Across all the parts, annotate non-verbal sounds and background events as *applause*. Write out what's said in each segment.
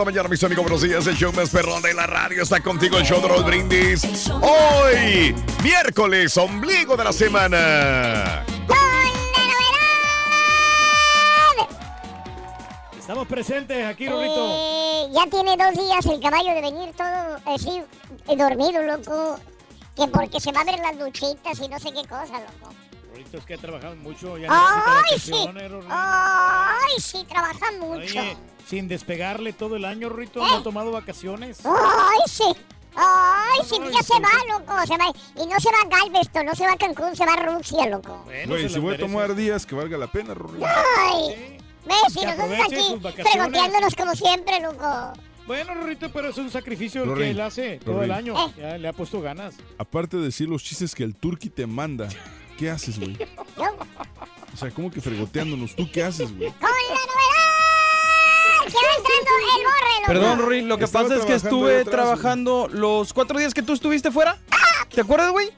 La mañana, mis amigos, buenos días. El show más perrón de la radio está contigo, el show de los brindis. Hoy, miércoles, ombligo de la semana. Estamos presentes aquí, Rorrito. Eh, ya tiene dos días el caballo de venir todo así, eh, dormido, loco. Que porque se va a ver las duchitas y no sé qué cosa, loco. Rorrito es que trabajamos mucho. Ya ¡Ay, sí! ¡Ay, sí! Trabaja mucho. Oye, sin despegarle todo el año, Rorrito, no ha tomado vacaciones. ¡Ay, sí! ¡Ay, sí! Ay, Ya sí. se va, loco. Se va. Y no se va a Galveston, no se va a Cancún, se va a Rusia, loco. Bueno, Güey, se si voy a tomar días que valga la pena, Rorrito. ¡Ay! ¿Ves? Y nosotros aquí fregoteándonos como siempre, loco. Bueno, Rorrito, pero es un sacrificio el Rorín, que él hace todo el año. Eh. Ya le ha puesto ganas. Aparte de decir los chistes que el turqui te manda, ¿qué haces, güey? *laughs* Yo, O sea, ¿cómo que fregoteándonos? ¿Tú qué haces, güey? ¡Con la novedad! ¡Que va entrando el borre! Perdón, Rory, lo que Estaba pasa es que trabajando estuve ahí atrás, trabajando los cuatro días que tú estuviste fuera. ¿Te acuerdas, güey?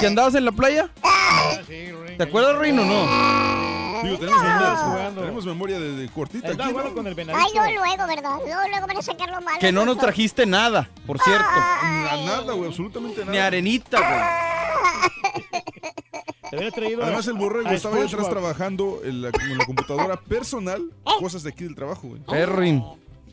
¿Que andabas en la playa? Ah, sí, Rorín. ¿Te acuerdas, Rory, o no? Digo, tenemos, memoria, jugando. tenemos memoria de, de cortita Está aquí, bueno ¿no? con el Ay, no, luego, ¿verdad? Luego, luego van a sacar lo malo. Que no nos trajiste nada, por cierto. Na- Nada, güey, absolutamente nada. Ni arenita, güey. *laughs* Traído Además, el borrego a estaba ahí atrás trabajando en la, en la computadora personal, cosas de aquí del trabajo, güey. Perrin,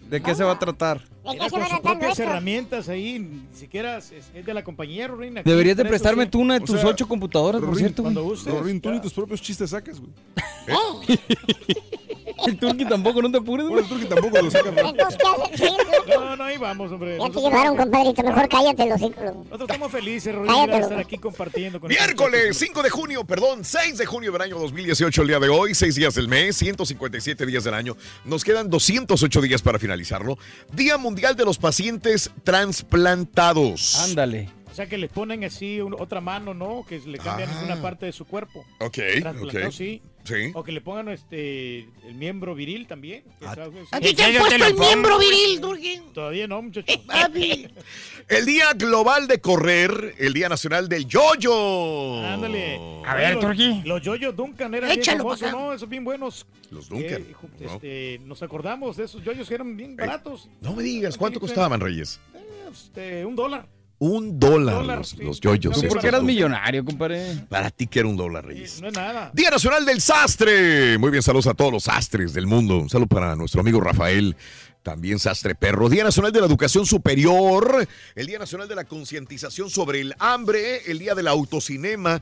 ¿de qué se va a tratar? ¿De qué se va propias herramientas ahí, ni siquiera es, es de la compañía, Rorín. aquí Deberías de prestarme tú una de O tus sea, ocho computadoras, por cierto, güey. Cuando gustes. Rorín, tú ni tus propios chistes sacas, güey. *laughs* *laughs* El turqui tampoco, no te apures, Bueno, el turqui tampoco lo saca. Entonces, ¿qué haces? No, no, ahí vamos, hombre. Ya te llevaron, compadrito. Mejor cállate los ciclos. Nosotros estamos felices, Cállate, de estar aquí compartiendo con Miércoles 5 de junio, perdón, 6 de junio del año 2018, el día de hoy, 6 días del mes, 157 días del año. Nos quedan 208 días para finalizarlo. Día Mundial de los Pacientes Transplantados. Ándale. O sea, que les ponen así un- otra mano, ¿no? Que le cambian Ah. una parte de su cuerpo. Ok, Trasplantado, ok. sí. Sí. O que le pongan este el miembro viril también. Ah. ¿A ti te han puesto el miembro viril, Durkin? Todavía no, muchachos. Papi. *laughs* El Día Global de Correr, el Día Nacional del Yoyo. Ándale. A ver, Oye, Turki. Los, yoyos Duncan eran bien Échalo famosos, pa' acá. ¿no? Esos bien buenos. Los Duncan. Eh, este, nos acordamos de esos yoyos que eran bien baratos. No me digas, ¿cuánto costaban, Reyes? Este, un dólar. Un dólar, Dólar, los, sí. los yoyos. Estos. porque eras millonario, compadre. Para ti que era un dólar, Reyes. No es nada. Día Nacional del Sastre. Muy bien, saludos a todos los sastres del mundo. Un saludo para nuestro amigo Rafael, también sastre perro. Día Nacional de la Educación Superior. El Día Nacional de la Concientización sobre el Hambre. El Día del Autocinema.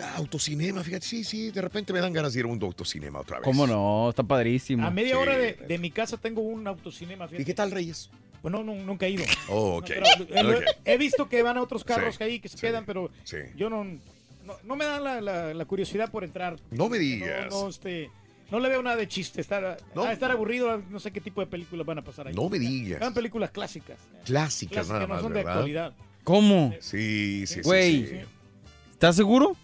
Ah, Autocinema, fíjate, sí, sí, de repente me dan ganas de ir a un autocinema otra vez. ¿Cómo no? Está padrísimo. A media Sí. hora de, de mi casa tengo un autocinema. ¿Y qué tal, Reyes? Bueno, no, nunca he ido. *laughs* Oh, ok. No, pero, eh, Ok. He visto que van a otros carros Sí, ahí que se sí, quedan, pero sí. yo no. no, no me da la, la- la curiosidad por entrar. No me No, digas. no, este, no le veo nada de chiste. Estar, No. a estar aburrido, no sé qué tipo de películas van a pasar ahí. No me digas. Eran películas clásicas. Clásicas nada Clásicas, no más, son de ¿verdad? actualidad. ¿Cómo? Sí, sí, sí, Güey. sí. ¿Estás seguro?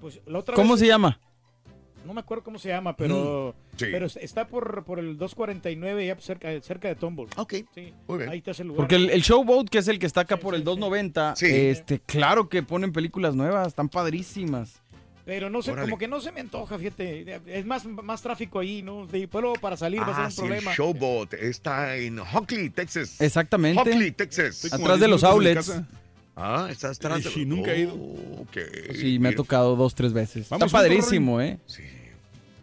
Pues, la otra ¿Cómo vez- se llama? No me acuerdo cómo se llama, pero, Mm, sí. pero está por, por el 249, ya cerca, cerca de Tumble. Ok, Sí, muy bien. ahí está ese lugar. Porque el, el Showboat, que es el que está acá Sí, por el sí. 290, Sí. este, claro que ponen películas nuevas, están padrísimas. Pero no sé, Órale. como que no se me antoja, fíjate. Es más, más tráfico ahí, ¿no? De, pero para salir va a ser Ah, un sí, el problema. Showboat está en Hockley, Texas. Exactamente. Hockley, Texas. Atrás de 10 los outlets. Ah, está atrás. de- Sí, nunca he ido. Oh, ok. Sí, me ha tocado dos, tres veces. Vamos está padrísimo, ¿eh? Sí.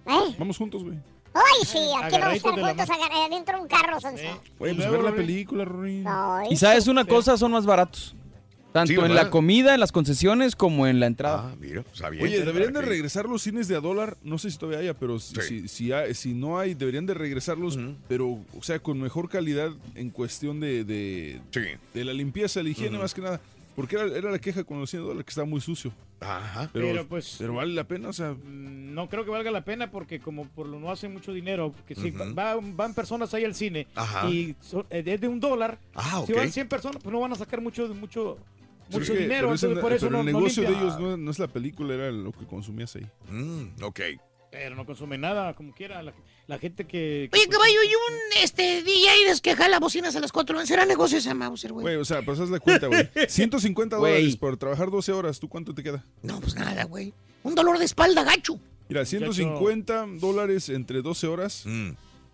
¿Eh? Vamos juntos, güey. Ay, sí, aquí vamos a estar de juntos agar- adentro de un carro, Sonso. Sí. Oye, Y pues luego, ver la película, Rory. Ay, Y sabes una cosa, son más baratos. Tanto Sí, en ¿verdad? la comida, en las concesiones, como en la entrada. Ah, mira, pues, está bien. Oye, deberían de regresar los cines de a dólar. No sé si todavía haya, pero si, Sí. si, si hay- si no hay, deberían de regresarlos, pero, o sea, con mejor calidad en cuestión de, de, Sí. de la limpieza, la higiene, más que nada. Porque era, era la queja con los 100 dólares, que estaba muy sucio. Ajá. Pero, Pero, pues- pero vale la pena, o sea, mm, No creo que valga la pena porque como por lo no hacen mucho dinero, que si va- van personas ahí al cine Ajá. y eh, es de un dólar, Ah, si van 100 personas, pues no van a sacar mucho, mucho, mucho dinero. pero por eso pero no, el no negocio de ellos no, no es la película, era lo que consumías ahí. Mm, ok. Pero no consumen nada, como quiera. La, la gente que... Oye, caballo, y un este DJ de que jala bocinas a las 4 ¿Será negocio ese Mauser, güey? Güey, o sea, pues haz la cuenta, güey. *laughs* 150 Güey. dólares por trabajar 12 horas. ¿Tú cuánto te queda? No, pues nada, güey. Un dolor de espalda, gacho. Mira, 150 dólares entre 12 horas. Mm,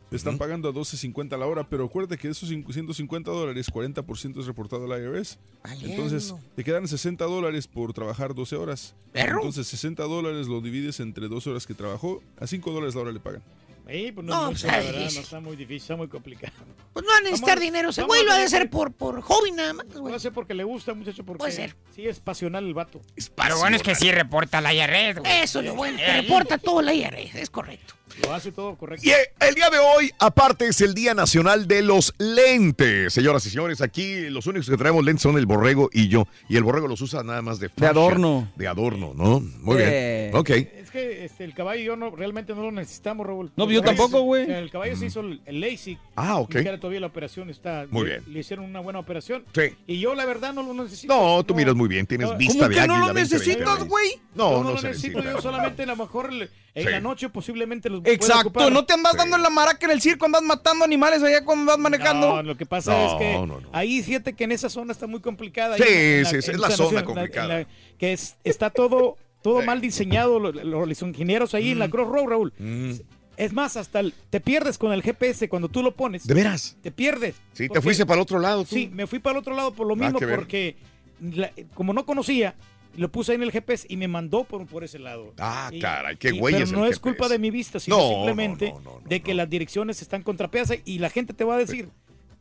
Te están pagando a 12.50 la hora, pero acuérdate que de esos cincu- 150 dólares, 40% es reportado al IRS. Entonces, Valiendo. te quedan 60 dólares por trabajar 12 horas. Perro. Entonces, 60 dólares lo divides entre 12 horas que trabajó, a 5 dólares la hora le pagan. Sí, pues no, No, es pues, mucho, la verdad, no está muy difícil, está muy complicado. Pues no van a necesitar Vamos- dinero. Ese güey a lo ha de hacer por, por hobby nada más, güey. Puede ser porque le gusta, muchacho, porque Puede ser. sí es pasional el vato. Pero bueno, es que sí reporta la IRS, güey. Eso es lo bueno. Te reporta todo la IRS, es correcto. Lo hace todo correcto. Y eh, el día de hoy, aparte, es el Día Nacional de los Lentes. Señoras y señores, aquí los únicos que traemos lentes son el borrego y yo. Y el borrego los usa nada más de fashion, adorno. De adorno, ¿no? Muy Eh. bien. Ok. Es que este, el caballo y yo no, realmente no lo necesitamos, Raúl. No, El yo tampoco, güey. El caballo se hizo el, el LASIK. Ah, ok. Siquiera todavía la operación está. Muy bien. Le hicieron una buena operación. Sí. Y yo, la verdad, no lo necesito. No, tú miras muy bien, tienes No, vista ¿Cómo de que águila. no lo 20, necesitas, 20. güey? No, no, no, lo necesito. necesita. Yo solamente a lo mejor le- en Sí. la noche posiblemente los Exacto, ocupar. no te andas Sí. dando en la maraca en el circo, andas matando animales allá cuando vas manejando. No, lo que pasa No, es que no, no. ahí fíjate que en esa zona está muy complicada. Sí, ahí sí, sí, es la zona Nación, complicada. la- que es, está todo, todo Sí. mal diseñado, lo- lo- los, ingenieros ahí en la Cross Road, Raúl. Mm. Es más, hasta el- te pierdes con el GPS cuando tú lo pones. ¿De veras? Te pierdes. Sí, te fuiste para el otro lado. tú. Sí, me fui para el otro lado por lo Ah, mismo, porque la- como no conocía, lo puse ahí en el GPS y me mandó por, por ese lado. Ah, Y- caray, qué güey Pero el no es GPS. culpa de mi vista, sino No, simplemente no, no, de que las direcciones están contrapeadas y la gente te va a decir,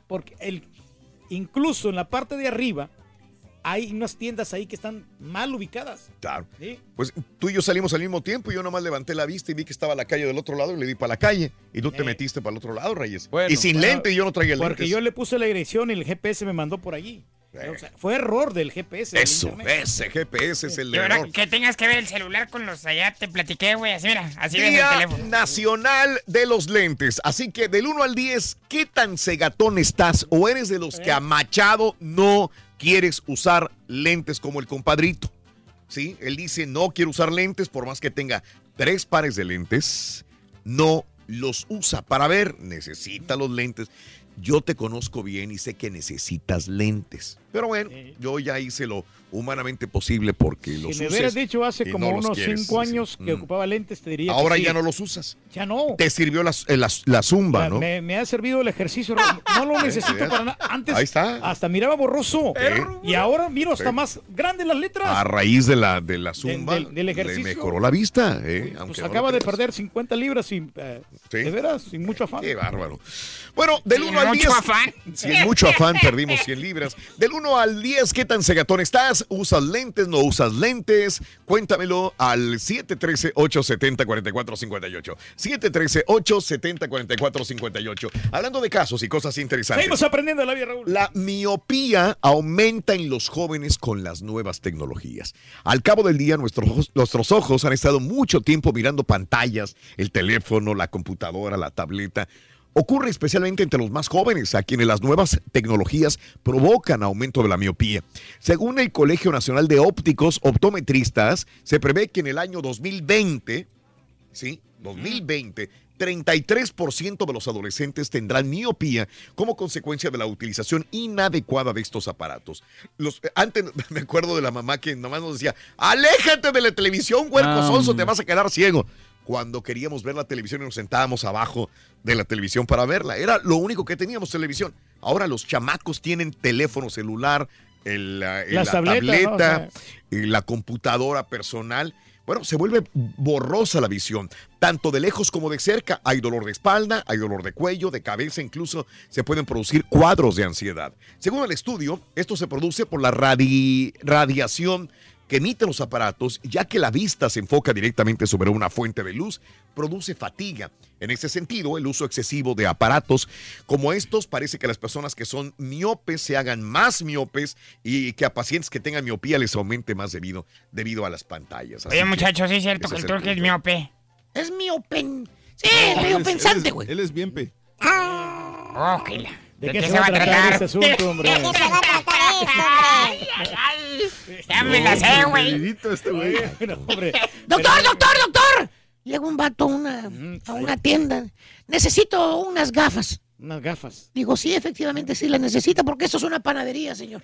porque el, incluso en la parte de arriba hay unas tiendas ahí que están mal ubicadas. Claro. ¿sí? Pues tú y yo salimos al mismo tiempo y yo nomás levanté la vista y vi que estaba la calle del otro lado y le di para la calle. Y tú te metiste para el otro lado, Reyes. Bueno, y sin bueno, lente y yo no traía lentes. Porque yo le puse la dirección y el GPS me mandó por allí. Eh. O sea, fue error del GPS. del Eso, internet. ese GPS es el ahora error. que tengas que ver el celular con los allá, te platiqué, güey. Así, mira, así ves el Día teléfono. Nacional de los Lentes. Así que del 1 al 10, ¿qué tan cegatón estás? ¿O eres de los que a Machado no quieres usar lentes como el compadrito? ¿Sí? Él dice, no quiero usar lentes por más que tenga tres pares de lentes. No los usa para ver, necesita los lentes. Yo te conozco bien y sé que necesitas lentes. Pero bueno, Sí. yo ya hice lo humanamente posible porque Si los me uses hubieras dicho hace como no unos quieres, cinco sí. años que Mm. ocupaba lentes, te diría que Ahora sí. ya no los usas. Ya no. Te sirvió la, eh, la- la zumba, Ya, ¿no? me, me ha servido el ejercicio. No lo *laughs* necesito para nada. Antes Ahí está. hasta miraba borroso. Sí. Y ahora miro hasta Sí. más grandes las letras. A raíz de la, de la zumba, del- del ejercicio. le mejoró la vista. ¿eh? pues acaba de perder 50 libras sin, eh, Sí. de veras, sin mucho afán. Qué bárbaro. Bueno, del Sin 1 al mucho 10. afán. Sin mucho afán perdimos 100 libras. Del 1 al 10, ¿qué tan cegatón estás? ¿Usas lentes? ¿No usas lentes? Cuéntamelo al 713-870-4458. 713-870-4458. Hablando de casos y cosas interesantes. Seguimos aprendiendo la vida, Raúl. La miopía aumenta en los jóvenes con las nuevas tecnologías. Al cabo del día, nuestros nuestros ojos han estado mucho tiempo mirando pantallas, el teléfono, la computadora, la tableta. Ocurre especialmente entre los más jóvenes, a quienes las nuevas tecnologías provocan aumento de la miopía. Según el Colegio Nacional de Ópticos Optometristas, se prevé que en el año 2020, ¿sí? 2020, 33% de los adolescentes tendrán miopía como consecuencia de la utilización inadecuada de estos aparatos. Los, antes *laughs* me acuerdo de la mamá que nomás nos decía, aléjate de la televisión, huerco sonso, te vas a quedar ciego. Cuando queríamos ver la televisión y nos sentábamos abajo de la televisión para verla. Era lo único que teníamos televisión. Ahora los chamacos tienen teléfono celular, el, la, tableta, O sea, y la computadora personal. Bueno, se vuelve borrosa la visión, tanto de lejos como de cerca. Hay dolor de espalda, hay dolor de cuello, de cabeza, incluso se pueden producir cuadros de ansiedad. Según el estudio, esto se produce por la radi- radiación que emiten los aparatos, ya que la vista se enfoca directamente sobre una fuente de luz, produce fatiga. En ese sentido, el uso excesivo de aparatos como estos parece que las personas que son miopes se hagan más miopes y que a pacientes que tengan miopía les aumente más debido, debido a las pantallas. Así Oye, muchachos, sí es cierto que el turque es miope. Es miopen. Sí, es medio pensante, güey. Él es bien pe. Oh, la- ¿De qué se va a tratar tratar? este asunto, hombre? ¿De qué se va a tratar? Ya me la sé, güey. Este güey. Bueno. Doctor, doctor, doctor. Llega un vato a una, a una tienda. Necesito unas gafas. Unas gafas. Digo, sí, efectivamente sí las necesita porque esto es una panadería, señor.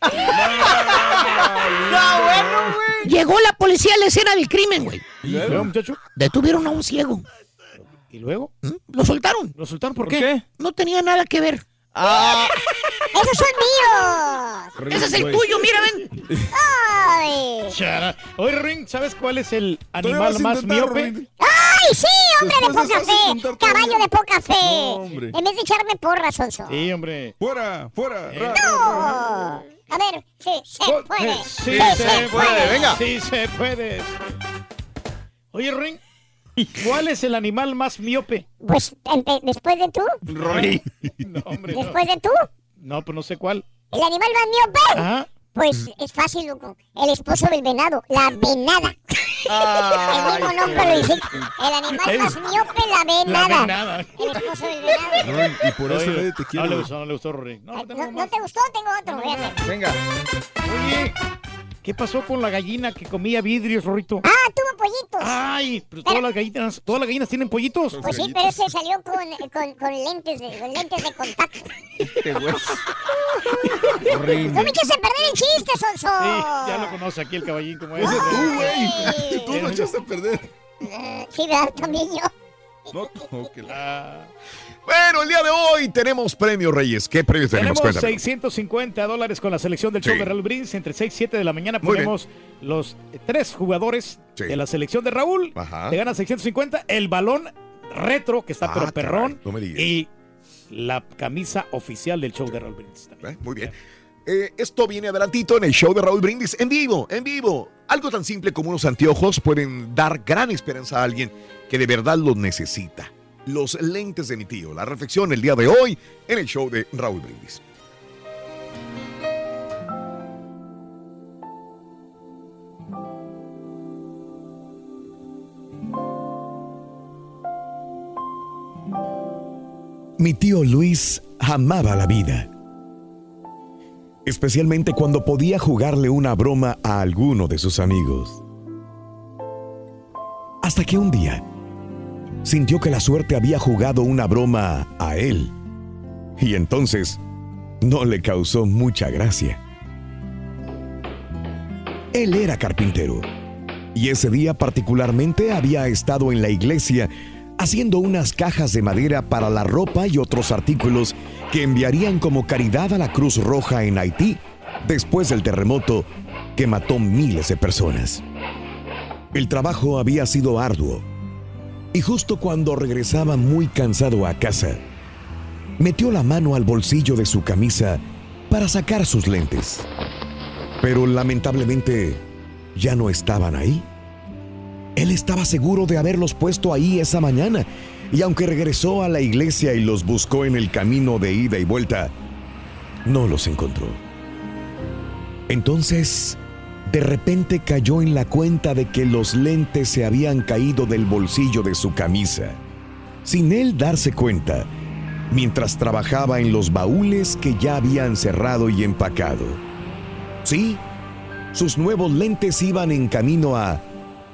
Llegó la policía a la escena del crimen, güey. ¿Y luego, muchacho? Detuvieron a un ciego. ¿Y luego? ¿Mm? Lo soltaron. ¿Lo soltaron por, ¿Por qué? qué? No tenía nada que ver. *laughs* ¡Esos son míos! Ese es el tuyo, mira, ven. ¡Ay! Chara. Oye, Ring, ¿sabes cuál es el animal más miope? Ring. ¡Ay, sí, hombre de Después de poca fe! ¡Caballo de poca fe! No, hombre. En vez de echarme porras, Sonso. Sí, hombre. Fuera, fuera. Eh. ra, ra, ¡No! A ver, sí, se puede. Sí, Sí, se puede. venga. Sí, se puede. Oye, Ring, *laughs* ¿cuál es el animal más miope? Pues, empe- después de tú, No, hombre, no. después de tú, No, pues no sé cuál. el animal más miope. Ajá. Pues es fácil, loco. El esposo del venado, la venada. el mismo nombre lo dice. El animal más miope, la La venada. El esposo del venado. Ring, Y por eso Oye, te No quiere. le gustó, no le gustó, Ring. No, ¿No, no más. te gustó? Tengo otro. Venga. Oye, ¿qué pasó con la gallina que comía vidrios, Rorrito? Ah, tuvo pollitos. Ay, pero todas las gallinas, todas las gallinas tienen pollitos. Pues sí, pero ese salió con, con, con lentes, de, con lentes de contacto. Este güey. No me a perder el chiste, Sonso. Sí, ya lo conoce aquí el caballín como es. Ese tú, güey. Tú lo echaste a perder. Eh, Sí, ¿verdad? También yo. No, no, que la- Ah, Bueno, el día de hoy tenemos premios, Reyes. ¿Qué premios tenemos? tenemos Cuéntame. 650 dólares con la selección del show de Raúl Brindis. Entre 6 y 7 de la mañana ponemos los tres jugadores Sí. de la selección de Raúl. Ajá. Te ganas 650. El balón retro, que está Ah, pero caray, perrón. no me digas. Y la camisa oficial del show de Raúl Brindis. también. Eh, Muy bien. Eh, esto viene adelantito en el show de Raúl Brindis, en vivo, en vivo. Algo tan simple como unos anteojos pueden dar gran esperanza a alguien que de verdad los necesita. Los lentes de mi tío. La reflexión el día de hoy en el show de Raúl Brindis. Mi tío Luis amaba la vida. Especialmente cuando podía jugarle una broma a alguno de sus amigos. Hasta que un día sintió que la suerte había jugado una broma a él. Y entonces no le causó mucha gracia. Él era carpintero. Y ese día particularmente había estado en la iglesia haciendo unas cajas de madera para la ropa y otros artículos que enviarían como caridad a la Cruz Roja en Haití después del terremoto que mató miles de personas. El trabajo había sido arduo y justo cuando regresaba muy cansado a casa, metió la mano al bolsillo de su camisa para sacar sus lentes. Pero lamentablemente ya no estaban ahí. Él estaba seguro de haberlos puesto ahí esa mañana, y aunque regresó a la iglesia y los buscó en el camino de ida y vuelta, no los encontró. Entonces, de repente cayó en la cuenta de que los lentes se habían caído del bolsillo de su camisa, sin él darse cuenta, mientras trabajaba en los baúles que ya habían cerrado y empacado. Sí, sus nuevos lentes iban en camino a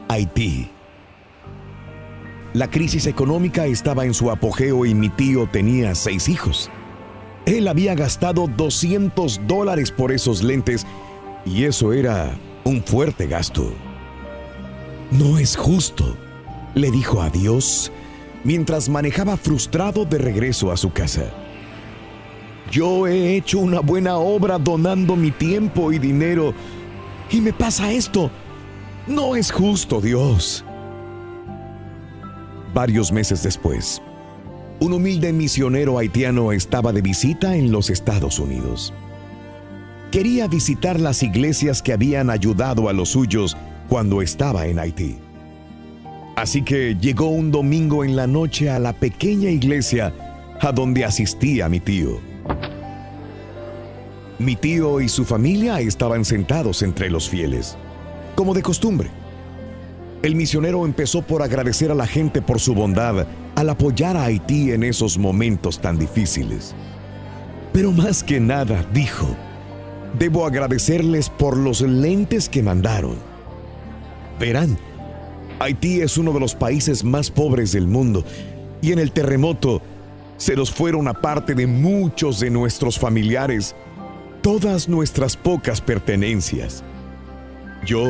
Haití. La crisis económica estaba en su apogeo y mi tío tenía seis hijos. Él había gastado 200 dólares por esos lentes y eso era un fuerte gasto. No es justo, le dijo a Dios mientras manejaba frustrado de regreso a su casa. Yo he hecho una buena obra donando mi tiempo y dinero y me pasa esto. No es justo, Dios. Varios meses después, un humilde misionero haitiano estaba de visita en los Estados Unidos. Quería visitar las iglesias que habían ayudado a los suyos cuando estaba en Haití. Así que llegó un domingo en la noche a la pequeña iglesia a donde asistía mi tío. Mi tío y su familia estaban sentados entre los fieles, como de costumbre. El misionero empezó por agradecer a la gente por su bondad al apoyar a Haití en esos momentos tan difíciles. Pero más que nada dijo, debo agradecerles por los lentes que mandaron. Verán, Haití es uno de los países más pobres del mundo y en el terremoto se nos fueron aparte de muchos de nuestros familiares todas nuestras pocas pertenencias. Yo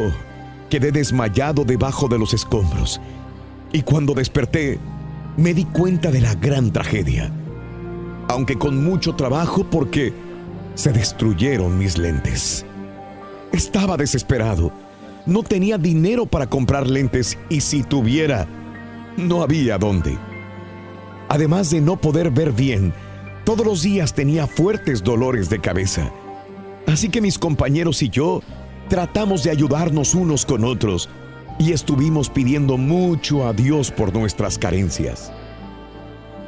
quedé desmayado debajo de los escombros y cuando desperté me di cuenta de la gran tragedia, aunque con mucho trabajo porque se destruyeron mis lentes. Estaba desesperado, no tenía dinero para comprar lentes y si tuviera, no había dónde. Además de no poder ver bien, todos los días tenía fuertes dolores de cabeza. Así que mis compañeros y yo tratamos de ayudarnos unos con otros y estuvimos pidiendo mucho a Dios por nuestras carencias.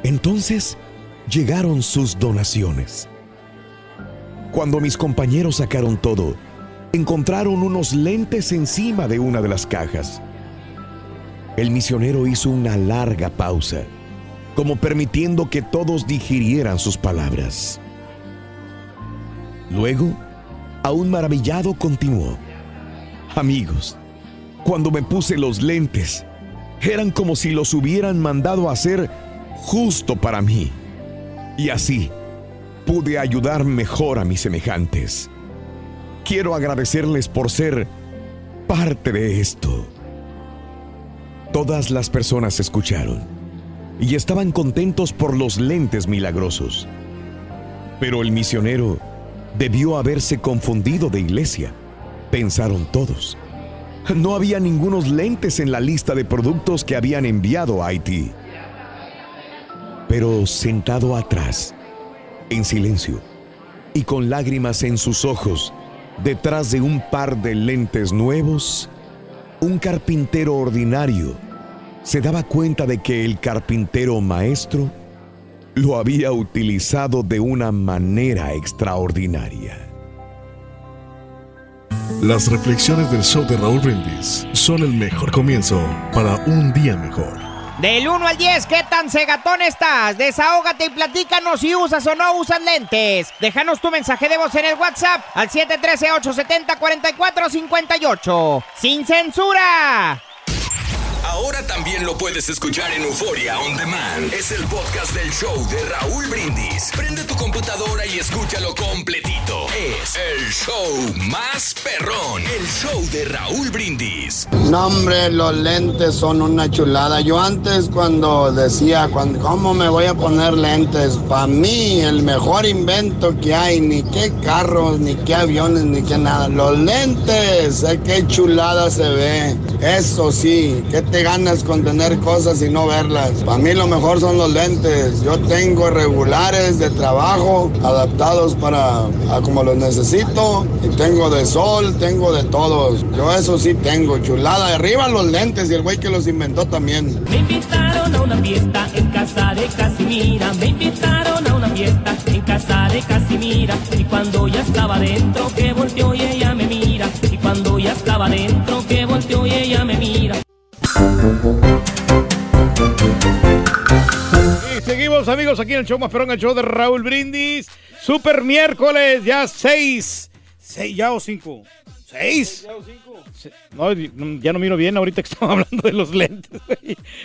Entonces llegaron sus donaciones. Cuando mis compañeros sacaron todo, encontraron unos lentes encima de una de las cajas. El misionero hizo una larga pausa, como permitiendo que todos digirieran sus palabras. Luego, aún maravillado, continuó. Amigos, cuando me puse los lentes, eran como si los hubieran mandado a hacer justo para mí. Y así pude ayudar mejor a mis semejantes. Quiero agradecerles por ser parte de esto. Todas las personas escucharon y estaban contentos por los lentes milagrosos. Pero el misionero debió haberse confundido de iglesia, pensaron todos. No había ningunos lentes en la lista de productos que habían enviado a Haití. Pero sentado atrás, en silencio y con lágrimas en sus ojos, detrás de un par de lentes nuevos, un carpintero ordinario se daba cuenta de que el carpintero maestro lo había utilizado de una manera extraordinaria. Las reflexiones del show de Raúl Brindis son el mejor comienzo para un día mejor. Del 1 al 10, ¿qué tan cegatón estás? Desahógate y platícanos si usas o no usas lentes. Déjanos tu mensaje de voz en el WhatsApp al 713-870-4458. ¡Sin censura! Ahora también lo puedes escuchar en Euforia On Demand. Es el podcast del show de Raúl Brindis. Prende tu computadora y escúchalo completito. Es el show más perrón. El show de Raúl Brindis. No, hombre, los lentes son una chulada. Yo antes cuando decía, cuando, ¿cómo me voy a poner lentes? Para mí el mejor invento que hay, ni qué carros, ni qué aviones, ni qué nada. Los lentes, eh, qué chulada se ve. Eso sí, ¿qué te ganas con tener cosas y no verlas. Para mí lo mejor son los lentes. Yo tengo regulares de trabajo adaptados para a como los necesito. Y tengo de sol, tengo de todos. Yo eso sí tengo. Chulada. Arriba los lentes y el güey que los inventó también. Me invitaron a una fiesta en casa de Casimira. Me invitaron a una fiesta en casa de Casimira. Y cuando ya estaba dentro, que volteó y ella me mira. Y cuando ya estaba dentro, que volteó y ella. Y seguimos, amigos, aquí en el show más perrón, el show de Raúl Brindis. Super miércoles, ya seis. Seis, ya o cinco. ¿Seis? Se- No, ya no miro bien ahorita que estamos *laughs* hablando de los lentes.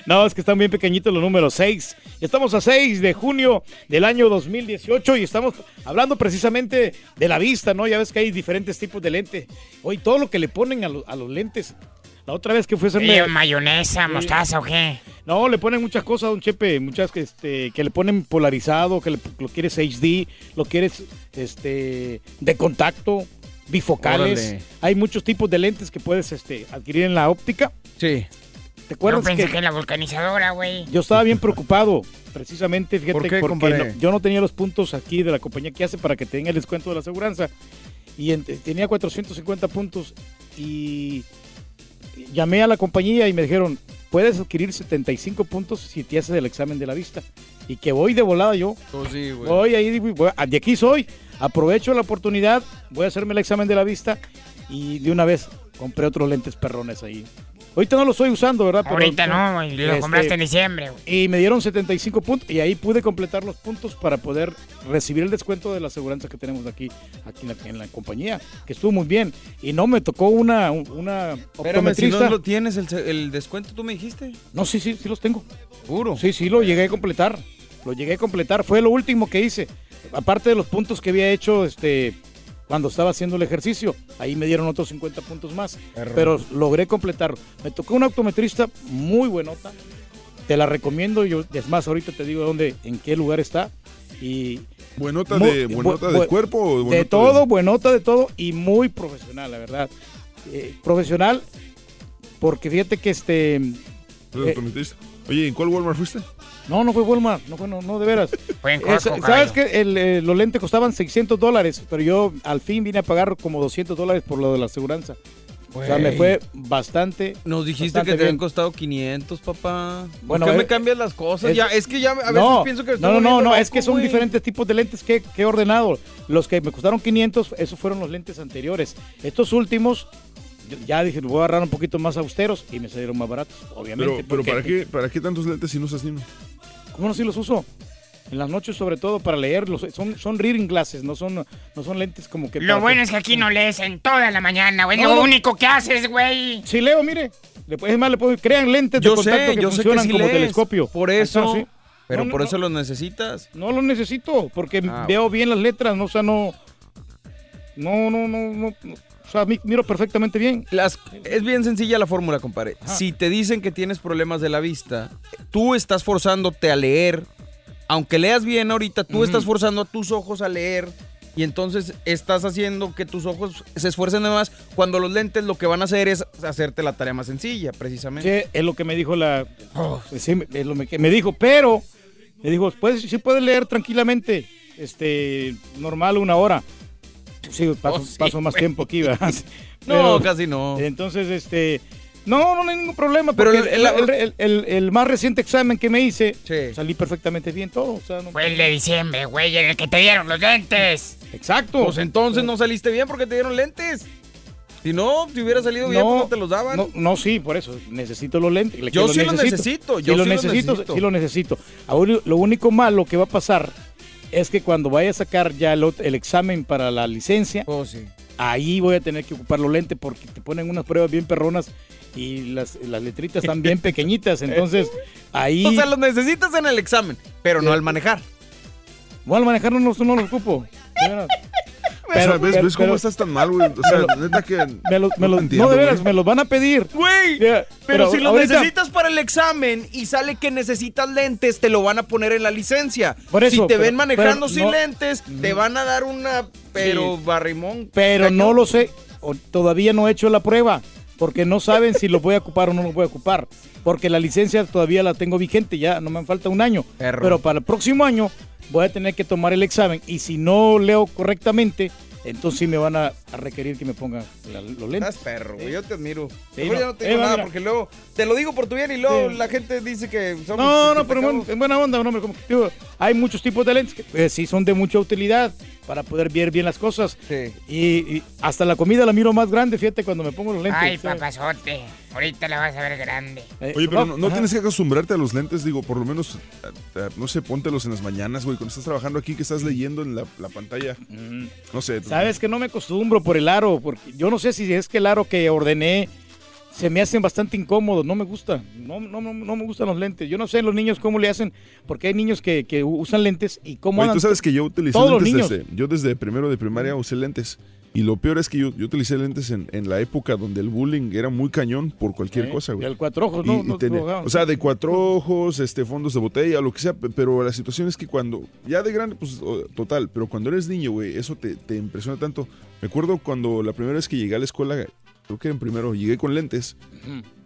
No, es que están bien pequeñitos los números. 6. Estamos a 6 de junio del año 2018 y estamos hablando precisamente de la vista, ¿no? Ya ves que hay diferentes tipos de lente. Hoy todo lo que le ponen a, lo- a los lentes. La otra vez que fue a hacerme... Eh, mayonesa, mostaza o qué. No, le ponen muchas cosas, don Chepe, muchas que, este, que le ponen polarizado, que le- lo quieres HD, lo quieres este, de contacto, bifocales. Órale. Hay muchos tipos de lentes que puedes este, adquirir en la óptica. Sí. ¿Te acuerdas Yo pensé que, que la vulcanizadora, güey. yo estaba bien preocupado, precisamente, fíjate, ¿Por qué, porque no- yo no tenía los puntos aquí de la compañía que hace para que tenga el descuento de la aseguranza. Y en- tenía 450 puntos y llamé a la compañía y me dijeron, puedes adquirir 75 puntos si te haces el examen de la vista. Y que voy de volada yo. Pues sí, güey. Voy ahí, voy- de aquí soy. Aprovecho la oportunidad, voy a hacerme el examen de la vista y de una vez compré otros lentes perrones ahí. Ahorita no lo estoy usando, ¿verdad? Pero- Ahorita no, güey. Lo Este, compraste en diciembre, güey. Y me dieron 75 puntos y ahí pude completar los puntos para poder recibir el descuento de la aseguranza que tenemos aquí, aquí en, la, en la compañía, que estuvo muy bien. Y no me tocó una, una Espérame, si no lo tienes, el, descuento, ¿tú me dijiste? No, sí, sí, sí los tengo. Puro. Sí, sí, lo llegué a completar. Lo llegué a completar. Fue lo último que hice. Aparte de los puntos que había hecho este, cuando estaba haciendo el ejercicio. Ahí me dieron otros 50 puntos más. Pero logré completarlo. Me tocó una optometrista muy buenota. Te la recomiendo. Yo, es más, ahorita te digo dónde, en qué lugar está. Y ¿Buenota Muy- de, buenota bu- de cuerpo o buenota de todo, buenota de todo y muy profesional, la verdad. Eh, profesional, porque fíjate que este. ¿De eh, optometrista? Oye, ¿en cuál Walmart fuiste? no, no fue Walmart, no fue, no, no de veras. *laughs* Fue en Eh, ¿Sabes que el, eh, los lentes costaban 600 dólares? Pero yo al fin vine a pagar como 200 dólares por lo de la aseguranza. O sea, me fue bastante. Nos dijiste bastante que te habían costado 500, papá. ¿Por Bueno, qué eh, me cambias las cosas? es- ya, es que ya a veces no, pienso que no, estoy no, no, no, es que son güey. diferentes tipos de lentes que, que he ordenado. Los que me costaron 500, esos fueron los lentes anteriores. Estos últimos, yo- ya dije, voy a agarrar un poquito más austeros y me salieron más baratos, obviamente. Pero, pero ¿para, qué, ¿para qué tantos lentes si no usas ni uno? ¿Cómo no si los uso? En las noches sobre todo para leerlos. Son, son reading glasses, no son, no son lentes como que... Lo para- bueno es que aquí no lees en toda la mañana, güey. No, Lo no. único que haces, güey. Si leo, mire. Le, es más, le puedo, crean lentes de Yo contacto sé, que yo sé que funcionan sí como lees, telescopio. Por eso. sí. Pero No, por no, eso los necesitas. No los necesito, porque Ah, veo bien las letras, no, o sea, no... No, no, no, no, no, O sea, mi- miro perfectamente bien. Las, es bien sencilla la fórmula, compadre. Si te dicen que tienes problemas de la vista, tú estás forzándote a leer. Aunque leas bien ahorita, tú estás forzando a tus ojos a leer. Y entonces estás haciendo que tus ojos se esfuercen más. Cuando los lentes lo que van a hacer es hacerte la tarea más sencilla, precisamente. Sí, es lo que me dijo la... sí, es lo que me dijo, pero... Me dijo, pues sí puedes leer tranquilamente, este, normal una hora. Sí, paso, Oh, sí, paso más tiempo aquí, ¿verdad? *laughs* No, *laughs* casi no. Entonces, este... No, no, no hay ningún problema. Pero el- el, el- el- el- el más reciente examen que me hice, Sí. salí perfectamente bien todo. O sea, no- Fue el de diciembre, güey, en el que te dieron los lentes. Exacto. Pues entonces no saliste bien porque te dieron lentes. Si no, te hubiera salido bien, pues no te los daban. No, no, sí, por eso. Necesito los lentes. Yo sí los necesito, yo los sí los necesito, necesito. sí los necesito. Ahora, lo único malo que va a pasar es que cuando vaya a sacar ya el, el examen para la licencia, Oh, sí. ahí voy a tener que ocupar los lentes porque te ponen unas pruebas bien perronas y las, las letritas están bien *laughs* pequeñitas. Entonces, ahí... O sea, los necesitas en el examen, pero no al manejar. Bueno, al manejar no, no los ocupo. De veras. o sea, ¿ves, pero- ves cómo pero- estás tan mal, güey? O sea, me lo- neta que. me los- me no entiendo, no, de veras, güey. me los van a pedir. Güey, pero, si los ahorita- necesitas para el examen y sale que necesitas lentes, te lo van a poner en la licencia. Por eso, si te pero- ven manejando pero sin no- lentes, te van a dar una, pero Sí. barrimón. Pero cañón. no lo sé, o todavía no he hecho la prueba. Porque no saben si los voy a ocupar o no los voy a ocupar. Porque la licencia todavía la tengo vigente, ya no me falta un año. Perro. Pero para el próximo año voy a tener que tomar el examen y si no leo correctamente, entonces sí me van a, a requerir que me ponga la- los lentes. Estás perro, güey. Yo te admiro. Sí, no. ya no te Eh, digo nada mira. porque luego te lo digo por tu bien y luego Sí. la gente dice que somos. No, no, pero en buena onda, no, como digo, hay muchos tipos de lentes que pues, sí son de mucha utilidad para poder ver bien las cosas. Y, y hasta la comida la miro más grande, fíjate, cuando me pongo los lentes. Ay, ¿sabes? papazote. Ahorita la vas a ver grande. Eh, Oye, pero no, tienes que acostumbrarte a los lentes, digo, por lo menos, eh, eh, no sé, póntelos en las mañanas, güey, cuando estás trabajando aquí, que estás leyendo en la, la pantalla. No sé. Sabes que no me acostumbro por el aro, porque yo no sé si es que el aro que ordené se me hacen bastante incómodos, no me gusta, no, no, no, no me gustan los lentes. Yo no sé los niños cómo le hacen, porque hay niños que, que usan lentes y cómo Oye, andan tú sabes que yo utilicé lentes desde, yo desde primero de primaria usé lentes. Y lo peor es que yo, yo utilicé lentes en, en la época donde el bullying era muy cañón por cualquier Sí, cosa, güey. y el cuatro ojos, Y- ¿no? y tenía- o sea, de cuatro ojos, este, fondos de botella, lo que sea, pe- pero la situación es que cuando, ya de grande, pues total, pero cuando eres niño, güey, eso te, te impresiona tanto. Me acuerdo cuando la primera vez que llegué a la escuela, creo que en primero, llegué con lentes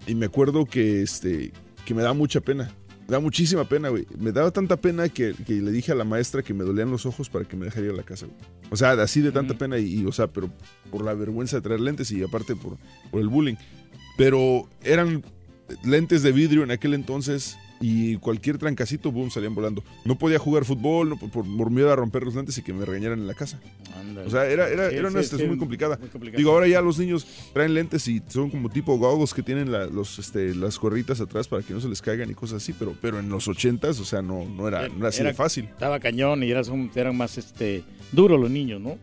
y me acuerdo que, este, que me daba mucha pena. Me daba muchísima pena, güey. Me daba tanta pena que, que le dije a la maestra que me dolían los ojos para que me dejara ir a la casa, güey. O sea, así de tanta pena y, y, o sea, pero por la vergüenza de traer lentes y aparte por, por el bullying. Pero eran lentes de vidrio en aquel entonces y cualquier trancacito, boom, salían volando. No podía jugar fútbol no, por, por miedo a romper los lentes y que me regañaran en la casa. O sea, era, era, Sí, era una sí, situación sí, muy complicada. muy complicada. Digo, ahora ya los niños traen lentes y son como tipo goggles que tienen la- los, este, las gorritas atrás para que no se les caigan y cosas así, pero, pero en los ochentas, o sea, no, no era, no era así de fácil. Estaba cañón y eras un- eran más este duros los niños, ¿no?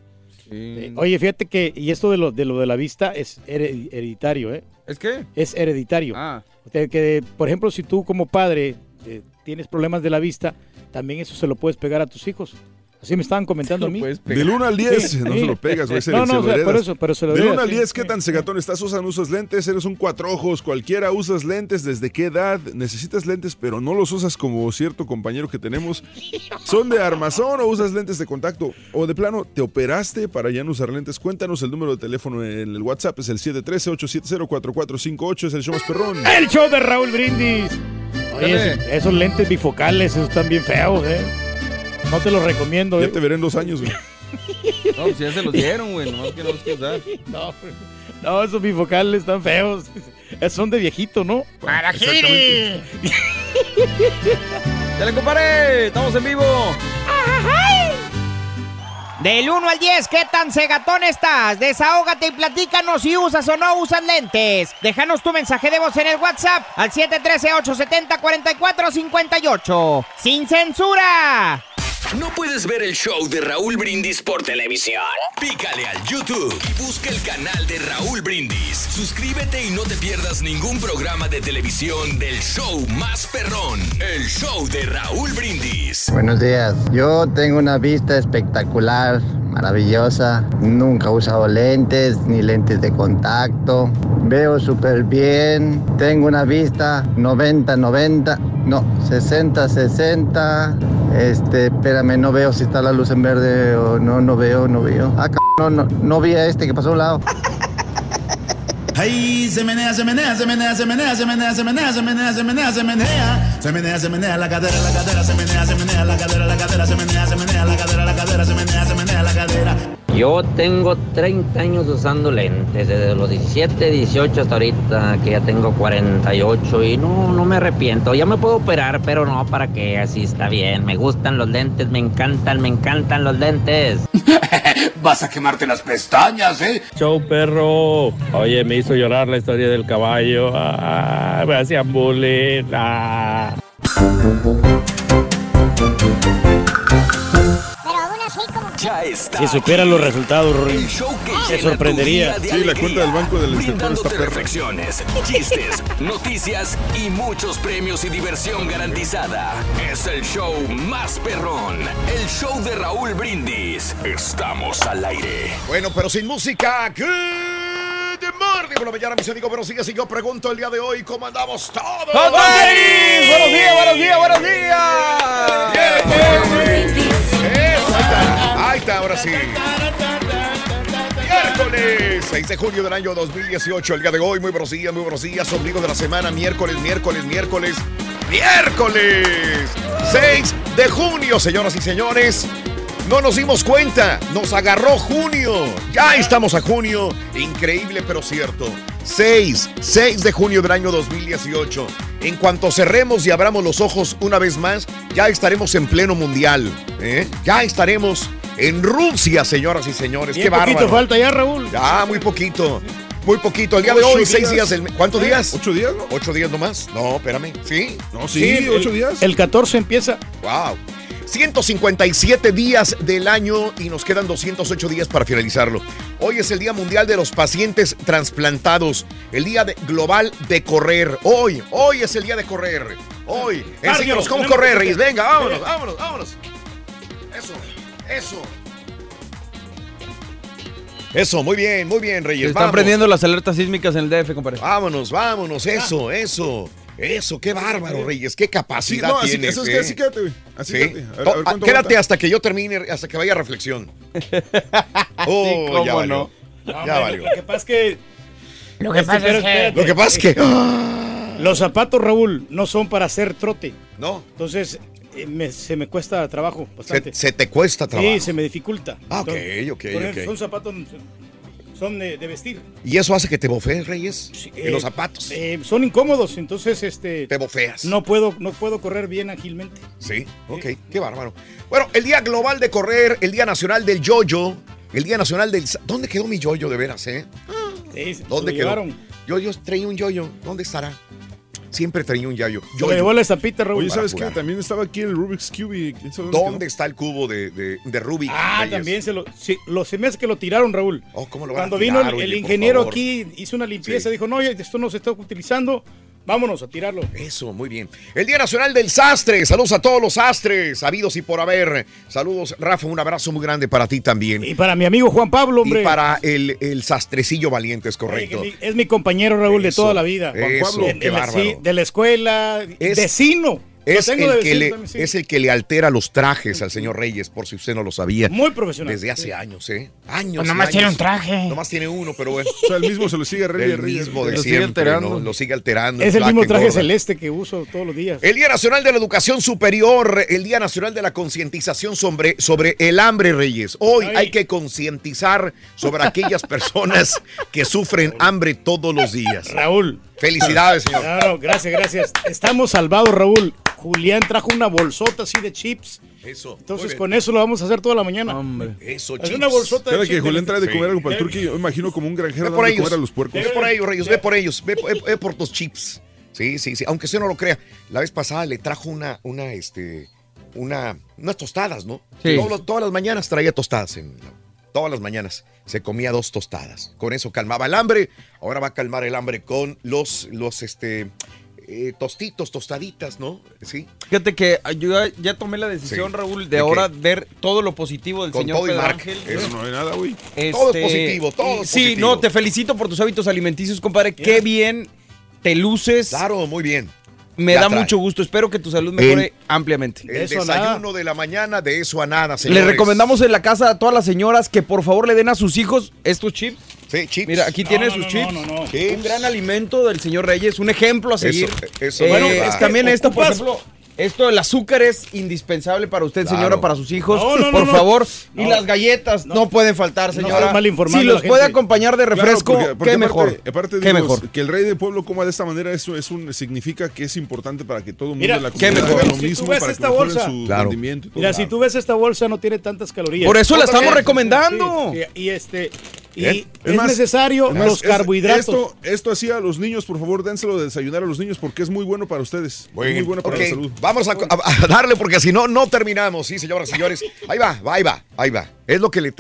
Eh, oye, fíjate que, y esto de lo de, lo de la vista es hered- hereditario, ¿eh? ¿Es qué? Es hereditario. Ah. O sea, que, por ejemplo, si tú como padre eh, tienes problemas de la vista, también eso se lo puedes pegar a tus hijos. Así me estaban comentando a mí. Del 1 al 10, Sí, no sí. se lo pegas, güey. No, no, o sea, por eso, pero se lo Del heredas, 1 al sí. 10, ¿qué tan cegatón estás? ¿Usan, usas lentes? ¿Eres un cuatro ojos? ¿Cualquiera usas lentes? ¿Desde qué edad? ¿Necesitas lentes pero no los usas como cierto compañero que tenemos? ¿Son de armazón o usas lentes de contacto? ¿O de plano te operaste para ya no usar lentes? Cuéntanos el número de teléfono en el WhatsApp, es el 713-870-4458, es el show más perrón. El show de Raúl Brindis. Oye, esos lentes bifocales, esos están bien feos, ¿eh? No te los recomiendo, ¿eh? Ya te veré en dos años, güey. No, pues ya se los dieron, güey. Nomás que no los quiero usar. *laughs* No, no, esos bifocales están feos. Son de viejito, ¿no? ¡Para Giri! ¡Ya le comparé! ¡Estamos en vivo! Del 1 al 10, ¿qué tan cegatón estás? Desahógate y platícanos si usas o no usas lentes. Déjanos tu mensaje de voz en el WhatsApp al 713-870-4458. ¡Sin censura! ¿No puedes ver el show de Raúl Brindis por televisión? Pícale al YouTube y busca el canal de Raúl Brindis. Suscríbete y no te pierdas ningún programa de televisión del show más perrón, el show de Raúl Brindis. Buenos días. Yo tengo una vista espectacular, maravillosa. Nunca he usado lentes ni lentes de contacto. Veo súper bien. Tengo una vista 90-90. No, 60-60. Este, espérame, no veo si está la luz en verde o no, no veo, no veo. Ah, c- no, no, no vi a este que pasó a un lado. Ay, se menea, se menea, se menea, se menea, se menea, se menea, se menea, se menea, se menea. Se menea, se menea la cadera, la cadera, se menea, se menea la cadera, la cadera, se menea, se menea la cadera, la cadera, se menea, se menea la cadera. Yo tengo 30 años usando lentes, desde los 17, 18 hasta ahorita, que ya tengo 48 y no, no me arrepiento. Ya me puedo operar, pero no, ¿para qué? Así está bien. Me gustan los lentes, me encantan, me encantan los lentes. *laughs* Vas a quemarte las pestañas, ¿eh? Show perro. Oye, me hizo llorar la historia del caballo. Ah, me hacían bullying. Ah. Ya está. Si supieran los resultados, Rory, te sorprendería. Sí, la cuenta del banco del inspector está perra. reflexiones, chistes, *laughs* noticias y muchos premios y diversión garantizada. Es el show más perrón, el show de Raúl Brindis. Estamos al aire. Bueno, pero sin música. Good morning por la mañana, mis amigos. Pero sigue, si yo pregunto el día de hoy, ¿cómo andamos todos? ¡Buenos días, buenos días, buenos días! Ahí está, ahora sí. Miércoles. 6 de junio del año 2018, el día de hoy, muy buenos días, muy buenos días, ombligo de la semana, miércoles, miércoles, miércoles, miércoles, 6 de junio, señoras y señores. No nos dimos cuenta, nos agarró junio. Ya estamos a junio, increíble pero cierto. 6, 6 de junio del año 2018. En cuanto cerremos y abramos los ojos una vez más, ya estaremos en pleno mundial. ¿eh? Ya estaremos en Rusia, señoras y señores. Bien Qué bárbaro. poquito falta ya, Raúl. Ya, muy poquito. Muy poquito. El día de Ocho hoy, seis días. del- ¿Cuántos ¿Eh? días? ¿Ocho días, no? ¿Ocho días nomás? No, espérame. ¿Sí? No, sí, ocho el, días. El 14 empieza. Wow. 157 días del año y nos quedan 208 días para finalizarlo. Hoy es el Día Mundial de los Pacientes Transplantados, el Día de- Global de Correr. Hoy, hoy es el día de correr. Hoy. Enséñanos cómo correr, Reyes. Venga, vámonos, vámonos, vámonos. Eso, eso. Eso, muy bien, muy bien, Se Reyes. están vamos. prendiendo las alertas sísmicas en el DF, compadre. Vámonos, vámonos, eso, eso. Eso, qué bárbaro, Reyes, qué Sí, capacidad no, así, tienes. así, ¿eh? así quédate, güey. Así Sí. quédate. A ver, a ver ah, quédate hasta que yo termine, hasta que vaya reflexión. *laughs* *laughs* Oh, cómo ya valió. no. No, Ya valió. Lo que pasa es que. Lo que Este, pasa es que... Lo que pasa es que. Los zapatos, Raúl, no son para hacer trote. No, Entonces, eh, me- se me cuesta trabajo se, bastante. se te cuesta trabajo. Sí, se me dificulta. Ah, ok, Entonces, ok, por ok. eso Son zapatos, son de, de vestir. ¿Y eso hace que te bofees, Reyes? en Eh, los zapatos. eh, son incómodos, entonces este te bofeas. no puedo no puedo correr bien ágilmente. Sí, ok, qué bárbaro. Bueno, el Día Global de Correr, el Día Nacional del Yoyo, el Día Nacional del... ¿Dónde quedó mi yoyo de veras, eh? Sí, se ¿Dónde quedó? llevaron. Yo, yo traía un yoyo. ¿Dónde estará? Siempre traía un yoyo. Se lo llevó la estampita, Raúl. Oye, ¿sabes qué? También estaba aquí el Rubik's Cube. y ¿quién sabe dónde ¿Dónde está el cubo de, de, de Rubik? Ah, Reyes? también se lo, sí, lo se me hace que lo tiraron, Raúl. Oh, ¿cómo lo van a Cuando tirar, vino el, oye, el por ingeniero aquí, hizo una limpieza, Sí. dijo, no, oye, esto no se está utilizando, vámonos a tirarlo. Eso, muy bien. El Día Nacional del Sastre. Saludos a todos los sastres, habidos y por haber. Saludos, Rafa, un abrazo muy grande para ti también. Y para mi amigo Juan Pablo, hombre. Y para el, el sastrecillo valiente, es Oye, correcto. es mi compañero Raúl de toda la vida. eso, De- de, qué la, bárbaro. sí, de la escuela, Es- vecino. Es el, que le, también, sí. es el que le altera los trajes al señor Reyes, por si usted no lo sabía. Muy profesional. Desde hace años, ¿eh? Años. Pues y nomás tiene un traje. Nomás tiene uno, pero bueno. O sea, el mismo se lo sigue Reyes. El mismo de Lo sigue alterando. ¿no? Lo sigue alterando. Es el mismo traje engorda. celeste que uso todos los días. El Día Nacional de la Educación Superior, el Día Nacional de la Concientización sobre, sobre el hambre, Reyes. Hoy Ay. hay que concientizar sobre aquellas personas que sufren hambre todos los días. Raúl. Felicidades, señor. Claro, gracias, gracias. Estamos salvados, Raúl. Julián trajo una bolsota así de chips. Eso. Entonces con eso lo vamos a hacer toda la mañana. Hombre. Eso, Es chips. una bolsota de Cada que chips. Julián trae de Sí. comer algo para el turqui, yo imagino como un granjero por de ellos. comer a los puercos. Ve por ellos, Reyes, ve por ellos. Ve, ve- ve por tus chips. Sí, sí, sí. Aunque usted no lo crea. La vez pasada le trajo una, una, este, una, unas tostadas, ¿no? Sí. Todos los- todas las mañanas traía tostadas. En, todas las mañanas se comía dos tostadas. Con eso calmaba el hambre. Ahora va a calmar el hambre con los, los, este, eh, tostitos, tostaditas, ¿no? Sí. Fíjate que yo ya, ya tomé la decisión, Sí. Raúl, ¿De de, ahora qué? ver todo lo positivo del Con señor todo Pedro. Ángel. Eso. No hay nada, güey. Todo es Este, positivo, todo es Sí, positivo. no, te felicito por tus hábitos alimenticios, compadre. Qué bien te luces. Claro, muy bien. Me da trae. mucho gusto. Espero que tu salud mejore ampliamente. El eso desayuno de la mañana, de eso a nada, Le señores. recomendamos en la casa a todas las señoras que por favor le den a sus hijos estos chips. Sí, chips. Mira, aquí No, tiene no, sus no, chips. no, no, no. Chips. Un gran alimento del señor Reyes, un ejemplo a seguir. eso Eh, no es es verdad. también esto, por ejemplo, esto el azúcar es indispensable para usted, Claro. señora, para sus hijos. No, no, no, por no. favor. Y las galletas no, pueden faltar, señora. mal si los puede acompañar de Claro, refresco, porque- porque qué aparte- mejor. Aparte, qué digo, mejor. que el rey del pueblo coma de esta manera, eso es un, significa que es importante para que todo el mundo Mira, la qué comunidad mejor. haga lo Si tú mismo ves para que esta mejoren bolsa- su Claro. rendimiento y todo. Mira, si tú ves esta bolsa no tiene tantas calorías. Por eso la estamos recomendando. Sí, Y, este y es, más, necesario los carbohidratos. Esto, esto así a los niños, por favor, dénselo de desayunar a los niños porque es muy bueno para ustedes. Bueno, es muy bueno para la salud. Vamos a, a- a darle porque si no, no terminamos. Sí, señoras y señores. Ahí va, ahí va, ahí va. Es lo que le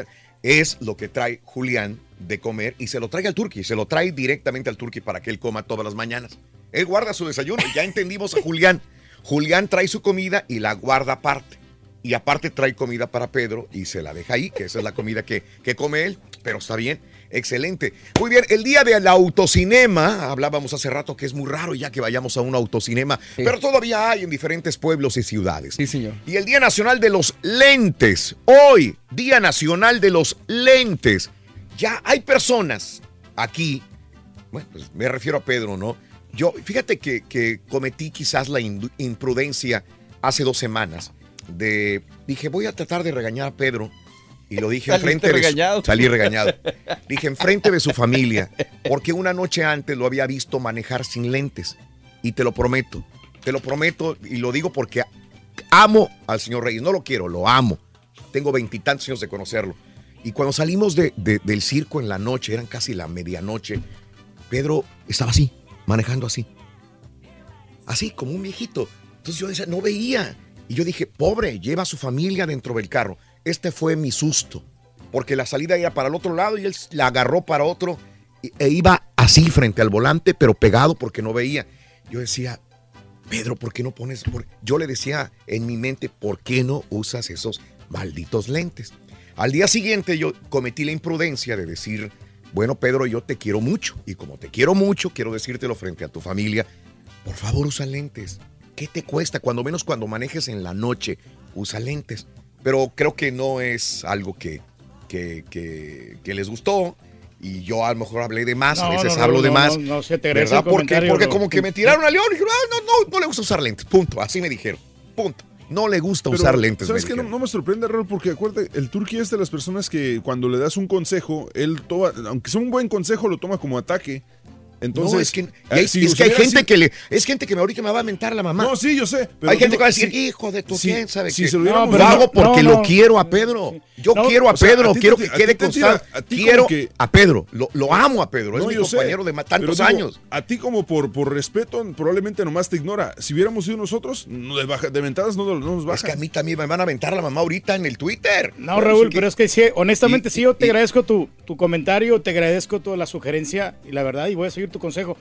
es lo que trae Julián de comer y se lo trae al turqui. Se lo trae directamente al turqui para que él coma todas las mañanas. Él guarda su desayuno. Ya entendimos a Julián. Julián trae su comida y la guarda aparte. Y aparte trae comida para Pedro y se la deja ahí, que esa es la comida que, que come él. Pero está bien. Excelente. Muy bien, el día del autocinema, hablábamos hace rato que es muy raro ya que vayamos a un autocinema, pero todavía hay en diferentes pueblos y ciudades. Sí, señor. Y el Día Nacional de los Lentes. Hoy, Día Nacional de los Lentes. Ya hay personas aquí, bueno, pues me refiero a Pedro, ¿no? Yo, fíjate que, que cometí quizás la imprudencia hace dos semanas de, dije, voy a tratar de regañar a Pedro. Y lo dije enfrente de su- regañado. salí regañado. Dije enfrente de su familia, porque una noche antes lo había visto manejar sin lentes. Y te lo prometo, te lo prometo y lo digo porque amo al señor Reyes. No lo quiero, lo amo. Tengo veintitantos años de conocerlo. Y cuando salimos de- de- del circo en la noche, eran casi la medianoche, Pedro estaba así, manejando así. Así, como un viejito. Entonces yo decía, no veía. Y yo dije, pobre, lleva a su familia dentro del carro. Este fue mi susto. Porque la salida era para el otro lado y él la agarró para otro. E iba así frente al volante, pero pegado porque no veía. Yo decía, Pedro, ¿por qué no pones? por-?" Yo le decía en mi mente, ¿por qué no usas esos malditos lentes? Al día siguiente yo cometí la imprudencia de decir, bueno, Pedro, yo te quiero mucho. Y como te quiero mucho, quiero decírtelo frente a tu familia, por favor usa lentes. ¿Qué te cuesta? Cuando menos cuando manejes en la noche, usa lentes. Pero creo que no es algo que, que, que- que les gustó. Y yo a lo mejor hablé de más, a No, veces no, hablo no, de más. no, no, se te ¿verdad? el Porque, porque como que me tiraron a León y dijeron, ah, no, no, no le gusta usar lentes. Punto. Así me dijeron. Punto. No le gusta Pero, usar lentes. ¿Sabes me qué? No, dijeron. no me sorprende, Raúl, porque acuérdate, el turqui es de las personas que cuando le das un consejo, él toma, aunque sea un buen consejo, lo toma como ataque. Entonces, no, es que, hay- si es que hay gente sido- que le, es gente que me ahorita me va a mentar la mamá. No, sí, yo sé. pero hay gente digo, que va a decir, si- hijo de tu si- quién sabe qué. se lo No, pero lo hago porque no, lo no. quiero a Pedro. Yo No, quiero a o sea, Pedro, a ti quiero que a quede te constante. Quiero que- a Pedro, lo, lo amo a Pedro, es mi yo sé, compañero de tantos digo, años. A ti como por, por respeto, probablemente nomás te ignora. Si hubiéramos sido nosotros, no de, baja- de ventadas no, no nos baja. Es que a mí también me van a aventar la mamá ahorita en el Twitter. No, Raúl, pero es que sí, honestamente sí, yo te agradezco tu, tu comentario, te agradezco toda la sugerencia y la verdad, y voy a seguir tu consejo.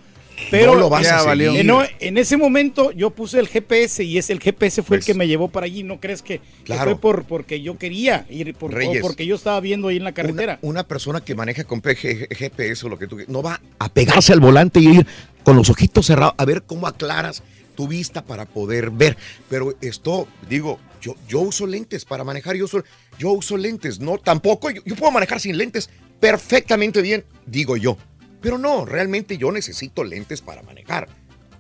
Pero No lo vas a Ya seguir. En, ese momento yo puse el GPS y es el GPS fue el que me llevó para allí. ¿No crees que, Pues fue por porque yo quería ir, por, Reyes. o porque yo estaba viendo ahí en la carretera? Una, una persona que maneja con PG GPS o lo que tú no va a pegarse al volante y ir con los ojitos cerrados a ver cómo aclaras tu vista para poder ver. Pero esto, digo, yo, yo uso lentes para manejar, yo uso, yo uso lentes, no, tampoco, yo, yo puedo manejar sin lentes perfectamente bien, digo yo. Pero no, realmente yo necesito lentes para manejar.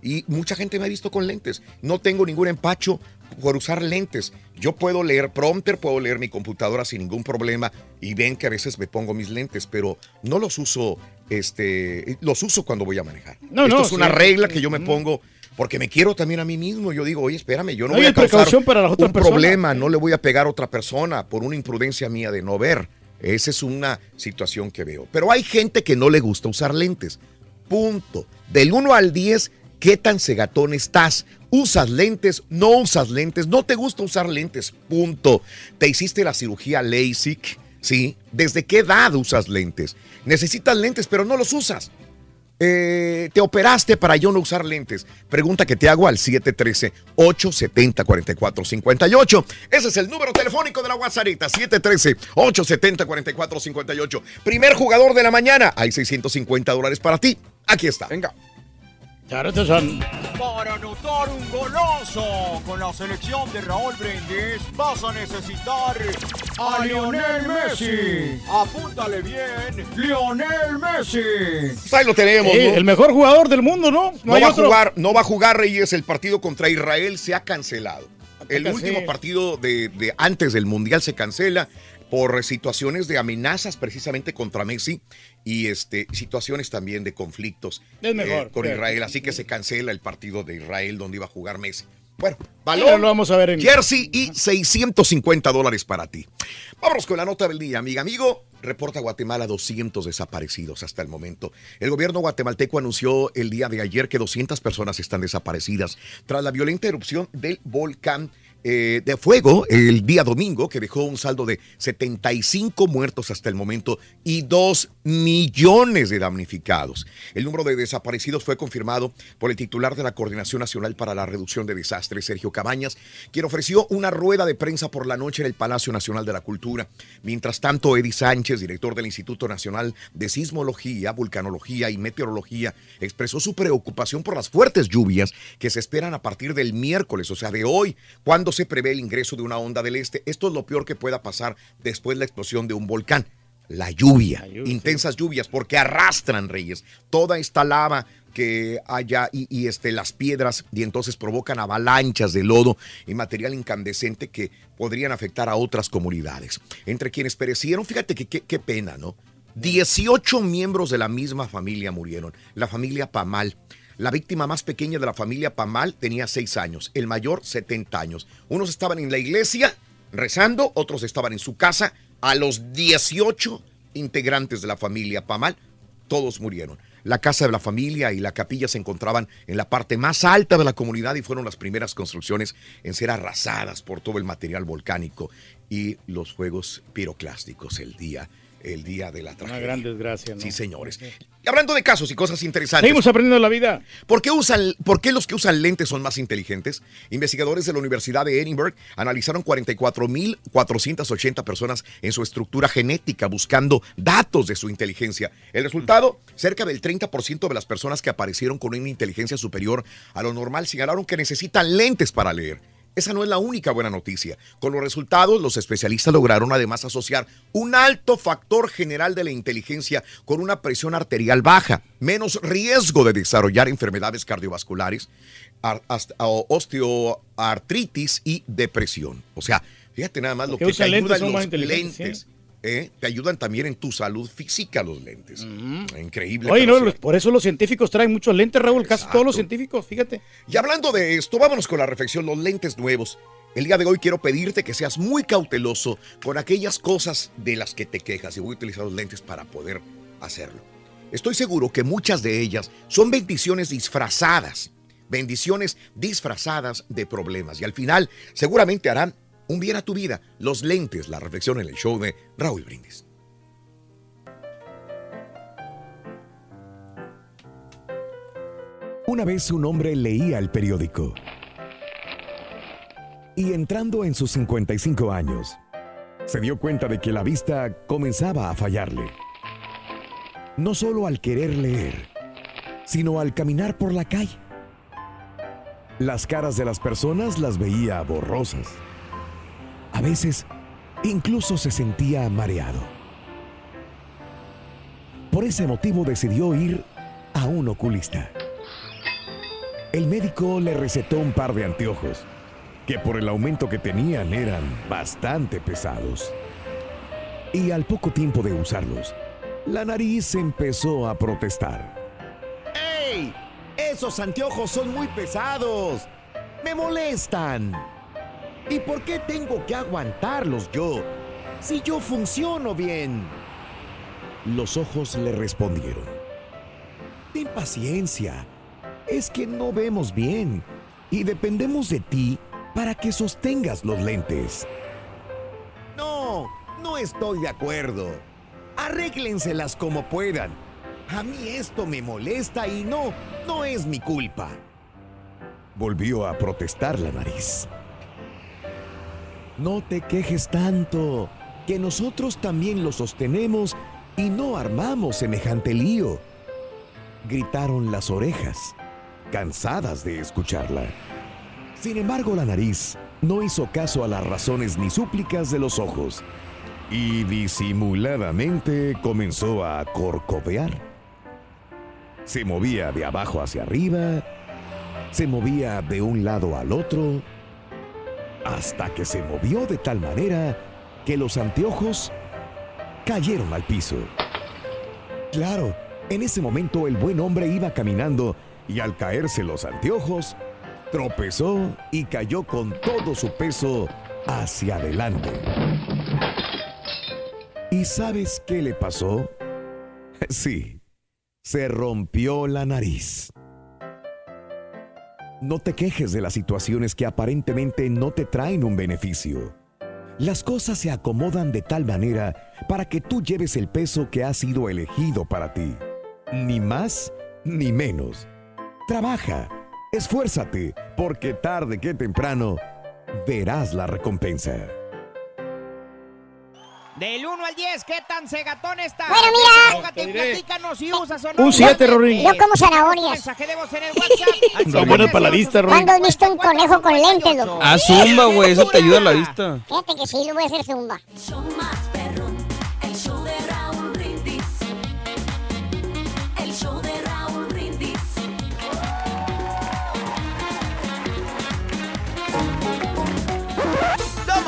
Y mucha gente me ha visto con lentes. No tengo ningún empacho por usar lentes. Yo puedo leer prompter, puedo leer mi computadora sin ningún problema y ven que a veces me pongo mis lentes, pero no los uso, este, los uso cuando voy a manejar. No, Esto no, es una sí. regla que yo me pongo porque me quiero también a mí mismo. Yo digo, oye, espérame, yo no, No, voy a causar para las otras un personas. problema, no le voy a pegar a otra persona por una imprudencia mía de no ver. Esa es una situación que veo. Pero hay gente que no le gusta usar lentes. Punto. Del 1 al 10, ¿qué tan cegatón estás? ¿Usas lentes? ¿No usas lentes? ¿No te gusta usar lentes? Punto. ¿Te hiciste la cirugía LASIK? ¿Sí? ¿Desde qué edad usas lentes? Necesitas lentes, pero no los usas. Eh, te operaste para yo no usar lentes. Pregunta que te hago al 713-870-4458. Ese es el número telefónico de la WhatsApp. 713-870-4458. Primer jugador de la mañana. Hay 650 dólares para ti. Aquí está. Venga. Para anotar un golazo con la selección de Raúl Brindis vas a necesitar a Lionel Messi. Apúntale bien, Lionel Messi. Pues ahí lo tenemos. Sí, ¿no? el mejor jugador del mundo, ¿no? No, hay va a jugar, no va a jugar Reyes. El partido contra Israel se ha cancelado. El último partido de, de antes del Mundial se cancela por situaciones de amenazas precisamente contra Messi y este, situaciones también de conflictos Es mejor, eh, con. Israel. Así que se cancela el partido de Israel donde iba a jugar Messi. Bueno, lo vamos a ver en- jersey y 650 dólares para ti. Vámonos con la nota del día, amiga, amigo. Reporta Guatemala 200 desaparecidos hasta el momento. El gobierno guatemalteco anunció el día de ayer que 200 personas están desaparecidas tras la violenta erupción del volcán eh, de fuego el día domingo, que dejó un saldo de 75 muertos hasta el momento y 2 millones de damnificados. El número de desaparecidos fue confirmado por el titular de la Coordinación Nacional para la Reducción de Desastres, Sergio Cabañas, quien ofreció una rueda de prensa por la noche en el Palacio Nacional de la Cultura. Mientras tanto, Eddie Sánchez, director del Instituto Nacional de Sismología, Vulcanología y Meteorología, expresó su preocupación por las fuertes lluvias que se esperan a partir del miércoles, o sea, de hoy, cuando se prevé el ingreso de una onda del este. Esto es lo peor que pueda pasar después de la explosión de un volcán. La lluvia, intensas lluvias, porque arrastran, Reyes, toda esta lava que haya y, y, este, las piedras y entonces provocan avalanchas de lodo y material incandescente que podrían afectar a otras comunidades. Entre quienes perecieron, fíjate que qué- qué pena, ¿no? 18 miembros de la misma familia murieron. La familia Pamal. La víctima más pequeña de la familia Pamal tenía 6 años, el mayor 70 años. Unos estaban en la iglesia rezando, otros estaban en su casa. A los 18 integrantes de la familia Pamal, todos murieron. La casa de la familia y la capilla se encontraban en la parte más alta de la comunidad y fueron las primeras construcciones en ser arrasadas por todo el material volcánico y los fuegos piroclásticos el día, el día de la Una tragedia. gran desgracia, ¿no? Sí, señores. Y hablando de casos y cosas interesantes. Seguimos aprendiendo la vida. ¿Por qué, usan, ¿Por qué los que usan lentes son más inteligentes? Investigadores de la Universidad de Edinburgh analizaron 44.480 personas en su estructura genética buscando datos de su inteligencia. El resultado, cerca del 30% de las personas que aparecieron con una inteligencia superior a lo normal señalaron que necesitan lentes para leer. Esa no es la única buena noticia. Con los resultados, los especialistas lograron además asociar un alto factor general de la inteligencia con una presión arterial baja, menos riesgo de desarrollar enfermedades cardiovasculares, osteoartritis y depresión. O sea, fíjate nada más lo que te son más los lentes. ¿Eh? Te ayudan también en tu salud física los lentes. Increíble. Oye, no, por eso los científicos traen muchos lentes, Raúl. Casi todos los científicos, fíjate. Y hablando de esto, vámonos con la reflexión, los lentes nuevos. El día de hoy quiero pedirte que seas muy cauteloso con aquellas cosas de las que te quejas y voy a utilizar los lentes para poder hacerlo. Estoy seguro que muchas de ellas son bendiciones disfrazadas, bendiciones disfrazadas de problemas y al final seguramente harán un bien a tu vida. Los lentes, la reflexión en el show de Raúl Brindis. Una vez un hombre leía el periódico. Y entrando en sus 55 años, se dio cuenta de que la vista comenzaba a fallarle. No solo al querer leer, sino al caminar por la calle. Las caras de las personas las veía borrosas. A veces, incluso se sentía mareado. Por ese motivo decidió ir a un oculista. El médico le recetó un par de anteojos, que por el aumento que tenían eran bastante pesados. Y al poco tiempo de usarlos, la nariz empezó a protestar. ¡Ey! Esos anteojos son muy pesados. Me molestan. ¿Y por qué tengo que aguantarlos yo? Si yo funciono bien. Los ojos le respondieron. Ten paciencia. Es que no vemos bien y dependemos de ti para que sostengas los lentes. No, no estoy de acuerdo. Arréglenselas como puedan. A mí esto me molesta y no, no es mi culpa. Volvió a protestar la nariz. No te quejes tanto, que nosotros también lo sostenemos y no armamos semejante lío. Gritaron las orejas, cansadas de escucharla. Sin embargo, la nariz no hizo caso a las razones ni súplicas de los ojos y disimuladamente comenzó a corcovear. Se movía de abajo hacia arriba, se movía de un lado al otro, hasta que se movió de tal manera que los anteojos cayeron al piso. Claro, en ese momento el buen hombre iba caminando y al caerse los anteojos, tropezó y cayó con todo su peso hacia adelante. ¿Y sabes qué le pasó? *laughs* Sí, se rompió la nariz. No te quejes de las situaciones que aparentemente no te traen un beneficio. Las cosas se acomodan de tal manera para que tú lleves el peso que ha sido elegido para ti. Ni más ni menos. Trabaja, esfuérzate, porque tarde que temprano verás la recompensa. Del 1 al 10, ¿qué tan segatón está? Bueno, mira. Platícanos si usas o Un no. siete, usas Rorín. lentes. Yo como zanahorias. Mensaje de voz en el WhatsApp. *laughs* al Son buenas para la vista, Rorín. ¿Cuándo has visto un conejo con lentes, loco? Ah, zumba, güey, eso te ayuda a la vista. Fíjate que sí, lo voy a hacer zumba.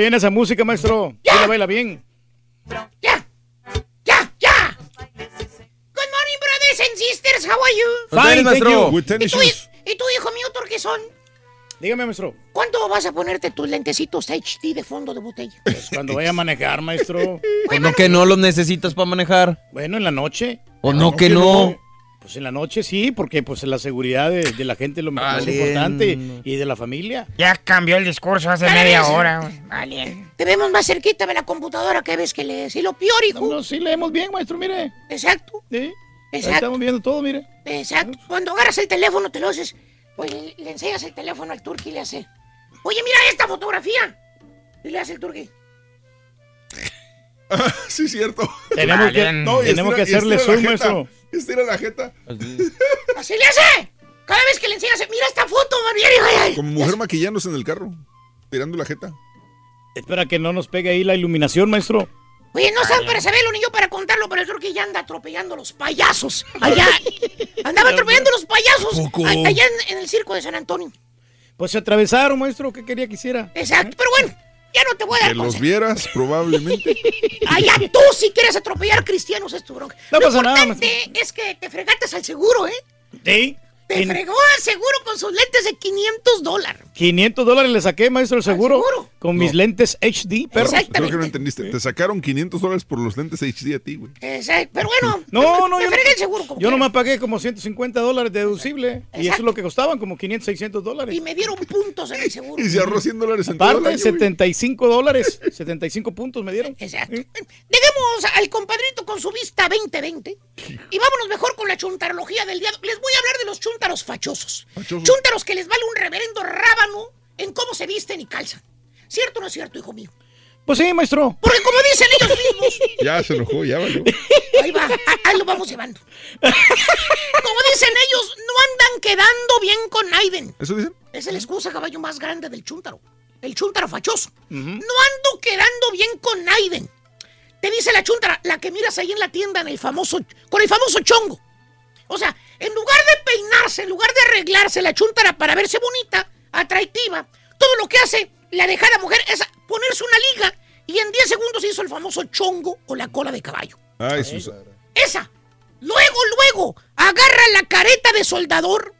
Bien esa música, maestro. Sí la baila bien. Ya. Ya. Ya. Good morning, brothers and sisters. How are you? Fine, thank you. With ¿Y tú, shoes. y tú, hijo mío, Torquezón? Dígame, maestro. ¿Cuándo vas a ponerte tus lentecitos HD de fondo de botella? Pues cuando vaya a manejar, maestro. ¿O no que no los necesitas para manejar? Bueno, en la noche. ¿O no que no? Pues en la noche sí, porque pues la seguridad de, de la gente es lo más importante y de la familia. Ya cambió el discurso hace media hora. güey. Vale. Te vemos más cerquita de la computadora que ves que lees. Y lo peor, hijo. No, sí leemos bien, maestro, mire. Exacto. Sí. Ahí Exacto. Estamos viendo todo, mire. Exacto. Cuando agarras el teléfono, te lo haces. Pues le, enseñas el teléfono al turqui y le hace. Oye, mira esta fotografía. Y le hace el turqui. *laughs* sí, cierto. Tenemos que- tenemos que hacerle zoom, maestro. Estira la jeta. ¡Así le hace! Cada vez que le enseñas, mira esta foto, man. Como mujer maquillándose en el carro. Tirando la jeta. Espera que no nos pegue ahí la iluminación, maestro. Oye, no saben para saberlo ni yo para contarlo, pero el turqui ya anda atropellando los payasos. Allá. *laughs* Andaba atropellando los payasos. a- Allá en, en el circo de San Antonio. Pues se atravesaron, maestro. ¿Qué quería que hiciera? Exacto, pero bueno, ya no te voy a Que dar los consejos. vieras, probablemente. *laughs* Allá tú si quieres atropellar cristianos es tu bronca. No Lo pasa nada, importante es que te fregaste al seguro, ¿eh? Sí. Te fregó al seguro con sus lentes de 500 dólares. 500 dólares le saqué, maestro, el seguro. Con mis lentes HD, perro. Creo que no entendiste. Te sacaron 500 dólares por los lentes HD a ti, güey. Exacto, pero bueno. *laughs* No, no, me yo, fregué el seguro como yo quiera. nomás pagué como 150 dólares deducible. Y eso es lo que costaban, como 500, 600 dólares. Y me dieron puntos en el seguro. *laughs* Y se ahorró 100 dólares en todo el Aparte, año, güey. 75 dólares. 75 puntos me dieron. Exacto. Dejemos al compadrito con su vista 2020 y vámonos mejor con la chuntarología del día. Les voy a hablar de los chúntaros fachosos. Fachosos. Chúntaros que les vale un reverendo rábano en cómo se visten y calzan. ¿Cierto o no es cierto, hijo mío? Pues sí, maestro. Porque como dicen ellos mismos, *laughs* Ya se enojó, ya valió. ahí va, ahí lo vamos llevando. *laughs* Como dicen ellos, no andan quedando bien con Aiden. ¿Eso dicen? Es el excusa caballo más grande del chúntaro. El chúntaro fachoso. No ando quedando bien con Aiden. Te dice la chúntara, la que miras ahí en la tienda en el famoso, con el famoso chongo. O sea, en lugar de peinarse, en lugar de arreglarse la chúntara para verse bonita, atractiva, todo lo que hace la dejada mujer es ponerse una liga y en 10 segundos hizo el famoso chongo o la cola de caballo. Ay, Susana. Esa. Luego, luego, agarra la careta de soldador.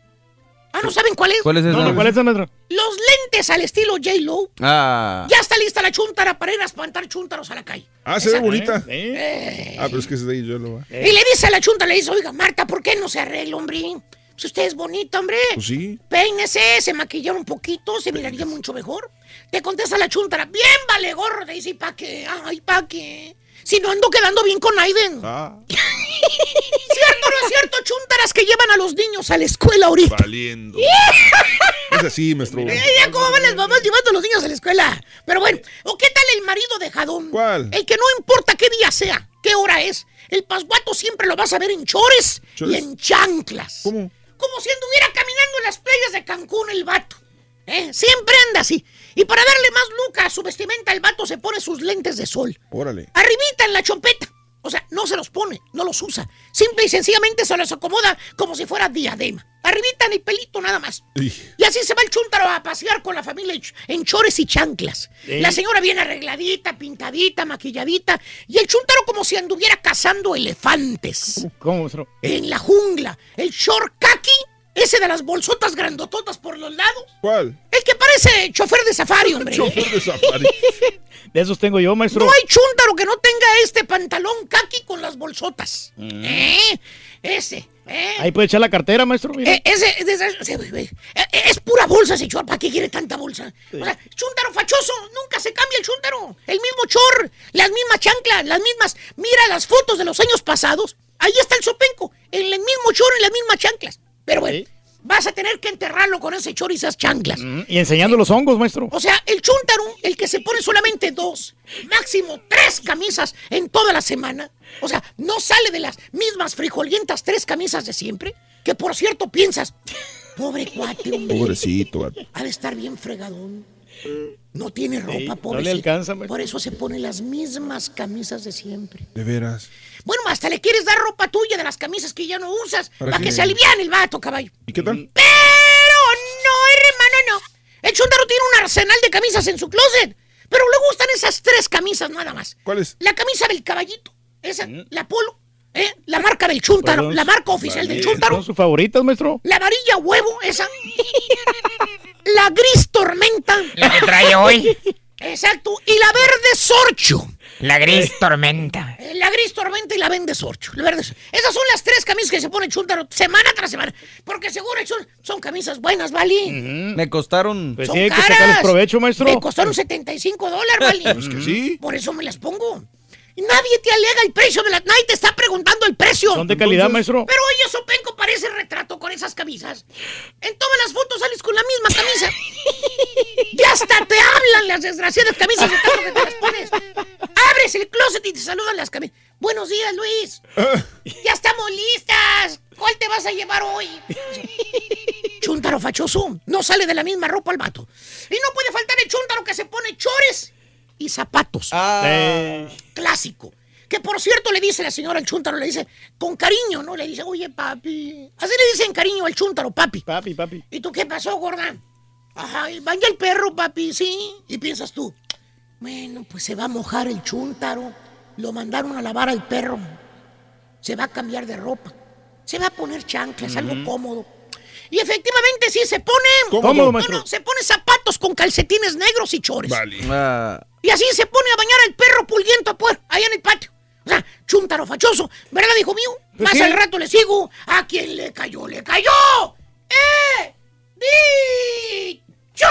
Ah, ¿no saben cuál es? ¿Cuál es esa? No, no, ¿cuál es esa, maestro? Los lentes al estilo J-Lo. Ah. Ya está lista la chuntara para ir a espantar chúntaros a la calle. Ah, se ve bonita. Eh. Ah, pero es que es de ahí, yo lo va. Y le dice a la chunta, le dice, oiga, Marta, ¿por qué no se arregla, hombre? Si usted es bonita, hombre. Pues sí. Peínese, se maquillar un poquito, se miraría mucho mejor. Te contesta la chuntara, bien vale gorro, te dice, ¿y pa' qué? Ay, ¿pa' qué? Si no ando quedando bien con Aiden. Ah, *laughs* ¿Cierto o no es cierto, chuntaras que llevan a los niños a la escuela ahorita? valiendo. *laughs* Es así, maestro. Ya cómo van las mamás llevando a los niños a la escuela. Pero bueno, ¿o qué tal el marido de Jadón? ¿Cuál? El que no importa qué día sea, qué hora es. El pasguato siempre lo vas a ver en chores, ¿Chores? y en chanclas. ¿Cómo? Como si anduviera caminando en las playas de Cancún el vato. ¿Eh? Siempre anda así. Y para darle más luca a su vestimenta, el vato se pone sus lentes de sol. Órale. Arribita en la chompeta. O sea, no se los pone, no los usa. Simple y sencillamente se los acomoda como si fuera diadema. Arribita en el pelito nada más. Y- Y así se va el chúntaro a pasear con la familia en ch- en chores y chanclas. La señora bien arregladita, pintadita, maquilladita. Y el chúntaro como si anduviera cazando elefantes. ¿Cómo? En la jungla. El short kaki, ese de las bolsotas grandototas por los lados. ¿Cuál? El que parece chofer de safari, hombre. *laughs* Chofer de safari. *laughs* De esos tengo yo, maestro. No hay chúntaro que no tenga este pantalón kaki con las bolsotas. ¿Eh? Ese, ¿eh? Ahí puede echar la cartera, maestro. mira. Eh, ese, ese- ese- ese- es pura bolsa ese chor. ¿Para qué quiere tanta bolsa? O sea, chúntaro fachoso. Nunca se cambia el chúntaro. El mismo chor. Las mismas chanclas. Las mismas. Mira las fotos de los años pasados. Ahí está el sopenco. En el mismo chor, en las mismas chanclas. Pero bueno, vas a tener que enterrarlo con ese chor y esas chanclas. Mm, Y enseñando los hongos, maestro. O sea, el chúntaro, el que se pone solamente dos, máximo tres camisas en toda la semana. O sea, no sale de las mismas frijolientas tres camisas de siempre. Que por cierto piensas, pobre cuate, hombre. Pobrecito. Ha de estar bien fregadón. No tiene ropa, Ey, no pobre. le alcanza, maestro. Por eso se pone las mismas camisas de siempre. De veras. Bueno, hasta le quieres dar ropa tuya de las camisas que ya no usas. ¿Para que se aliviane el vato, caballo. ¿Y qué tal? Pero no, hermano, no. El chúndaro tiene un arsenal de camisas en su closet. Pero le gustan esas tres camisas nada más. ¿Cuáles? La camisa del caballito, esa, la polo, ¿eh? la marca del chúntaro, Perdón. la marca oficial del chúntaro, ¿Son sus favoritas, maestro? la amarilla huevo, esa, *laughs* la gris tormenta. La que trae hoy. *laughs* Exacto, y la verde sorcho. La gris tormenta. Eh, La gris tormenta y la verde sorcho. La verde sorcho. Esas son las tres camisas que se pone Chuntaro semana tras semana. Porque seguro son, son camisas buenas, ¿vale? Me costaron. Pues Son sí, hay que caras. sacarles provecho, maestro. Me costaron 75 dólares, ¿vale? Pues que sí. Por eso me las pongo. Y nadie te alega el precio de las... Nadie te está preguntando el precio. Son de calidad, maestro. Pero oye, Sopenco parece retrato con esas camisas. En todas las fotos sales con la misma camisa. *laughs* ya hasta te hablan las desgraciadas camisas de tanto que te las pones. Abres el closet y te saludan las camisas. Buenos días, Luis. *laughs* ya estamos listas. ¿Cuál te vas a llevar hoy? Chuntaro fachoso. No sale de la misma ropa el vato. Y no puede faltar el chuntaro que se pone chores y zapatos. Eh, Clásico. Que por cierto le dice la señora al chúntaro, le dice con cariño, ¿no? Le dice, oye, papi. Así le dicen cariño al chúntaro, papi. papi, papi. ¿Y tú qué pasó, gorda? Ajá, y vaya el perro, papi, sí. Y piensas tú, bueno, pues se va a mojar el chúntaro. Lo mandaron a lavar al perro. Se va a cambiar de ropa. Se va a poner chanclas, algo cómodo. Y efectivamente sí se pone. No, no, se pone zapatos con calcetines negros y chores. Vale. Ah, Y así se pone a bañar al perro pulguiento pues, allá en el patio. O sea, chúntaro fachoso, ¿verdad, hijo mío? Más sí. al rato le sigo. ¿A quién le cayó? ¡Le cayó! ¡Eh! ¡Dicho!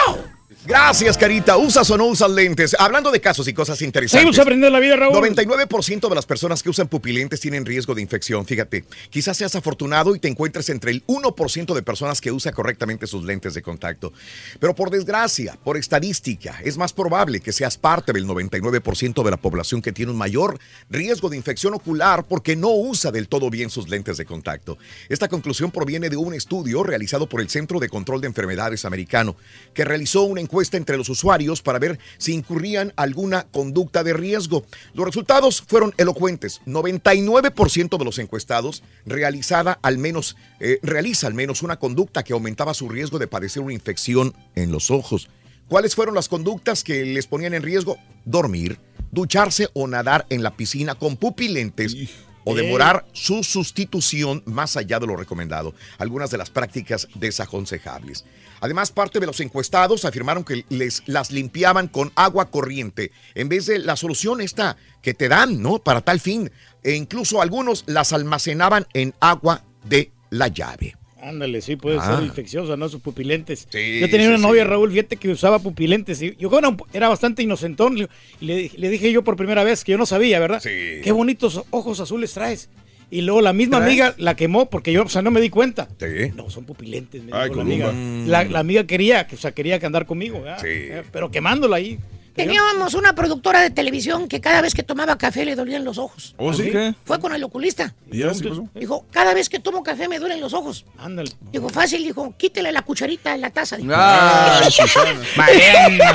Gracias, Carita. ¿Usas o no usas lentes? Hablando de casos y cosas interesantes. Seguimos aprendiendo la vida, Raúl. 99% de las personas que usan pupilentes tienen riesgo de infección. Fíjate, quizás seas afortunado y te encuentres entre el 1% de personas que usa correctamente sus lentes de contacto. Pero por desgracia, por estadística, es más probable que seas parte del 99% de la población que tiene un mayor riesgo de infección ocular porque no usa del todo bien sus lentes de contacto. Esta conclusión proviene de un estudio realizado por el Centro de Control de Enfermedades americano, que realizó una encuesta entre los usuarios para ver si incurrían alguna conducta de riesgo. Los resultados fueron elocuentes. 99% de los encuestados realizada al menos, eh, realiza al menos una conducta que aumentaba su riesgo de padecer una infección en los ojos. ¿Cuáles fueron las conductas que les ponían en riesgo? Dormir, ducharse o nadar en la piscina con pupilentes o demorar su sustitución más allá de lo recomendado. Algunas de las prácticas desaconsejables. Además, parte de los encuestados afirmaron que les las limpiaban con agua corriente en vez de la solución esta que te dan, ¿no? Para tal fin. E incluso algunos las almacenaban en agua de la llave. Ándale, sí, puede Ah. ser infecciosa, ¿no? Sus pupilentes. Sí, yo tenía sí, una novia, sí. Raúl, fíjate que usaba pupilentes. Y yo era, un- era bastante inocentón. Y le, le dije yo por primera vez que yo no sabía, ¿verdad? Sí. Qué bonitos ojos azules traes. Y luego la misma amiga la quemó porque yo, o sea, no me di cuenta. Sí. No, son pupilentes, me Ay, dijo la amiga. La, la amiga quería, que, o sea, quería que andar conmigo, ¿verdad? Sí. Eh, Pero quemándola ahí. Teníamos una productora de televisión que cada vez que tomaba café le dolían los ojos. ¿Oh, sí? ¿qué? Fue con el oculista. ¿Y ya? ¿Sí pasó? Dijo, cada vez que tomo café me duelen los ojos. Ándale. Dijo, fácil, dijo, quítele la cucharita en la taza. Dijo. *laughs* Mariano. *laughs*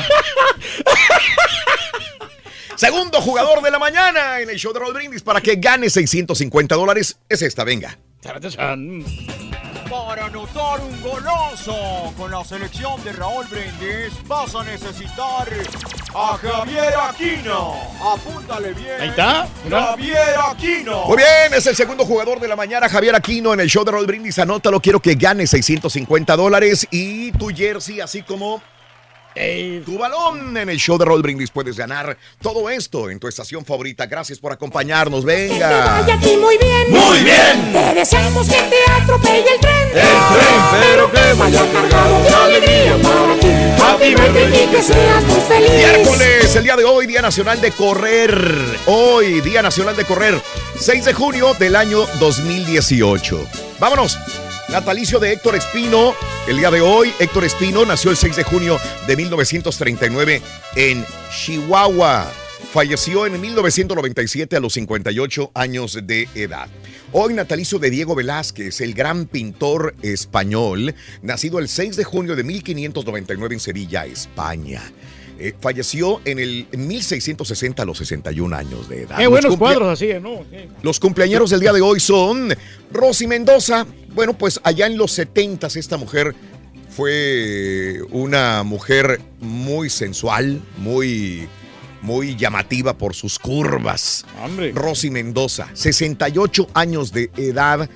Segundo jugador de la mañana en el show de Raúl Brindis para que gane 650 dólares. Es esta, venga. Para anotar un golazo con la selección de Raúl Brindis vas a necesitar a Javier Aquino. Apúntale bien. Ahí está, mira. Javier Aquino. Muy bien, es el segundo jugador de la mañana, Javier Aquino, en el show de Raúl Brindis. Anótalo, quiero que gane 650 dólares y tu jersey, así como Tu balón en el show de Roll Brindis puedes ganar todo esto en tu estación favorita. Gracias por acompañarnos. Venga. Vaya aquí muy bien. Muy bien. Te deseamos que te atropelle el tren. El tren, pero que vaya cargado de alegría para ti. Happy birthday y que seas muy feliz. Miércoles, el día de hoy, Día Nacional de Correr. Hoy, Día Nacional de Correr, 6 de junio del año 2018. Vámonos. Natalicio de Héctor Espino. El día de hoy, Héctor Espino nació el 6 de junio de 1939 en Chihuahua. Falleció en 1997 a los 58 años de edad. Hoy natalicio de Diego Velázquez, el gran pintor español, nacido el 6 de junio de 1599 en Sevilla, España. Eh, falleció en el 1660 a los 61 años de edad. Qué Los buenos cuadros así, ¿no? Sí. los cumpleañeros del día de hoy son Rosy Mendoza. Bueno, pues allá en los 70 esta mujer fue una mujer muy sensual, muy, muy llamativa por sus curvas. Rosy Mendoza, 68 años de edad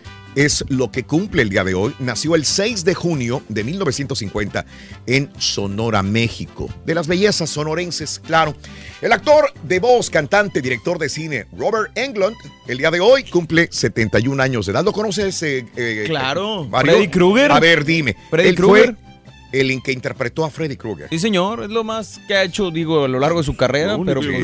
es lo que cumple el día de hoy. Nació el 6 de junio de 1950 en Sonora, México. De las bellezas sonorenses, claro. El actor de voz, cantante, director de cine Robert Englund, el día de hoy cumple 71 años de edad. ¿Lo conoces? eh, eh, Claro, Mario? Freddy Krueger. A ver, dime. Freddy Krueger. el que interpretó a Freddy Krueger. Sí, señor, es lo más que ha hecho, digo, a lo largo de su carrera, pero, pues,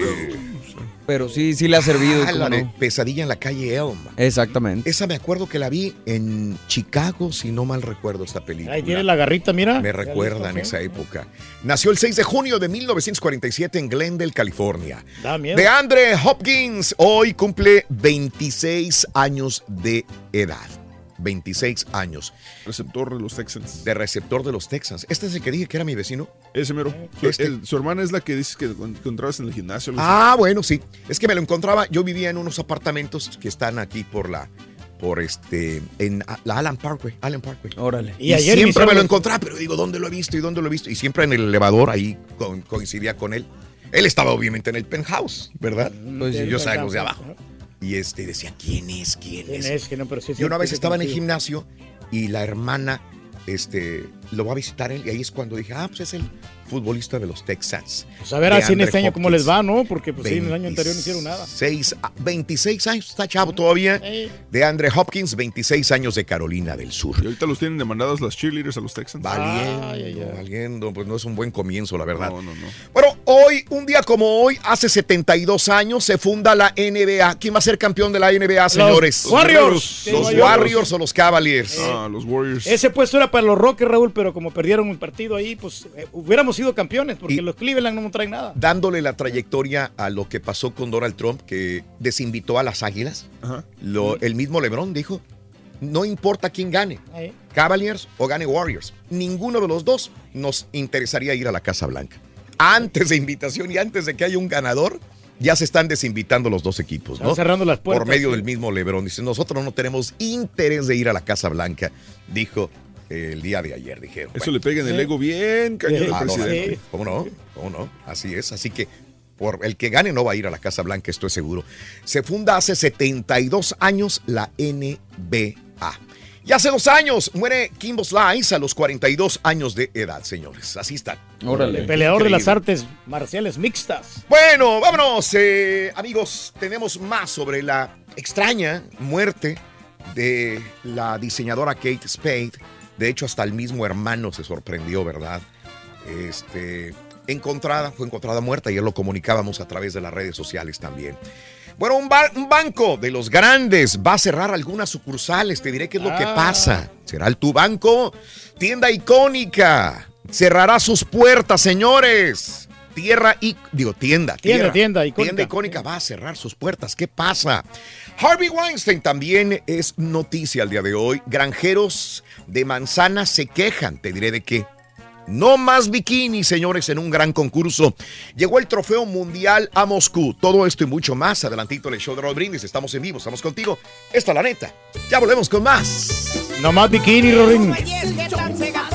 pero sí, sí le ha servido. Ah. Pesadilla en la calle Elm. Exactamente. Esa me acuerdo que la vi en Chicago, si no mal recuerdo esta película. Ahí tiene la garrita, mira. Me recuerdan esa época. Nació el 6 de junio de 1947 en Glendale, California. Da miedo. De Andre Hopkins, hoy cumple 26 años de edad. 26 años. Receptor de los Texans. De receptor de los Texans. Este es el que dije que era mi vecino. Ese mero. Su, Este. el- su hermana es la que dices que encontrabas en el gimnasio. así. Ah, bueno, sí. Es que me lo encontraba. Yo vivía en unos apartamentos que están aquí por la. Por este. En la Allen Parkway. Allen Parkway. Órale. Y, siempre me lo encontraba, pero digo, ¿dónde lo he visto y dónde lo he visto? Y siempre en el elevador ahí co- coincidía con él. Él estaba obviamente en el penthouse, ¿verdad? Pues yo los de abajo. Y este decía, ¿quién es? ¿Quién, ¿Quién es? es? ¿Quién no? Pero sí es y una vez estaba en el gimnasio y la hermana este, lo va a visitar él. Y ahí es cuando dije, ah, pues es el futbolista de los Texans. Pues a ver así en este año cómo les va, ¿no? Porque pues sí, en el año anterior no hicieron nada. 26, ah, 26 años, está chavo todavía. De Andre Hopkins, 26 años de Carolina del Sur. Y ahorita los tienen demandados las cheerleaders a los Texans. Valiendo, valiendo, pues no es un buen comienzo, la verdad. No, no, no. Bueno, hoy, un día como hoy, hace 72 años, se funda la NBA. ¿Quién va a ser campeón de la NBA, señores? Warriors. Los Sí, Warriors o los Cavaliers. Ah, los Warriors. Ese puesto era para los Rockets, Raúl, pero como perdieron un partido ahí, pues eh, hubiéramos sido campeones, porque los Cleveland no traen nada. Dándole la trayectoria a lo que pasó con Donald Trump, que desinvitó a las Águilas. Lo- el mismo LeBron dijo, no importa quién gane, Ahí. Cavaliers o gane Warriors, ninguno de los dos nos interesaría ir a la Casa Blanca. Antes de invitación y antes de que haya un ganador, ya se están desinvitando los dos equipos, ¿no? Están cerrando las puertas, Por medio sí. del mismo LeBron. Dice, nosotros no tenemos interés de ir a la Casa Blanca, dijo el día de ayer, dijeron. Eso le pega en el ego bien cañón Ah, no, presidente. ¿Cómo no? ¿Cómo no? Así es. Así que por el que gane no va a ir a la Casa Blanca, estoy seguro. Se funda hace 72 años la NBA. Y hace dos años muere Kimbo Slice a los 42 años de edad, señores. Así están. El peleador de las artes marciales mixtas. Bueno, vámonos, eh, amigos. Tenemos más sobre la extraña muerte de la diseñadora Kate Spade. De hecho, hasta el mismo hermano se sorprendió, ¿verdad? Este, encontrada, fue encontrada muerta. Ayer lo comunicábamos a través de las redes sociales también. Bueno, un, ba- un banco de los grandes va a cerrar algunas sucursales. Te diré qué es lo que Ah. pasa. ¿Será el tu banco? Tienda icónica. Cerrará sus puertas, señores. Tierra y digo tienda, Tienda, tierra. tienda icónica. Tienda icónica va a cerrar sus puertas. ¿Qué pasa? Harvey Weinstein también es noticia al día de hoy. Granjeros de manzana se quejan. Te diré de qué. No más bikini, señores, en un gran concurso. Llegó el trofeo mundial a Moscú. Todo esto y mucho más. Adelantito en el show de Roll Brindis. Estamos en vivo, estamos contigo. Esta es la neta. Ya volvemos con más. No más bikini,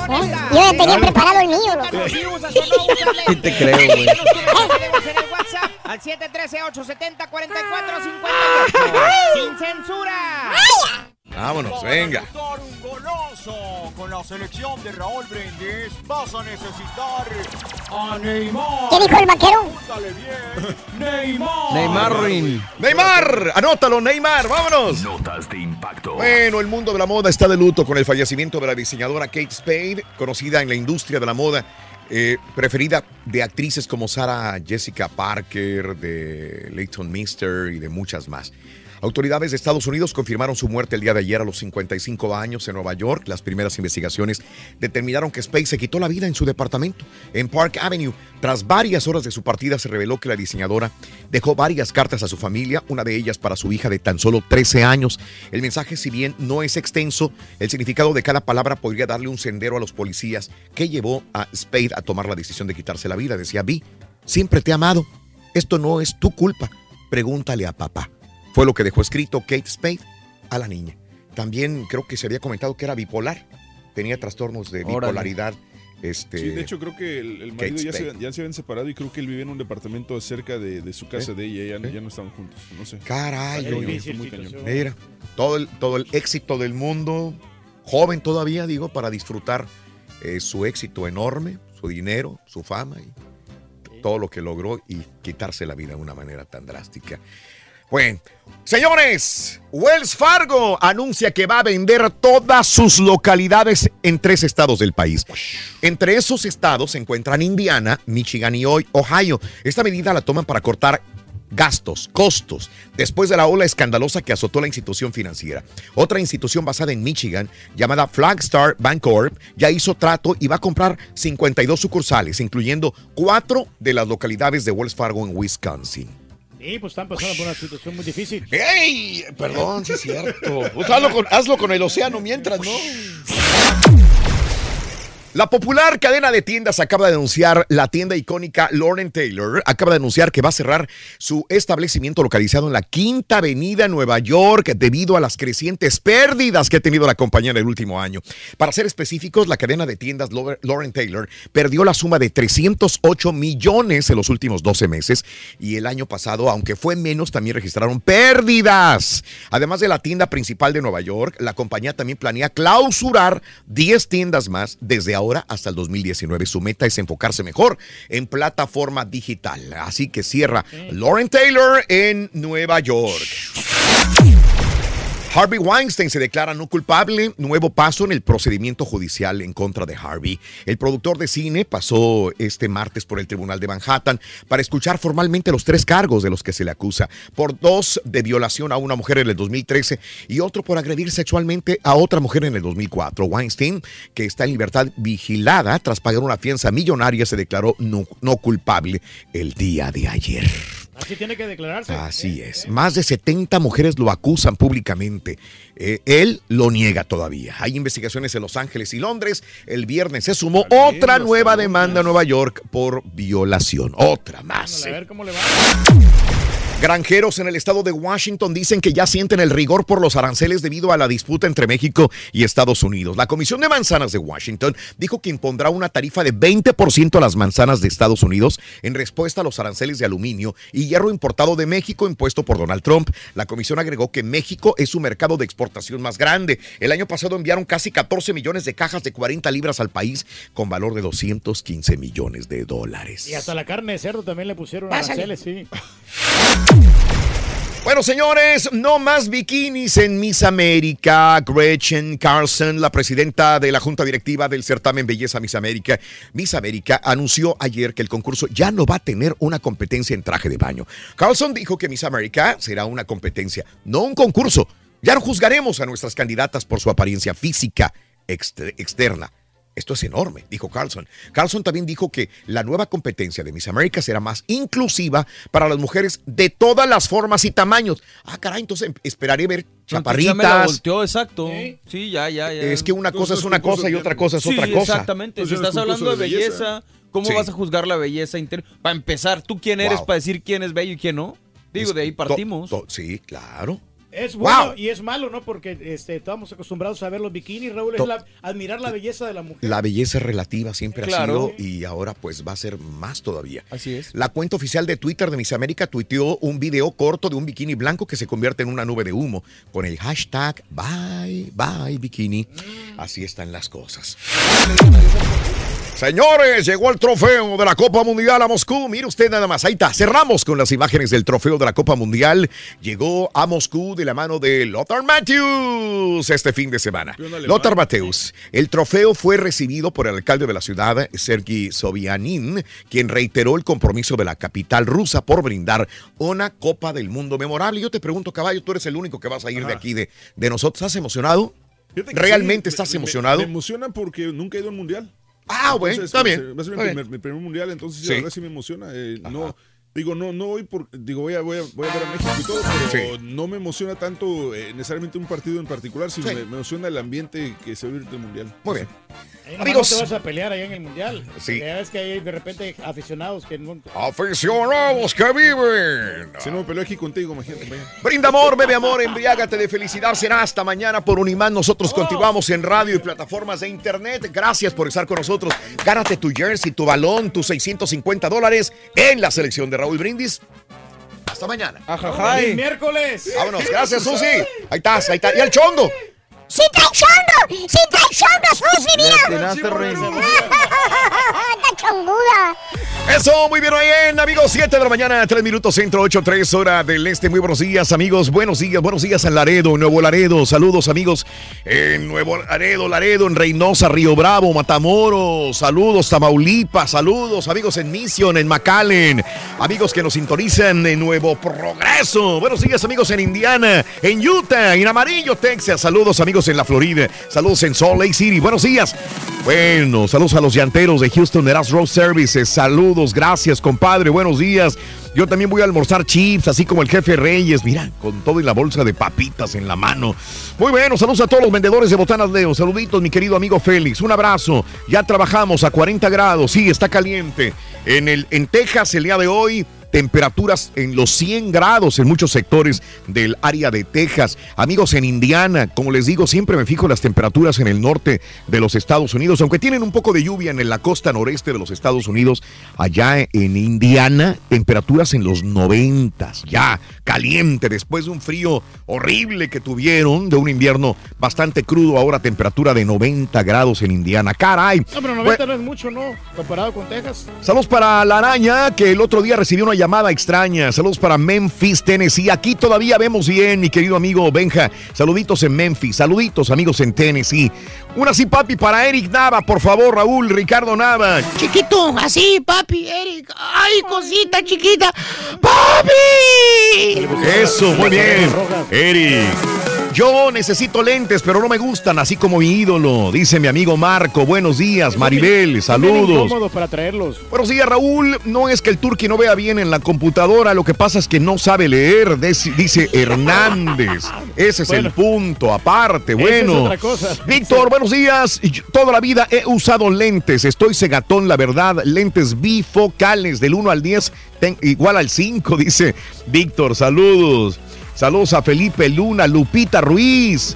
Rorín. Yo ya tenía preparado el mío, loco. *laughs* Sí te creo, güey. Al 713-870-4458. Sin censura. Vámonos, venga. Un goloso goloso. Con la selección de Raúl Brindis vas a necesitar a Neymar. ¿Qué dijo el vaquero? Bien. Neymar. Neymar Rin. Neymar, anótalo, Neymar, vámonos. Notas de impacto. Bueno, el mundo de la moda está de luto con el fallecimiento de la diseñadora Kate Spade, conocida en la industria de la moda, eh, preferida de actrices como Sarah Jessica Parker, de Leighton Mister y de muchas más. Autoridades de Estados Unidos confirmaron su muerte el día de ayer a los 55 años en Nueva York. Las primeras investigaciones determinaron que Spade se quitó la vida en su departamento en Park Avenue. Tras varias horas de su partida se reveló que la diseñadora dejó varias cartas a su familia, una de ellas para su hija de tan solo 13 años. El mensaje, si bien no es extenso, el significado de cada palabra podría darle un sendero a los policías que llevó a Spade a tomar la decisión de quitarse la vida. Decía, Vi, siempre te he amado. Esto no es tu culpa. Pregúntale a papá. Fue lo que dejó escrito Kate Spade a la niña. También creo que se había comentado que era bipolar. Tenía trastornos de Órale. bipolaridad. Este, Sí, de hecho creo que el, el marido ya se, Spade. ya se habían separado y creo que él vive en un departamento cerca de, de su casa de ella, ya, ya no estaban juntos, no sé. Caray, cañón. Mira, todo el, todo el éxito del mundo, joven todavía, digo, para disfrutar eh, su éxito enorme, su dinero, su fama y todo lo que logró y quitarse la vida de una manera tan drástica. Bueno, señores, Wells Fargo anuncia que va a vender todas sus localidades en tres estados del país. Entre esos estados se encuentran Indiana, Michigan y Ohio. Esta medida la toman para cortar gastos, costos, después de la ola escandalosa que azotó la institución financiera. Otra institución basada en Michigan, llamada Flagstar Bancorp, ya hizo trato y va a comprar 52 sucursales, incluyendo cuatro de las localidades de Wells Fargo en Wisconsin. Sí, pues están pasando por una situación muy difícil. ¡Ey! Perdón, sí es cierto. Pues hazlo, con, hazlo con el océano mientras, ¿no? La popular cadena de tiendas acaba de anunciar, la tienda icónica Lauren Taylor acaba de anunciar que va a cerrar su establecimiento localizado en la Quinta Avenida Nueva York debido a las crecientes pérdidas que ha tenido la compañía en el último año. Para ser específicos, la cadena de tiendas Lauren Taylor perdió la suma de 308 millones en los últimos 12 meses y el año pasado, aunque fue menos, también registraron pérdidas. Además de la tienda principal de Nueva York, la compañía también planea clausurar 10 tiendas más desde ahora hasta el 2019. Su meta es enfocarse mejor en plataforma digital. Así que cierra Lauren Taylor en Nueva York. Harvey Weinstein se declara no culpable, nuevo paso en el procedimiento judicial en contra de Harvey. El productor de cine pasó este martes por el Tribunal de Manhattan para escuchar formalmente los tres cargos de los que se le acusa, por dos de violación a una mujer en el 2013 y otro por agredir sexualmente a otra mujer en el 2004. Weinstein, que está en libertad vigilada tras pagar una fianza millonaria, se declaró no, no culpable el día de ayer. Así tiene que declararse. Así es. Más de 70 mujeres lo acusan públicamente. Eh, él lo niega todavía. Hay investigaciones en Los Ángeles y Londres. El viernes se sumó otra nueva demanda en Nueva York por violación. Otra más. A ver cómo le va. Granjeros en el estado de Washington dicen que ya sienten el rigor por los aranceles debido a la disputa entre México y Estados Unidos. La Comisión de Manzanas de Washington dijo que impondrá una tarifa de 20% a las manzanas de Estados Unidos en respuesta a los aranceles de aluminio y hierro importado de México impuesto por Donald Trump. La comisión agregó que México es su mercado de exportación más grande. El año pasado enviaron casi 14 millones de cajas de 40 libras al país con valor de 215 millones de dólares. Y hasta la carne de cerdo también le pusieron Pásale. aranceles, sí. *laughs* Bueno, señores, no más bikinis en Miss América. Gretchen Carlson, la presidenta de la junta directiva del certamen Belleza Miss América, Miss América, anunció ayer que el concurso ya no va a tener una competencia en traje de baño. Carlson dijo que Miss América será una competencia, no un concurso. Ya no juzgaremos a nuestras candidatas por su apariencia física exter- externa. Esto es enorme, dijo Carlson. Carlson también dijo que la nueva competencia de Miss América será más inclusiva para las mujeres de todas las formas y tamaños. Ah, caray, entonces em- esperaré ver Ya me la chaparritas. volteó, exacto. Sí, ya, ya, ya. Es que una cosa es una cosa y otra cosa es Sí, otra cosa. exactamente. Si Entonces, estás hablando de belleza. belleza, ¿cómo Sí. vas a juzgar la belleza interior? Para empezar, ¿tú quién eres Wow. para decir quién es bello y quién no? Digo, Es- de ahí to- partimos. to- sí, claro. Es bueno Wow. y es malo, ¿no? Porque este, estamos acostumbrados a ver los bikinis, Raúl, es la- admirar la belleza de la mujer. La belleza es relativa siempre Claro. ha sido y ahora pues va a ser más todavía. Así es. La cuenta oficial de Twitter de Miss América tuiteó un video corto de un bikini blanco que se convierte en una nube de humo con el hashtag bye bye bikini. Así están las cosas. Señores, llegó el trofeo de la Copa Mundial a Moscú. Mire usted nada más. Ahí está. Cerramos con las imágenes del trofeo de la Copa Mundial. Llegó a Moscú de la mano de Lothar Matthews este fin de semana. Lothar Matthews. El trofeo fue recibido por el alcalde de la ciudad, Sergei Sobyanin, quien reiteró el compromiso de la capital rusa por brindar una Copa del Mundo memorable. Yo te pregunto, caballo, tú eres el único que vas a ir de aquí de, de nosotros. ¿Estás emocionado? ¿Realmente sí, estás me- me- emocionado? Me, emociona porque nunca he ido a un mundial. Ah, bueno, está pues, bien, eh, Va a ser mi primer, mi primer mundial, entonces Sí. la verdad sí me emociona. eh, no, digo, no, no voy por, digo, voy a, voy a, voy a ver a México y todo, pero no me emociona tanto eh, necesariamente un partido en particular, sino Sí. me, me emociona el ambiente que se vive del mundial. Muy bien. Ahí Amigos. No te vas a pelear allá en el mundial. Sí. Ya ves que hay de repente aficionados que. Aficionados que viven. Si no me peleo aquí contigo, imagínate. Brinda amor, bebe amor, embriágate de felicidad. Será hasta mañana por Unimán. Nosotros continuamos en radio y plataformas de internet. Gracias por estar con nosotros. Gánate tu jersey, tu balón, tus 650 dólares en la selección de Raúl Brindis. Hasta mañana. ¡Feliz miércoles! Vámonos. Gracias, Susi. Ahí estás, ahí está. Y el chongo. ¡Sí trae chongo! ¡Sí trae chongo, Susi, mira! ¡Está chonguda! Eso, muy bien, amigos. 7 de la mañana, 3 minutos centro, 8, 3 hora del este. Muy buenos días, amigos. Buenos días, buenos días en Laredo, en Nuevo Laredo. Saludos, amigos, en Nuevo Laredo, Laredo, en Reynosa, Río Bravo, Matamoros. Saludos, Tamaulipas. Saludos, amigos en Mission, en McAllen. Amigos que nos sintonizan en Nuevo Progreso. Buenos días, amigos en Indiana, en Utah, en Amarillo, Texas. Saludos, amigos en la Florida. Saludos en Salt Lake City. Buenos días. Bueno, saludos a los llanteros de Houston Eras Road Services. Saludos, gracias, compadre. Buenos días. Yo también voy a almorzar chips, así como el jefe Reyes. Mira, con todo y la bolsa de papitas en la mano. Muy bueno, saludos a todos los vendedores de botanas Leo. Saluditos, mi querido amigo Félix. Un abrazo. Ya trabajamos a 40 grados. Sí, está caliente. En, el, en Texas, el día de hoy, temperaturas en los 100 grados en muchos sectores del área de Texas. Amigos en Indiana, como les digo, siempre me fijo en las temperaturas en el norte de los Estados Unidos, aunque tienen un poco de lluvia en la costa noreste de los Estados Unidos, allá en Indiana, temperaturas en los 90, ya caliente, después de un frío horrible que tuvieron, de un invierno bastante crudo, ahora temperatura de 90 grados en Indiana. Caray. No, pero 90 no es mucho, ¿no? Comparado con Texas. Saludos para la araña que el otro día recibió una llamada extraña. Saludos para Memphis, Tennessee. Aquí todavía vemos bien, mi querido amigo Benja. Saluditos en Memphis. Saluditos, amigos en Tennessee. Una sí, papi, para Eric Nava, por favor, Raúl, Ricardo Nava. Chiquito, así, papi, Eric. Ay, cosita chiquita. ¡Papi! Eso, muy bien. Eric. Yo necesito lentes, pero no me gustan, así como mi ídolo, dice mi amigo Marco. Buenos días, Maribel, saludos. para traerlos. Buenos días, Raúl. No es que el turqui no vea bien en la computadora, lo que pasa es que no sabe leer, dice *laughs* Hernández. Ese es el punto, aparte. Bueno. es. Víctor, buenos días. Toda la vida he usado lentes. Estoy cegatón, la verdad. Lentes bifocales del 1 al 10, ten- igual al 5, *laughs* dice Víctor. Saludos. Saludos a Felipe Luna, Lupita Ruiz.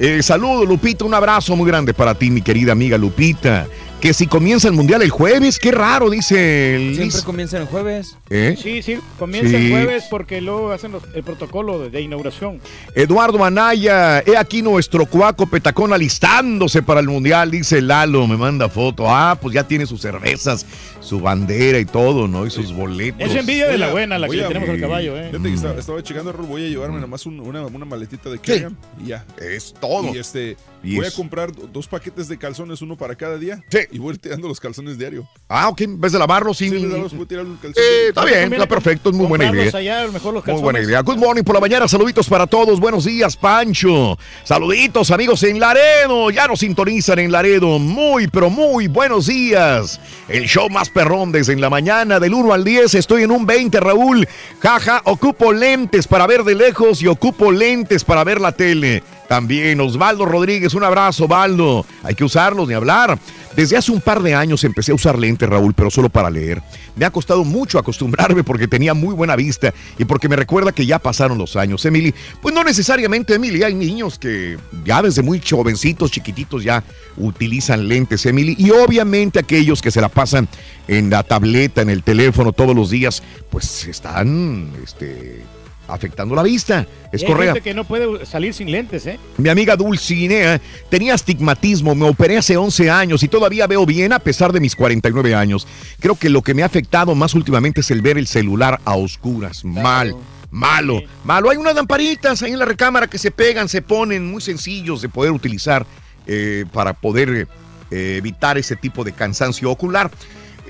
Eh, saludos, Lupita. Un abrazo muy grande para ti, mi querida amiga Lupita. Que si comienza el mundial el jueves, qué raro, dice. Siempre comienzan el jueves. ¿Eh? Sí, sí, comienza Sí. el jueves porque luego hacen los- el protocolo de, de inauguración. Eduardo Anaya, he aquí nuestro cuaco petacón alistándose para el mundial, dice Lalo, me manda foto. Ah, pues ya tiene sus cervezas, su bandera y todo, ¿no? Y sus boletos. Es envidia de la buena la que le tenemos al caballo, ¿eh? Fíjate que estaba, estaba checando, Raúl, voy a llevarme nada más un- una, una maletita de Carriam y ya. Es todo. Y este, Y voy es- a comprar do- dos paquetes de calzones, uno para cada día. Y voy tirando los calzones diario. Ah, ok, en vez de lavarlos, sí. Sí, lavarlos, voy a tirar un calzón. Eh, está bien, está perfecto, es muy buena idea. allá, mejor los Muy buena idea. Good morning por la mañana. Saluditos para todos. Buenos días, Pancho. Saluditos, amigos en Laredo. Ya nos sintonizan en Laredo. Muy, pero muy buenos días. El show más perrón desde en la mañana, del 1 al 10. Estoy en un 20, Raúl. Jaja, ocupo lentes para ver de lejos y ocupo lentes para ver la tele. También Osvaldo Rodríguez, un abrazo, Osvaldo. Hay que usarlos ni hablar. Desde hace un par de años empecé a usar lentes, Raúl, pero solo para leer. Me ha costado mucho acostumbrarme porque tenía muy buena vista y porque me recuerda que ya pasaron los años. Emily, pues no necesariamente, Emily, hay niños que ya desde muy jovencitos, chiquititos, ya utilizan lentes, Emily. Y obviamente aquellos que se la pasan en la tableta, en el teléfono todos los días, pues están este, afectando la vista. Es correcto. que no puede salir sin lentes, ¿eh? Mi amiga Dulcinea tenía astigmatismo, me operé hace 11 años y todavía veo bien a pesar de mis 49 años. Creo que lo que me ha afectado más últimamente es el ver el celular a oscuras. Mal, malo, malo. Hay unas lamparitas ahí en la recámara que se pegan, se ponen muy sencillos de poder utilizar eh, para poder eh, evitar ese tipo de cansancio ocular.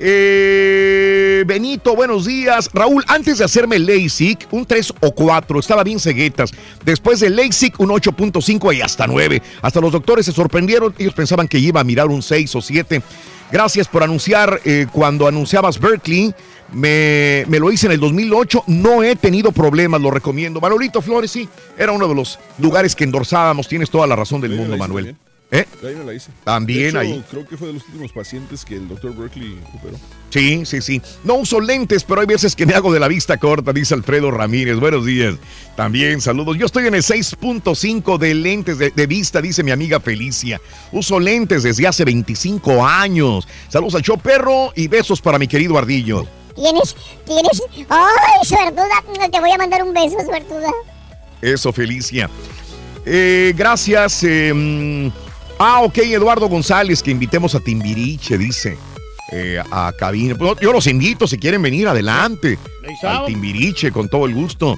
Eh, Benito, buenos días. Raúl, antes de hacerme LASIK, un 3 o 4, estaba bien ceguetas. Después de LASIK, un 8.5 y hasta 9. Hasta los doctores se sorprendieron. Ellos pensaban que iba a mirar un 6 o 7. Gracias por anunciar eh, cuando anunciabas Berkeley. Me, me lo hice en el 2008. No he tenido problemas, lo recomiendo. Manolito Flores, sí, era uno de los lugares que endorsábamos. Tienes toda la razón del mundo, Manuel. ¿Eh? Ahí me la hice. También hecho, ahí. Creo que fue de los últimos pacientes que el doctor Berkeley operó. Sí, sí, sí. No uso lentes, pero hay veces que me hago de la vista corta, dice Alfredo Ramírez. Buenos días. También saludos. Yo estoy en el 6.5 de lentes de, de vista, dice mi amiga Felicia. Uso lentes desde hace 25 años. Saludos al show perro y besos para mi querido Ardillo. Tienes, tienes. ¡Ay, suertuda! Te voy a mandar un beso, suertuda. Eso, Felicia. Eh, gracias. eh, ah, ok, Eduardo González, que invitemos a Timbiriche, dice. eh, a cabina. Pues, yo los invito, si quieren venir adelante. Al Timbiriche, con todo el gusto.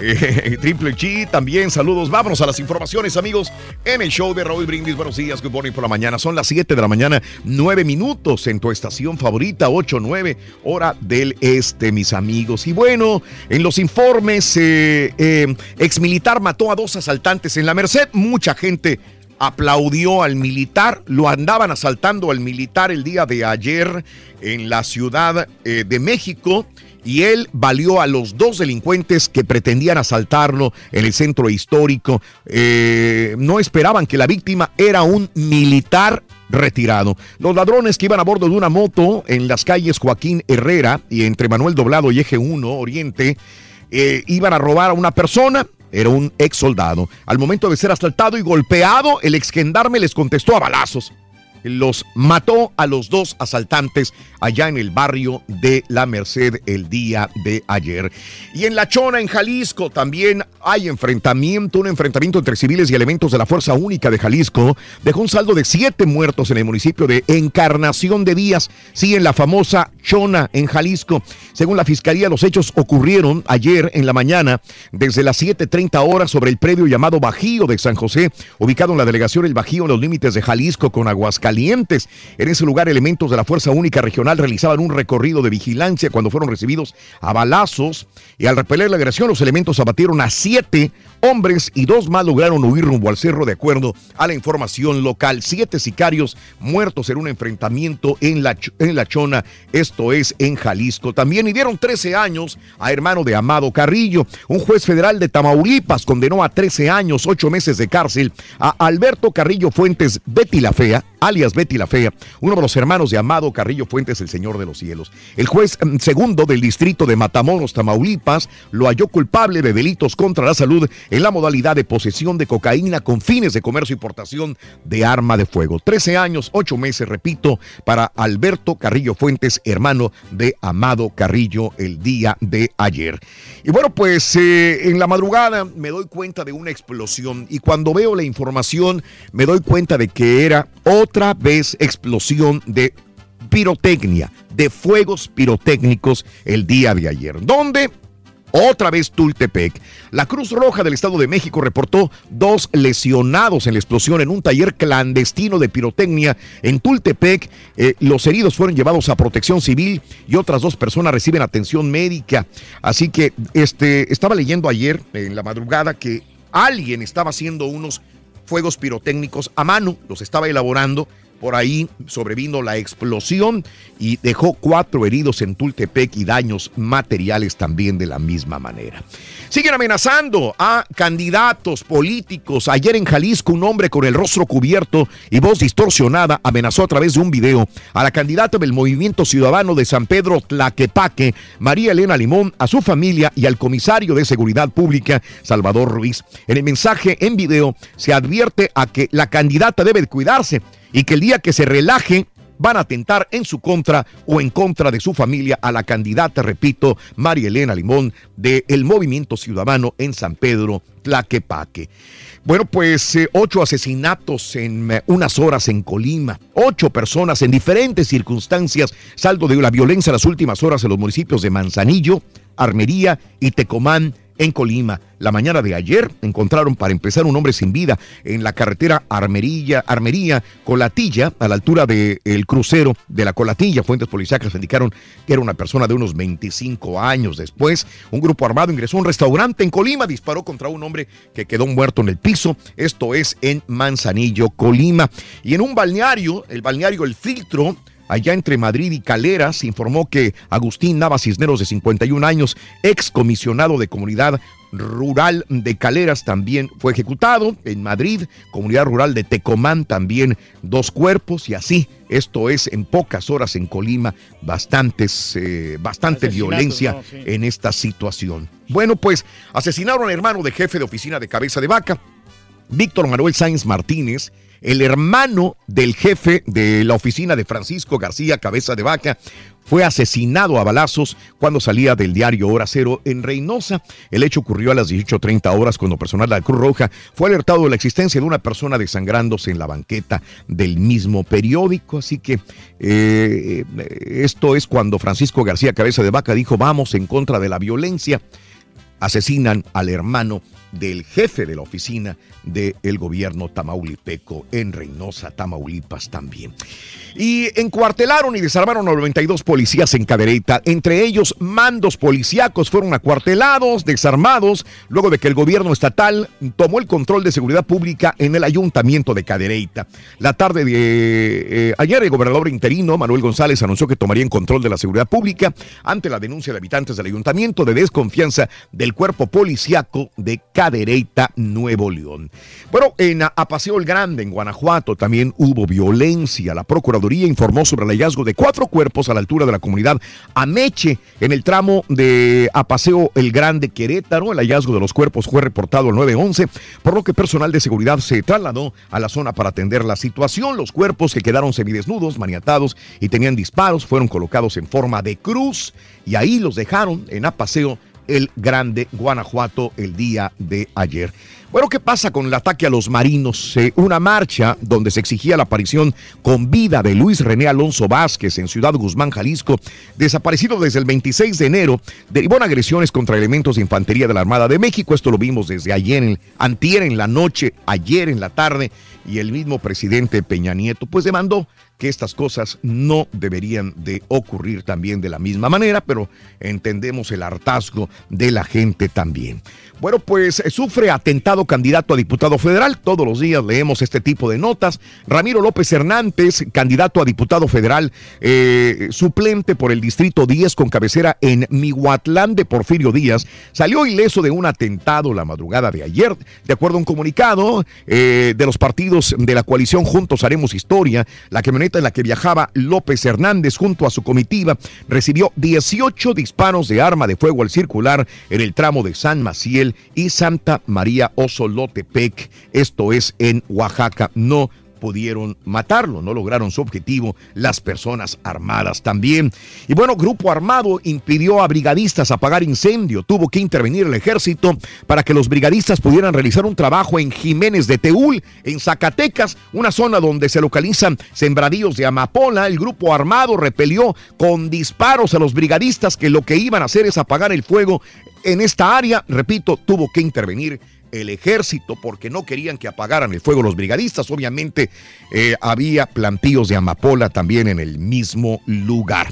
Eh, *laughs* Triple G también, saludos. Vámonos a las informaciones, amigos. En el show de Raúl Brindis, buenos días, good morning por la mañana. Son las 7 de la mañana, 9 minutos en tu estación favorita, 8-9, hora del este, mis amigos. Y bueno, en los informes, eh, eh, exmilitar mató a dos asaltantes en la Merced. Mucha gente aplaudió al militar, lo andaban asaltando al militar el día de ayer en la Ciudad eh, de México y él valió a los dos delincuentes que pretendían asaltarlo en el centro histórico. Eh, no esperaban que la víctima era un militar retirado. Los ladrones que iban a bordo de una moto en las calles Joaquín Herrera y entre Manuel Doblado y Eje 1 Oriente eh, iban a robar a una persona. Era un ex soldado. Al momento de ser asaltado y golpeado, el ex gendarme les contestó a balazos los mató a los dos asaltantes allá en el barrio de La Merced el día de ayer. Y en La Chona, en Jalisco, también hay enfrentamiento, un enfrentamiento entre civiles y elementos de la Fuerza Única de Jalisco. Dejó un saldo de siete muertos en el municipio de Encarnación de Díaz, sí, en la famosa Chona, en Jalisco. Según la Fiscalía, los hechos ocurrieron ayer en la mañana, desde las 7.30 horas, sobre el predio llamado Bajío de San José, ubicado en la delegación El Bajío, en los límites de Jalisco con Aguascalientes. En ese lugar, elementos de la Fuerza Única Regional realizaban un recorrido de vigilancia cuando fueron recibidos a balazos y al repeler la agresión, los elementos abatieron a siete hombres y dos más lograron huir rumbo al cerro de acuerdo a la información local. Siete sicarios muertos en un enfrentamiento en la, en la Chona, esto es en Jalisco. También y dieron 13 años a hermano de Amado Carrillo. Un juez federal de Tamaulipas condenó a 13 años, 8 meses de cárcel a Alberto Carrillo Fuentes Betty la alias Betty la Fea, uno de los hermanos de Amado Carrillo Fuentes, el Señor de los Cielos. El juez mm, segundo del distrito de Matamoros, Tamaulipas, lo halló culpable de delitos contra la salud en la modalidad de posesión de cocaína con fines de comercio y importación de arma de fuego. 13 años, 8 meses, repito, para Alberto Carrillo Fuentes, hermano de Amado Carrillo, el día de ayer. Y bueno, pues eh, en la madrugada me doy cuenta de una explosión y cuando veo la información me doy cuenta de que era otra vez explosión de pirotecnia, de fuegos pirotécnicos el día de ayer. ¿Dónde? Otra vez Tultepec. La Cruz Roja del Estado de México reportó dos lesionados en la explosión en un taller clandestino de pirotecnia en Tultepec. Eh, los heridos fueron llevados a protección civil y otras dos personas reciben atención médica. Así que este, estaba leyendo ayer en la madrugada que alguien estaba haciendo unos fuegos pirotécnicos a mano, los estaba elaborando Por ahí sobrevino la explosión y dejó cuatro heridos en Tultepec y daños materiales también de la misma manera. Siguen amenazando a candidatos políticos. Ayer en Jalisco un hombre con el rostro cubierto y voz distorsionada amenazó a través de un video a la candidata del Movimiento Ciudadano de San Pedro Tlaquepaque, María Elena Limón, a su familia y al comisario de Seguridad Pública, Salvador Ruiz. En el mensaje en video se advierte a que la candidata debe de cuidarse y que el día que se relaje van a atentar en su contra o en contra de su familia a la candidata, repito, María Elena Limón, del Movimiento Ciudadano en San Pedro, Tlaquepaque. Bueno, pues eh, ocho asesinatos en eh, unas horas en Colima, ocho personas en diferentes circunstancias, saldo de la violencia en las últimas horas en los municipios de Manzanillo, Armería y Tecomán en Colima. La mañana de ayer encontraron para empezar un hombre sin vida en la carretera Armería, Armería Colatilla, a la altura del crucero de la Colatilla. Fuentes policíacas indicaron que era una persona de unos 25 años. Después, un grupo armado ingresó a un restaurante en Colima, disparó contra un hombre que quedó muerto en el piso. Esto es en Manzanillo, Colima. Y en un balneario, el balneario El Filtro, allá entre Madrid y Caleras, informó que Agustín Nava Cisneros, de 51 años, ex comisionado de comunidad rural de Caleras, también fue ejecutado. En Madrid, comunidad rural de Tecomán, también dos cuerpos y así. Esto es en pocas horas en Colima, bastantes, eh, bastante violencia ¿no? Sí. en esta situación. Bueno, pues asesinaron al hermano de jefe de oficina de cabeza de vaca. Víctor Manuel Sáenz Martínez, el hermano del jefe de la oficina de Francisco García Cabeza de Vaca, fue asesinado a balazos cuando salía del diario Hora Cero en Reynosa. El hecho ocurrió a las 18.30 horas cuando personal de la Cruz Roja fue alertado de la existencia de una persona desangrándose en la banqueta del mismo periódico. Así que eh, esto es cuando Francisco García Cabeza de Vaca dijo vamos en contra de la violencia asesinan al hermano del jefe de la oficina del gobierno tamaulipeco en Reynosa, Tamaulipas también. Y encuartelaron y desarmaron a 92 policías en Cadereyta. Entre ellos, mandos policíacos fueron acuartelados, desarmados, luego de que el gobierno estatal tomó el control de seguridad pública en el ayuntamiento de Cadereyta. La tarde de eh, ayer, el gobernador interino, Manuel González, anunció que tomaría en control de la seguridad pública ante la denuncia de habitantes del ayuntamiento de desconfianza del cuerpo policíaco de Cadereyta, Nuevo León. Bueno, en Apaseo el Grande, en Guanajuato, también hubo violencia. La Procuraduría informó sobre el hallazgo de cuatro cuerpos a la altura de la comunidad Ameche, en el tramo de Apaseo el Grande, Querétaro. El hallazgo de los cuerpos fue reportado al 911, por lo que personal de seguridad se trasladó a la zona para atender la situación. Los cuerpos que quedaron semidesnudos, maniatados y tenían disparos fueron colocados en forma de cruz y ahí los dejaron en Apaseo el Grande, Guanajuato, el día de ayer. Bueno, ¿qué pasa con el ataque a los marinos? Una marcha donde se exigía la aparición con vida de Luis René Alonso Vázquez en Ciudad Guzmán, Jalisco, desaparecido desde el 26 de enero, derivó en agresiones contra elementos de infantería de la Armada de México. Esto lo vimos desde ayer, en, antier en la noche, ayer en la tarde, y el mismo presidente Peña Nieto pues demandó que estas cosas no deberían de ocurrir también de la misma manera, pero entendemos el hartazgo de la gente también. Bueno, pues eh, sufre atentado candidato a diputado federal. Todos los días leemos este tipo de notas. Ramiro López Hernández, candidato a diputado federal, eh, suplente por el Distrito 10 con cabecera en Mihuatlán de Porfirio Díaz, salió ileso de un atentado la madrugada de ayer. De acuerdo a un comunicado eh, de los partidos de la coalición Juntos Haremos Historia, la camioneta en la que viajaba López Hernández junto a su comitiva recibió 18 disparos de arma de fuego al circular en el tramo de San Maciel y Santa María Osolotepec, esto es en Oaxaca. No pudieron matarlo, no lograron su objetivo las personas armadas también. Y bueno, grupo armado impidió a brigadistas apagar incendio, tuvo que intervenir el ejército para que los brigadistas pudieran realizar un trabajo en Jiménez de Teúl, en Zacatecas, una zona donde se localizan sembradíos de amapola. El grupo armado repelió con disparos a los brigadistas que lo que iban a hacer es apagar el fuego en esta área. Repito, tuvo que intervenir el ejército porque no querían que apagaran el fuego los brigadistas. Obviamente eh, había plantíos de amapola también en el mismo lugar.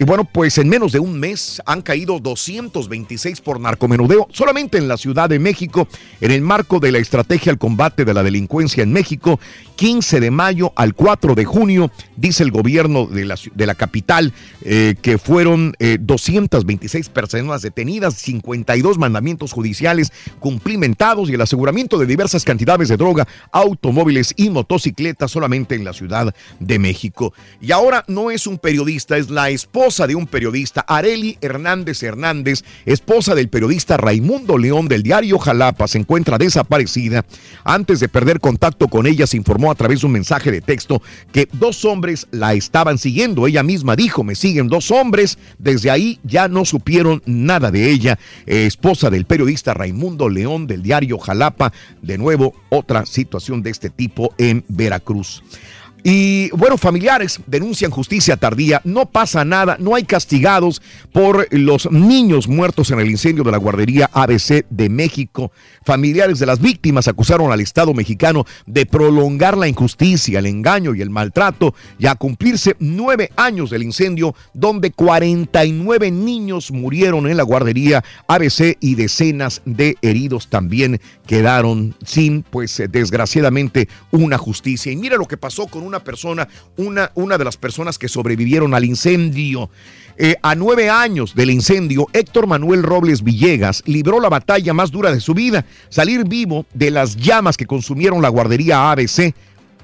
Y bueno, pues en menos de un mes han caído 226 por narcomenudeo solamente en la Ciudad de México, en el marco de la estrategia al combate de la delincuencia en México, 15 de mayo al 4 de junio, dice el gobierno de la, de la capital, eh, que fueron eh, 226 personas detenidas, 52 mandamientos judiciales cumplimentados y el aseguramiento de diversas cantidades de droga, automóviles y motocicletas solamente en la Ciudad de México. Y ahora no es un periodista, es la esposa de un periodista, Areli Hernández Hernández, esposa del periodista Raimundo León del diario Jalapa, se encuentra desaparecida. Antes de perder contacto con ella, se informó a través de un mensaje de texto que dos hombres la estaban siguiendo. Ella misma dijo, me siguen dos hombres. Desde ahí ya no supieron nada de ella. Eh, esposa del periodista Raimundo León del diario Jalapa. De nuevo, otra situación de este tipo en Veracruz. Y bueno, familiares denuncian justicia tardía, no pasa nada, no hay castigados por los niños muertos en el incendio de la guardería ABC de México. Familiares de las víctimas acusaron al Estado mexicano de prolongar la injusticia, el engaño y el maltrato, y a cumplirse nueve años del incendio, donde 49 niños murieron en la guardería ABC y decenas de heridos también quedaron sin, pues desgraciadamente, una justicia. Y mira lo que pasó con una persona, una, una de las personas que sobrevivieron al incendio. Eh, a nueve años del incendio, Héctor Manuel Robles Villegas libró la batalla más dura de su vida, salir vivo de las llamas que consumieron la guardería ABC.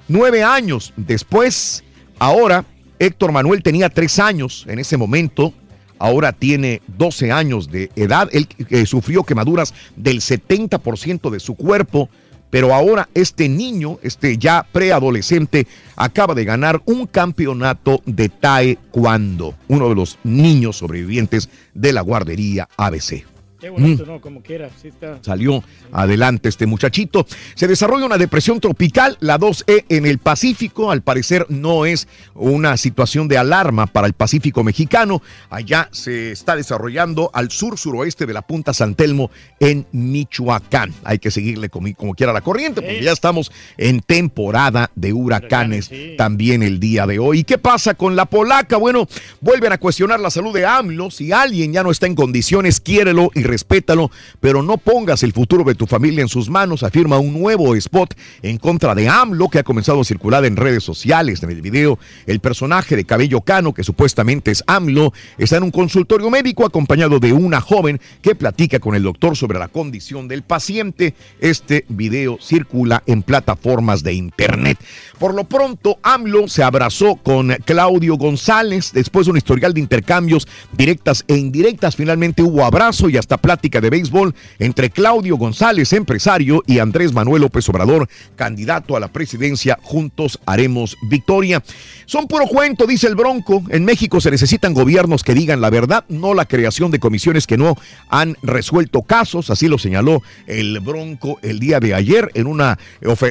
Nueve años después, ahora Héctor Manuel tenía tres años en ese momento, ahora tiene 12 años de edad, él eh, sufrió quemaduras del 70% de su cuerpo, pero ahora este niño, este ya preadolescente, acaba de ganar un campeonato de taekwondo, uno de los niños sobrevivientes de la guardería ABC. Qué bonito, ¿no? Como quiera. Sí está. Salió adelante este muchachito. Se desarrolla una depresión tropical, la 2E en el Pacífico. Al parecer no es una situación de alarma para el Pacífico mexicano. Allá se está desarrollando al sur suroeste de la punta San Telmo en Michoacán. Hay que seguirle como, como quiera la corriente porque ya estamos en temporada de huracanes también el día de hoy. ¿Y qué pasa con la polaca? Bueno, vuelven a cuestionar la salud de AMLO. Si alguien ya no está en condiciones, quiérelo y respétalo, pero no pongas el futuro de tu familia en sus manos, afirma un nuevo spot en contra de AMLO que ha comenzado a circular en redes sociales. En el video, el personaje de cabello cano, que supuestamente es AMLO, está en un consultorio médico acompañado de una joven que platica con el doctor sobre la condición del paciente. Este video circula en plataformas de internet. Por lo pronto, AMLO se abrazó con Claudio González después de un historial de intercambios directas e indirectas. Finalmente hubo abrazo y hasta plática de béisbol entre Claudio González, empresario, y Andrés Manuel López Obrador, candidato a la presidencia. Juntos haremos victoria. Son puro cuento, dice el Bronco. En México se necesitan gobiernos que digan la verdad, no la creación de comisiones que no han resuelto casos. Así lo señaló el Bronco el día de ayer en una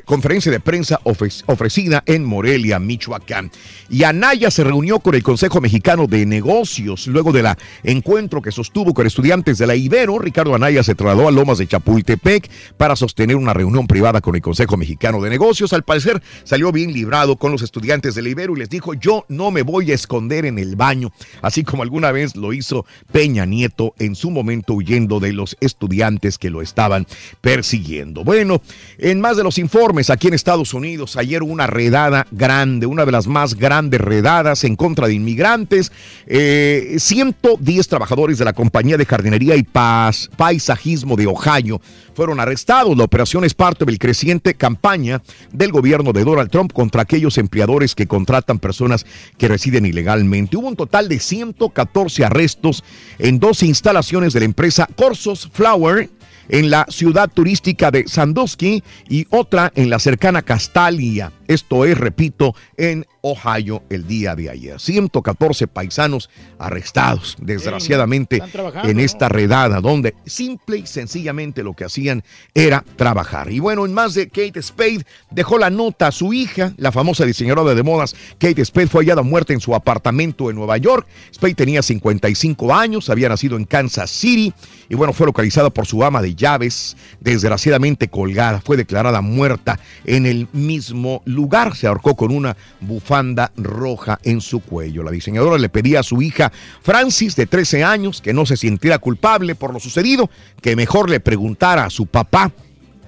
conferencia de prensa ofrecida en Morelia, Michoacán. Y Anaya se reunió con el Consejo Mexicano de Negocios luego del encuentro que sostuvo con estudiantes de la Ricardo Anaya se trasladó a Lomas de Chapultepec para sostener una reunión privada con el Consejo Mexicano de Negocios. Al parecer salió bien librado con los estudiantes de la Ibero y les dijo, yo no me voy a esconder en el baño, así como alguna vez lo hizo Peña Nieto en su momento huyendo de los estudiantes que lo estaban persiguiendo. Bueno, en más de los informes aquí en Estados Unidos, ayer una redada grande, una de las más grandes redadas en contra de inmigrantes. Eh, 110 trabajadores de la compañía de jardinería y paz, paisajismo de Ohio fueron arrestados. La operación es parte del creciente campaña del gobierno de Donald Trump contra aquellos empleadores que contratan personas que residen ilegalmente. Hubo un total de 114 arrestos en dos instalaciones de la empresa Corsos Flower en la ciudad turística de Sandusky y otra en la cercana Castalia. Esto es, repito, en Ohio el día de ayer. 114 paisanos arrestados, desgraciadamente, en esta redada, donde simple y sencillamente lo que hacían era trabajar. Y bueno, en más de Kate Spade, dejó la nota a su hija, la famosa diseñadora de modas Kate Spade, fue hallada muerta en su apartamento en Nueva York. Spade tenía 55 años, había nacido en Kansas City y bueno, fue localizada por su ama de llaves, desgraciadamente colgada, fue declarada muerta en el mismo lugar lugar. Se ahorcó con una bufanda roja en su cuello. La diseñadora le pedía a su hija Francis, de 13 años, que no se sintiera culpable por lo sucedido, que mejor le preguntara a su papá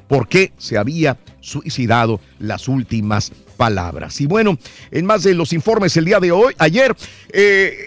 por qué se había suicidado las últimas palabras. Y bueno, en más de los informes el día de hoy, ayer, eh,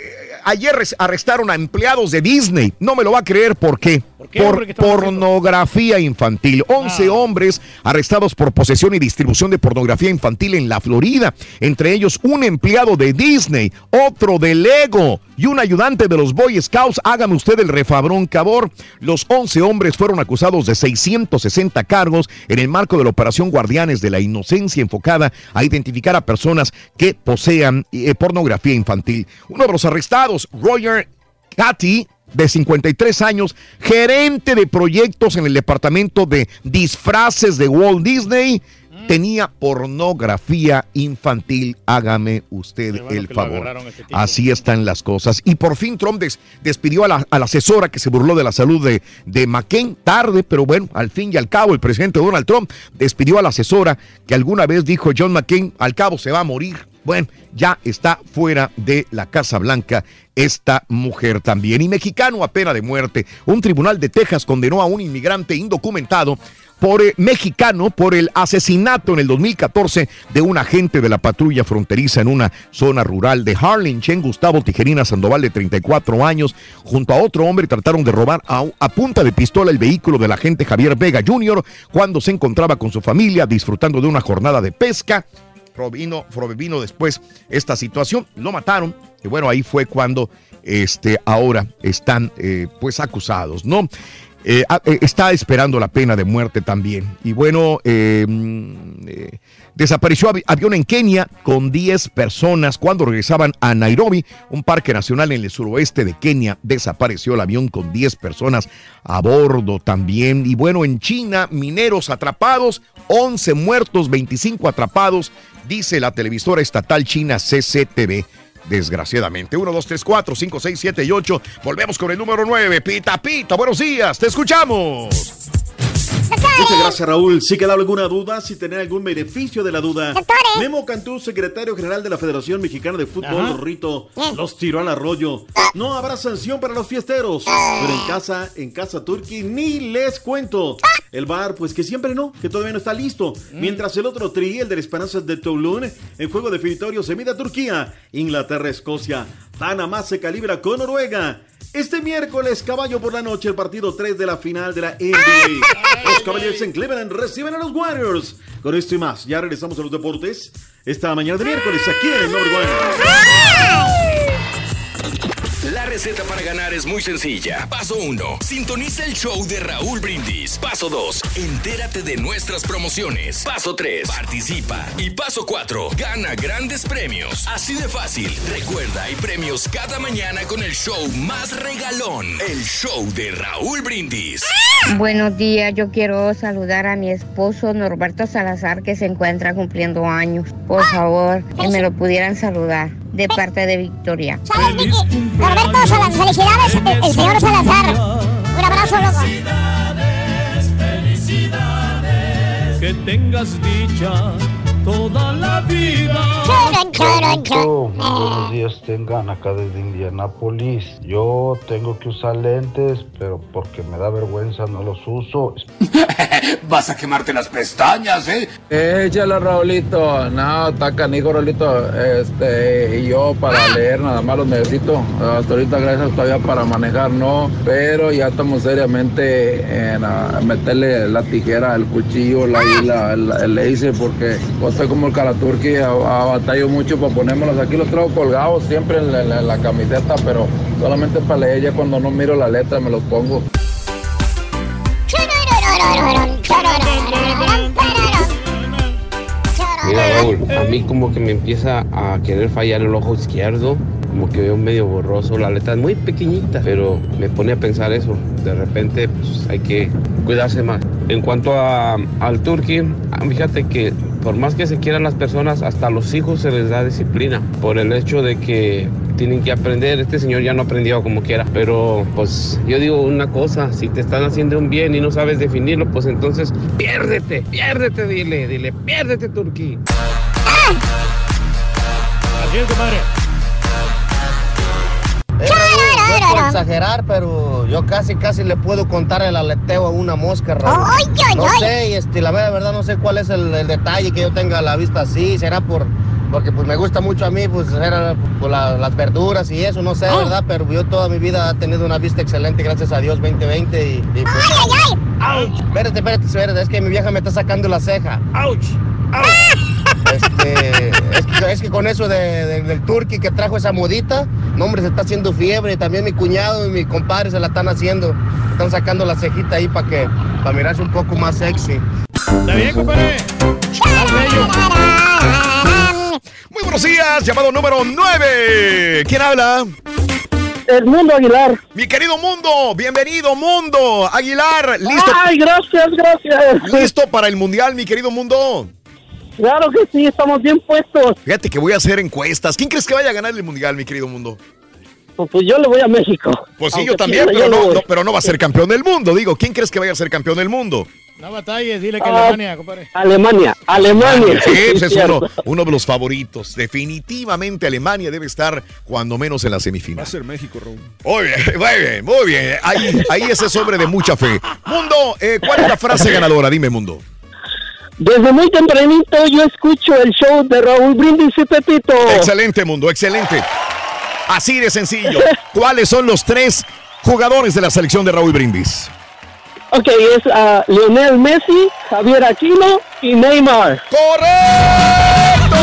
ayer res- arrestaron a empleados de Disney. No me lo va a creer por qué. por pornografía infantil. 11 hombres arrestados por posesión y distribución de pornografía infantil en la Florida. Entre ellos un empleado de Disney, otro de Lego y un ayudante de los Boy Scouts. Hágame usted el refabrón cabor. Los 11 hombres fueron acusados de 660 cargos en el marco de la operación Guardianes de la Inocencia enfocada a identificar a personas que posean eh, pornografía infantil. Uno de los arrestados, Roger Cathy, de 53 años, gerente de proyectos en el departamento de disfraces de Walt Disney, tenía pornografía infantil. Hágame usted el favor. este. Así están las cosas. Y por fin Trump des- despidió a la, a la asesora que se burló de la salud de, de McCain. Tarde, pero bueno, al fin y al cabo, el presidente Donald Trump despidió a la asesora que alguna vez dijo John McCain, al cabo se va a morir. Bueno, ya está fuera de la Casa Blanca esta mujer también. Y mexicano a pena de muerte. Un tribunal de Texas condenó a un inmigrante indocumentado por eh, mexicano por el asesinato en el 2014 de un agente de la patrulla fronteriza en una zona rural de Harlingen, Gustavo Tijerina Sandoval de 34 años, junto a otro hombre trataron de robar a, a punta de pistola el vehículo del agente Javier Vega Jr. cuando se encontraba con su familia disfrutando de una jornada de pesca. Provino, provino después esta situación, lo mataron y bueno, ahí fue cuando este, ahora están eh, pues acusados, ¿no? Eh, ah, eh, está esperando la pena de muerte también. Y bueno, eh, mm, desapareció avi- avión en Kenia con 10 personas cuando regresaban a Nairobi, un parque nacional en el suroeste de Kenia. Desapareció el avión con 10 personas a bordo también. Y bueno, en China, mineros atrapados, 11 muertos, 25 atrapados, dice la televisora estatal china CCTV desgraciadamente. 1, 2, 3, 4, 5, 6, 7 y 8. Volvemos con el número 9. Pita, pita, buenos días, te escuchamos. Muchas gracias, Raúl. Si queda alguna duda, si tener algún beneficio de la duda. Memo Cantú, secretario general de la Federación Mexicana de Fútbol, Ajá. Rito, los tiró al arroyo. No habrá sanción para los fiesteros. Pero en casa, en casa Turqui, ni les cuento. El bar, pues que siempre no, que todavía no está listo. Mientras el otro tri, el de la Esperanzas de Toulon, en juego definitorio se mide a Turquía, Inglaterra, Escocia. Panamá se calibra con Noruega. Este miércoles, caballo por la noche, el partido 3 de la final de la NBA. Los Cavaliers en Cleveland reciben a los Warriors. Con esto y más, ya regresamos a los deportes. Esta mañana de miércoles, aquí en el. La receta para ganar es muy sencilla. Paso 1. Sintoniza el show de Raúl Brindis. Paso 2. Entérate de nuestras promociones. Paso 3. Participa. Y paso 4. Gana grandes premios. Así de fácil. Recuerda, hay premios cada mañana con el show más regalón. El show de Raúl Brindis. Buenos días, yo quiero saludar a mi esposo Norberto Salazar que se encuentra cumpliendo años. Por favor, que me lo pudieran saludar de parte de Victoria. Norberto Salazar, felicidades, el, el señor Salazar. Un abrazo, loco. Que tengas dicha toda la vida. Oh, buenos días tengan acá desde Indianápolis. Yo tengo que usar lentes, pero porque me da vergüenza no los uso. *laughs* Vas a quemarte las pestañas, ¿eh? Échale, Raulito. No, está canijo, Raulito. Este, y yo para leer nada más los necesito. Hasta ahorita, gracias todavía para manejar, no. Pero ya estamos seriamente en ah, meterle la tijera, el cuchillo, la, y la, la- el laser, porque pues, soy como el Calaturki, a- a- batallo mucho para ponérmelos. Aquí los traigo colgados siempre la- en la camiseta, pero solamente para leer. Ya cuando no miro la letra me los pongo. Mira Raúl, a mí como que me empieza a querer fallar el ojo izquierdo, como que veo medio borroso, la letra es muy pequeñita, pero me pone a pensar eso, de repente pues, hay que cuidarse más. En cuanto a, al turqui, ah, fíjate que por más que se quieran las personas, hasta a los hijos se les da disciplina, por el hecho de que tienen que aprender. Este señor ya no aprendió como quiera. Pero pues yo digo una cosa, si te están haciendo un bien y no sabes definirlo, pues entonces piérdete, piérdete, dile, dile, piérdete, Turquí. Así es, compadre. No es por exagerar, pero yo casi, casi le puedo contar el aleteo a una mosca, Raúl. Ay, ay, no ay. sé, este, la verdad, no sé cuál es el, el detalle que yo tenga la vista así. Será por, porque pues me gusta mucho a mí, pues era por la- las verduras y eso, no sé, ¿verdad? Pero yo toda mi vida he tenido una vista excelente, gracias a Dios, 2020 y... y pues, ¡Auch! Espérate, espérate, espérate, es que mi vieja me está sacando la ceja. ¡Auch! *laughs* Este, es, que, es que con eso de- de- del turqui que trajo esa modita, no hombre, se está haciendo fiebre. También mi cuñado y mi compadre se la están haciendo. Están sacando la cejita ahí para que, para mirarse un poco más sexy. Está bien, compadre. Muy buenos días, llamado número 9. ¿Quién habla? El Mundo Aguilar. Mi querido Mundo, bienvenido Mundo Aguilar, listo. Ay, gracias, gracias. Listo para el Mundial, mi querido Mundo. Claro que sí, estamos bien puestos. Fíjate que voy a hacer encuestas. ¿Quién crees que vaya a ganar el Mundial, mi querido Mundo? Pues, pues yo le voy a México. Pues sí, yo también, pero yo no- pero no va a ser campeón del mundo. Digo, ¿quién crees que vaya a ser campeón del mundo? No batalles, dile que Ah, Alemania, compadre. Alemania, Alemania. Sí, ese es uno, uno de los favoritos. Definitivamente Alemania debe estar cuando menos en la Va semifinal. a ser México, Raúl. Muy bien, muy bien, muy bien. Ahí, ahí ese es hombre de mucha fe. Mundo, eh, ¿cuál es la frase ganadora? Dime, Mundo. Desde muy tempranito yo escucho el show de Raúl Brindis y Pepito. Excelente, Mundo, excelente. Así de sencillo. *laughs* ¿Cuáles son los tres jugadores de la selección de Raúl Brindis? Ok, es ah, Lionel Messi, Javier Aquino y Neymar. ¡Correcto!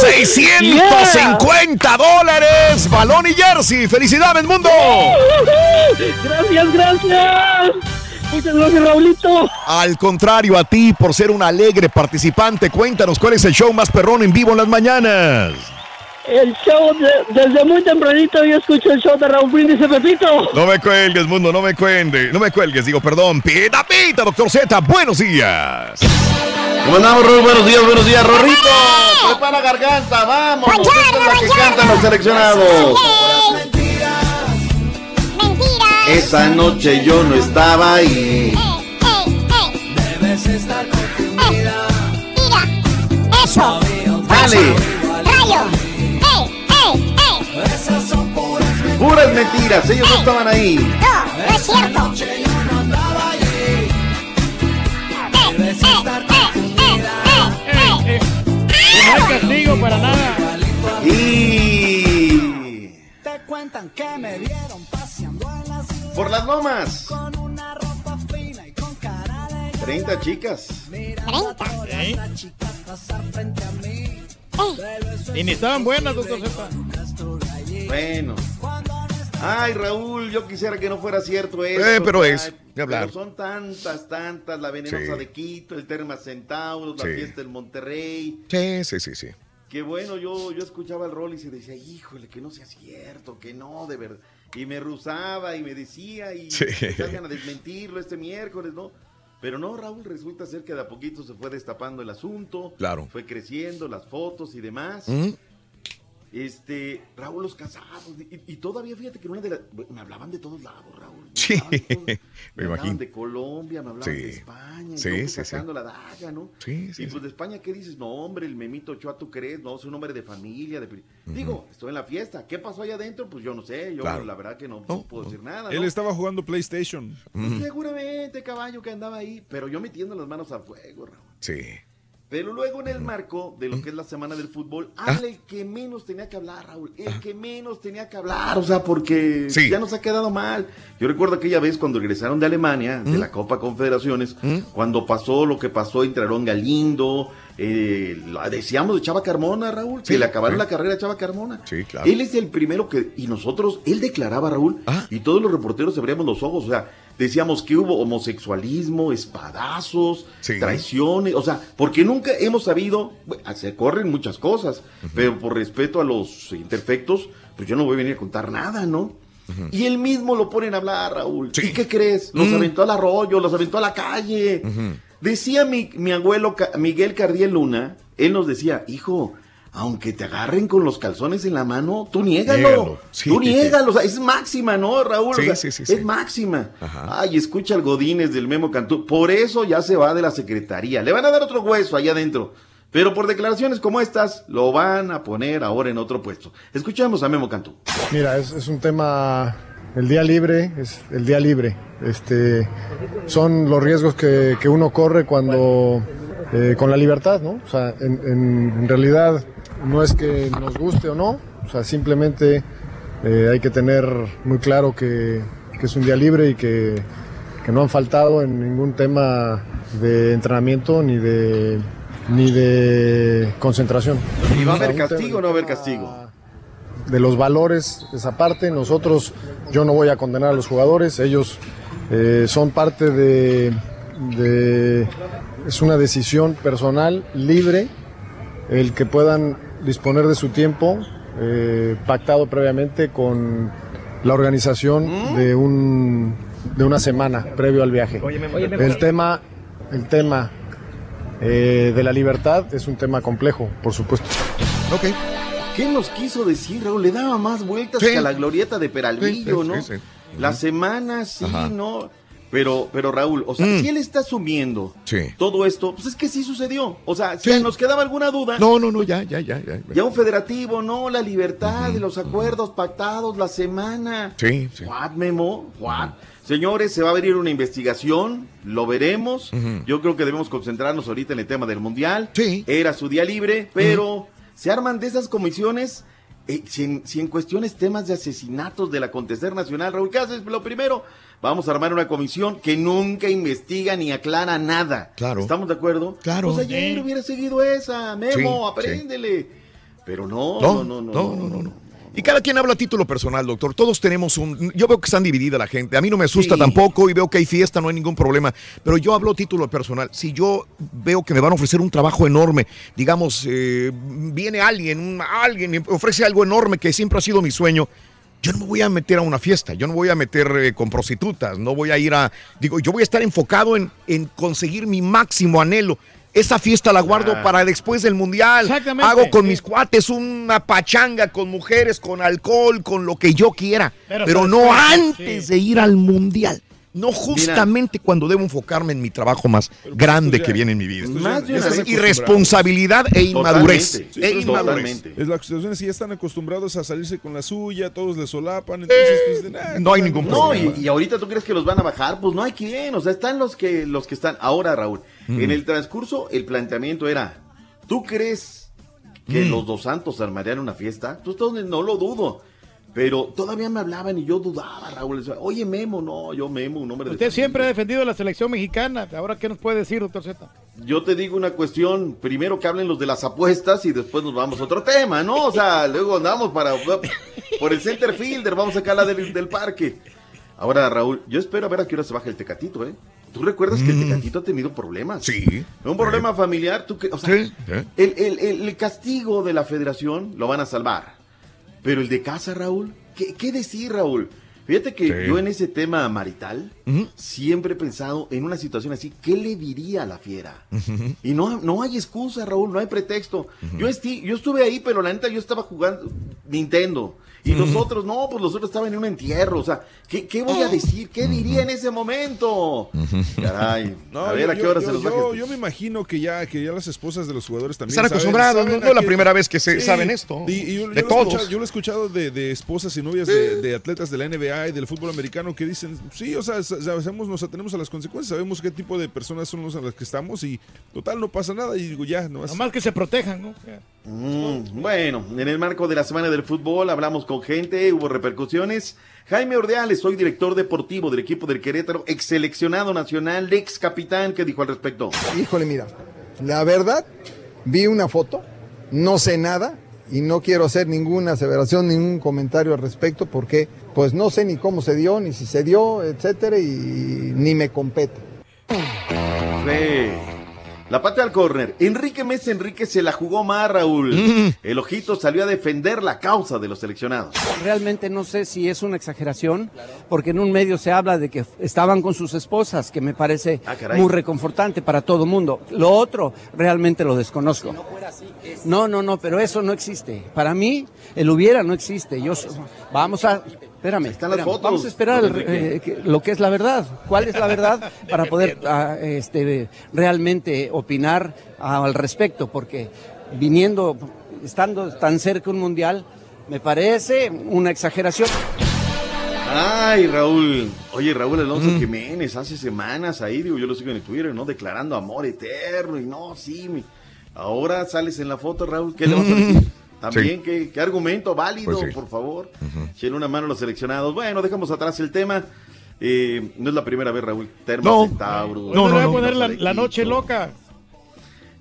650 dólares, balón y jersey. ¡Felicidades, Mundo! *laughs* Gracias, gracias. Muchas gracias, Raulito. Al contrario, a ti por ser un alegre participante, cuéntanos cuál es el show más perrón en vivo en las mañanas. El show, de- desde muy tempranito yo escucho el show de Raúl Brindis y Pepito. No me cuelgues, mundo, no me cuelgues, no me cuelgues, digo, perdón. Pita, pita, doctor Z, buenos días. ¿Cómo andamos? Buenos días, buenos días, Rorrito. Prepara la garganta, vamos. Esta es la que cantan los seleccionados. Esa noche yo no estaba ahí. Debes estar confundida. Eso. Dale. Rayo. Puras mentiras. Ellos no estaban ahí. No, no es cierto. No hay castigo para nada. Y Te cuentan que me vieron paseando en la ciudad por las lomas, con una ropa fina y con cara de 30 chicas. mirando a todas las chicas pasar frente a mí. Y ni estaban buenas, doctor Z. Bueno. Ay, Raúl, yo quisiera que no fuera cierto eso. Eh, pero es, de hablar. pero son tantas, tantas, la venenosa Sí. de Quito, el Terma Centauros, la Sí. fiesta del Monterrey. Sí, sí, sí, sí. Que bueno, yo, yo escuchaba el rol y se decía, híjole, que no sea cierto, que no, de verdad. Y me rusaba y me decía y Sí. salgan a desmentirlo este miércoles, ¿no? Pero no, Raúl, resulta ser que de a poquito se fue destapando el asunto. Claro. Fue creciendo, las fotos y demás. ¿Mm? Este, Raúl los casados. Y, y todavía fíjate que una de las. Me hablaban de todos lados, Raúl. Me Sí, hablaban de todos- me me hablaban imagino. de Colombia, me hablaban Sí. de España. Sí, y pues, sí, sí. sacando la daga, ¿no? Sí, sí, y sí. pues de España, ¿qué dices? No, hombre, el memito Ochoa, ¿tú crees? No, soy un hombre de familia. De... Digo, estoy en la fiesta. ¿Qué pasó allá adentro? Pues yo no sé. Yo, Claro. la verdad que no, no puedo decir nada. Él ¿no? estaba jugando PlayStation. Pues Seguramente, caballo, que andaba ahí. Pero yo metiendo las manos a fuego, Raúl. Sí. Pero luego en el marco de lo que es la semana del fútbol, Ah. habla el que menos tenía que hablar, Raúl. El que menos tenía que hablar, o sea, porque Sí. ya nos ha quedado mal. Yo recuerdo aquella vez cuando regresaron de Alemania, de la Copa Confederaciones, cuando pasó lo que pasó entre Aarón Galindo, eh, la- decíamos de Chava Carmona, Raúl, que Sí, le acabaron sí. la carrera a Chava Carmona. Sí, claro. Él es el primero que, y nosotros, él declaraba, Raúl, y todos los reporteros abríamos los ojos, o sea, decíamos que hubo homosexualismo, espadazos, traiciones, o sea, porque nunca hemos sabido, bueno, se corren muchas cosas, pero por respeto a los imperfectos, pues yo no voy a venir a contar nada, ¿no? Y él mismo lo ponen a hablar, Raúl. ¿Y qué crees? Los Mm. aventó al arroyo, los aventó a la calle. Decía mi, mi abuelo Miguel Cardiel Luna, él nos decía, hijo, aunque te agarren con los calzones en la mano, tú niégalo. Niégalo, sí. Tú niégalo. O sea, es máxima, ¿no, Raúl? O Sí, sea, sí, sí, sí. Es máxima. Ay, escucha el Godínez del Memo Cantú. Por eso ya se va de la secretaría. Le van a dar otro hueso allá adentro. Pero por declaraciones como estas, lo van a poner ahora en otro puesto. Escuchamos a Memo Cantú. Mira, es, es un tema, el día libre, es el día libre. Este, son los riesgos que, que uno corre cuando, eh, con la libertad, ¿no? O sea, en, en- en realidad no es que nos guste o no, o sea, simplemente eh, hay que tener muy claro que, que es un día libre y que, que no han faltado en ningún tema de entrenamiento ni de, ni de concentración. ¿Y va a haber castigo o no va a haber castigo? de los valores esa parte. Nosotros, yo no voy a condenar a los jugadores, ellos eh, son parte de, de- es una decisión personal, libre, el que puedan disponer de su tiempo, eh, pactado previamente con la organización de un de una semana previo al viaje. El tema, el tema eh, de la libertad es un tema complejo, por supuesto. Ok. ¿Qué nos quiso decir, Raúl? Le daba más vueltas Sí. que a la glorieta de Peralvillo, Sí, sí, ¿no? sí, sí. La semana sí, Ajá. ¿no? Pero, pero Raúl, o sea, Mm. si él está asumiendo Sí. todo esto, pues es que sí sucedió. O sea, si nos quedaba alguna duda. No, no, no, ya, ya, ya. Ya, Ya un federativo, ¿no? La libertad los acuerdos pactados, la semana. Sí, sí. What, Memo? What? Señores, se va a venir una investigación, lo veremos. Yo creo que debemos concentrarnos ahorita en el tema del Mundial. Sí. Era su día libre, pero se arman de esas comisiones. Eh, si, en, si en cuestiones temas de asesinatos del acontecer nacional, Raúl, ¿qué haces? Lo primero, vamos a armar una comisión que nunca investiga ni aclara nada. Claro. ¿Estamos de acuerdo? Claro. Pues ayer Sí. hubiera seguido esa, Memo, Sí, sí. apréndele. Pero no, No, no, no, no, no, no, no. Y cada quien habla a título personal, doctor. Todos tenemos un. Yo veo que están dividida la gente. A mí no me asusta Sí. tampoco y veo que hay fiesta, no hay ningún problema. Pero yo hablo a título personal. Si yo veo que me van a ofrecer un trabajo enorme, digamos, eh, viene alguien, alguien me ofrece algo enorme que siempre ha sido mi sueño. Yo no me voy a meter a una fiesta, yo no me voy a meter eh, con prostitutas, no voy a ir a. Digo, yo voy a estar enfocado en, en conseguir mi máximo anhelo. Esa fiesta la guardo Ah. para después del mundial. Exactamente. Hago con mis cuates una pachanga con mujeres, con alcohol, con lo que yo quiera. Pero no después, antes sí. de ir al mundial. No justamente cuando debo enfocarme en mi trabajo más grande que viene en mi vida. Más es irresponsabilidad e inmadurez. Totalmente, E sí, inmadurez. Es la situación es que ya están acostumbrados a salirse con la suya, todos le solapan, entonces pues, dicen, "Ah, no hay ningún No, problema. y, y ahorita tú crees que los van a bajar, pues no hay quien, o sea, están los que los que están. Ahora, Raúl, Mm. en el transcurso el planteamiento era, ¿tú crees que Mm. los dos santos armarían una fiesta? Tú estás- no lo dudo. Pero todavía me hablaban y yo dudaba, Raúl. Oye, Memo, no, yo Memo, un hombre de Usted siempre ha defendido la selección mexicana. Ahora, ¿qué nos puede decir, doctor Z? Yo te digo una cuestión, primero que hablen los de las apuestas y después nos vamos a otro tema, ¿no? O sea, *laughs* luego andamos para por el center fielder, vamos a sacarla del, del parque. Ahora, Raúl, yo espero a ver a qué hora se baja el Tecatito, ¿eh? ¿Tú recuerdas que el Tecatito ha tenido problemas? Sí. Un problema familiar, tú que, o sea, Sí, ¿eh? el, el- el- castigo de la federación lo van a salvar. Pero el de casa, Raúl, ¿qué, qué decir, Raúl? Fíjate que Sí. yo en ese tema marital Ujú. siempre he pensado en una situación así, ¿qué le diría a la fiera? Y no, no hay excusa, Raúl, no hay pretexto. yo, esti- yo estuve ahí, pero la neta yo estaba jugando Nintendo. Y los otros, no, pues los otros estaban en un entierro. O sea, ¿qué, qué voy a decir? ¿Qué diría en ese momento? Caray, *laughs* No, a ver yo- a qué hora yo- se los yo, baja. yo me imagino que ya, que ya las esposas de los jugadores también Están acostumbrados, no- no es la primera vez que se- saben esto. Y, y yo, De yo lo he todos. escuchado- yo lo he escuchado de, de esposas y novias de, de atletas de la NBA y del fútbol americano que dicen, sí, o sea, sa- sabemos, nos atenemos a las consecuencias, sabemos qué tipo de personas son los a las que estamos y total no pasa nada y digo, ya, no Nomás que se protejan, ¿no? Mm, bueno, en el marco de la Semana del Fútbol hablamos con gente, hubo repercusiones. Jaime Ordeales, soy director deportivo del equipo del Querétaro, ex seleccionado nacional, ex capitán, ¿qué dijo al respecto? Híjole, mira, la verdad, vi una foto, no sé nada y no quiero hacer ninguna aseveración, ningún comentario al respecto porque pues no sé ni cómo se dio, ni si se dio, etcétera, y ni me compete. Sí. La patea al córner. Enrique Mesa Enrique se la jugó más, Raúl. Mm. El ojito salió a defender la causa de los seleccionados. Realmente no sé si es una exageración, porque en un medio se habla de que estaban con sus esposas, que me parece Ah, muy reconfortante para todo mundo. Lo otro, realmente lo desconozco. No, no, no, pero eso no existe. Para mí, el hubiera no existe. Yo, vamos a, espérame, las espérame, fotos, vamos a esperar eh, que- lo que es la verdad. ¿Cuál es la verdad *laughs* para poder ah, este, realmente opinar ah, al respecto? Porque viniendo, estando tan cerca un mundial, me parece una exageración. Ay, Raúl. Oye, Raúl Alonso Mm. Jiménez, hace semanas ahí, digo, yo lo sigo en el Twitter, ¿no? Declarando amor eterno y no, sí. Ahora sales en la foto, Raúl, ¿qué le vas a decir? *laughs* También, ¿qué, qué argumento válido, Pues sí. por favor? Echen una mano a los seleccionados. Bueno, dejamos atrás el tema. Eh, no es la primera vez, Raúl. Terma No. Centauro. No, no, voy a poner la noche loca.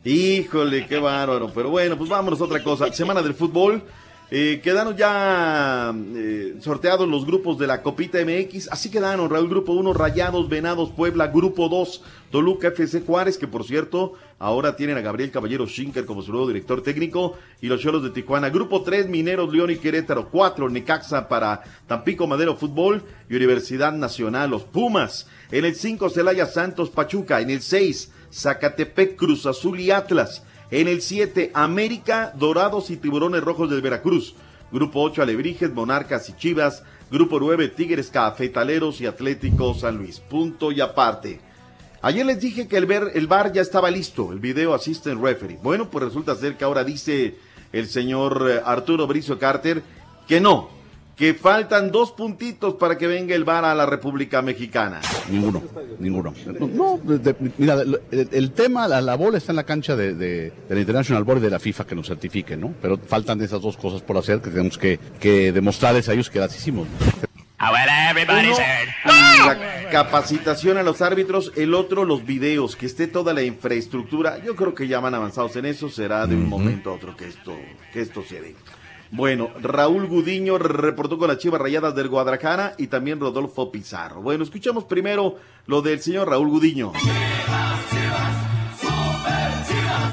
Híjole, qué bárbaro. Pero bueno, pues vámonos a otra cosa. *laughs* Semana del fútbol. Eh, quedaron ya eh, sorteados los grupos de la Copita MX. Así quedaron, Raúl. Grupo 1, Rayados, Venados, Puebla. Grupo 2, Toluca FC Juárez, que por cierto, ahora tienen a Gabriel Caballero Schinker como su nuevo director técnico. Y los Cholos de Tijuana. Grupo 3, Mineros, León y Querétaro. 4, Necaxa para Tampico Madero Fútbol y Universidad Nacional, los Pumas. En el 5, Celaya Santos Pachuca. En el 6, Zacatepec, Cruz Azul y Atlas. En el 7, América, Dorados y Tiburones Rojos del Veracruz. Grupo 8, Alebrijes, Monarcas y Chivas. Grupo 9, Tigres, Cafetaleros y Atlético San Luis. Punto y aparte. Ayer les dije que el, ver, el bar ya estaba listo, el video assistant referee. Bueno, pues resulta ser que ahora dice el señor eh, Arturo Bricio Carter que no, que faltan dos puntitos para que venga el bar a la República Mexicana. Ninguno, ninguno. No, mira, el, tema, la, la bola está en la cancha de, de, de la International Board de la FIFA que nos certifique, ¿no? Pero faltan esas dos cosas por hacer que tenemos que, que demostrarles a ellos que las hicimos. Uno, la capacitación a los árbitros, el otro los videos, que esté toda la infraestructura. Yo creo que ya van avanzados en eso, será de un momento a otro que esto, que esto se dé. Bueno, Raúl Gudiño reportó con las Chivas Rayadas del Guadalajara y también Rodolfo Pizarro. Bueno, escuchamos primero lo del señor Raúl Gudiño.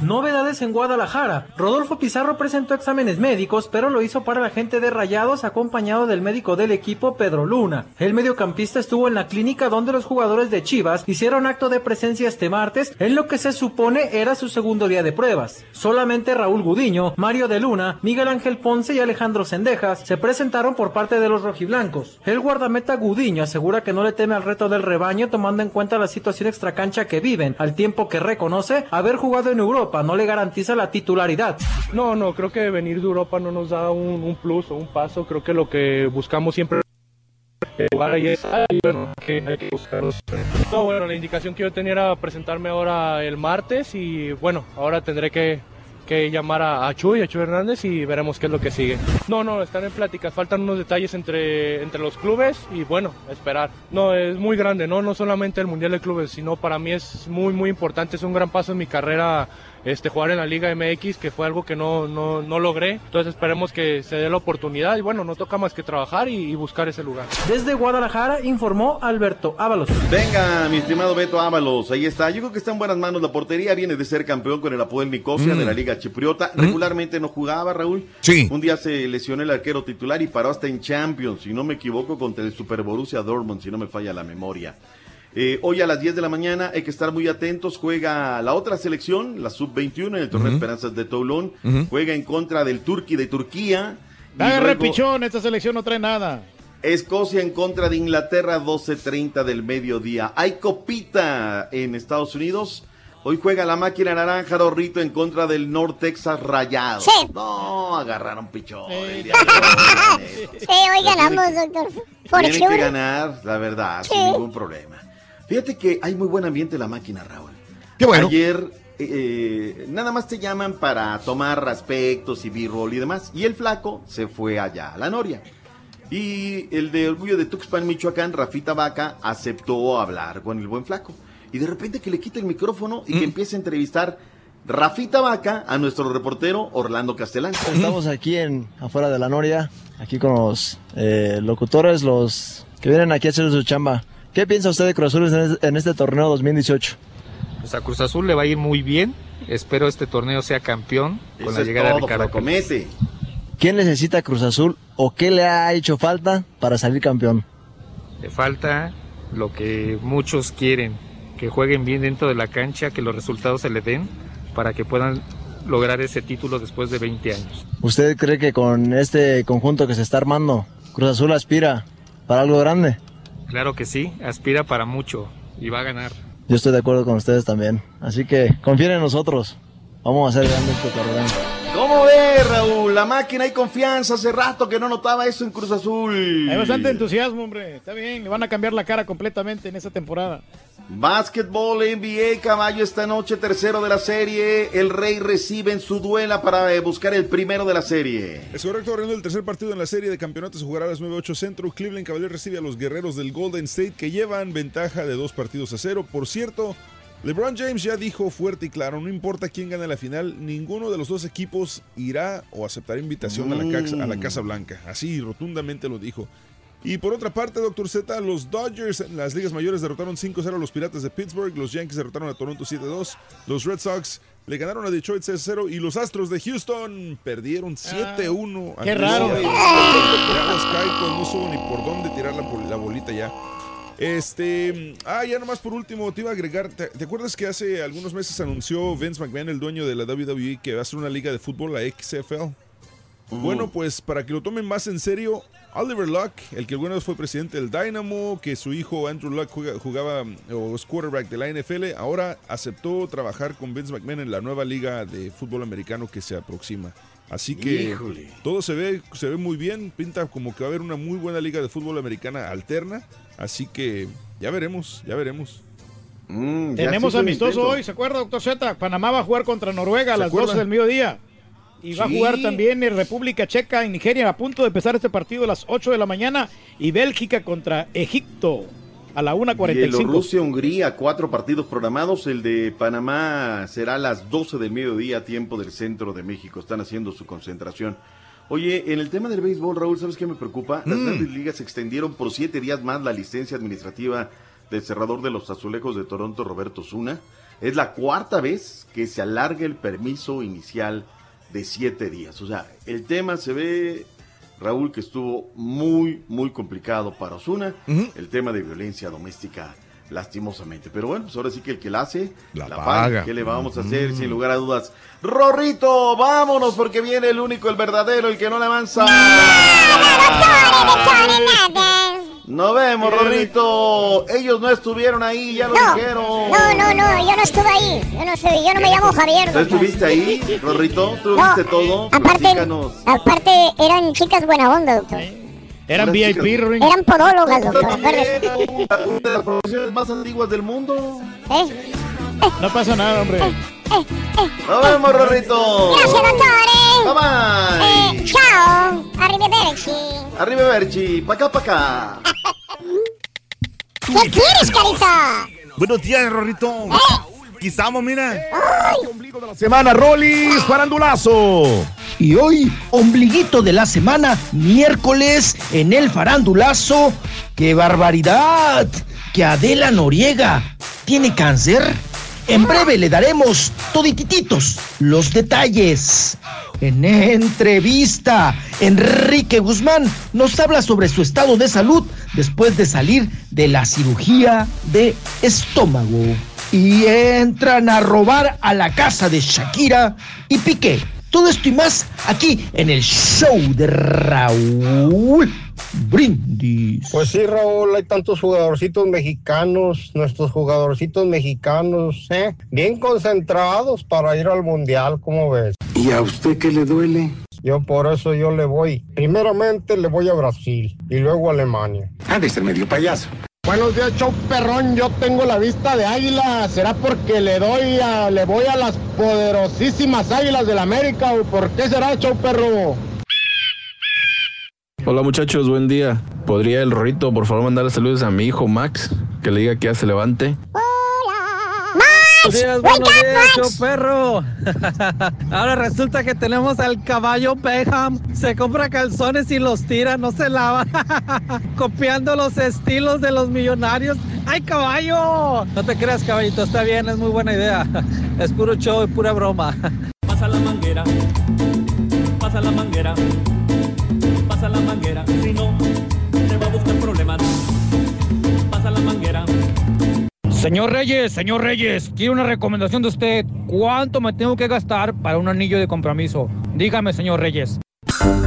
Novedades en Guadalajara. Rodolfo Pizarro presentó exámenes médicos, pero lo hizo para la gente de Rayados acompañado del médico del equipo Pedro Luna. El mediocampista estuvo en la clínica donde los jugadores de Chivas hicieron acto de presencia este martes en lo que se supone era su segundo día de pruebas. Solamente Raúl Gudiño, Mario de Luna, Miguel Ángel Ponce y Alejandro Sendejas se presentaron por parte de los rojiblancos. El guardameta Gudiño asegura que no le teme al reto del rebaño tomando en cuenta la situación extracancha que viven, al tiempo que reconoce haber jugado en Europa no le garantiza la titularidad. No, no, creo que venir de Europa no nos da un, un plus o un paso. Creo que lo que buscamos siempre es jugar ahí y bueno, que hay que la indicación que yo tenía era presentarme ahora el martes y bueno, ahora tendré que, que llamar a, a Chuy, a Chuy Hernández y veremos qué es lo que sigue. No, no, están en pláticas, faltan unos detalles entre, entre los clubes y bueno, esperar. No, es muy grande, ¿no? No solamente el Mundial de Clubes, sino para mí es muy, muy importante, es un gran paso en mi carrera este, jugar en la Liga MX, que fue algo que no, no, no logré. Entonces esperemos que se dé la oportunidad y bueno, no toca más que trabajar y, y buscar ese lugar. Desde Guadalajara informó Alberto Ábalos. Venga, mi estimado Beto Ábalos, ahí está. Yo creo que está en buenas manos la portería. Viene de ser campeón con el Apoel Nicosia Mm. de la Liga Chipriota. Regularmente no jugaba, Raúl. Sí. Un día se lesionó el arquero titular y paró hasta en Champions, si no me equivoco, contra el Super Borussia Dortmund, si no me falla la memoria. Eh, hoy a las 10 de la mañana hay que estar muy atentos. Juega la otra selección, la sub-21 en el torneo Ujú. Esperanzas de Toulon. Juega en contra del Turqui de Turquía. Y Agarre luego- pichón, esta selección no trae nada. Escocia en contra de Inglaterra, 12.30 del mediodía. Hay copita en Estados Unidos. Hoy juega la máquina naranja Rorrito en contra del North Texas Rayado. No, agarraron pichón. el día de hoy. *laughs* Sí, hoy ganamos, doctor. For Tienen que ganar, la verdad, Sí. sin ningún problema. Fíjate que hay muy buen ambiente en la máquina, Raúl. Qué bueno. Ayer eh, nada más te llaman para tomar aspectos y b-roll y demás. Y el flaco se fue allá a la Noria. Y el de Orgullo de Tuxpan, Michoacán, Rafita Vaca, aceptó hablar con el buen flaco. Y de repente que le quita el micrófono y que empieza a entrevistar Rafita Vaca a nuestro reportero Orlando Castellán. Estamos aquí en afuera de la Noria, aquí con los eh, locutores, los que vienen aquí a hacer su chamba. ¿Qué piensa usted de Cruz Azul en este, torneo 2018? Pues a Cruz Azul le va a ir muy bien. Espero este torneo sea campeón con Eso la es llegada todo, de Ricardo. ¿Quién necesita Cruz Azul o qué le ha hecho falta para salir campeón? Le falta lo que muchos quieren, que jueguen bien dentro de la cancha, que los resultados se le den para que puedan lograr ese título después de 20 años. ¿Usted cree que con este conjunto que se está armando, Cruz Azul aspira para algo grande? Claro que sí, aspira para mucho y va a ganar. Yo estoy de acuerdo con ustedes también. Así que confíen en nosotros. Vamos a hacer grande este torneo. ¿Cómo ves, Raúl? La máquina hay confianza. Hace rato que no notaba eso en Cruz Azul. Hay bastante entusiasmo, hombre. Está bien, le van a cambiar la cara completamente en esta temporada. Básquetbol NBA, caballo esta noche, tercero de la serie. El Rey recibe en su duela para eh, buscar el primero de la serie. Es correcto, abriendo el tercer partido en la serie de campeonatos se jugará a las 9-8 centro. Cleveland Cavaliers recibe a los guerreros del Golden State que llevan ventaja de dos partidos a cero. Por cierto, LeBron James ya dijo fuerte y claro, no importa quién gane la final, ninguno de los dos equipos irá o aceptará invitación a, la casa, a la Casa Blanca. Así rotundamente lo dijo. Y por otra parte, Dr. Z, los Dodgers en las ligas mayores derrotaron 5-0 a los Piratas de Pittsburgh, los Yankees derrotaron a Toronto 7-2, los Red Sox le ganaron a Detroit 6-0 y los Astros de Houston perdieron 7-1. Ah, qué raro. Caicos no supo ni por dónde tirar la, la bolita ya. Este, ah, ya nomás por último te iba a agregar, ¿te, te acuerdas que hace algunos meses anunció Vince McMahon, el dueño de la WWE, que va a hacer una liga de fútbol, la XFL? Bueno, pues para que lo tomen más en serio, Oliver Luck, el que alguna vez fue presidente del Dynamo, que su hijo Andrew Luck jugaba mm, o es quarterback de la NFL, ahora aceptó trabajar con Vince McMahon en la nueva liga de fútbol americano que se aproxima. Así que Híjole. todo se ve, se ve muy bien, pinta como que va a haber una muy buena liga de fútbol americana alterna, así que ya veremos, ya veremos. Mm, Tenemos amistoso hoy, ¿se acuerda, doctor Z? Panamá va a jugar contra Noruega a ¿Se las acuerda? 12 del mediodía. Y va a jugar también en República Checa, en Nigeria, a punto de empezar este partido a las 8 de la mañana. Y Bélgica contra Egipto a la 1.45. Bielorrusia, Hungría, cuatro partidos programados. El de Panamá será a las 12 del mediodía, tiempo del centro de México. Están haciendo su concentración. Oye, en el tema del béisbol, Raúl, ¿sabes qué me preocupa? Las Mm. grandes ligas extendieron por siete días más la licencia administrativa del cerrador de los azulejos de Toronto, Roberto Zuna. Es la cuarta vez que se alarga el permiso inicial de siete días. O sea, el tema se ve, Raúl, que estuvo muy, muy complicado para Osuna. El tema de violencia doméstica, lastimosamente. Pero bueno, pues ahora sí que el que la hace, la, paga. paga. ¿Qué le vamos a hacer? Sin lugar a dudas. Rorrito, vámonos porque viene el único, el verdadero, el que no le avanza. Nos vemos, Rorrito. Ellos no estuvieron ahí, ya lo No, dijeron. no, no, no, yo no estuve ahí. Yo no estuve, yo no me llamo Javier. ¿Tú estuviste ahí, Rorrito? ¿Tú No, viste todo? Aparte, Platícanos. aparte eran chicas buena onda, doctor. Eran VIP, Ring. Eran podólogas, doctor. Una de las profesiones más antiguas del mundo. ¿Eh? No pasa nada, hombre. Nos vemos, Rorrito. Gracias, doctor. Bye bye. Eh, chao. Arrivederci. Arriba, Berchi. Pa' acá, pa' acá. ¿Qué quieres, carita? Buenos días, Rorrito. Aquí estamos, mira. Semana Rolis Farandulazo. Y hoy, ombliguito de la semana, miércoles, en el farandulazo. ¡Qué barbaridad! Que Adela Noriega tiene cáncer. En breve le daremos toditititos los detalles. En entrevista, Enrique Guzmán nos habla sobre su estado de salud después de salir de la cirugía de estómago. Y entran a robar a la casa de Shakira y Piqué. Todo esto y más aquí en el show de Raúl Brindis. Pues sí, Raúl, hay tantos jugadorcitos mexicanos, nuestros jugadorcitos mexicanos, ¿eh? Bien concentrados para ir al mundial, ¿cómo ves? ¿Y a usted qué le duele? Yo por eso yo le voy. Primeramente le voy a Brasil y luego a Alemania. Ha de ser medio payaso. Buenos días, show perrón. Yo tengo la vista de águila. ¿Será porque le doy a, le voy a las poderosísimas águilas del América o por qué será, show perro? Hola muchachos, buen día. ¿Podría el Rorrito por favor mandarle saludos a mi hijo Max? Que le diga que ya se levante. Buenos días, buenos días, show perro. *laughs* Ahora resulta que tenemos al caballo Beckham. Se compra calzones y los tira, no se lava. *laughs* Copiando los estilos de los millonarios ¡Ay, caballo! No te creas, caballito, está bien, es muy buena idea. *laughs* Es puro show y pura broma. Pasa la manguera, pasa la manguera, pasa la manguera, si no, te va a buscar Señor Reyes, señor Reyes, quiero una recomendación de usted. ¿Cuánto me tengo que gastar para un anillo de compromiso? Dígame, señor Reyes. ¡Ey!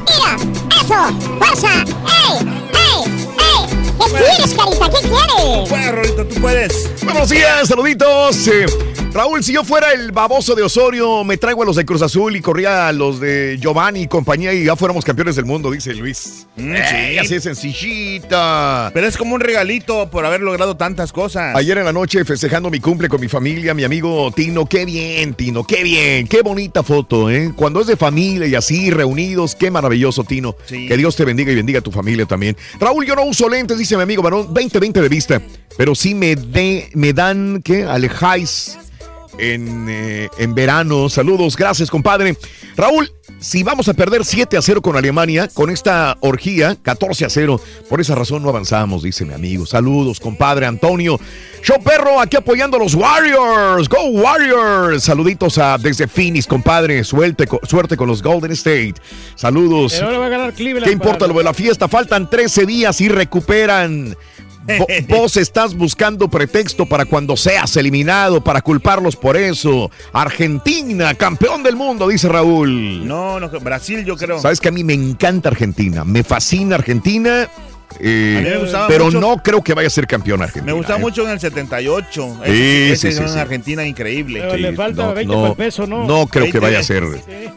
¡Mira! ¡Eso! ¡Fuerza! ¡Ey! ¡Ey! ¡Ey! ¿Qué quieres, carita? ¿Qué quieres? Bueno, Rolito, tú puedes. Buenos días, saluditos. Eh, Raúl, si yo fuera el baboso de Osorio, me traigo a los de Cruz Azul y corría a los de Giovanni y compañía y ya fuéramos campeones del mundo, dice Luis. Mm, sí. Así es sencillita. Pero es como un regalito por haber logrado tantas cosas. Ayer en la noche festejando mi cumple con mi familia, mi amigo Tino. Qué bien, Tino, qué bien. Qué bonita foto, ¿eh? Cuando es de familia y así, reunidos, qué maravilloso, Tino. Sí. Que Dios te bendiga y bendiga a tu familia también. Raúl, yo no uso lentes, dice mi amigo varón, 20-20 de vista. Pero sí me, de, me dan, ¿qué? Alejáis en, eh, en verano. Saludos, gracias, compadre. Raúl, si vamos a perder 7 a 0 con Alemania, con esta orgía, 14 a 0, por esa razón no avanzamos, dice mi amigo. Saludos, compadre Antonio. Show Perro, aquí apoyando a los Warriors. Go Warriors. Saluditos a desde Phoenix, compadre. Suerte, co- suerte con los Golden State. Saludos. Pero ahora va a ganar Cleveland. ¿Qué importa lo de la fiesta? Faltan 13 días y recuperan. Vo- *laughs* Vos estás buscando pretexto para cuando seas eliminado, para culparlos por eso. Argentina, campeón del mundo, dice Raúl. No, no, Brasil yo creo. Sabes que a mí me encanta Argentina, me fascina Argentina, eh, A mí me gustaba pero mucho- no creo que vaya a ser campeón Argentina. Me gustaba ¿eh? mucho en el 78. Sí, Ese, sí, ese sí, en sí. Argentina increíble. Pero le falta no, 20 no, peso, ¿no? No creo que 20. vaya a ser.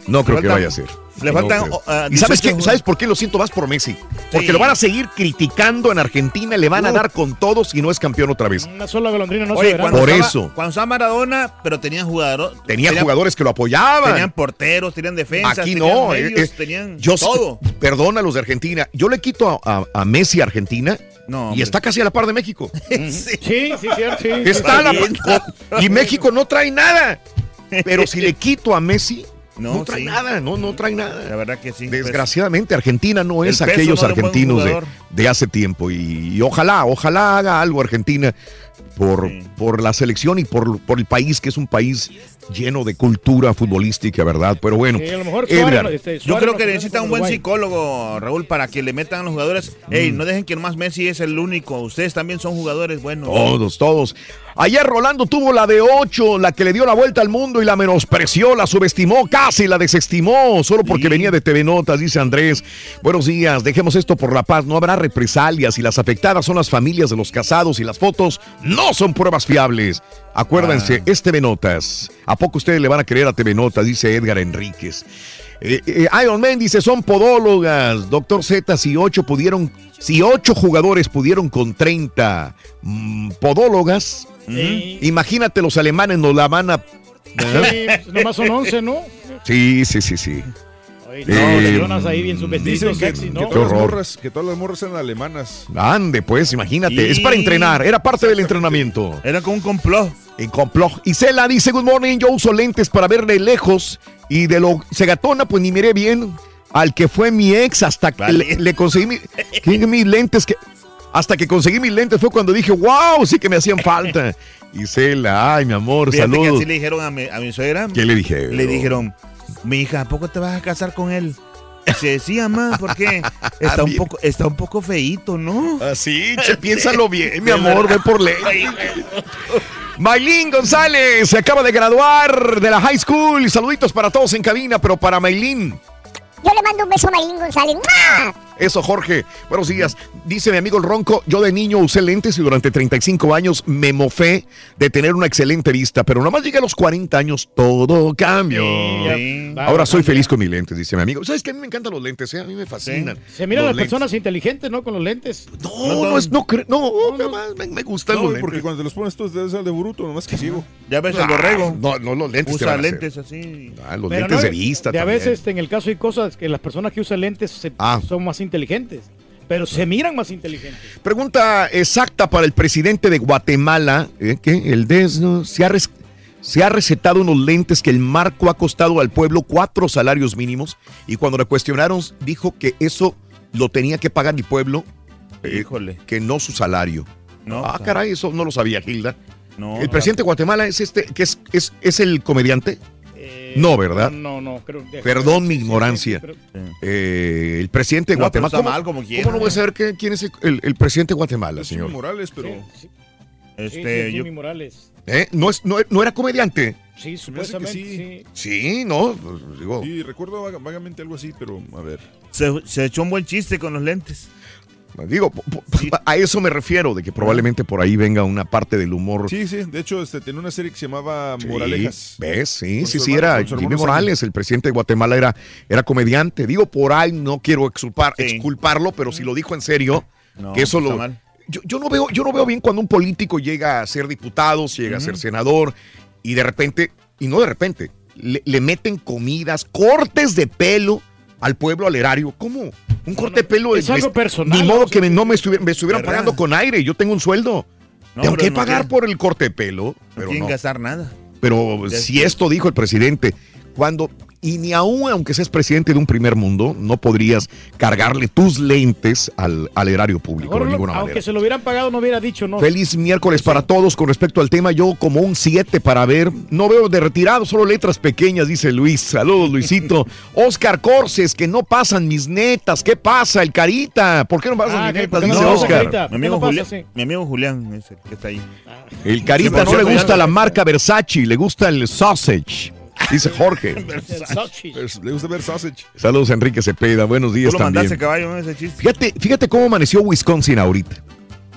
No creo que vaya a ser. Le faltan, creo. ah, ¿Y sabes 18 qué? ¿Sabes por qué lo siento más por Messi? Porque Sí. lo van a seguir criticando en Argentina, le van a dar con todos y no es campeón otra vez. Una sola golondrina no se Oye, verá. cuando Por estaba- eso. Cuando estaba Maradona, pero tenían jugadores. Tenía jugadores que lo apoyaban. Tenían porteros, tenían defensas. Aquí tenían no, medios, eh, eh, tenían yo todo. perdona a los de Argentina. Yo le quito a, a- a Messi a Argentina No, y hombre. está casi a la par de México. *laughs* Sí, sí, cierto. Sí, Está a la par- y México no trae nada. Pero si le *laughs* quito a Messi, no, No, trae sí. nada, no, no trae La nada. verdad que sí. pues. Desgraciadamente, Argentina no es aquellos no argentinos de, de hace tiempo. Y, y ojalá, ojalá haga algo Argentina por, Sí. por la selección y por, por el país, que es un país lleno de cultura futbolística, ¿verdad? Pero bueno, Sí, a lo mejor Edgar, Suárez, este, Yo creo que necesita un buen Uruguay. psicólogo, Raúl, para que le metan a los jugadores. Ey, no dejen que nomás Messi es el único. Ustedes también son jugadores buenos. Todos, todos. Ayer Rolando tuvo la de 8, la que le dio la vuelta al mundo y la menospreció, la subestimó, casi la desestimó, solo porque venía de TV Notas, dice Andrés. Buenos días, dejemos esto por la paz, no habrá represalias y las afectadas son las familias de los casados y las fotos no son pruebas fiables. Acuérdense, es TV Notas. ¿A poco ustedes le van a creer a TV Notas? Dice Edgar Enríquez. Eh, eh, Iron Man dice, son podólogas. Doctor Z, si ocho pudieron, si ocho jugadores pudieron con 30 mm, podólogas, Sí. imagínate los alemanes nos la van a... Sí, pues, nomás son 11, ¿no? Sí, sí, sí, sí. Oye, Eh, no, Jonas ahí bien Dicen que, sexy, que ¿no? Qué todas las horror. morras, que todas las morras eran alemanas. Ande, pues, imagínate. Y- Es para entrenar, era parte del entrenamiento. Era como un complot. En complot. Y Cela dice, good morning, yo uso lentes para ver de lejos y de lo segatona, pues ni miré bien al que fue mi ex hasta que Vale. le, le conseguí mi- que mis lentes que... Hasta que conseguí mis lentes fue cuando dije, wow, sí que me hacían falta. Y Cela, ay, mi amor, Fíjate que saludos. así le dijeron a mi, a mi suegra. ¿Qué le dije? Le dijeron, mi hija, ¿a poco te vas a casar con él? Dice, sí, mamá, porque está un poco, está un poco feíto, ¿no? Así, che, piénsalo bien, mi amor, ve por ley. Maylin González se acaba de graduar de la high school. Saluditos para todos en cabina, pero para Maylin. Yo le mando un beso a Maylin González. ¡Mua! Eso, Jorge. Buenos días. Dice mi amigo el Ronco, yo de niño usé lentes y durante 35 años me mofé de tener una excelente vista, pero nomás llegué a los 40 años, todo cambió. Sí, ya, Ahora soy feliz con mis lentes, dice mi amigo. ¿Sabes que A mí me encantan los lentes, eh? a mí me fascinan. Se miran las personas inteligentes, ¿no? Con los lentes. No, no, es, no, no, jamás, me, me gustan No, los güey, porque lentes. cuando te los pones tú debes ser de bruto, nomás que ciego. Ya ves el Ah, borrego. No, no, los lentes te Usa van a lentes así. Ah, los Pero lentes no, de vista De a también. veces, este, en el caso hay cosas que las personas que usan lentes se- Ah. son más inteligentes. Pero se miran más inteligentes. Pregunta exacta para el presidente de Guatemala, ¿eh? que el desno se ha, res- se ha recetado unos lentes que el marco ha costado al pueblo cuatro salarios mínimos y cuando le cuestionaron dijo que eso lo tenía que pagar el pueblo, eh, que no su salario. No, ah, caray, eso no lo sabía Gilda. No, el presidente de Guatemala es este, que es, es, es el comediante. No, ¿verdad? No, no, creo deja- Perdón mi ignorancia. Eh, el presidente de No, Guatemala. está ¿Cómo, mal como quiera. ¿Cómo no voy a saber que- quién es el, el- el presidente de Guatemala, Es señor? Jimmy Morales, pero. Este, Sí, sí, yo- Jimmy Morales. ¿Eh? ¿No, es, no, no era comediante? Sí, que supuestamente, sí. Sí, no, pues, digo. Sí, recuerdo vaga- vagamente algo así, pero a ver. Se, se echó un buen chiste con los lentes. Digo, *laughs* a eso me refiero, de que probablemente por ahí venga una parte del humor. Sí, sí, de hecho, este, tenía una serie que se llamaba Moralejas. ¿Ves? Sí, sí, sí, hermano- era Jimmy Morales, el presidente de Guatemala era, era comediante. Digo, por ahí no quiero exculpar, exculparlo, pero si lo dijo en serio, No, que eso lo... mal. Yo, yo no veo, yo no veo bien cuando un político llega a ser diputado, llega a ser senador, y de repente, y no de repente, le, le meten comidas, cortes de pelo al pueblo, al erario. ¿Cómo? Un corte de pelo es algo personal, Ni modo que me- no me, estuviera- me estuvieran ¿Verdad? pagando con aire. Yo tengo un sueldo. No, Tengo que no pagar por el corte de pelo. No Pero quieren no. gastar nada. Pero si esto dijo el presidente, cuando, y ni aún aunque seas presidente de un primer mundo, no podrías cargarle tus lentes al, al erario público Mejor de lo- ninguna aunque manera. se lo hubieran pagado, no hubiera dicho no. Feliz miércoles para todos. Con respecto al tema, yo como un 7 para ver. No veo de retirado, solo letras pequeñas, dice Luis. Saludos, Luisito. *laughs* Oscar Corses, que no pasan mis netas. ¿Qué pasa? El Carita. ¿Por qué no pasan Ah, mis ¿qué- netas? no Dice Oscar. Mi amigo, ¿Qué no Julián, pasa, sí? mi amigo Julián es el que está ahí. El Carita no le gusta la marca Versace, le gusta el sausage. Dice Jorge. *laughs* Le gusta ver sausage. Saludos, Enrique Cepeda. Buenos días Tú lo también. mandaste caballo, ¿no? Ese chiste. Fíjate, fíjate cómo amaneció Wisconsin ahorita.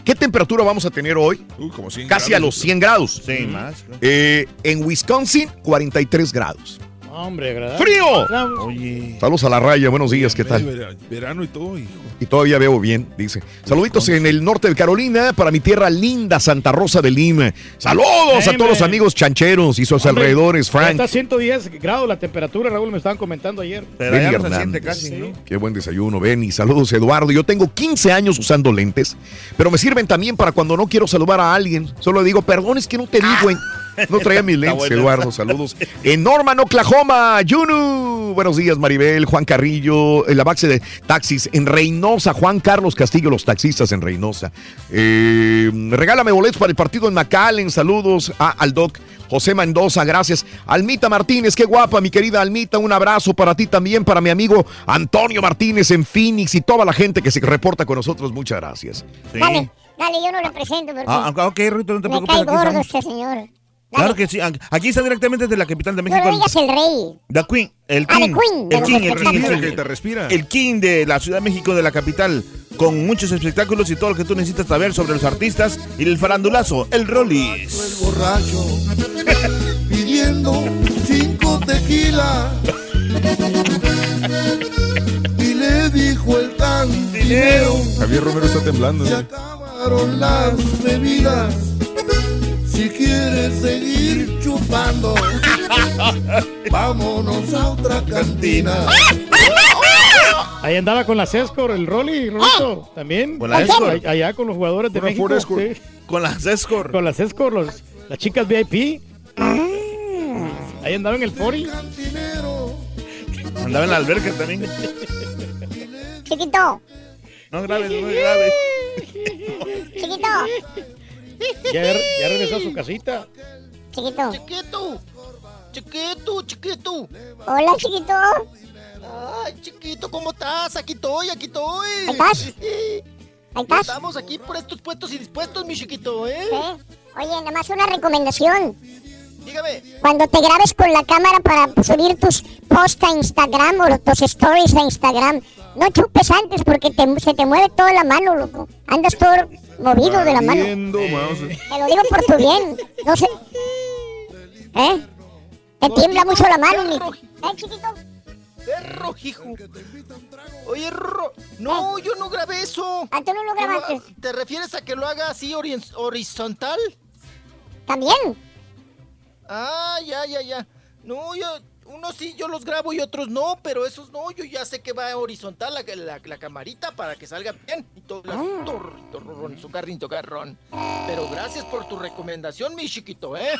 ¿Qué temperatura vamos a tener hoy? Uh, como 100 Casi a grados. los 100 grados. Sí, más. claro. Eh, en Wisconsin, 43 grados. Hombre, agradable. ¡Frío! Oye. Saludos a la raya, buenos días, ¿qué tal? Vera- Verano y todo, hijo. Y todavía veo bien, dice. Saluditos en el norte de Carolina para mi tierra linda, Santa Rosa de Lima. Saludos a todos los amigos chancheros y sus Hombre, alrededores, Frank. Está a 110 grados la temperatura, Raúl, me estaban comentando ayer. Benny Hernández. casi, ¿no? Qué buen desayuno, Benny. Saludos, Eduardo. Yo tengo 15 años usando lentes, pero me sirven también para cuando no quiero saludar a alguien. Solo digo, perdón, es que no te vi, güey. *laughs* No traía mis lentes. Eduardo. Saludos. En Norman, Oklahoma, Yunu. Buenos días, Maribel, Juan Carrillo, en la base de taxis en Reynosa, Juan Carlos Castillo, los taxistas en Reynosa. Eh, regálame boletos para el partido en McAllen. Saludos a, al doc José Mendoza, gracias. Almita Martínez, qué guapa, mi querida Almita. Un abrazo para ti también, para mi amigo Antonio Martínez en Phoenix y toda la gente que se reporta con nosotros. Muchas gracias. Sí. Dale, dale, yo no le presento porque Ah, ah, ok, Rito, no te me preocupes. cae gordo este señor. Claro que sí. Aquí está directamente desde la capital de No México. le digas el rey. The Queen, el Ah, The King, Queen, el King, el King, el Que King. te respira. El King de la Ciudad de México, de la capital, con muchos espectáculos y todo lo que tú necesitas saber sobre los artistas y el farandulazo, el Rollis. borracho *laughs* pidiendo cinco tequilas y le dijo el cantinero Javier Romero está temblando. se acabaron las bebidas si quieres seguir chupando *laughs* vámonos a otra cantina Ahí andaba con la Sescor, el Rolly, Rolito, también. Con la Allá con los jugadores de México. Sí. Con las Escort. Con las Escort, los- las chicas VIP. Ah. Ahí andaba en el 40. Andaba en la alberca también. Chiquito, No grabes, no grabes. chiquito, Ya, ya regresó a su casita. chiquito. Chiquito, chiquito, chiquito. Hola, chiquito. Ay, chiquito, ¿cómo estás? Aquí estoy, aquí estoy. Ahí estás. Ahí estás. Estamos aquí por estos puestos y dispuestos, mi chiquito, ¿eh? Sí. Oye, nada más una recomendación. Dígame. Cuando te grabes con la cámara para subir tus posts a Instagram o tus stories a Instagram, no chupes antes porque te- se te mueve toda la mano, loco. Andas todo movido de la mano. Te lo digo por tu bien. No sé. ¿Eh? Te tiembla mucho la mano, mi. ¿Eh, chiquito? Perro, hijo. Oye, Ro... No, yo no grabé eso. Ah, tú no lo ¿Qué grabaste. ¿Te refieres a que lo haga así ori- horizontal? También. Ah, ya, ya, ya. No, yo... unos sí yo los grabo y otros no, pero esos no, yo ya sé que va horizontal la, la- la camarita para que salga bien. Y todo, la- tor- torrón, su carrito carrón. Pero gracias por tu recomendación, mi chiquito, ¿eh?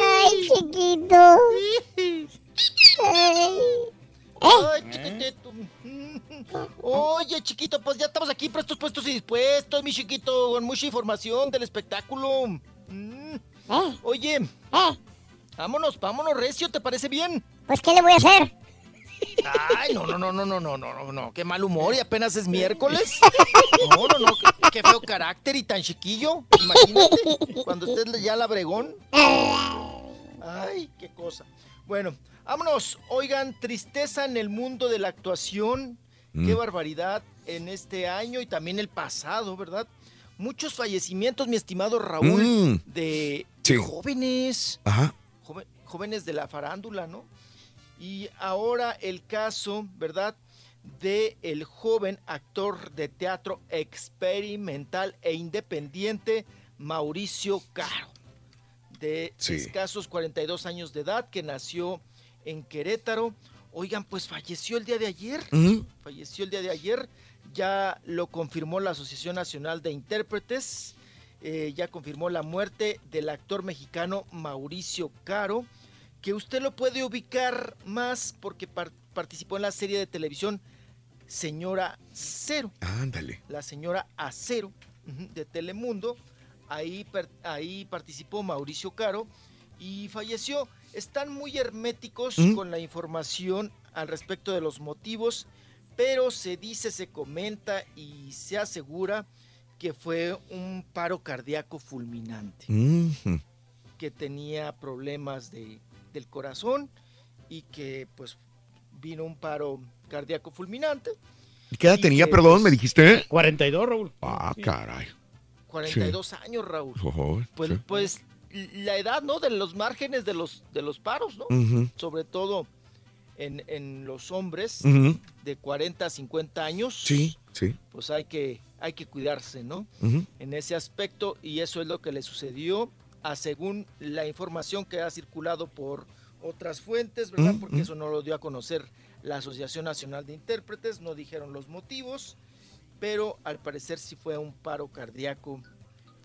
Ay, chiquito. Ay. Ay, chiquitito. Oye, chiquito, pues ya estamos aquí prestos, puestos y dispuestos, mi chiquito, con mucha información del espectáculo. Mm. Oye, vámonos, vámonos, Recio, ¿te parece bien? Pues, ¿qué le voy a hacer? Ay, no, no, no, no, no, no, no, no, no, qué mal humor y apenas es miércoles. *laughs* No, no, no, qué, qué feo carácter y tan chiquillo. Imagínate, cuando estés ya la bregón. Ay, qué cosa. Bueno, vámonos. Oigan, tristeza en el mundo de la actuación. Qué Mm. barbaridad en este año y también el pasado, ¿verdad? Muchos fallecimientos, mi estimado Raúl, Mm. de Sí. jóvenes, Ajá. joven- jóvenes de la farándula, ¿no? Y ahora el caso, ¿verdad? De el joven actor de teatro experimental e independiente Mauricio Caro, de Sí. escasos 42 años de edad, que nació en Querétaro. Oigan, pues falleció el día de ayer. Falleció el día de ayer. Ya lo confirmó la Asociación Nacional de Intérpretes. eh, ya confirmó la muerte del actor mexicano Mauricio Caro, que usted lo puede ubicar más porque par- participó en la serie de televisión Señora Cero. Ándale. La señora Acero de Telemundo. Ahí, ahí participó Mauricio Caro y falleció. Están muy herméticos ¿Mm? con la información al respecto de los motivos, pero se dice, se comenta y se asegura que fue un paro cardíaco fulminante, que tenía problemas de, del corazón y que pues vino un paro cardíaco fulminante. ¿Y ¿Qué edad Y tenía, que, perdón? pues, ¿Me dijiste? 42, Raúl. Ah, caray. 42 años, Raúl. Pues, sí. pues la edad, ¿no? De los márgenes de los, de los paros, ¿no? Sobre todo en, en los hombres de 40 a 50 años. Sí, sí. Pues hay que, hay que cuidarse, ¿no? En ese aspecto, y eso es lo que le sucedió, a según la información que ha circulado por otras fuentes, ¿verdad? Porque eso no lo dio a conocer la Asociación Nacional de Intérpretes, no dijeron los motivos, pero al parecer sí fue un paro cardíaco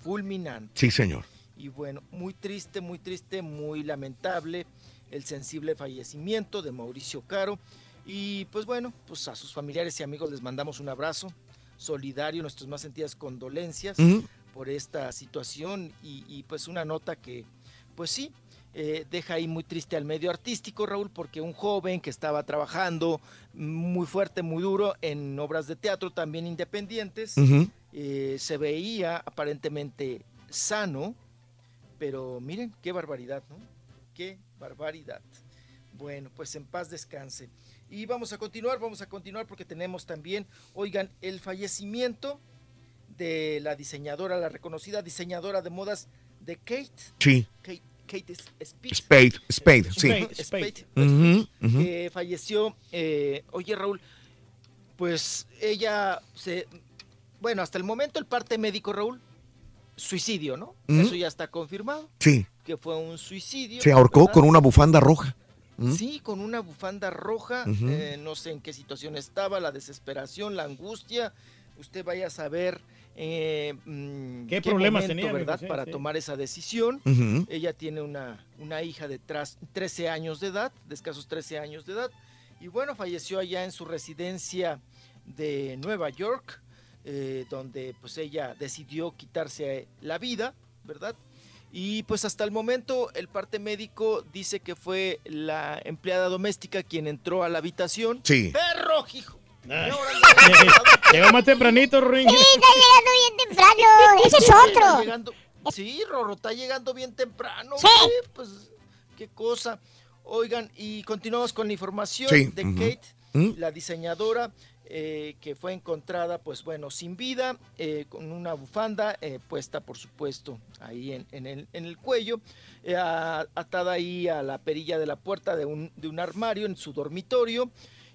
fulminante. Sí, señor. Y bueno, muy triste, muy triste, muy lamentable el sensible fallecimiento de Mauricio Caro. Y pues bueno, pues a sus familiares y amigos les mandamos un abrazo solidario, nuestras más sentidas condolencias por esta situación y, y, pues una nota que, pues sí, eh, deja ahí muy triste al medio artístico, Raúl, porque un joven que estaba trabajando muy fuerte, muy duro en obras de teatro también independientes, eh, se veía aparentemente sano, pero miren, qué barbaridad, ¿no? Qué barbaridad. Bueno, pues en paz descanse. Y vamos a continuar, vamos a continuar porque tenemos también, oigan, el fallecimiento de la diseñadora, la reconocida diseñadora de modas de Kate. Sí. Kate, Kate Spade. Spade, Spade, sí. Spade, Spade, falleció. eh, oye, Raúl, pues ella se. Bueno, hasta el momento el parte médico, Raúl, suicidio, ¿no? Eso ya está confirmado. Sí. Que fue un suicidio. Se ahorcó ¿verdad? con una bufanda roja. ¿Mm? Sí, con una bufanda roja. Eh, no sé en qué situación estaba, la desesperación, la angustia. Usted vaya a saber eh, mm, ¿Qué problemas momento, tenía, ¿verdad? Para sí. tomar esa decisión. Ella tiene una, una hija de tras- 13 años de edad, de escasos 13 años de edad. Y bueno, falleció allá en su residencia de Nueva York, eh, donde pues ella decidió quitarse la vida, ¿verdad? Y pues hasta el momento el parte médico dice que fue la empleada doméstica quien entró a la habitación. Sí. ¡Perro, hijo! *laughs* Llegó más tempranito, Ring. Sí, está llegando bien temprano. *laughs* Ese es otro. llegando- sí, Rorro, está llegando bien temprano. Sí. Pues, qué cosa. Oigan, y continuamos con la información Sí, de ujú. Kate, ¿Mm? la diseñadora, eh, que fue encontrada, pues bueno, sin vida, eh, con una bufanda eh, puesta, por supuesto, ahí en, en el, en el cuello, atada ahí a la perilla de la puerta de un, de un armario en su dormitorio.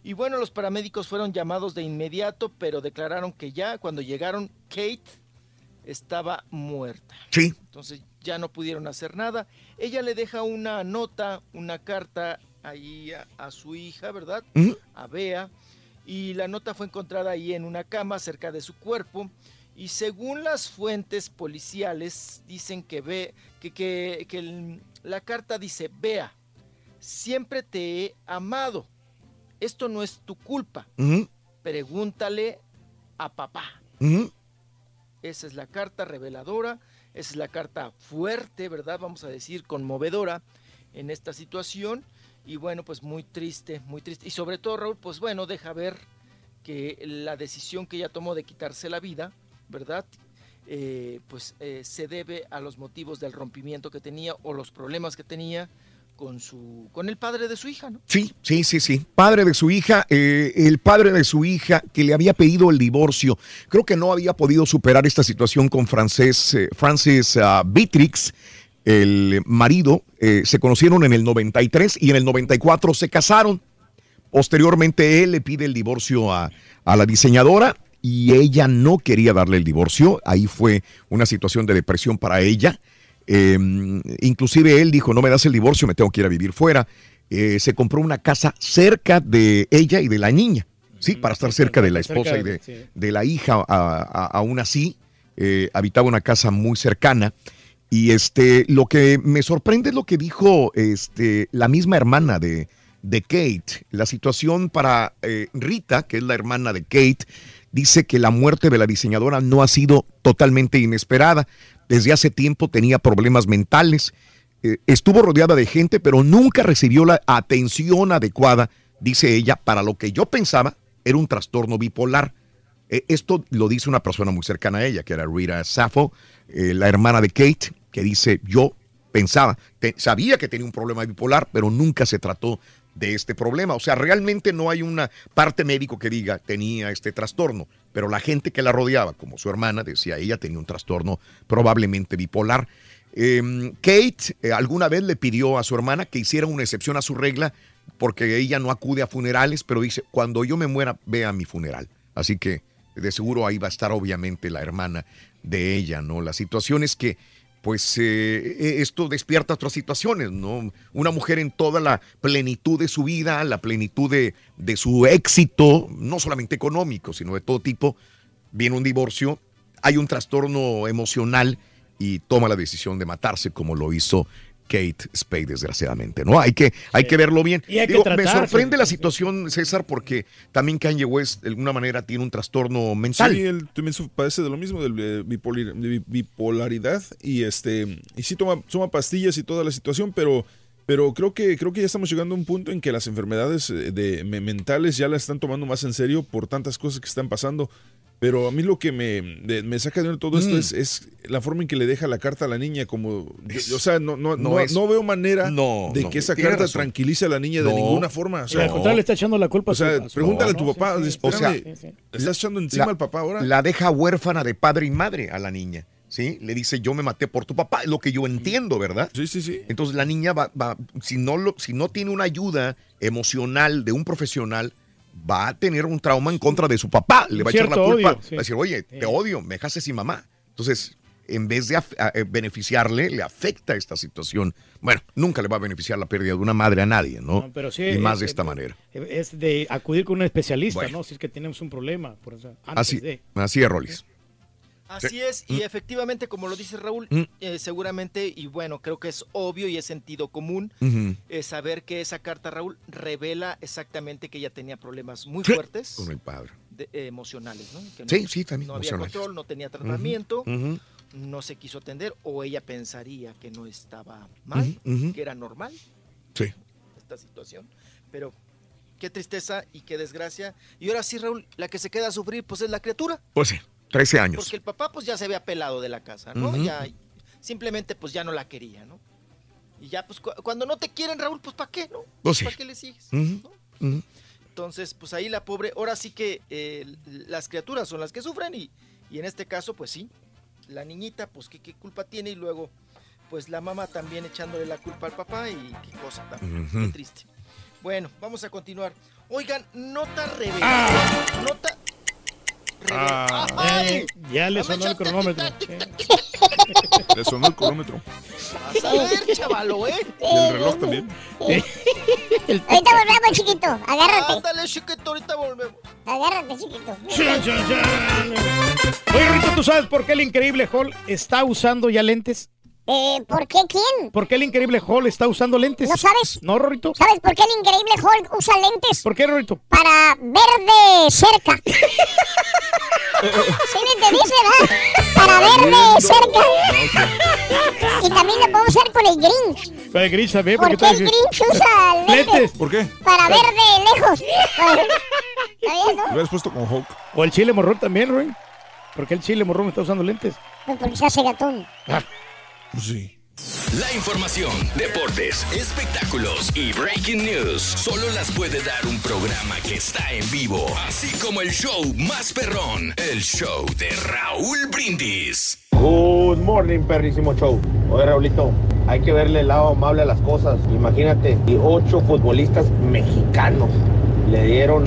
Y bueno, los paramédicos fueron llamados de inmediato, pero declararon que ya cuando llegaron, Kate estaba muerta. Sí. Entonces ya no pudieron hacer nada. Ella le deja una nota, una carta ahí a, a su hija, ¿verdad? A Bea. Y la nota fue encontrada ahí en una cama cerca de su cuerpo. Y según las fuentes policiales, dicen que ve que, que- que el- la carta dice: Bea, siempre te he amado. Esto no es tu culpa. Pregúntale a papá. Esa es la carta reveladora, esa es la carta fuerte, ¿verdad? Vamos a decir, conmovedora en esta situación. Y bueno, pues muy triste, muy triste. Y sobre todo, Raúl, pues bueno, deja ver que la decisión que ella tomó de quitarse la vida, ¿verdad? Eh, pues eh, se debe a los motivos del rompimiento que tenía o los problemas que tenía con su con el padre de su hija, ¿no? Sí, sí, sí, sí. Padre de su hija, eh, el padre de su hija que le había pedido el divorcio. Creo que no había podido superar esta situación con Frances, eh, Francis ah, Beatrix, el marido. eh, se conocieron en el 93 y en el 94 se casaron. Posteriormente él le pide el divorcio a, a la diseñadora y ella no quería darle el divorcio. Ahí fue una situación de depresión para ella. Eh, inclusive él dijo, no me das el divorcio, me tengo que ir a vivir fuera. Eh, se compró una casa cerca de ella y de la niña, sí, para estar cerca de la esposa y de, de la hija. a- a- aún así, eh, habitaba una casa muy cercana. Y este, lo que me sorprende es lo que dijo este, la misma hermana de, de Kate. La situación para eh, Rita, que es la hermana de Kate, dice que la muerte de la diseñadora no ha sido totalmente inesperada. Desde hace tiempo tenía problemas mentales. Eh, estuvo rodeada de gente, pero nunca recibió la atención adecuada, dice ella, para lo que yo pensaba era un trastorno bipolar. Eh, esto lo dice una persona muy cercana a ella, que era Rita Sappho, eh, la hermana de Kate, que dice, yo pensaba, sabía que tenía un problema bipolar, pero nunca se trató de este problema. O sea, realmente no hay una parte médico que diga tenía este trastorno, pero la gente que la rodeaba, como su hermana, decía ella tenía un trastorno probablemente bipolar. Eh, Kate eh, alguna vez le pidió a su hermana que hiciera una excepción a su regla porque ella no acude a funerales, pero dice, cuando yo me muera, ve a mi funeral. Así que de seguro ahí va a estar obviamente la hermana de ella, ¿no? La situación es que, pues, eh, esto despierta otras situaciones, ¿no? Una mujer en toda la plenitud de su vida, la plenitud de, de su éxito, no solamente económico, sino de todo tipo, viene un divorcio, hay un trastorno emocional y toma la decisión de matarse como lo hizo Kate Spade, desgraciadamente, ¿no? Hay que, hay que verlo bien. Y hay que Digo, me sorprende la situación, César, porque también Kanye West de alguna manera tiene un trastorno mental. Sí, él también padece de lo mismo, de bipolaridad y este y sí toma, toma pastillas y toda la situación, pero pero creo que creo que ya estamos llegando a un punto en que las enfermedades eh, de, me- mentales ya las están tomando más en serio por tantas cosas que están pasando. Pero a mí lo que me, me saca de todo esto Mm. es, es la forma en que le deja la carta a la niña, como, yo- o sea, no, no, no no, es- no veo manera No, de no, que esa carta razón. tranquilice a la niña de ninguna forma. O sea, al contrario, le está echando la culpa o sea, a su pregúntale a tu papá. Sí, sí. o sea, Sí, estás echando encima La- al papá ahora. La deja huérfana de padre y madre a la niña. ¿Sí? Le dice, yo me maté por tu papá, lo que yo entiendo, ¿verdad? Sí, sí, sí. Entonces la niña va, va- si, no lo, si no tiene una ayuda emocional de un profesional, va a tener un trauma en contra de su papá. Le va a echar la culpa. odio, sí. Va a decir, oye, te odio, me dejaste sin mamá. Entonces, en vez de eh, beneficiarle, le afecta esta situación. Bueno, nunca le va a beneficiar la pérdida de una madre a nadie, ¿no? No, pero sí, y más de esta manera. Es de acudir con un especialista, Bueno. ¿no? Si es que tenemos un problema. Por eso, antes Así, de. así es, Rolis. Así Sí. es, y Mm. efectivamente, como lo dice Raúl, Mm. eh, seguramente, y bueno, creo que es obvio y es sentido común, eh, saber que esa carta, Raúl, revela exactamente que ella tenía problemas muy fuertes Con el padre. de- eh, emocionales, ¿no? Que no- Sí, sí, también No había control, no tenía tratamiento, no se quiso atender, o ella pensaría que no estaba mal, que era normal Sí. esta situación, pero qué tristeza y qué desgracia. Y ahora sí, Raúl, la que se queda a sufrir, pues es la criatura. Pues sí, 13 años. Porque el papá pues ya se había pelado de la casa, ¿no? Ya simplemente pues ya no la quería, ¿no? Y ya pues cu- cuando no te quieren, Raúl, pues ¿para qué, no? Pues sí. ¿Para qué le sigues? Entonces, pues ahí la pobre, ahora sí que eh, las criaturas son las que sufren y, y en este caso, pues sí, la niñita, pues ¿qué, qué culpa tiene y luego, pues la mamá también echándole la culpa al papá y qué cosa también, qué triste. Bueno, vamos a continuar. Oigan, nota reveladora, nota, Eh, ya le sonó el cronómetro. *laughs* Le sonó el cronómetro. Vas a ver, chavalo, ¿eh? Y el reloj también. Ahorita volvemos, chiquito. Agárrate. Ándale, chiquito, ahorita volvemos. Agárrate, chiquito. Chan, chan, chan. Oye, Rito, ¿tú sabes por qué el increíble Hall está usando ya lentes? Eh, ¿Por qué quién? ¿Por qué el increíble Hall está usando lentes? ¿No sabes? No, Rorito. ¿Sabes por qué el increíble Hulk usa lentes? ¿Por qué, Rorito? Para ver de cerca. *laughs* ¿Sí me entendiste, verdad? Para ver de cerca. Y también lo puedo usar con el Grinch. Para el Grinch también. ¿Por qué el Grinch usa *laughs* lentes? Lentes. ¿Por qué? Para ver de lejos. *laughs* ¿Sabías, no? Lo hubieras puesto con Hulk. O el chile morrón también, Roy. ¿Por qué el chile morrón está usando lentes? Pues porque se hace gatón. Pues sí. La información, deportes, espectáculos y breaking news solo las puede dar un programa que está en vivo, así como el show más perrón, el show de Raúl Brindis. Good morning, perrísimo show. Oye, Raulito, hay que verle el lado amable a las cosas. Imagínate, y ocho futbolistas mexicanos le dieron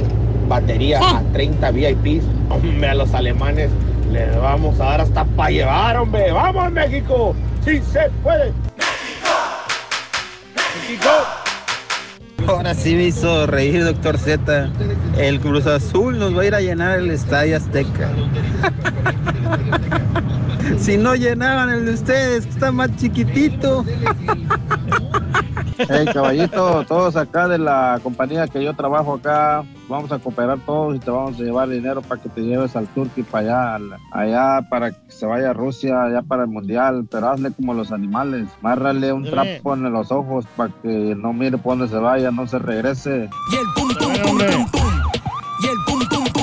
batería a 30 VIPs. Hombre, a los alemanes les vamos a dar hasta para llevar, hombre. ¡Vamos, México! ¡Sí se puede! Ahora sí me hizo reír, doctor Z. El Cruz Azul nos va a ir a llenar el Estadio Azteca. *laughs* si no llenaban el de ustedes, que está más chiquitito. Hey, caballito, todos acá de la compañía que yo trabajo acá, vamos a cooperar todos y te vamos a llevar dinero para que te lleves al Turqui para allá, al- allá para que se vaya a Rusia, allá para el Mundial, pero hazle como los animales, márrale un trapo en los ojos para que no mire por dónde se vaya, no se regrese. Y el pum, pum, pum, pum, pum.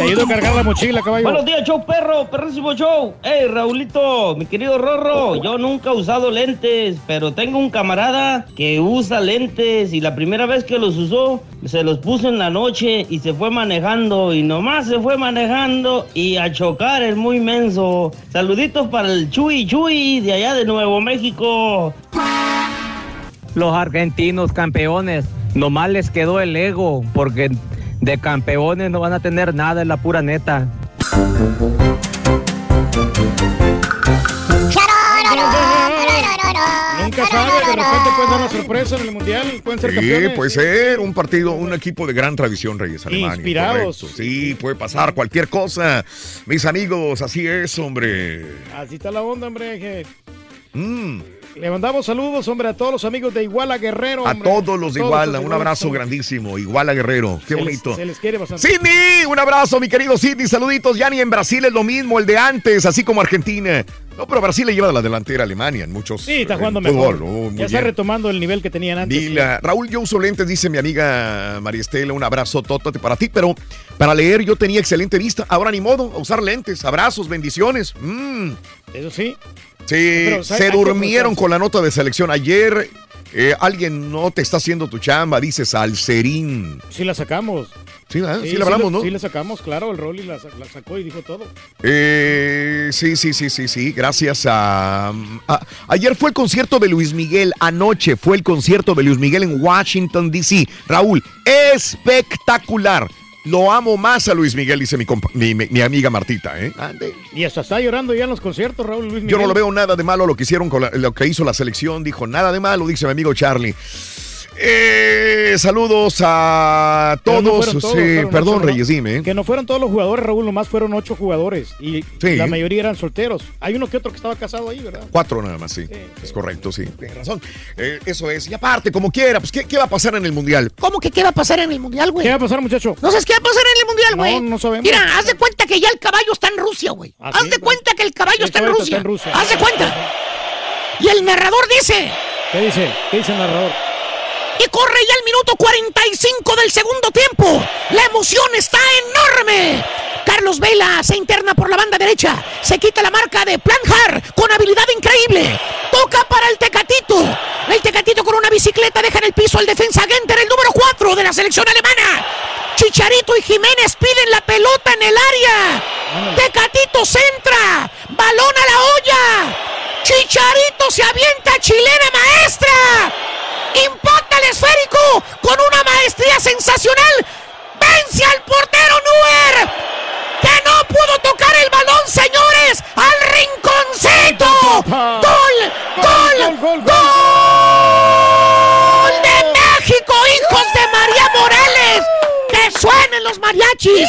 Te ayudo a cargar la mochila, caballo. Buenos días, show perro, perrísimo show. Hey, Raulito, mi querido Rorro, yo nunca he usado lentes, pero tengo un camarada que usa lentes y la primera vez que los usó, se los puso en la noche y se fue manejando y nomás se fue manejando y a chocar es muy menso. Saluditos para el Chuy Chuy de allá de Nuevo México. Los argentinos campeones, nomás les quedó el ego, porque de campeones no van a tener nada, es la pura neta. Nunca sabe, de repente puede dar una sorpresa en el Mundial, pueden ser Sí, campeones. puede ser un partido, un equipo de gran tradición, Reyes Alemania. Inspirados. correcto. Sí, puede pasar cualquier cosa. Mis amigos, así es, hombre. Así está la onda, hombre. Mm. Le mandamos saludos, hombre, a todos los amigos de Iguala Guerrero. A todos los de Iguala, un abrazo grandísimo. Iguala Guerrero, qué se les- bonito. se les quiere bastante. Sidney, un abrazo, mi querido Sidney. Saluditos. Ya ni en Brasil es lo mismo, el de antes, así como Argentina. No, pero Brasil le lleva a la delantera a Alemania en muchos. Sí, está jugando mejor. oh, ya está bien. retomando el nivel que tenían antes. Mila. Raúl, yo uso lentes, dice mi amiga María Estela. Un abrazo tótate para ti, pero para leer yo tenía excelente vista. Ahora ni modo, a usar lentes. Abrazos, bendiciones. Mm. Eso sí. Sí, se durmieron con la nota de selección ayer. eh, alguien no te está haciendo tu chamba, dice Salcerín. Sí la sacamos. Sí, ¿verdad? Sí la hablamos, lo- ¿no? Sí la sacamos, claro. El Rolly la, la sacó y dijo todo. Eh, sí, sí, sí, sí, sí. Gracias a, a- Ayer fue el concierto de Luis Miguel. Anoche fue el concierto de Luis Miguel en Washington, D.C. Raúl, espectacular. Lo amo más a Luis Miguel, dice mi, compa- mi, mi- mi amiga Martita. ¿eh? Y hasta está llorando ya en los conciertos, Raúl Luis Miguel. Yo no lo veo nada de malo lo que hicieron con la- lo que hizo la selección. Dijo nada de malo, dice mi amigo Charlie. Eh, saludos a no todos. Sí, perdón, ¿no? Reyes, dime. ¿eh? Que no fueron todos los jugadores, Raúl, nomás fueron ocho jugadores. Y Sí. la mayoría eran solteros. Hay uno que otro que estaba casado ahí, ¿verdad? Cuatro nada más, sí. Es correcto, sí. Tienes razón. Eh, eso es. Y aparte, como quiera, pues, ¿qué, qué va a pasar en el Mundial? ¿Cómo que qué va a pasar en el mundial, güey? ¿Qué va a pasar, muchacho? No sabes qué va a pasar en el mundial, güey. No, no sabemos. Mira, haz de cuenta que ya el caballo está en Rusia, güey. ¿Ah, haz de cuenta que el caballo El está en, caballo está en Rusia. Haz de cuenta. Y el narrador dice. ¿Qué dice? ¿Qué dice el narrador? Y corre ya el minuto 45 del segundo tiempo. La emoción está enorme. Carlos Vela se interna por la banda derecha. Se quita la marca de Planjar con habilidad increíble. Toca para el Tecatito. El Tecatito con una bicicleta deja en el piso al defensa Genter, el número 4 de la selección alemana. Chicharito y Jiménez piden la pelota en el área. Tecatito centra. Balón a la olla. Chicharito se avienta chilena maestra impacta el esférico con una maestría sensacional. Vence al portero Neuer, que no pudo tocar el balón, señores, al rinconcito. Gol, gol, gol, gol de México, hijos de María Morales. Que suenen los mariachis.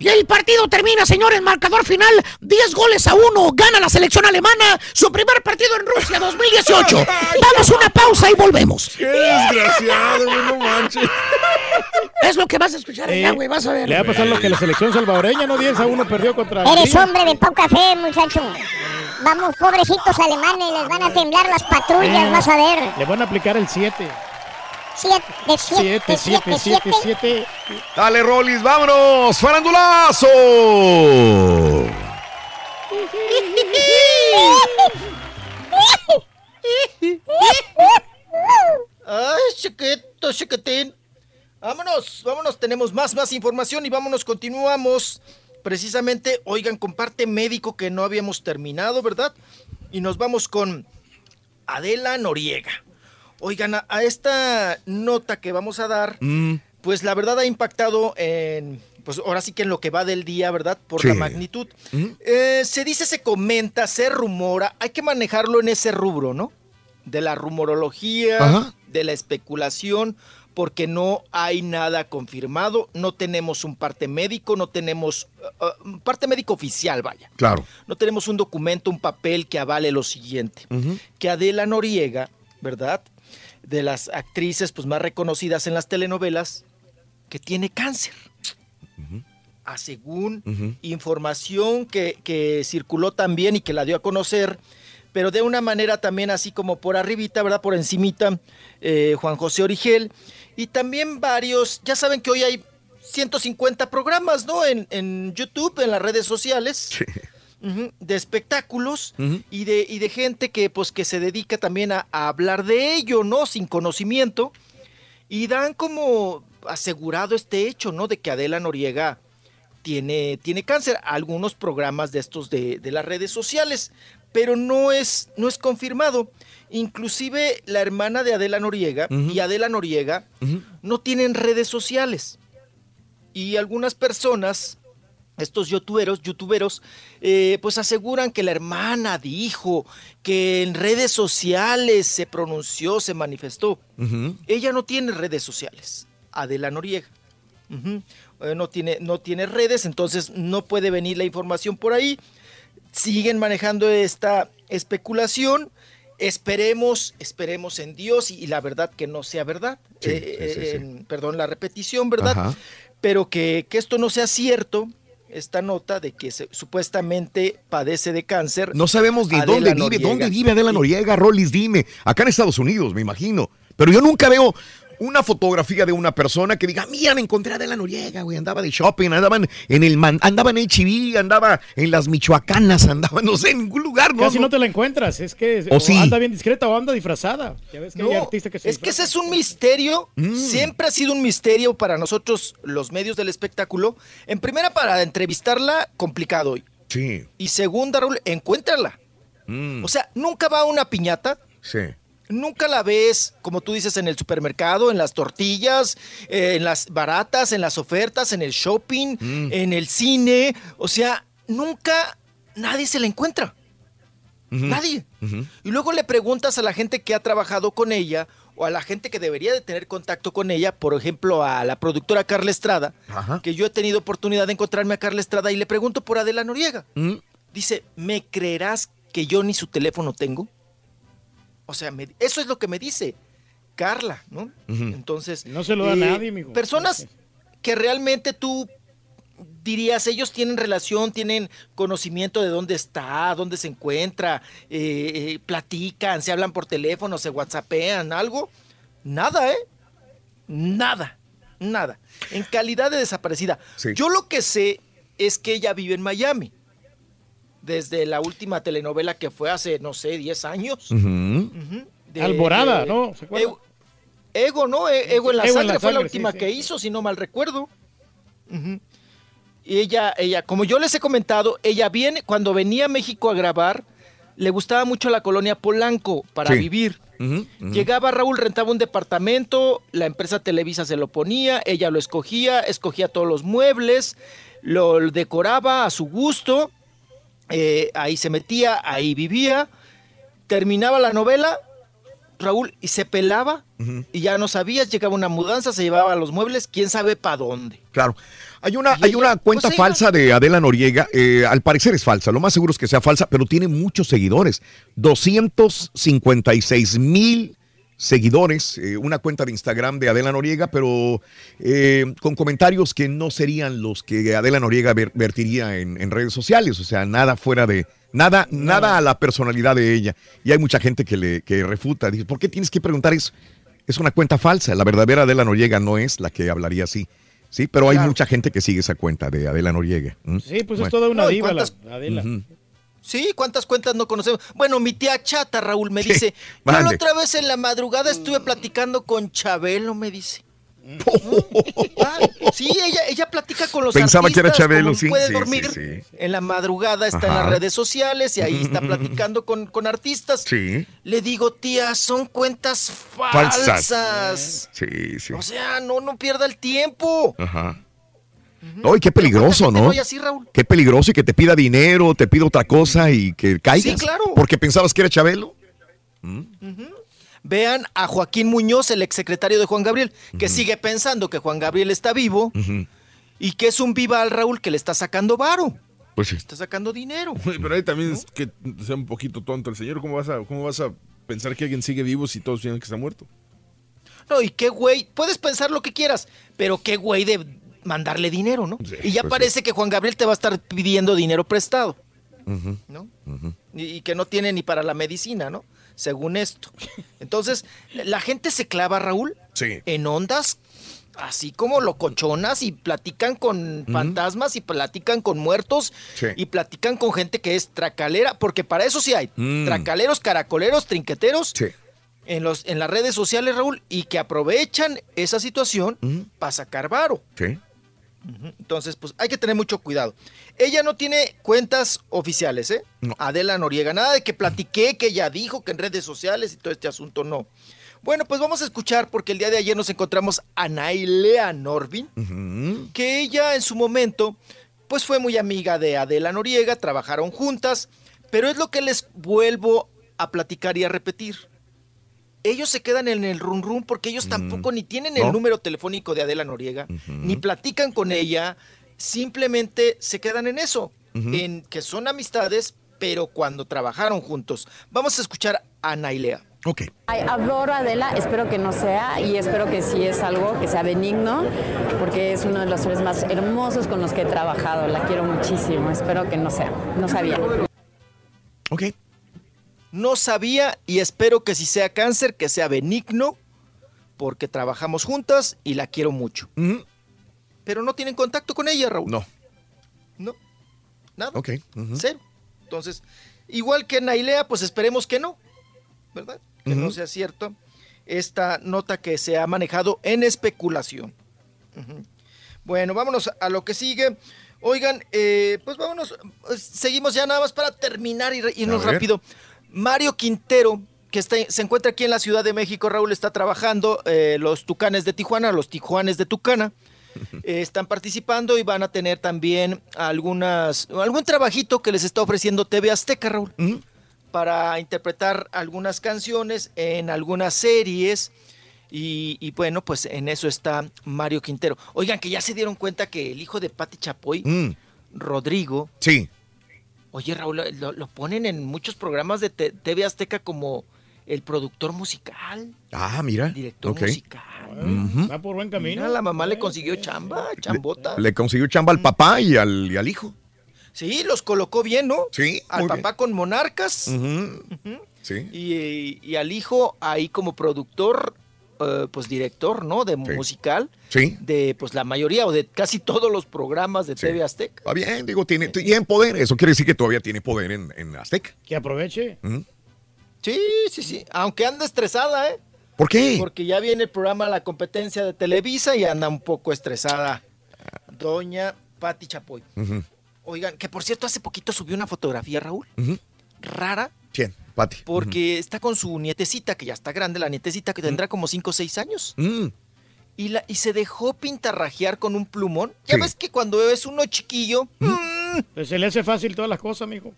Y el partido termina, señores, marcador final, 10 goles a 1, gana la selección alemana, su primer partido en Rusia *laughs* 2018. Vamos a una pausa y volvemos. Qué desgraciado, güey, no manches. Es lo que vas a escuchar allá, güey, vas a ver. Le va a pasar lo que la selección salvadoreña, ¿no? 10 a 1 perdió contra Eres Argentina. hombre de poca fe, muchacho. Vamos, pobrecitos alemanes, les van a temblar las patrullas, Eh, vas a ver. Le van a aplicar el 7. Siete, de siete, 7, 7, 7, 7. Dale, Rolis, vámonos. Farandulazo. Ay, chiquito, chiquitín. Vámonos, vámonos, tenemos más, más información y vámonos, continuamos. Precisamente, oigan, con parte médico que no habíamos terminado, ¿verdad? Y nos vamos con Adela Noriega. Oigan, a, a esta nota que vamos a dar, pues la verdad ha impactado en, pues ahora sí que en lo que va del día, ¿verdad? Por la magnitud. Eh, se dice, se comenta, se rumora, hay que manejarlo en ese rubro, ¿no? De la rumorología, Ajá. de la especulación, porque no hay nada confirmado, no tenemos un parte médico, no tenemos uh, un parte médico oficial, vaya. Claro. No tenemos un documento, un papel que avale lo siguiente, que Adela Noriega, ¿verdad? De las actrices pues más reconocidas en las telenovelas, que tiene cáncer. A según información que, que circuló también y que la dio a conocer, pero de una manera también así como por arribita, ¿verdad? Por encimita, eh, Juan José Origel. Y también varios, ya saben que hoy hay 150 programas, ¿no? En, en YouTube, en las redes sociales. De espectáculos y, de, y de gente que pues que se dedica también a, a hablar de ello, ¿no? Sin conocimiento. Y dan como asegurado este hecho, ¿no? De que Adela Noriega tiene, tiene cáncer. Algunos programas de estos de, de las redes sociales, pero no es, no es confirmado. Inclusive la hermana de Adela Noriega y Adela Noriega no tienen redes sociales. Y algunas personas, estos youtuberos, youtuberos, eh, pues aseguran que la hermana dijo que en redes sociales se pronunció, se manifestó. Ella no tiene redes sociales, Adela Noriega. Eh, no, tiene, no tiene redes, entonces no puede venir la información por ahí. Siguen manejando esta especulación. Esperemos, esperemos en Dios y, y la verdad que no sea verdad. Sí, Eh, sí, sí, perdón la repetición, ¿verdad? Ajá. Pero que, que esto no sea cierto, esta nota de que se- supuestamente padece de cáncer. No sabemos ni Adela dónde vive, Noriega. dónde vive Adela Noriega, Rolis, dime. Acá en Estados Unidos, me imagino. Pero yo nunca veo una fotografía de una persona que diga, mira, me encontré a Adela Noriega, güey, andaba de shopping, andaban en el man, andaba en HB, andaba en las Michoacanas, andaba, no sé, en ningún lugar, ¿no? Casi no, no te la encuentras, es que ¿O o sí? anda bien discreta o anda disfrazada. Ya ves que hay artistas que se es que ese es un misterio, Mm. siempre ha sido un misterio para nosotros los medios del espectáculo. En primera, para entrevistarla, complicado hoy. Sí. Y segunda, Raúl, encuéntrala. Mm, O sea, nunca va a una piñata, sí. Nunca la ves, como tú dices, en el supermercado, en las tortillas, eh, en las baratas, en las ofertas, en el shopping, Mm. en el cine. O sea, nunca nadie se la encuentra. Nadie. Y luego le preguntas a la gente que ha trabajado con ella o a la gente que debería de tener contacto con ella, por ejemplo, a la productora Carla Estrada, Ajá. que yo he tenido oportunidad de encontrarme a Carla Estrada y le pregunto por Adela Noriega. Mm, Dice, ¿me creerás que yo ni su teléfono tengo? O sea, me- eso es lo que me dice Carla, ¿no? Entonces... No se lo da a nadie, mijo. Personas que realmente tú dirías, ellos tienen relación, tienen conocimiento de dónde está, dónde se encuentra, eh, eh, platican, se hablan por teléfono, se whatsappean, algo. Nada, ¿eh? Nada, nada. En calidad de desaparecida. Sí. Yo lo que sé es que ella vive en Miami. Desde la última telenovela que fue hace, no sé, 10 años. De- Alborada, de- ¿no? Ego, Ego, ¿no? E- Ego en la Ego en sangre fue la última sí, que sí. hizo, si no mal recuerdo. Y ella, ella, como yo les he comentado, ella viene, cuando venía a México a grabar, le gustaba mucho la colonia Polanco para Sí. vivir. Llegaba Raúl, rentaba un departamento, la empresa Televisa se lo ponía, ella lo escogía, escogía todos los muebles, lo decoraba a su gusto, eh, ahí se metía, ahí vivía, terminaba la novela, Raúl, y se pelaba y ya no sabías, llegaba una mudanza, se llevaba los muebles, quién sabe para dónde. Claro. Hay una, hay una cuenta pues, falsa de Adela Noriega. eh, al parecer es falsa. Lo más seguro es que sea falsa, pero tiene muchos seguidores. 256 mil seguidores. eh, una cuenta de Instagram de Adela Noriega, pero eh, con comentarios que no serían los que Adela Noriega ver- vertiría en, en redes sociales. O sea, nada fuera de. Nada, nada a la personalidad de ella. Y hay mucha gente que le que refuta. Dice, ¿por qué tienes que preguntar eso? Es una cuenta falsa. La verdadera Adela Noriega no es la que hablaría así. Sí, pero hay Claro. mucha gente que sigue esa cuenta de Adela Noriega. Sí, pues es toda una No, ¿y diva la Adela. Ujú. Sí, ¿cuántas cuentas no conocemos? Bueno, mi tía Chata, Raúl, me dice, yo la otra vez en la madrugada estuve platicando con Chabelo, me dice. Ah, sí, ella, ella platica con los Pensaba que era artistas, Chabelo, sí, puede sí, dormir. sí. En la madrugada está en las redes sociales y ahí está platicando con, con artistas. Sí. Le digo, tía, son cuentas Falsas. falsas. Sí, sí. O sea, no, no pierda el tiempo. Ajá. No, y qué peligroso, ¿no? así, Raúl. Qué peligroso y que te pida dinero, te pida otra cosa y que caigas. Sí, claro. Porque pensabas que era Chabelo. Vean a Joaquín Muñoz, el exsecretario de Juan Gabriel, que sigue pensando que Juan Gabriel está vivo y que es un viva al Raúl que le está sacando varo, Pues sí. está sacando dinero. Pero ahí también es que sea un poquito tonto el señor. ¿Cómo vas a, cómo vas a pensar que alguien sigue vivo si todos piensan que está muerto? No, y qué güey, puedes pensar lo que quieras, pero qué güey de mandarle dinero, ¿no? y ya pues parece que Juan Gabriel te va a estar pidiendo dinero prestado. ¿No? Y, y que no tiene ni para la medicina, ¿no? Según esto. Entonces, la gente se clava, Raúl, Sí. en ondas así como locochonas y platican con fantasmas y platican con muertos Sí. y platican con gente que es tracalera, porque para eso sí hay Mm. tracaleros, caracoleros, trinqueteros Sí. en, los, en las redes sociales, Raúl, y que aprovechan esa situación para sacar varo. Sí. Entonces, pues hay que tener mucho cuidado. Ella no tiene cuentas oficiales, ¿eh? No. Adela Noriega, nada de que platiqué, que ella dijo que en redes sociales y todo este asunto, no. Bueno, pues vamos a escuchar porque el día de ayer nos encontramos a Nailea Norvin, Ujú. que ella en su momento, pues fue muy amiga de Adela Noriega, trabajaron juntas, pero es lo que les vuelvo a platicar y a repetir. Ellos se quedan en el run run porque ellos tampoco ni tienen el No. número telefónico de Adela Noriega, ni platican con ella, simplemente se quedan en eso, en que son amistades, pero cuando trabajaron juntos. Vamos a escuchar a Nailea. Ok. Ay, adoro a Adela, espero que no sea y espero que sí es algo que sea benigno, porque es uno de los seres más hermosos con los que he trabajado. La quiero muchísimo, espero que no sea. No sabía. Ok. No sabía y espero que si sea cáncer, que sea benigno, porque trabajamos juntas y la quiero mucho. Pero no tienen contacto con ella, Raúl. No. No. Nada. Ok. Cero. Entonces, igual que Nailea, pues esperemos que no, ¿verdad? Que no sea cierto esta nota que se ha manejado en especulación. Bueno, vámonos a lo que sigue. Oigan, eh, pues vámonos, pues, seguimos ya nada más para terminar y irnos rápido. Mario Quintero, que está, se encuentra aquí en la Ciudad de México, Raúl está trabajando, eh, los Tucanes de Tijuana, los Tijuanes de Tucana, *laughs* eh, están participando y van a tener también algunas, algún trabajito que les está ofreciendo TV Azteca, Raúl, para interpretar algunas canciones en algunas series. Y, y bueno, pues en eso está Mario Quintero. Oigan, que ya se dieron cuenta que el hijo de Pati Chapoy, Mm. Rodrigo, Sí. Oye Raúl, lo, lo ponen en muchos programas de te- TV Azteca como el productor musical, Ah, mira. director musical. Ujú. Va por buen camino. Mira, la mamá le consiguió chamba, chambota. Le consiguió chamba al papá y al, y al hijo. Sí, los colocó bien, ¿no? Sí. Al muy papá con Monarcas Sí. y, y al hijo ahí como productor, eh, pues director, ¿no? De musical, Sí. de pues la mayoría o de casi todos los programas de TV Azteca. Está bien, digo, tiene, tiene poder. Eso quiere decir que todavía tiene poder en, en Azteca. Que aproveche. Sí, sí, sí. Aunque anda estresada, ¿eh? ¿Por qué? Porque ya viene el programa La Competencia de Televisa y anda un poco estresada. Doña Pati Chapoy. Oigan, que por cierto hace poquito subió una fotografía, Raúl, rara, ¿Quién? Pati. porque está con su nietecita, que ya está grande, la nietecita que tendrá como 5 o 6 años. Mm. Y, la, y se dejó pintarrajear con un plumón. Ya Sí. ves que cuando es uno chiquillo, mm, Pues se le hace fácil todas las cosas, mijo.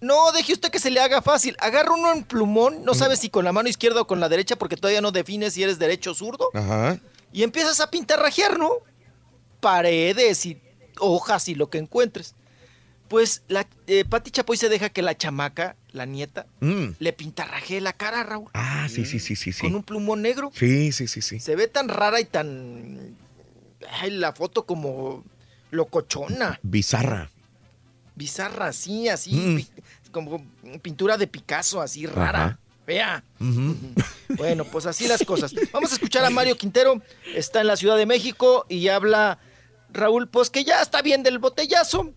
No, deje usted que se le haga fácil. Agarra uno en plumón, no sabes si con la mano izquierda o con la derecha, porque todavía no defines si eres derecho o zurdo. Ajá. Y empiezas a pintarrajear, ¿no? Paredes y hojas y lo que encuentres. Pues la eh, Pati Chapoy se deja que la chamaca, la nieta, Mm. le pintarrajee la cara, Raúl. Ah, sí, sí, sí, sí, sí. Con un plumón negro. Sí, sí, sí, sí. Se ve tan rara y tan. Ay, la foto como locochona, Bizarra. bizarra, así, así. Mm. pi- como pintura de Picasso, así rara. Ajá. Vea. *laughs* Bueno, pues así las cosas. Vamos a escuchar a Mario Quintero. Está en la Ciudad de México y habla Raúl, pues que ya está bien del botellazo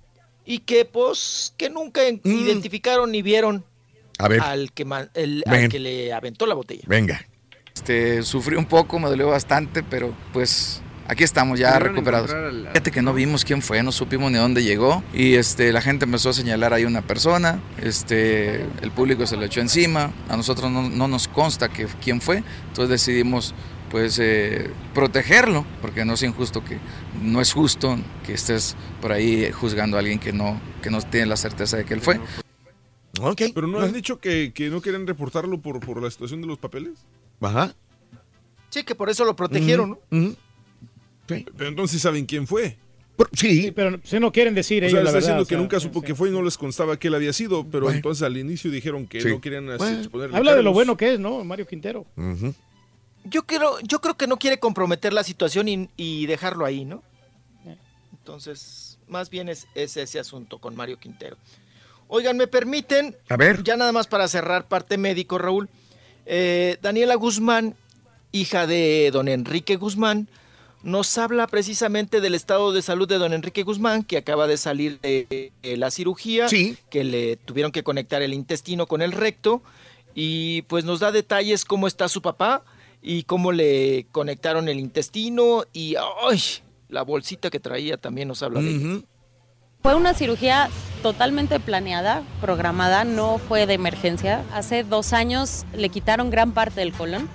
y que pues que nunca en- identificaron ni vieron A ver. al que, man- el- al que le aventó la botella. Venga. Este, sufrí un poco, me dolió bastante, pero pues aquí estamos ya ¿Pudieron recuperados. la- Fíjate que no vimos quién fue, no supimos ni dónde llegó y este, la gente empezó a señalar ahí una persona, este, el público se le echó encima, a nosotros no, no nos consta que quién fue, entonces decidimos pues eh, protegerlo, porque no es injusto que, no es justo que estés por ahí juzgando a alguien que no, que no tiene la certeza de que él fue. Pero no han dicho que, que no quieren reportarlo por, por la situación de los papeles. Ajá. Sí, que por eso lo protegieron, ¿no? Pero entonces saben quién fue. Sí. pero si no quieren decir O ellos sea, la está verdad. diciendo o que sea, nunca supo que fue y no les constaba que él había sido, pero Bueno. entonces al inicio dijeron que Sí. no querían así Bueno, exponerle Habla de lo cargos. bueno que es, ¿no? Mario Quintero. Yo creo, yo creo que no quiere comprometer la situación y, y dejarlo ahí, ¿no? Entonces, más bien es, es ese asunto con Mario Quintero. Oigan, ¿me permiten? A ver. Ya nada más para cerrar parte médico, Raúl. Eh, Daniela Guzmán, hija de don Enrique Guzmán, nos habla precisamente del estado de salud de don Enrique Guzmán, que acaba de salir de eh, la cirugía, que le tuvieron que conectar el intestino con el recto, y pues nos da detalles cómo está su papá y cómo le conectaron el intestino y ¡ay! la bolsita que traía también nos habla de ella. Fue una cirugía totalmente planeada, programada, no fue de emergencia. Hace dos años le quitaron gran parte del colon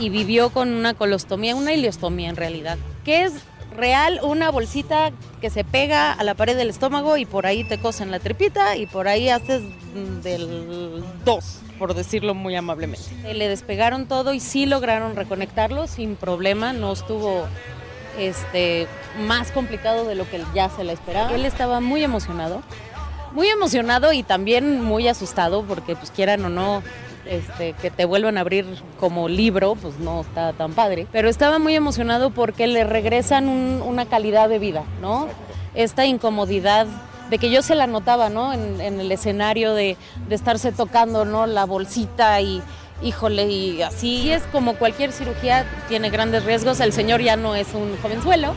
y vivió con una colostomía, una ileostomía en realidad, que es real una bolsita que se pega a la pared del estómago y por ahí te cosen la tripita y por ahí haces del dos, por decirlo muy amablemente. Le despegaron todo y sí lograron reconectarlo sin problema, no estuvo este, más complicado de lo que ya se le esperaba. Él estaba muy emocionado, muy emocionado y también muy asustado porque pues quieran o no, este, que te vuelvan a abrir como libro, pues no está tan padre. Pero estaba muy emocionado porque le regresan un- una calidad de vida, ¿no? Esta incomodidad de que yo se la notaba, ¿no? En, en el escenario de, de estarse tocando, ¿no? La bolsita y, híjole, y así. Es como cualquier cirugía, tiene grandes riesgos. El señor ya no es un jovenzuelo.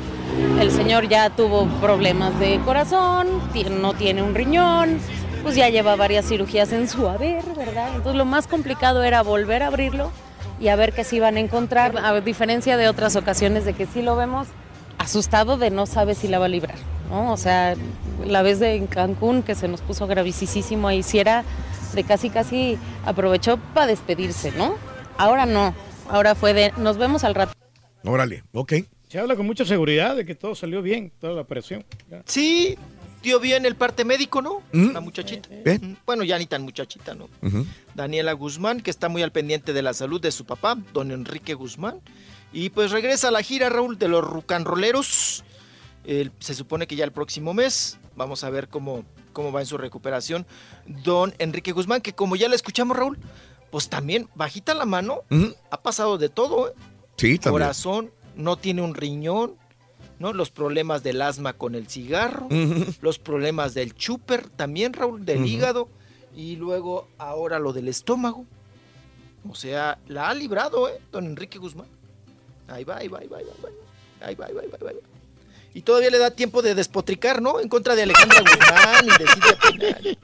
El señor ya tuvo problemas de corazón, no tiene un riñón, pues ya lleva varias cirugías en su haber, ¿verdad? Entonces lo más complicado era volver a abrirlo y a ver qué se iban a encontrar, a diferencia de otras ocasiones de que sí lo vemos asustado de no sabe si la va a librar, ¿no? O sea, la vez de en Cancún que se nos puso gravísimo ahí, si era de casi casi aprovechó para despedirse, ¿no? Ahora no, ahora fue de nos vemos al rato. Órale, ok. Se habla con mucha seguridad de que todo salió bien, toda la operación. Ya. Sí, dio bien el parte médico, ¿no? Mm. La muchachita. Mm, Bueno, ya ni tan muchachita, ¿no? Daniela Guzmán, que está muy al pendiente de la salud de su papá, don Enrique Guzmán. Y pues regresa a la gira, Raúl, de los rucanroleros. Se supone que ya el próximo mes. Vamos a ver cómo, cómo va en su recuperación. Don Enrique Guzmán, que como ya le escuchamos, Raúl, pues también bajita la mano. Ha pasado de todo, ¿eh? Sí, también. Corazón, no tiene un riñón, ¿no? Los problemas del asma con el cigarro, los problemas del chúper también, Raúl, del hígado, y luego ahora lo del estómago. O sea, la ha librado, ¿eh? Don Enrique Guzmán. Ahí va, ahí va, ahí va, ahí va. Ahí va, ahí va, ahí va, ahí va. Y todavía le da tiempo de despotricar, ¿no? En contra de Alejandra Guzmán y de Silvia Pinal.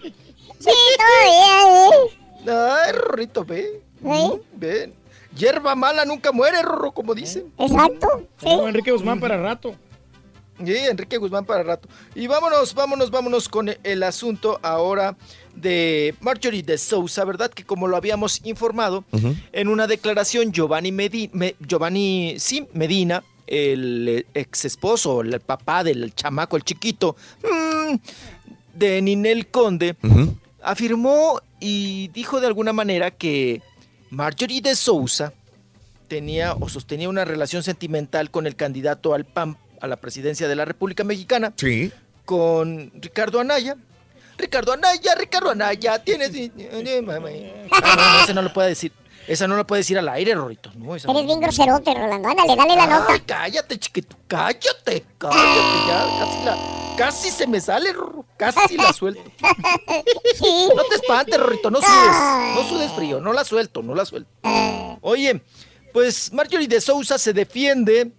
Sí, todavía, ¿eh? Ay, Rorrito, ve. Mm, Ven. Hierba mala nunca muere, Rorro, como dicen. Exacto. No, Enrique Guzmán para rato. Sí, Enrique Guzmán para rato. Y vámonos, vámonos, vámonos con el asunto ahora de Marjorie de Sousa, ¿verdad? Que como lo habíamos informado, en una declaración Giovanni, Medi- Me- Giovanni sí, Medina, el ex esposo, el papá del chamaco, el chiquito, mm, de Ninel Conde, afirmó y dijo de alguna manera que Marjorie de Sousa tenía o sostenía una relación sentimental con el candidato al PAN a la presidencia de la República Mexicana, Sí. con Ricardo Anaya. Ricardo Anaya, Ricardo Anaya, tienes... Ah, no, no, ese no lo puede decir. Esa no lo puede decir al aire, Rorito. No, esa no. Eres bien groserote, Rolando. Ándale, dale la nota. Ay, cállate, chiquito, cállate, cállate, ya, casi la, casi se me sale, Rorro, casi la suelto. *laughs* No te espantes, Rorrito, no sudes, no sudes frío, no la suelto, no la suelto. Oye, pues Marjorie de Sousa se defiende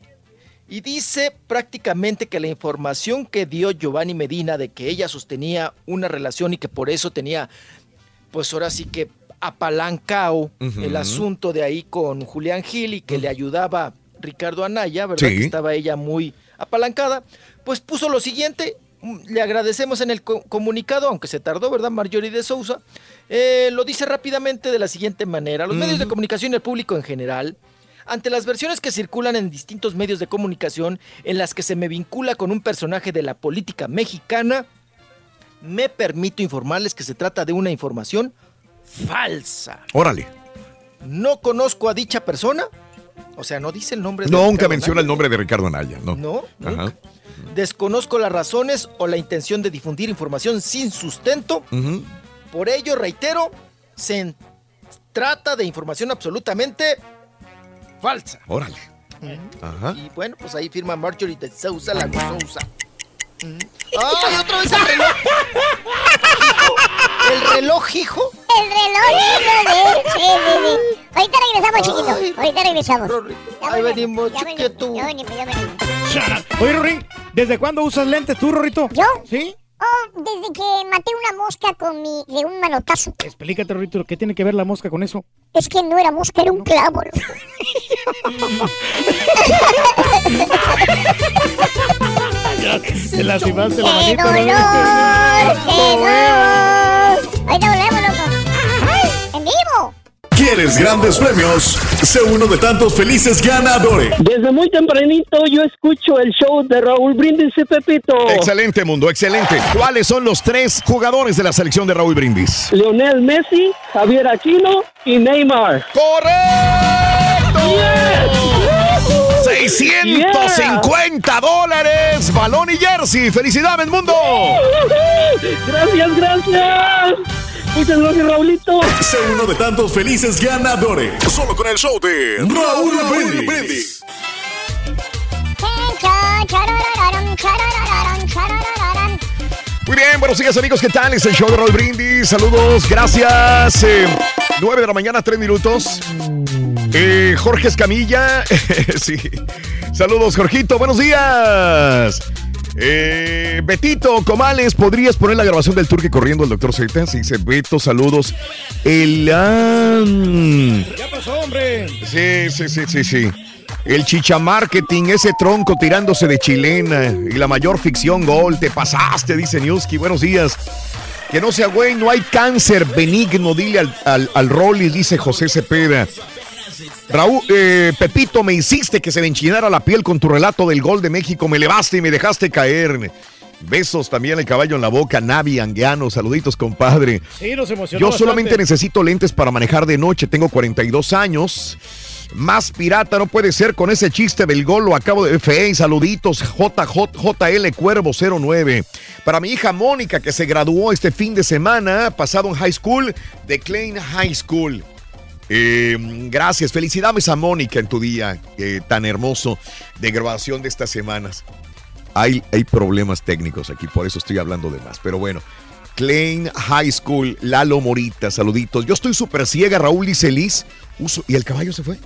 y dice prácticamente que la información que dio Giovanni Medina de que ella sostenía una relación y que por eso tenía, pues ahora sí que apalancao Ujú. el asunto de ahí con Julián Gil y que le ayudaba Ricardo Anaya, ¿verdad? Sí. Que estaba ella muy apalancada, pues puso lo siguiente. mm, Le agradecemos en el co- comunicado, aunque se tardó, ¿verdad? Marjorie de Sousa. Eh, lo dice rápidamente de la siguiente manera. Los medios de comunicación y el público en general ante las versiones que circulan en distintos medios de comunicación en las que se me vincula con un personaje de la política mexicana, me permito informarles que se trata de una información falsa. Órale. No conozco a dicha persona, o sea, no dice el nombre de Nunca Ricardo menciona el nombre de Ricardo Anaya, ¿no? No, Ajá. Desconozco las razones o la intención de difundir información sin sustento. Por ello, reitero, se trata de información absolutamente falsa. Órale. Ajá. Y bueno, pues ahí firma Marjorie de Sousa, la Sousa. Mm. ¡Ay, otra vez el reloj! ¿El reloj, hijo? El reloj, hijo de... Sí, sí, sí. Ahorita regresamos, chiquito. Ahorita regresamos. Ahí venimos, Ya venimos, ya venimos, ya venimos. Oye, Rorín, ¿desde cuándo usas lentes tú, Rorrito? ¿Yo? ¿Sí? Oh, desde que maté una mosca con mi... de un manotazo. Explícate, Rorrito, ¿qué tiene que ver la mosca con eso? Es que no era mosca, era un clavo. *laughs* Te lastimaste la ¡Qué manita, dolor! Rorrito. *laughs* ¡Qué dolor! Ahorita volvemos, ¿Quieres grandes premios? Sé uno de tantos felices ganadores. Desde muy tempranito yo escucho el show de Raúl Brindis y Pepito. Excelente, mundo, excelente. ¿Cuáles son los tres jugadores de la selección de Raúl Brindis? Lionel Messi, Javier Aquino y Neymar. ¡Correcto! 650 dólares, balón y jersey. ¡Felicidades, mundo! Gracias, gracias. Muchas gracias, Raulito. Sé uno de tantos felices ganadores. Solo con el show de Raúl Brindis. Chararararam, chararararam. Muy bien, buenos días amigos, ¿qué tal? Es el show de Raúl Brindis. Saludos, gracias. Eh, 9 de la mañana, 3 minutos. Eh, Jorge Escamilla. *laughs* sí. Saludos, Jorgito, buenos días. Eh, Betito Comales, ¿podrías poner la grabación del turque corriendo el doctor Z? Sí, dice Beto, saludos. El. Ya pasó, hombre. Sí, sí, sí, sí, sí. El chicha marketing, ese tronco tirándose de chilena y la mayor ficción gol. Te pasaste, dice Newski. Buenos días. Que no sea güey, no hay cáncer benigno, dile al, al, al Rolly, dice José Cepeda. Raúl, eh, Pepito, me hiciste que se me enchinara la piel con tu relato del gol de México. Me elevaste y me dejaste caer. Besos también el caballo en la boca, Navi Anguiano. Saluditos, compadre. Sí, nos emocionó Yo solamente necesito lentes para manejar de noche. Tengo 42 años. Más pirata no puede ser con ese chiste del gol. Lo acabo de fe. Saluditos. JJ, JL Cuervo 09. Para mi hija Mónica, que se graduó este fin de semana, pasado en high school, de Klein High School. Eh, gracias, felicidades a Mónica en tu día eh, tan hermoso de grabación de estas semanas. Hay, hay problemas técnicos aquí, por eso estoy hablando de más. Pero bueno, Klein High School, Lalo Morita, saluditos. Yo estoy súper ciega, Raúl dice Liz. ¿Y el caballo se fue?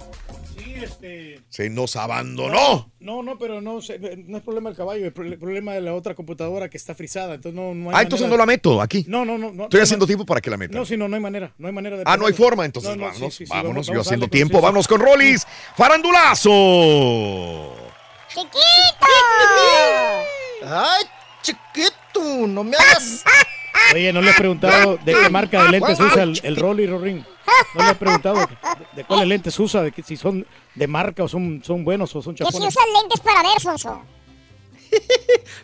Se nos abandonó. No, no, pero no, no es problema del caballo, es el problema de la otra computadora que está frisada. Entonces no, no hay Ah, entonces manera no la meto aquí. No, no, no. no Estoy no, haciendo tiempo para que la meta. No, sí, no, no hay manera. No hay manera de. Ah, no hay forma, entonces No, no, vámonos, sí, sí, sí, vámonos, vamos- yo haciendo darle tiempo, vámonos con Rollis. ¡Farandulazo! ¡Chiquito! ¡Ay, chiquito! ¡No me hagas! *laughs* Oye, no le he preguntado de qué marca de lentes usa el, el Rolly Rorín. No le he preguntado de, de cuáles lentes usa, de que, si son de marca o son, son buenos o son Que si chapones. usas lentes para ver, Sonso. *laughs*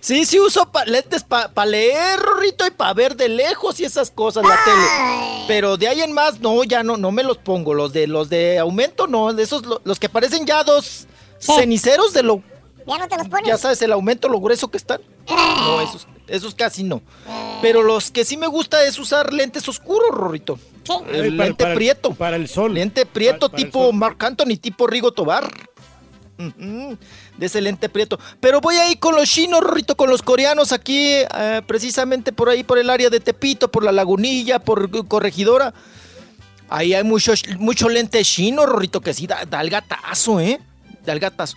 Sí, sí uso pa- lentes para leer, Rorrito, y para ver de lejos y esas cosas la tele. Pero de ahí en más, no, ya no, no me los pongo. Los de los de aumento, no, de esos, lo- los que parecen ya dos ceniceros de lo. ¿Ya no te los pones? Ya sabes, el aumento, lo grueso que están. No, esos, esos casi no. Pero los que sí me gusta es usar lentes oscuros, Rorrito. El para- lente para el- prieto. Para el sol. Lente prieto para tipo Marc Anthony, tipo Rigo Tobar. De ese lente prieto. Pero voy a ir con los chinos, Rorrito, con los coreanos aquí, eh, precisamente por ahí, por el área de Tepito, por la Lagunilla, por Corregidora. Ahí hay mucho, mucho lente chino, Rorrito, que sí da, da el gatazo, ¿eh? Da el gatazo.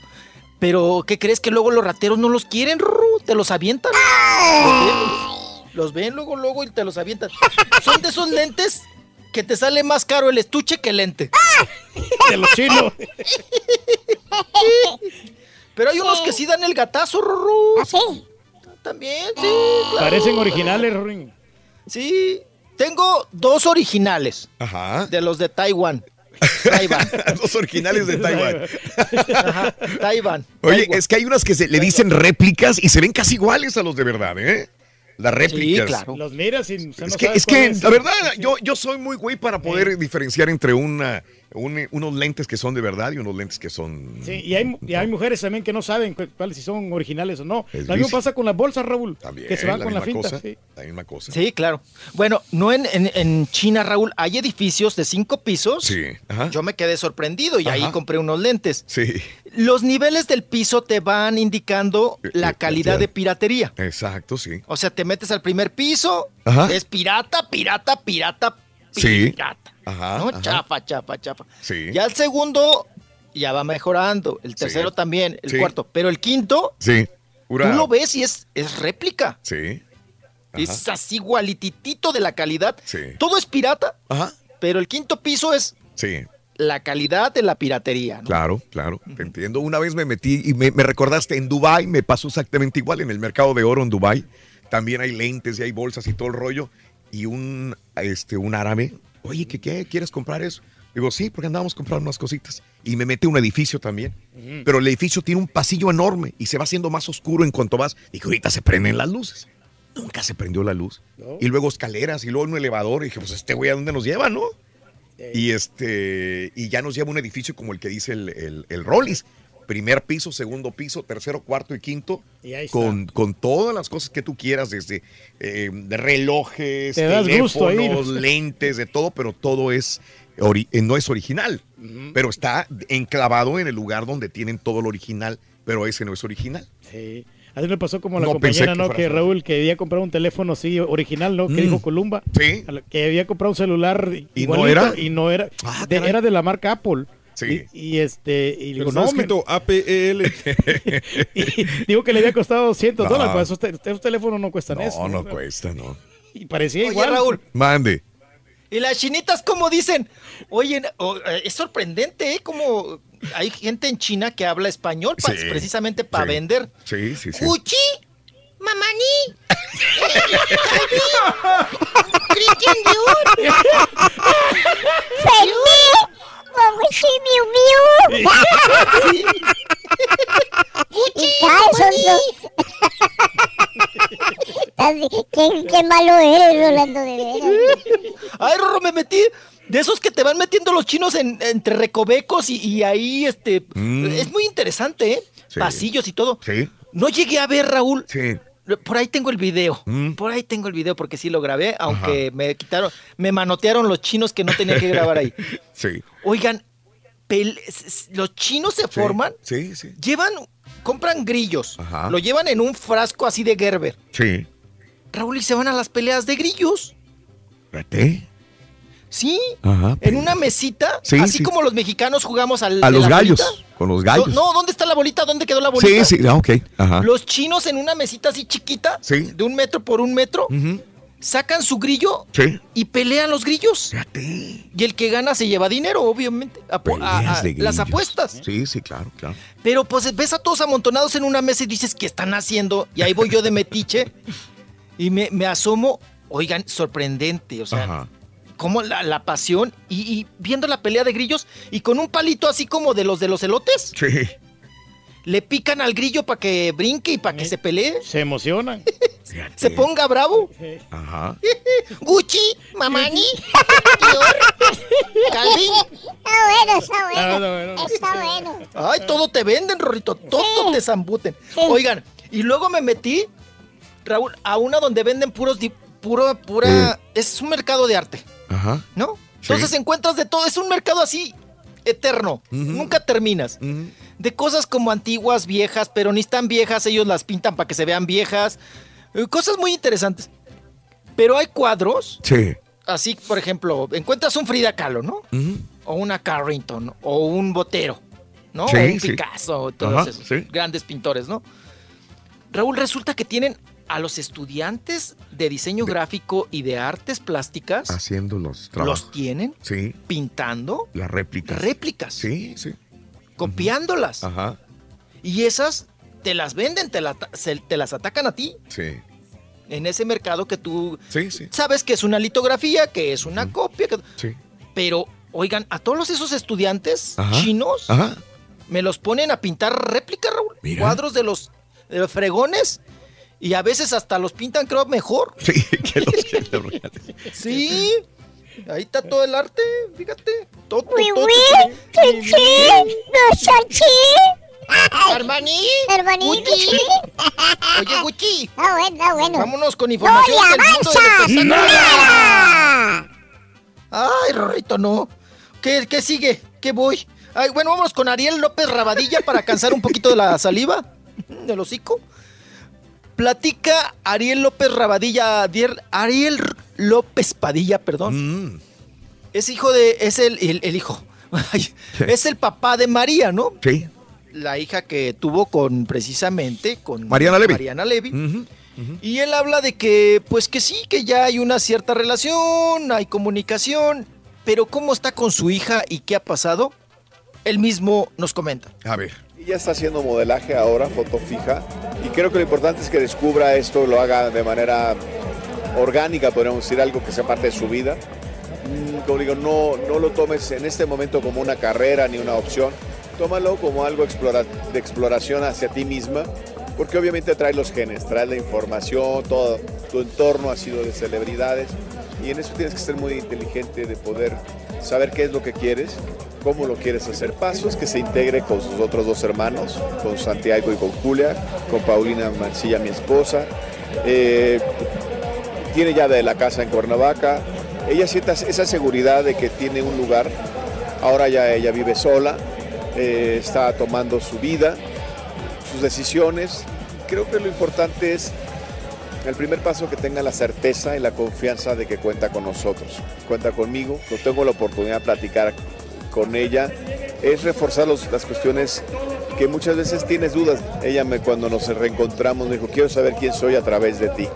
Pero, ¿qué crees que luego los rateros no los quieren, Rorro? Te los avientan. Los ven, los ven luego, luego y te los avientan. Son de esos lentes que te sale más caro el estuche que el lente. De los chinos. Pero hay unos que sí dan el gatazo, Rorro. ¿Ah, sí? También, sí. claro. Parecen originales, Rorín. Sí. Tengo dos originales. Ajá. De los de Taiwán. Taiwán. *laughs* Los originales de Taiwán. Ajá, Taiwán. Oye, es que hay unas que se le dicen réplicas y se ven casi iguales a los de verdad, ¿eh? Las réplicas. Los miras y o sea, no Es que, es que cuál la verdad, yo, yo soy muy güey para poder diferenciar entre una, un- unos lentes que son de verdad y unos lentes que son... Sí, y hay, y hay mujeres también que no saben cu- cuáles si son originales o no. Lo mismo pasa con las bolsas, Raúl. También, que se van la con la misma finta. cosa, sí. La misma cosa. Sí, claro. Bueno, no en, en- en China, Raúl, hay edificios de cinco pisos. Sí. Ajá. Yo me quedé sorprendido y ahí compré unos lentes. Sí. Los niveles del piso te van indicando la calidad de piratería. Exacto, sí. O sea, te metes al primer piso, Ajá. es pirata, pirata, pirata, Sí. pirata. Ajá. ¿no? ajá. Chafa, chafa, chafa. Sí. Ya el segundo ya va mejorando, el tercero también, el Sí. cuarto, pero el quinto, Sí. Tú lo ves y es, es réplica. Sí. Ajá. Es así igualititito de la calidad. Sí. Todo es pirata, Ajá. pero el quinto piso es Sí. la calidad de la piratería. ¿no? Claro, claro, te entiendo. Una vez me metí y me, me recordaste en Dubai, me pasó exactamente igual en el mercado de oro en Dubai. También hay lentes y hay bolsas y todo el rollo. Y un, este, un árabe, oye, ¿qué, qué? ¿Quieres comprar eso? Digo, sí, porque andábamos comprando unas cositas. Y me metí a un edificio también. Pero el edificio tiene un pasillo enorme y se va haciendo más oscuro en cuanto vas. Y que ahorita se prenden las luces. Nunca se prendió la luz. No. Y luego escaleras y luego un elevador. Y dije, pues este güey, ¿a dónde nos lleva, no? Y este y ya nos lleva un edificio como el que dice el, el, el Rollis. Primer piso, segundo piso, tercero, cuarto y quinto. Y ahí está. Con, con todas las cosas que tú quieras, desde eh, relojes, Te teléfonos, *laughs* lentes, de todo, pero todo es eh, no es original. Pero está enclavado en el lugar donde tienen todo lo original, pero ese no es original. Sí. Así me pasó como la No compañera, que ¿no? Que. Raúl, que había comprado un teléfono así original, ¿no? Que Mm. dijo Columba. Sí. Que había comprado un celular ¿Y no era? Y no era. Ah, de- era de la marca Apple. Sí. Y, y este. Y digo, no, escrito APEL. *laughs* y digo que le había costado 200 No. dólares. Pues esos, te- esos teléfonos no cuestan No, eso. no cuesta, no. Y parecía Oye, igual. Raúl, Mande. y las chinitas, como dicen? Oye, eh, es sorprendente, ¿eh? Como hay gente en China que habla español pa- Sí, precisamente para sí. vender. Sí, sí, sí. ¡Uchi! ¡Mamani! *laughs* ¡Cristian Dior! *laughs* ¡Mamuchi Miu Miu! ¡Y calzos! Así, ¿Qué, qué malo eres, Rolando, de veras. Ay, Rorro, me metí de esos que te van metiendo los chinos en- entre recovecos y, y ahí, este, Mm. es muy interesante, ¿eh? Sí. Pasillos y todo. Sí. No llegué a ver, Raúl. Sí. Por ahí tengo el video. Mm. Por ahí tengo el video porque sí lo grabé, aunque me quitaron, me manotearon los chinos que no tenía que grabar ahí. *laughs* Sí. Oigan, los chinos se forman, Sí, sí. llevan, compran grillos, Ajá. lo llevan en un frasco así de Gerber. Sí. Raúl, y se van a las peleas de grillos. Espérate. Sí, Ajá. en una mesita, Sí, así sí. como los mexicanos jugamos al, A los gallos. bolita. Con los gallos. No, ¿dónde está la bolita? ¿Dónde quedó la sí, bolita? sí. Ah, ok. Ajá. Los chinos en una mesita así chiquita, Sí. de un metro por un metro. Sacan su grillo Sí. y pelean los grillos. Fíjate. Y el que gana se lleva dinero, obviamente. Apo- a- las apuestas. Sí, sí, claro, claro. Pero pues ves a todos amontonados en una mesa y dices, ¿qué están haciendo? Y ahí voy yo de metiche y me, me asomo. Oigan, sorprendente, o sea, Ajá. como la, la pasión y, y viendo la pelea de grillos y con un palito así como de los de los elotes, Sí. Le pican al grillo para que brinque y para que se pelee, Se emocionan. *laughs* se ponga bravo. Ajá. *laughs* Gucci, Mamani, *laughs* Calvin. Está bueno, está Ah, bueno. no, no. Está bueno. Ay, todo te venden, Rorrito, todo te zambuten. Oigan, y luego me metí, Raúl, a una donde venden puros, puro, pura, es un mercado de arte, Ajá. ¿no? Entonces encuentras de todo, es un mercado así eterno, nunca terminas. De cosas como antiguas, viejas, pero ni tan viejas, ellos las pintan para que se vean viejas. Eh, Cosas muy interesantes. Pero hay cuadros, Sí. así, por ejemplo, encuentras un Frida Kahlo, ¿no? O una Carrington, o un Botero, ¿no? Sí, o un sí. Picasso, todos Ajá, esos sí. grandes pintores, ¿no? Raúl, resulta que tienen a los estudiantes de diseño gráfico y de artes plásticas, Haciendo los trabajos. los tienen Sí. pintando Las réplicas. réplicas. Sí, sí. Copiándolas. Ajá. Y esas te las venden, te, la- se- te las atacan a ti. Sí. En ese mercado que tú Sí, sí. sabes que es una litografía, que es una copia. que- Sí. Pero, oigan, a todos esos estudiantes Ajá. chinos Ajá. me los ponen a pintar réplicas, Raúl. Cuadros de los, de los fregones. Y a veces hasta los pintan, creo, mejor. Sí, *laughs* que los que. Sí. Ahí está todo el arte, fíjate. Todo, todo- chichi, no. Armani. Gucci. Oye, Gucci. Está bueno, está bueno. Vámonos con información ¡No le del mundo espectáculo. ¡Nada! Ay, Rorrito, no. ¿Qué, qué sigue? ¿Qué voy? Ay, bueno, vámonos con Ariel López Rabadilla para cansar un poquito de la saliva del hocico. Platica Ariel López Rabadilla, Ariel, López Padilla, perdón. Es hijo de, es el, el- el hijo. *laughs* Es el papá de María, ¿no? Sí. La hija que tuvo con, precisamente, con Mariana Levy. Mariana Levy. Y él habla de que, pues que sí, que ya hay una cierta relación, hay comunicación, pero cómo está con su hija y qué ha pasado, él mismo nos comenta. A ver. Ella está haciendo modelaje ahora, foto fija, y creo que lo importante es que descubra esto, lo haga de manera orgánica, podríamos decir, algo que sea parte de su vida. Mm, Como digo, no, no lo tomes en este momento como una carrera ni una opción, tómalo como algo de exploración hacia ti misma, porque obviamente trae los genes, trae la información, todo tu entorno ha sido de celebridades, y en eso tienes que ser muy inteligente de poder saber qué es lo que quieres, cómo lo quieres hacer. Pasos que se integre con sus otros dos hermanos, con Santiago y con Julia, con Paulina Mancilla, mi esposa. Eh, tiene ya de la casa en Cuernavaca. Ella siente esa seguridad de que tiene un lugar. Ahora ya ella vive sola, eh, está tomando su vida, sus decisiones. Creo que lo importante es el primer paso que tenga la certeza y la confianza de que cuenta con nosotros. Cuenta conmigo, no tengo la oportunidad de platicar con ella. Es reforzar los- las cuestiones que muchas veces tienes dudas. Ella me, cuando nos reencontramos me dijo, quiero saber quién soy a través de ti.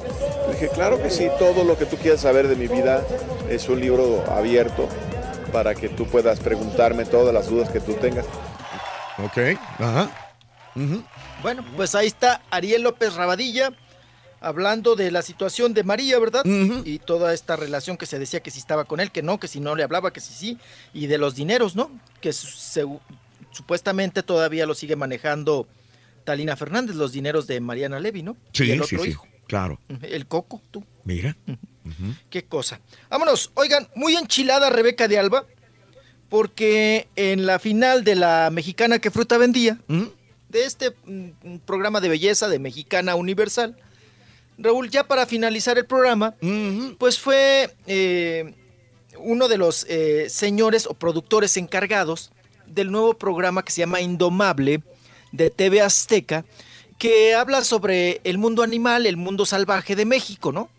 Le dije, claro que sí, todo lo que tú quieras saber de mi vida es un libro abierto para que tú puedas preguntarme todas las dudas que tú tengas. Ok, ajá. Bueno, pues ahí está Ariel López Rabadilla hablando de la situación de María, ¿verdad? Y toda esta relación que se decía que si estaba con él, que no, que si no le hablaba, que si sí, y de los dineros, ¿no? Que se- supuestamente todavía lo sigue manejando Talina Fernández, los dineros de Mariana Levy, ¿no? y Sí, el sí, otro sí. hijo, Claro. el Coco, tú. Mira. Qué cosa. Vámonos, oigan, muy enchilada Rebeca de Alba, porque en la final de la mexicana que fruta vendía, de este mm, programa de belleza de Mexicana Universal, Raúl, ya para finalizar el programa, pues fue eh, uno de los eh, señores o productores encargados del nuevo programa que se llama Indomable de TV Azteca, que habla sobre el mundo animal, el mundo salvaje de México, ¿no?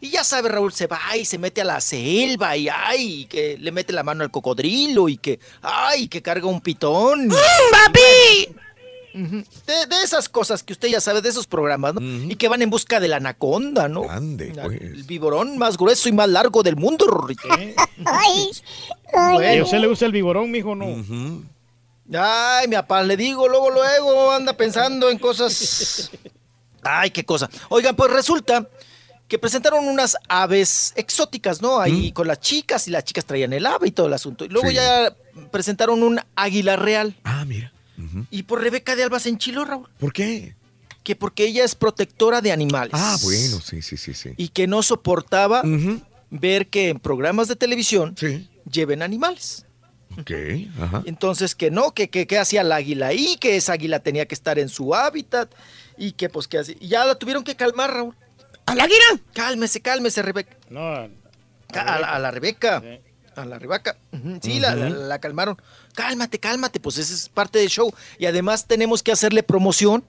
Y ya sabe, Raúl, se va y se mete a la selva y ay, que le mete la mano al cocodrilo y que, ay, que carga un pitón. ¡Papi! De, de esas cosas que usted ya sabe, de esos programas, ¿no? Y que van en busca de la anaconda, ¿no? Ande, La- El viborón más grueso y más largo del mundo. *laughs* Ay, ¿Y a usted le gusta el viborón, mijo? No. Ay, mi papá, le digo, luego, luego anda pensando en cosas. Ay, qué cosa. Oigan, pues resulta que presentaron unas aves exóticas, ¿no? Ahí con las chicas y las chicas traían el ave y todo el asunto. Y luego Sí. ya presentaron un águila real. Ah, mira. Y por Rebeca de Alba se enchiló, Raúl. ¿Por qué? Que porque ella es protectora de animales. Ah, bueno, sí, sí, sí, sí. Y que no soportaba ver que en programas de televisión lleven animales. Ok, ajá. Entonces que no, que, que, que hacía el águila ahí, que esa águila tenía que estar en su hábitat y que pues que así. Y ya la tuvieron que calmar, Raúl. ¿A la águila? Cálmese, cálmese, Rebeca. No, a, a, la, a la Rebeca. A la Rebeca. Sí, la, la- la calmaron. Cálmate, cálmate, pues ese es parte del show. Y además tenemos que hacerle promoción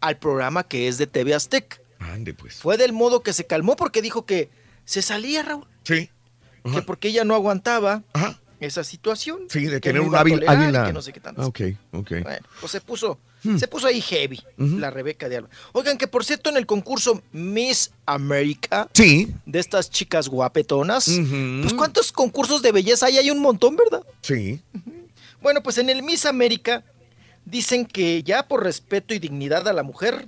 al programa que es de TV Aztec. Ande, pues. Fue del modo que se calmó porque dijo que se salía, Raúl. Sí. Que porque ella no aguantaba esa situación. Sí, de tener un hábil águila. que no sé qué tanto. Ok, ok. Bueno, pues se puso, Hmm. se puso ahí heavy, la Rebeca de Alba. Oigan, que por cierto, en el concurso Miss America, Sí. de estas chicas guapetonas, pues ¿cuántos concursos de belleza hay? Hay un montón, ¿verdad? Sí. Bueno, pues en el Miss América dicen que ya por respeto y dignidad a la mujer,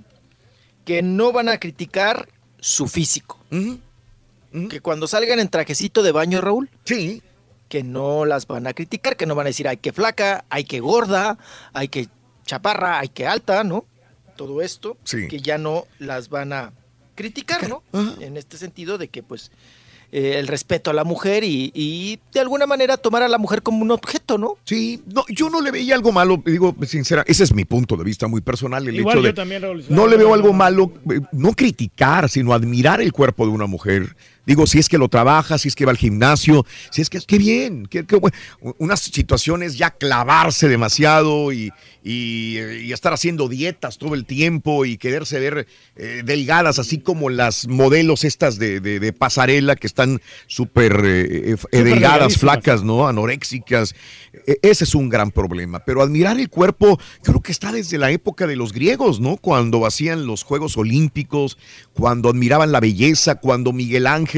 que no van a criticar su físico. Que cuando salgan en trajecito de baño, Raúl, sí. que no las van a criticar, que no van a decir, ay, que flaca, ay, que gorda, ay, que chaparra, ay, que alta, ¿no? Todo esto, Sí. que ya no las van a criticar, ¿no? En este sentido de que, pues, eh, el respeto a la mujer y, y de alguna manera tomar a la mujer como un objeto, ¿no? Sí, no, yo no le veía algo malo, digo, sincera, ese es mi punto de vista muy personal, el Igual hecho yo de también, Raúl, no le veo algo malo, eh, no criticar, sino admirar el cuerpo de una mujer. Digo, si es que lo trabaja, si es que va al gimnasio, si es que, qué bien, qué, qué bueno. Unas situaciones ya clavarse demasiado y, y, y estar haciendo dietas todo el tiempo y quererse ver eh, delgadas, así como las modelos estas de, de- de pasarela que están súper eh, eh, delgadas, flacas, ¿no? Anoréxicas. E- Ese es un gran problema. Pero admirar el cuerpo, creo que está desde la época de los griegos, ¿no? Cuando hacían los Juegos Olímpicos, cuando admiraban la belleza, cuando Miguel Ángel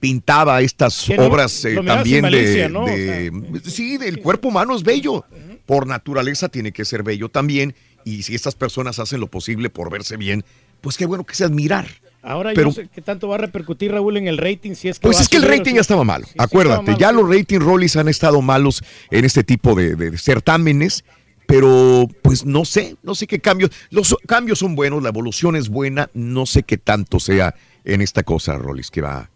pintaba estas no- obras eh, también de, sí, del cuerpo humano es bello. Por naturaleza tiene que ser bello también. Y si estas personas hacen lo posible por verse bien, pues qué bueno que sea admirar. Ahora Pero- yo no sé qué tanto va a repercutir Raúl en el rating si es que Pues es que el o rating ya estaba malo. Acuérdate, estaba malo, ya los rating rollies han estado malos en este tipo de, de certámenes, pero pues no sé, no sé qué cambios. Los cambios son buenos, la evolución es buena, no sé qué tanto sea en esta cosa, Rollis, que va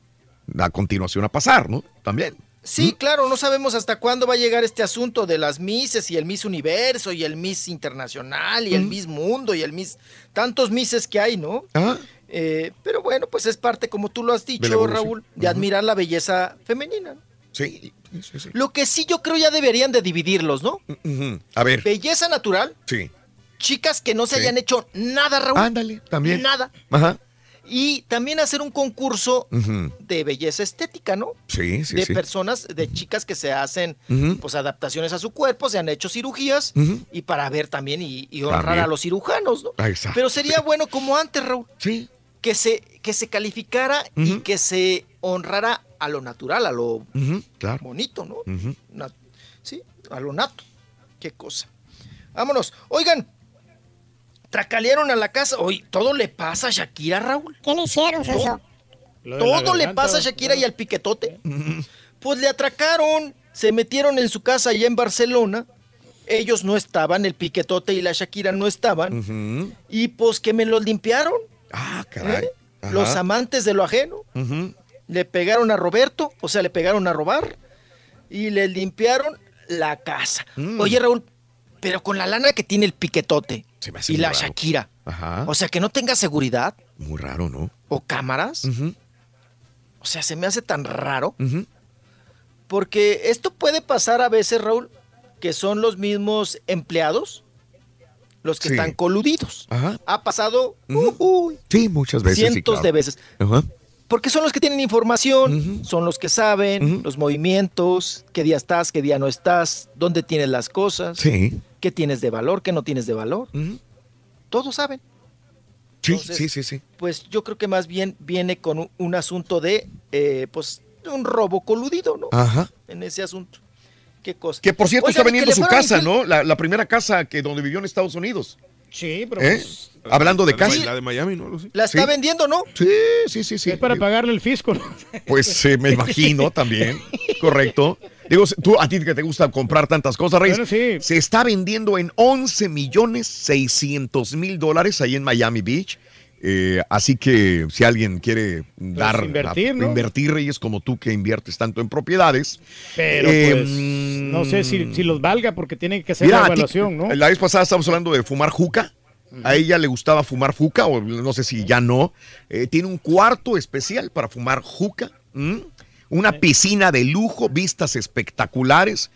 a continuación a pasar, ¿no? También. Sí, claro, no sabemos hasta cuándo va a llegar este asunto de las Misses y el Miss Universo y el Miss Internacional y el Miss Mundo y el Miss... Tantos Misses que hay, ¿no? Eh, pero bueno, pues es parte, como tú lo has dicho. Raúl, de admirar la belleza femenina. Sí, sí, sí. Lo que sí yo creo ya deberían de dividirlos, ¿no? A ver, Belleza natural, sí. chicas que no se Sí. hayan hecho nada, Raúl. Ándale, también. Nada. Ajá. Y también hacer un concurso de belleza estética, ¿no? Sí, sí, de sí. personas, de chicas que se hacen pues adaptaciones a su cuerpo, se han hecho cirugías y para ver también y, y honrar También. a los cirujanos, ¿no? Ah, exacto. Pero sería bueno como antes, Raúl. Sí. Que se, que se calificara y que se honrara a lo natural, a lo claro. bonito, ¿no? Sí, a lo nato. Qué cosa. Vámonos. Oigan, tracalearon a la casa. Hoy todo le pasa a Shakira, Raúl. ¿Qué le hicieron, Soso? Todo le pasa a Shakira y al piquetote. *laughs* Pues le atracaron, se metieron en su casa allá en Barcelona. Ellos no estaban, el piquetote y la Shakira no estaban. Y pues que me los limpiaron. Ah, caray. ¿eh? Los amantes de lo ajeno. Le pegaron a Roberto, o sea, le pegaron a robar. Y le limpiaron la casa. Mm. Oye, Raúl, pero con la lana que tiene el piquetote y la raro. Shakira. Ajá. O sea, que no tenga seguridad Muy raro, ¿no? o cámaras. Ujú. O sea, se me hace tan raro. Ujú. Porque esto puede pasar a veces, Raúl, que son los mismos empleados los que Sí. están coludidos. Ajá. Ha pasado Sí, muchas veces. sí, cientos claro. de veces. Ajá. Porque son los que tienen información, son los que saben los movimientos, qué día estás, qué día no estás, dónde tienes las cosas, Sí. qué tienes de valor, qué no tienes de valor. Todos saben. Sí, Entonces, sí, sí, sí. Pues yo creo que más bien viene con un, un asunto de, eh, pues, un robo coludido, ¿no? Ajá. En ese asunto. Qué cosa. Que por cierto Oigan, está vendiendo su casa, ¿no? La, la primera casa que donde vivió en Estados Unidos. Sí, pero ¿Eh? pues, Hablando de casa. La de Miami, ¿no? La está Sí. vendiendo, ¿no? Sí, sí, sí, sí. es para pagarle el fisco, ¿no? Pues eh, me imagino también. *laughs* Correcto. Digo, tú, a ti que te gusta comprar tantas cosas, Reyes, Bueno, sí. se está vendiendo en 11 millones 600 mil dólares ahí en Miami Beach. Eh, así que si alguien quiere dar Pues invertir, a- ¿no? invertir, Reyes, como tú que inviertes tanto en propiedades. Pero eh, pues, no sé si, si los valga porque tiene que hacer Mira, la ti- evaluación, ¿no? La vez pasada estábamos hablando de fumar juca. A ella le gustaba fumar juca, o no sé si ya no. Eh, tiene un cuarto especial para fumar juca. Una piscina de lujo, vistas espectaculares.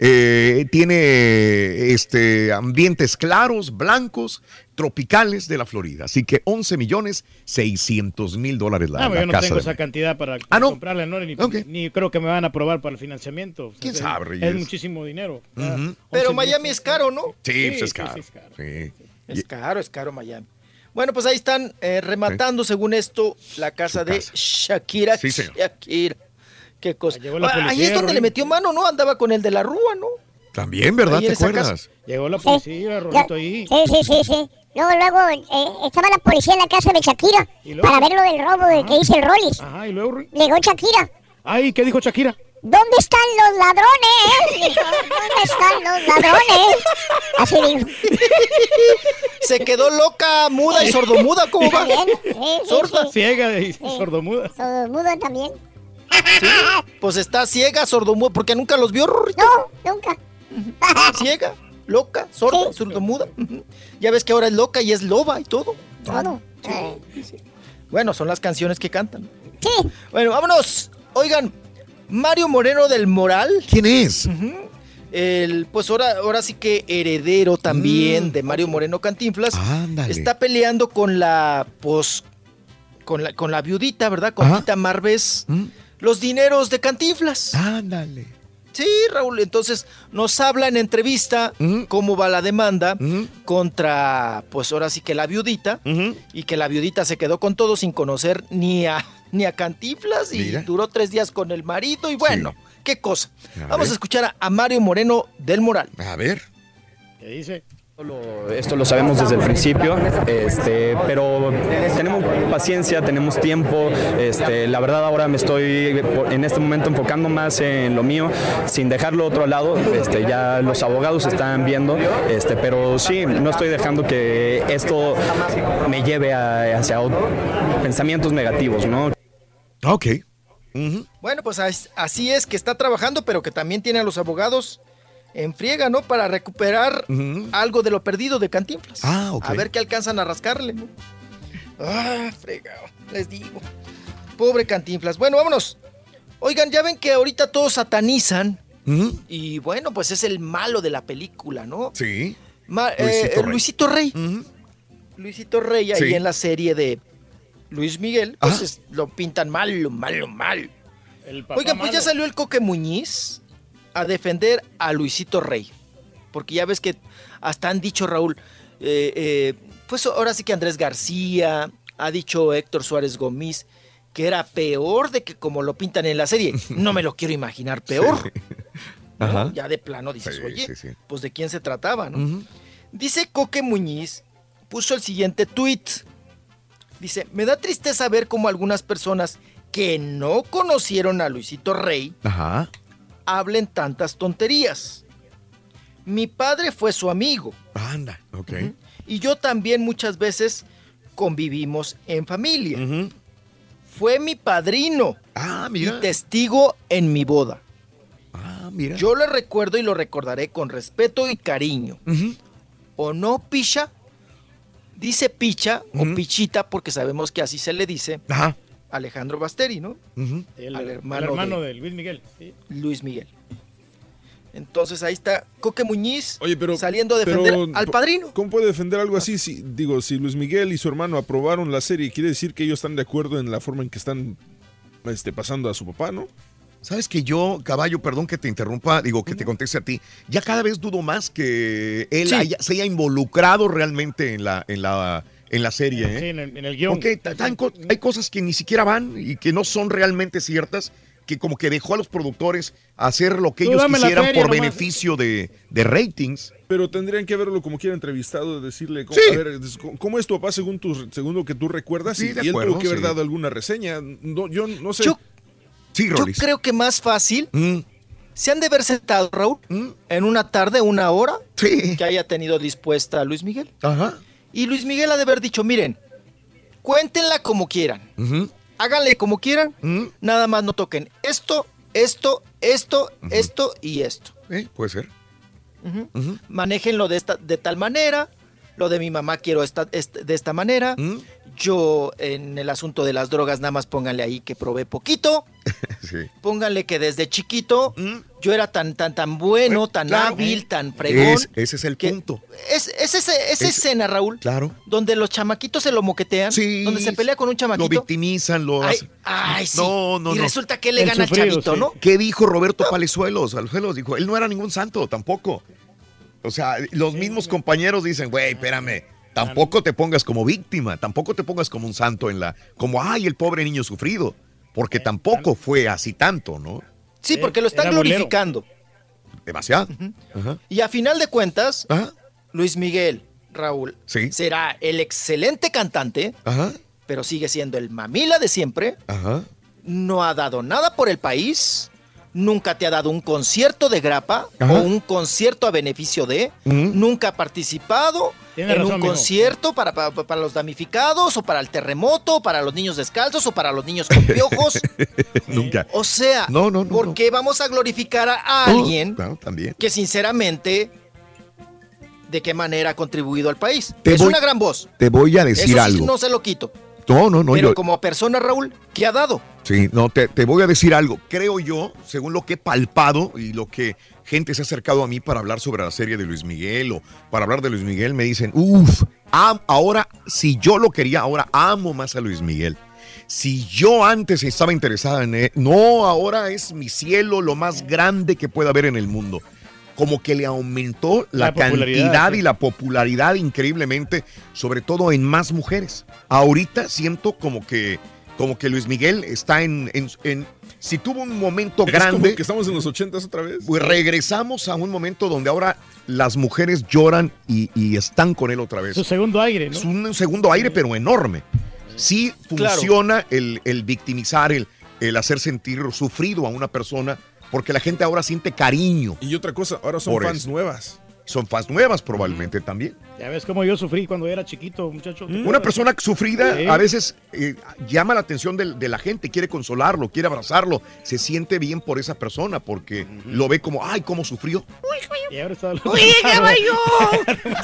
Eh, tiene este, ambientes claros, blancos, tropicales de la Florida. Así que 11 millones 600 mil dólares la, Ah, la yo no casa. tengo esa cantidad para Ah, ¿no? comprarla, ¿no? Ni, ni creo que me van a aprobar para el financiamiento. ¿Quién Es- sabe, Es muchísimo dinero. Ujú. Pero 11 Miami es caro, ¿no? Sí, pues es sí, caro. sí, es caro. Sí. Es caro, es caro Miami. Bueno, pues ahí están eh, rematando, según esto, la casa de Shakira. Sí, señor. Shakira. Qué cosa. llegó la Ah, ahí es donde Rolín. le metió mano, ¿no? Andaba con el de la rúa, ¿no? También, ¿verdad? Ahí ¿Te acuerdas? casa. Llegó la policía, Rolito, ahí. Sí, sí, sí, sí. Luego, luego, eh, estaba la policía en la casa de Shakira para ver lo del robo de que hizo el Rollis. Ajá, y luego. Llegó Shakira. Ay, ¿qué dijo Shakira? ¿Dónde están los ladrones? Dijo, *laughs* ¿Dónde están los ladrones? Así dijo. Se quedó loca, muda y sordomuda, ¿cómo va? Sí, sí, Sorda. sí. Ciega y sordomuda. Sordomuda también. Pues está ciega, sordomuda, porque nunca los vio, Rorrito. No, nunca. Ciega, loca, sorda, sordomuda. Ya ves que ahora es loca y es loba y todo. Todo. Bueno, son las canciones que cantan. Sí. Bueno, vámonos. Oigan, Mario Moreno del Moral. ¿Quién es? El, pues ahora, ahora sí que heredero también de Mario Moreno Cantinflas. Ándale. Está peleando con la, pues, con la, con la viudita, ¿verdad? Con Tita Marves. Los dineros de Cantinflas. Ándale. Sí, Raúl, entonces nos habla en entrevista cómo va la demanda contra, pues ahora sí que la viudita, y que la viudita se quedó con todo sin conocer ni a, ni a Cantinflas y Mira. duró tres días con el marido y bueno, qué cosa. A Vamos ver. a escuchar a, a Mario Moreno del Moral. A ver. ¿Qué dice? Esto lo sabemos desde el principio, este, pero tenemos paciencia, tenemos tiempo. Este, la verdad ahora me estoy en este momento enfocando más en lo mío, sin dejarlo otro lado. Este, ya los abogados están viendo, este, pero sí, no estoy dejando que esto me lleve a- hacia otro- pensamientos negativos, ¿no? Ok. Bueno, pues as- así es que está trabajando, pero que también tiene a los abogados en friega, ¿no? Para recuperar algo de lo perdido de Cantinflas. Ah, ok. A ver qué alcanzan a rascarle, ¿no? Ah, fregado, les digo. Pobre Cantinflas. Bueno, vámonos. Oigan, ya ven que ahorita todos satanizan. Y bueno, pues es el malo de la película, ¿no? Sí. Ma- Luisito eh, Rey. Luisito Rey. Luisito Rey, ahí Sí. en la serie de Luis Miguel, pues es- lo pintan malo, malo, malo. Oigan, pues ya salió el Coque Muñiz a defender a Luisito Rey. Porque ya ves que hasta han dicho, Raúl, eh, eh, pues ahora sí que Andrés García, ha dicho Héctor Suárez Gómez, que era peor de que como lo pintan en la serie. No me lo quiero imaginar peor. ¿no? Ajá. Ya de plano dices, Sí, oye, sí, pues de quién se trataba, ¿no? Dice Coque Muñiz, puso el siguiente tweet. Dice, me da tristeza ver cómo algunas personas que no conocieron a Luisito Rey Ajá. Hablen tantas tonterías. Mi padre fue su amigo Anda. Ok. y yo también muchas veces convivimos en familia. Fue mi padrino y testigo en mi boda. Ah, mira. Yo lo recuerdo y lo recordaré con respeto y cariño. ¿O no, Picha? Dice Picha o Pichita porque sabemos que así se le dice Ajá. Alejandro Basteri, ¿no? El, Al el hermano hermano, de- de... Luis Miguel. sí. Luis Miguel. Entonces ahí está Coque Muñiz Oye, pero, saliendo a defender pero, al padrino. ¿Cómo puede defender algo así? Si, digo, si Luis Miguel y su hermano aprobaron la serie, quiere decir que ellos están de acuerdo en la forma en que están este, pasando a su papá, ¿no? Sabes que yo, caballo, perdón que te interrumpa, digo que te conteste a ti, ya cada vez dudo más que él Sí. haya- se haya involucrado realmente en la, en la, en la serie. ¿eh? Sí, en el, en el guion. Porque co- hay cosas que ni siquiera van y que no son realmente ciertas, que como que dejó a los productores hacer lo que Tú ellos quisieran feria por nomás. beneficio de, de ratings. Pero tendrían que verlo como quiera entrevistado, decirle, ¿cómo, Sí. a ver, ¿cómo es tu papá según, tu, según lo que tú recuerdas? Sí, y, de y él tuvo que haber sí. dado alguna reseña. No, yo no sé. Yo- Sí, Yo creo que más fácil Mm. se han de haber sentado, Raúl, en una tarde, una hora, Sí. que haya tenido dispuesta Luis Miguel. Ajá. Y Luis Miguel ha de haber dicho, miren, cuéntenla como quieran, háganle como quieran, nada más no toquen esto, esto, esto, esto y esto. Eh, puede ser. Manéjenlo de, esta, de tal manera, lo de mi mamá quiero esta, de esta manera. Yo en el asunto de las drogas nada más pónganle ahí que probé poquito. *laughs* Sí. Pónganle que desde chiquito yo era tan tan tan bueno, tan claro. hábil, tan fregón. Es- ese es el punto. Es, es ese- esa Es- escena, Raúl, Claro. donde los chamaquitos se lo moquetean, donde se pelea con un Lo chamaquito. victimizan, lo Ay, hacen. ay, sí. No, no, y no. resulta que le gana al chavito, ¿no? ¿Qué dijo Roberto Palezuelos? Palezuelos dijo, él no era ningún santo, tampoco. O sea, los mismos compañeros dicen, güey, espérame, tampoco te pongas como víctima, tampoco te pongas como un santo en la, como, ay, el pobre niño sufrido, porque tampoco fue así tanto, ¿no? Sí, porque lo están glorificando. Demasiado. Y a final de cuentas, Luis Miguel, Raúl, Sí. será el excelente cantante, Ajá. pero sigue siendo el mamila de siempre. Ajá. No ha dado nada por el país. Nunca te ha dado un concierto de grapa Ajá. o un concierto a beneficio de. Nunca ha participado Tiene en razón, un concierto para, para, para los damnificados o para el terremoto, para los niños descalzos o para los niños con piojos. *laughs* Nunca. O sea, No, no, no, ¿por no. qué vamos a glorificar a No, alguien claro, también. que sinceramente de qué manera ha contribuido al país? Te es voy- una gran voz. Te voy a decir Eso sí algo. no se lo quito. No, no, no, pero yo- como persona, Raúl, ¿qué ha dado? Sí, no, te, te voy a decir algo. Creo yo, según lo que he palpado y lo que gente se ha acercado a mí para hablar sobre la serie de Luis Miguel o para hablar de Luis Miguel, me dicen, uff, ahora, si yo lo quería, ahora amo más a Luis Miguel. Si yo antes estaba interesada en él, no, ahora es mi cielo, lo más grande que pueda haber en el mundo. Como que le aumentó la, cantidad sí. y la popularidad increíblemente, sobre todo en más mujeres. Ahorita siento como que, como que Luis Miguel está en, en- en- si tuvo un momento Es como grande, que estamos en los ochentas otra vez. pues regresamos a un momento donde ahora las mujeres lloran y, y están con él otra vez. Su segundo aire, ¿no? Es un segundo aire, pero enorme. Sí Claro. funciona el, el victimizar, el, el hacer sentir sufrido a una persona, porque la gente ahora siente cariño. Y otra cosa, ahora son fans eso. nuevas. Son fans nuevas probablemente también. Ya ves cómo yo sufrí cuando era chiquito, muchacho. ¿te Una acuerdas? persona sufrida Sí. a veces eh, llama la atención de, la gente, quiere consolarlo, quiere abrazarlo, se siente bien por esa persona porque lo ve como, ay, cómo sufrió. Y ahora está ¡Uy, caballo! *laughs*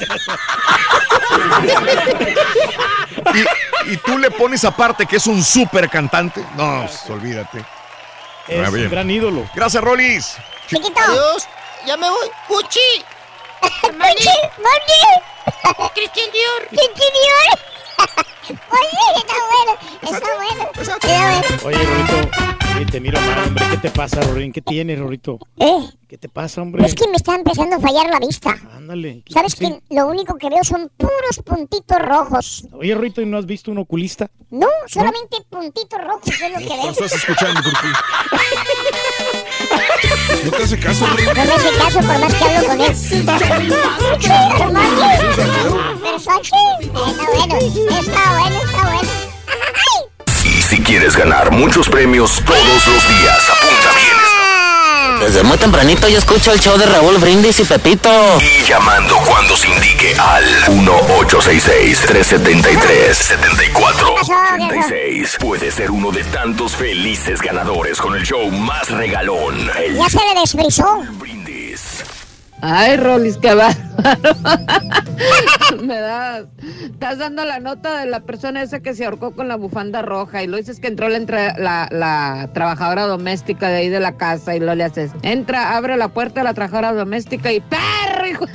Y, y tú le pones aparte que es un súper cantante. No, pues, olvídate. Es Ah, bien. un gran ídolo. Gracias, Rolis. Chiquito. Adiós. Ya me voy. ¡Cuchi! ¡Cuchi! ¡Mami! ¡Cristian Dior! ¡Cristian Dior! Oye, está bueno, está bueno. Está bueno. Oye, Rorito, te miro mal, hombre. ¿Qué te pasa, Rorín? ¿Qué tienes, Rorito? Eh, ¿Qué te pasa, hombre? es que me está empezando a fallar la vista. Ándale. ¿qué- ¿Sabes sí. que lo único que veo son puros puntitos rojos? Oye, Rorito, ¿y no has visto un oculista? No, solamente puntitos rojos es lo que No veo. estás escuchando, porque... *laughs* No te hace caso, güey. No me hace caso por más que hablo con él. Está bueno, está bueno, está bueno. Y si quieres ganar muchos premios todos los días, apunta bien Desde muy tempranito yo escucho el show de Raúl Brindis y Pepito. y llamando cuando se indique al 1-866-373-7486. Puede ser uno de tantos felices ganadores con el show más regalón. El Ya se le desfrizó. Ay, Rolis, qué bárbaro. *laughs* Me das. Estás dando la nota de la persona esa que se ahorcó con la bufanda roja y lo dices que entró la, la, la trabajadora doméstica de ahí de la casa y lo le haces. Entra, abre la puerta de la trabajadora doméstica y ¡perro! hijo!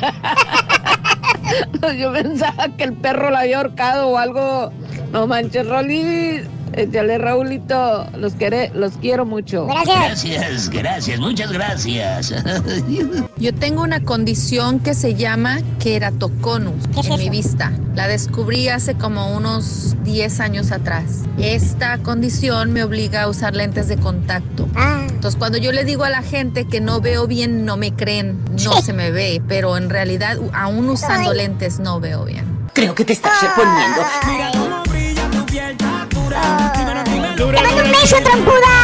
*laughs* Yo pensaba que el perro la había ahorcado o algo. No manches, Rolis. Échale, Raulito. Los, quiere, los quiero mucho. Gracias, gracias, muchas gracias. *laughs* Yo tengo una condición que se llama keratoconus en mi vista. La descubrí hace como unos 10 años atrás. Esta condición me obliga a usar lentes de contacto. Entonces, cuando yo le digo a la gente que no veo bien, no me creen, no se me ve, pero en realidad, aún usando lentes, no veo bien. Creo que te estás reponiendo. Te mando un beso, trompuda.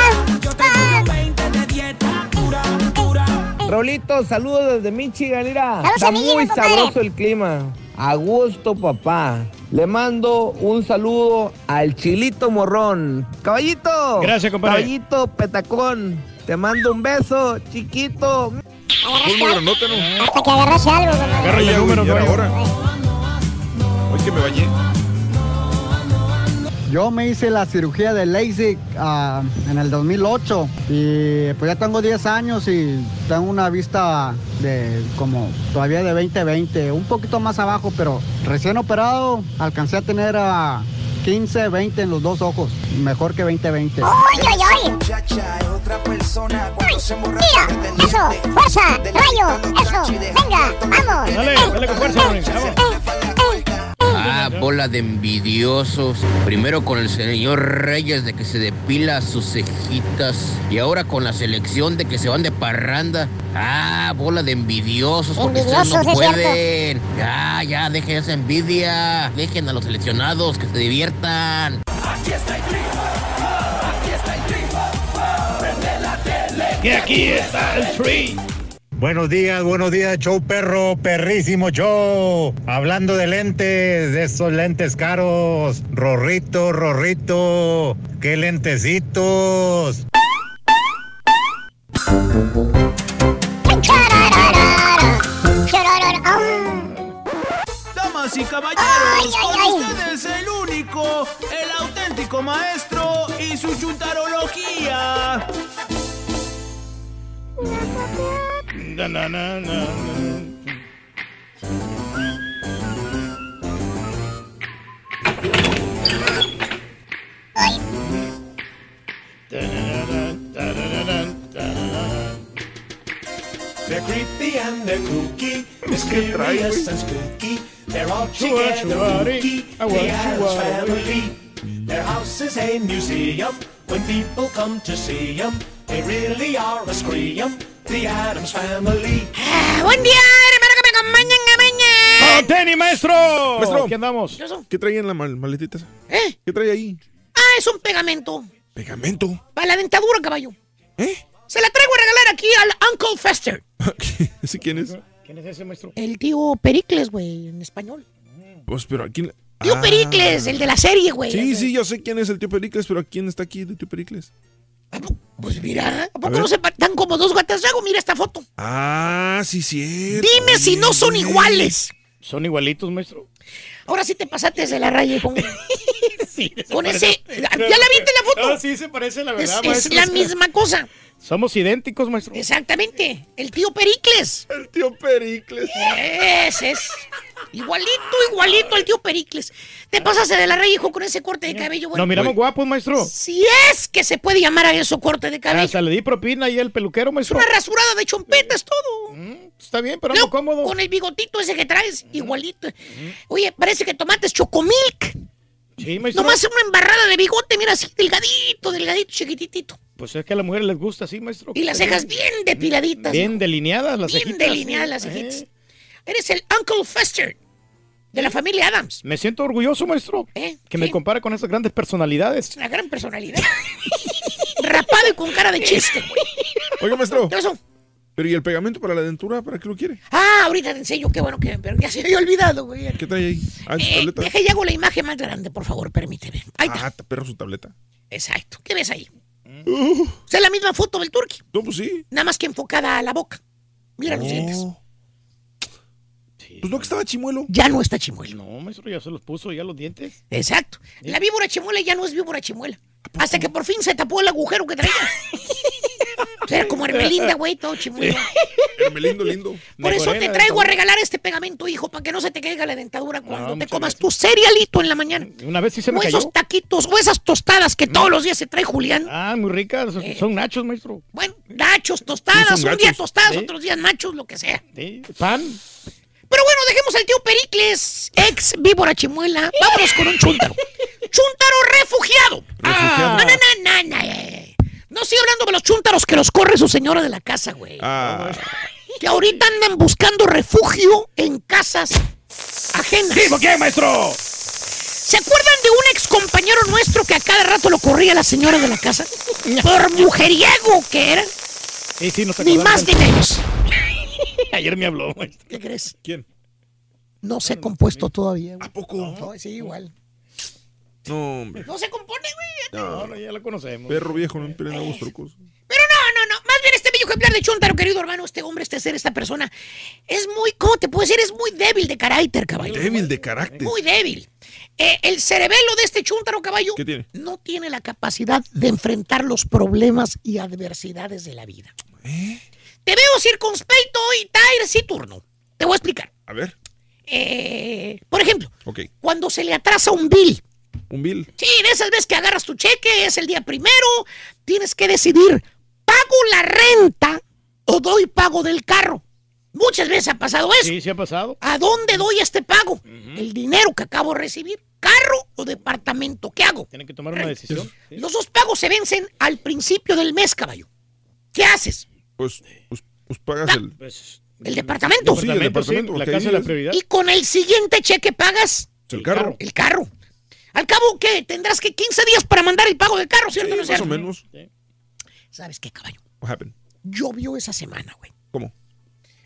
Rolito, saludos desde Michigan, mira. Está muy sabroso el clima. A gusto, papá. Le mando un saludo al Chilito Morrón. Caballito. Gracias, compadre. Caballito Petacón. Te mando un beso, chiquito. Ponlo granota, ¿no? Hasta que agarrase algo, compadre. Agárrale el número, ahora. Hoy que me bañé. Yo me hice la cirugía de LASIK ah, en el 2008 y pues ya tengo 10 años y tengo una vista de como todavía de 20-20, un poquito más abajo, pero recién operado alcancé a tener a 15, 20 en los dos ojos, mejor que 20-20. ¡Ay, ay, ay! ¡Ay! ¡Tira! ¡Eso! ¡Fuerza! ¡Rayo! ¡Eso! ¡Venga! ¡Vamos! Dale, dale con fuerza, Ronnie, vamos. Ah, bola de envidiosos. Primero con el señor Reyes de que se depila sus cejitas. Y ahora con la selección de que se van de parranda. Ah, bola de envidiosos porque ustedes no Envidiosos, pueden. Ya, ya, dejen esa envidia. Dejen a los seleccionados que se diviertan. Aquí está el clima, aquí está el clima. Prende la tele. Y aquí está el tree. Buenos días, buenos días, show perro, perrísimo show. Hablando de lentes, de esos lentes caros. Rorrito, rorrito, qué lentecitos. Damas y caballeros, Ay, ay, con ay. ustedes el único, el auténtico maestro y su chuntarología. Na, na, na, na, na. They're creepy and they're kooky, mysterious and spooky. They're all together kooky, the Addams family. Their house is a museum. When people come to see them, they really are a scream. The family. Buen día, hermano, que me acompañen, que me ¡Oh, tenis, maestro! Maestro. Aquí andamos. ¿Qué trae en la mal- maletita? ¿Eh? ¿Qué trae ahí? Ah, es un pegamento. Pegamento. Para la dentadura, caballo. ¿Eh? Se la traigo a regalar aquí al Uncle Fester. *laughs* ¿Ese quién es? ¿Quién es ese, maestro? El tío Pericles, güey, en español. Pues, pero ¿a quién? Tío Ah. Pericles, el de la serie, güey. Sí, sí, yo sé quién es el tío Pericles, pero ¿quién está aquí de tío Pericles? Pues mira, ¿a poco no se dan como dos gatas de agua? Mira esta foto. Ah, sí, sí. Dime si no son iguales. ¿Son igualitos, maestro? Ahora sí te pasaste de la raya. *laughs* Con parece- ese. ¿Ya la viste la foto? No, sí, se parece, la Es, verdad, es maestro. la misma cosa. Somos idénticos, maestro. Exactamente. El tío Pericles. El tío Pericles. Ese es. Igualito, igualito al tío Pericles. Te pasaste de la raya, hijo, con ese corte de cabello, güey. Nos miramos guapos, maestro. Si es que se puede llamar a eso corte de cabello. Hasta le di propina ahí al peluquero, Es maestro. una rasurada de chompetas, todo. Está bien, pero ando cómodo. Con el bigotito ese que traes, igualito. Oye, parece que tomates chocomilk. Sí, maestro. Nomás una embarrada de bigote, mira así, delgadito, delgadito, chiquititito. Pues es que a las mujeres les gusta así, maestro. Y las cejas bien depiladitas. Bien delineadas las bien cejitas. delineadas las Eh, cejitas. Eres el Uncle Fester de la familia Adams. Me siento orgulloso, maestro. ¿Eh? Que me compara con esas grandes personalidades. Una gran personalidad. *laughs* Rapado y con cara de chiste, güey. Oiga, maestro. ¿Qué pasó? Pero ¿y el pegamento para la dentura? ¿Para qué lo quiere? Ah, ahorita te enseño, qué bueno que... Pero ya se me había olvidado, güey. ¿Qué trae ahí? Ah, su Eh, tableta. deja y hago la imagen más grande, por favor, permíteme. Ahí está. Ah, perro su tableta. Exacto. ¿Qué ves ahí? Es la misma foto del turqui. No, pues sí. Nada más que enfocada a la boca. Mira los Oh. dientes. Pues no que estaba chimuelo. Ya no está chimuelo. No, maestro, ya se los puso ya los dientes. Exacto. La víbora chimuela ya no es víbora chimuela. Hasta que por fin se tapó el agujero que traía. O *laughs* sea, Era como Hermelinda, güey, todo chimuelo. Hermelindo lindo. *laughs* Por eso te traigo a regalar este pegamento, hijo, para que no se te caiga la dentadura cuando te comas tu cerealito en la mañana. Una vez sí se me O cayó. esos taquitos, o esas tostadas que todos los días se trae Julián. Ah, muy ricas. Son- Son nachos, maestro. Bueno, nachos, tostadas, Sí, un día tostadas, otros días nachos, lo que sea. Sí, Pan. Pero bueno, dejemos al tío Pericles, ex víbora chimuela. Vámonos con un chúntaro. chúntaro refugiado. Refugiado. No, no, no, estoy hablando de los chúntaros que los corre su señora de la casa, güey. Ah, Que ahorita andan buscando refugio en casas ajenas. ¿Tipo quién, maestro? ¿Se acuerdan de un ex compañero nuestro que a cada rato lo corría la señora de la casa? *laughs* Por mujeriego que era. Sí, sí, Ni más ni menos. *laughs* Ayer me habló. ¿Qué crees? ¿Quién? No se ha compuesto todavía. ¿A poco? No, sí, igual. No, hombre. No se compone, güey. No, no, ya lo conocemos. Perro viejo, no nuevos trucos. Pero no, no, no. Más bien este bello ejemplar de Chuntaro, querido hermano, este hombre, este ser, esta persona, es muy, ¿cómo te puedo decir? Es muy débil de carácter, caballo. Débil de carácter. Muy débil. Eh, el cerebelo de este Chuntaro, caballo, ¿Qué tiene? no tiene la capacidad de enfrentar los problemas y adversidades de la vida. ¿Eh? Te veo circunspecto y Tyre sí turno. Te voy a explicar. A ver. Eh, por ejemplo, Ok. cuando se le atrasa un bill. Un bill. Sí, de esas veces que agarras tu cheque, es el día primero, tienes que decidir, ¿pago la renta o doy pago del carro? Muchas veces ha pasado eso. Sí, sí ha pasado. ¿A dónde doy este pago? El dinero que acabo de recibir, carro o departamento, ¿qué hago? Tienen que tomar una decisión. Los dos pagos se vencen al principio del mes, caballo. ¿Qué haces? Pues, pues, pues pagas el. El departamento. Sí, el departamento. la casa de la es- prioridad. Y con el siguiente cheque pagas El carro. el carro. Al cabo, ¿qué? Tendrás que 15 días para mandar el pago del carro, ¿cierto? o no es Más o menos. ¿Sabes qué, caballo? What happened? Llovió esa semana, güey. ¿Cómo?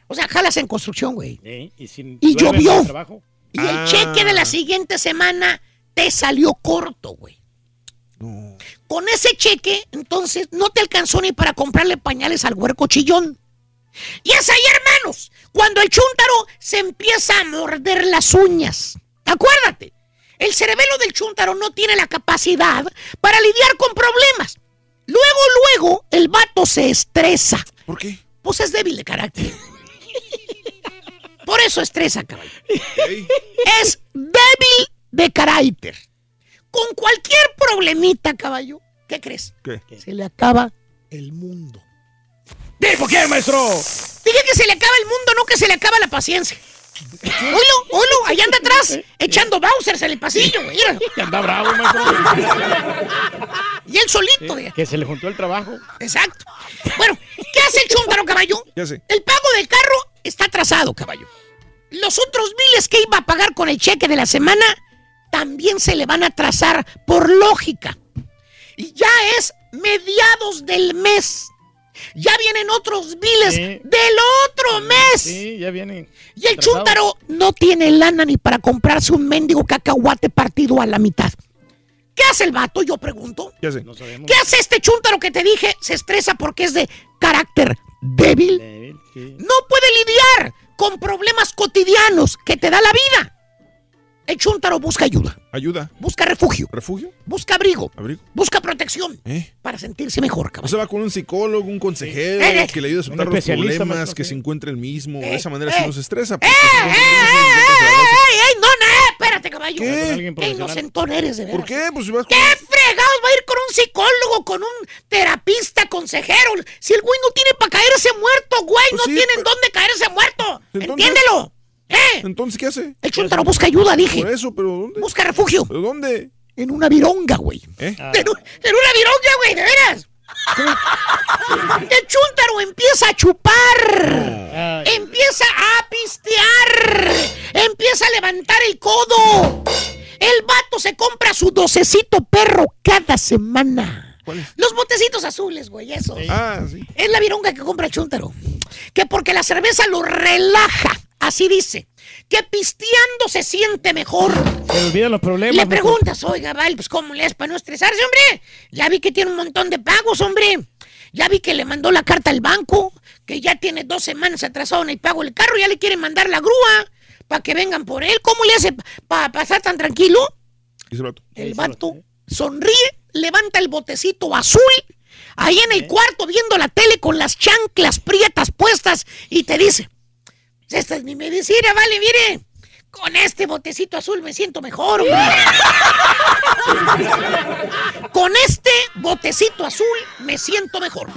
O sea, jalas en construcción, güey. Sí, y sin Y el llovió. trabajo. Y el Ah. cheque de la siguiente semana te salió corto, güey. Con ese cheque, entonces, no te alcanzó ni para comprarle pañales al huerco chillón. Y es ahí, hermanos, cuando el chúntaro se empieza a morder las uñas. Acuérdate, el cerebelo del chúntaro no tiene la capacidad para lidiar con problemas. Luego, luego, el vato se estresa. ¿Por qué? Pues es débil de carácter. Por eso estresa, caballo. Es débil de carácter. Con cualquier problemita, caballo, ¿qué crees? ¿Qué? Se le acaba el mundo. ¿Por qué, maestro? Dije que se le acaba el mundo, no que se le acaba la paciencia. Oilo, oilo, allá anda atrás, echando Bowsers en el pasillo, güey. mira. Que anda bravo, maestro. Y él solito, de- Que se le juntó el trabajo. Exacto. Bueno, ¿qué hace el chúntaro, caballo? ¿Qué hace? El pago del carro está atrasado, caballo. Los otros biles que iba a pagar con el cheque de la semana también se le van a atrasar por lógica. Y ya es mediados del mes. Ya vienen otros biles Sí. del otro mes. Sí, ya viene. Y el atrasado. chúntaro no tiene lana ni para comprarse un mendigo cacahuate partido a la mitad. ¿Qué hace el vato? Yo pregunto. ¿Qué hace? No sabemos. ¿Qué hace este chúntaro que te dije? Se estresa porque es de carácter débil. Débil, sí. No puede lidiar con problemas cotidianos que te da la vida. El chúntaro busca ayuda, Ayuda. busca refugio, ¿Refugio? busca abrigo, ¿Abrigo? busca protección ¿Eh? para sentirse mejor, O cabrón. sea, va con un psicólogo, un consejero, Eh, eh. que le ayude a Un los problemas, maestro, que se encuentre el mismo. Eh, de esa manera eh. se estresa. ¡Eh, eh, eh, se estresa, eh, eh, eh! No, no, espérate, caballo. ¿Qué? Qué inocentón eres, de veras. ¿Por qué? Pues si vas con... ¿Qué fregados va a ir con un psicólogo, con un terapista, consejero? Si el güey no tiene para caerse muerto, güey, Pues no sí, tiene en pero- dónde caerse muerto. Entonces- Entiéndelo. ¿Eh? Entonces, ¿qué hace? El chúntaro busca ayuda, dije. Por eso, pero ¿dónde? Busca refugio. ¿Pero dónde? En una vironga, güey. ¿Eh? Ah. En, un- en una vironga, güey, de veras. El chúntaro empieza a chupar. Empieza a pistear. Empieza a levantar el codo. El vato se compra su docecito perro cada semana. ¿Cuál es? Los botecitos azules, güey, esos. Ah, sí. Es la vironga que compra el chúntaro. Que porque la cerveza lo relaja. Así dice. Que pisteando se siente mejor. se le olvidan los problemas. Le preguntas, oiga, Val, pues ¿cómo le es para no estresarse, hombre? Ya vi que tiene un montón de pagos, hombre. Ya vi que le mandó la carta al banco, que ya tiene dos semanas atrasado en el pago del carro, ya le quieren mandar la grúa para que vengan por él. ¿Cómo le hace para pasar tan tranquilo? Dice el vato. El vato sonríe, levanta el botecito azul, ahí en el cuarto viendo la tele con las chanclas prietas puestas y te dice, esta es mi medicina, vale, mire, con este botecito azul me siento mejor. hombre". *laughs* con este botecito azul me siento mejor.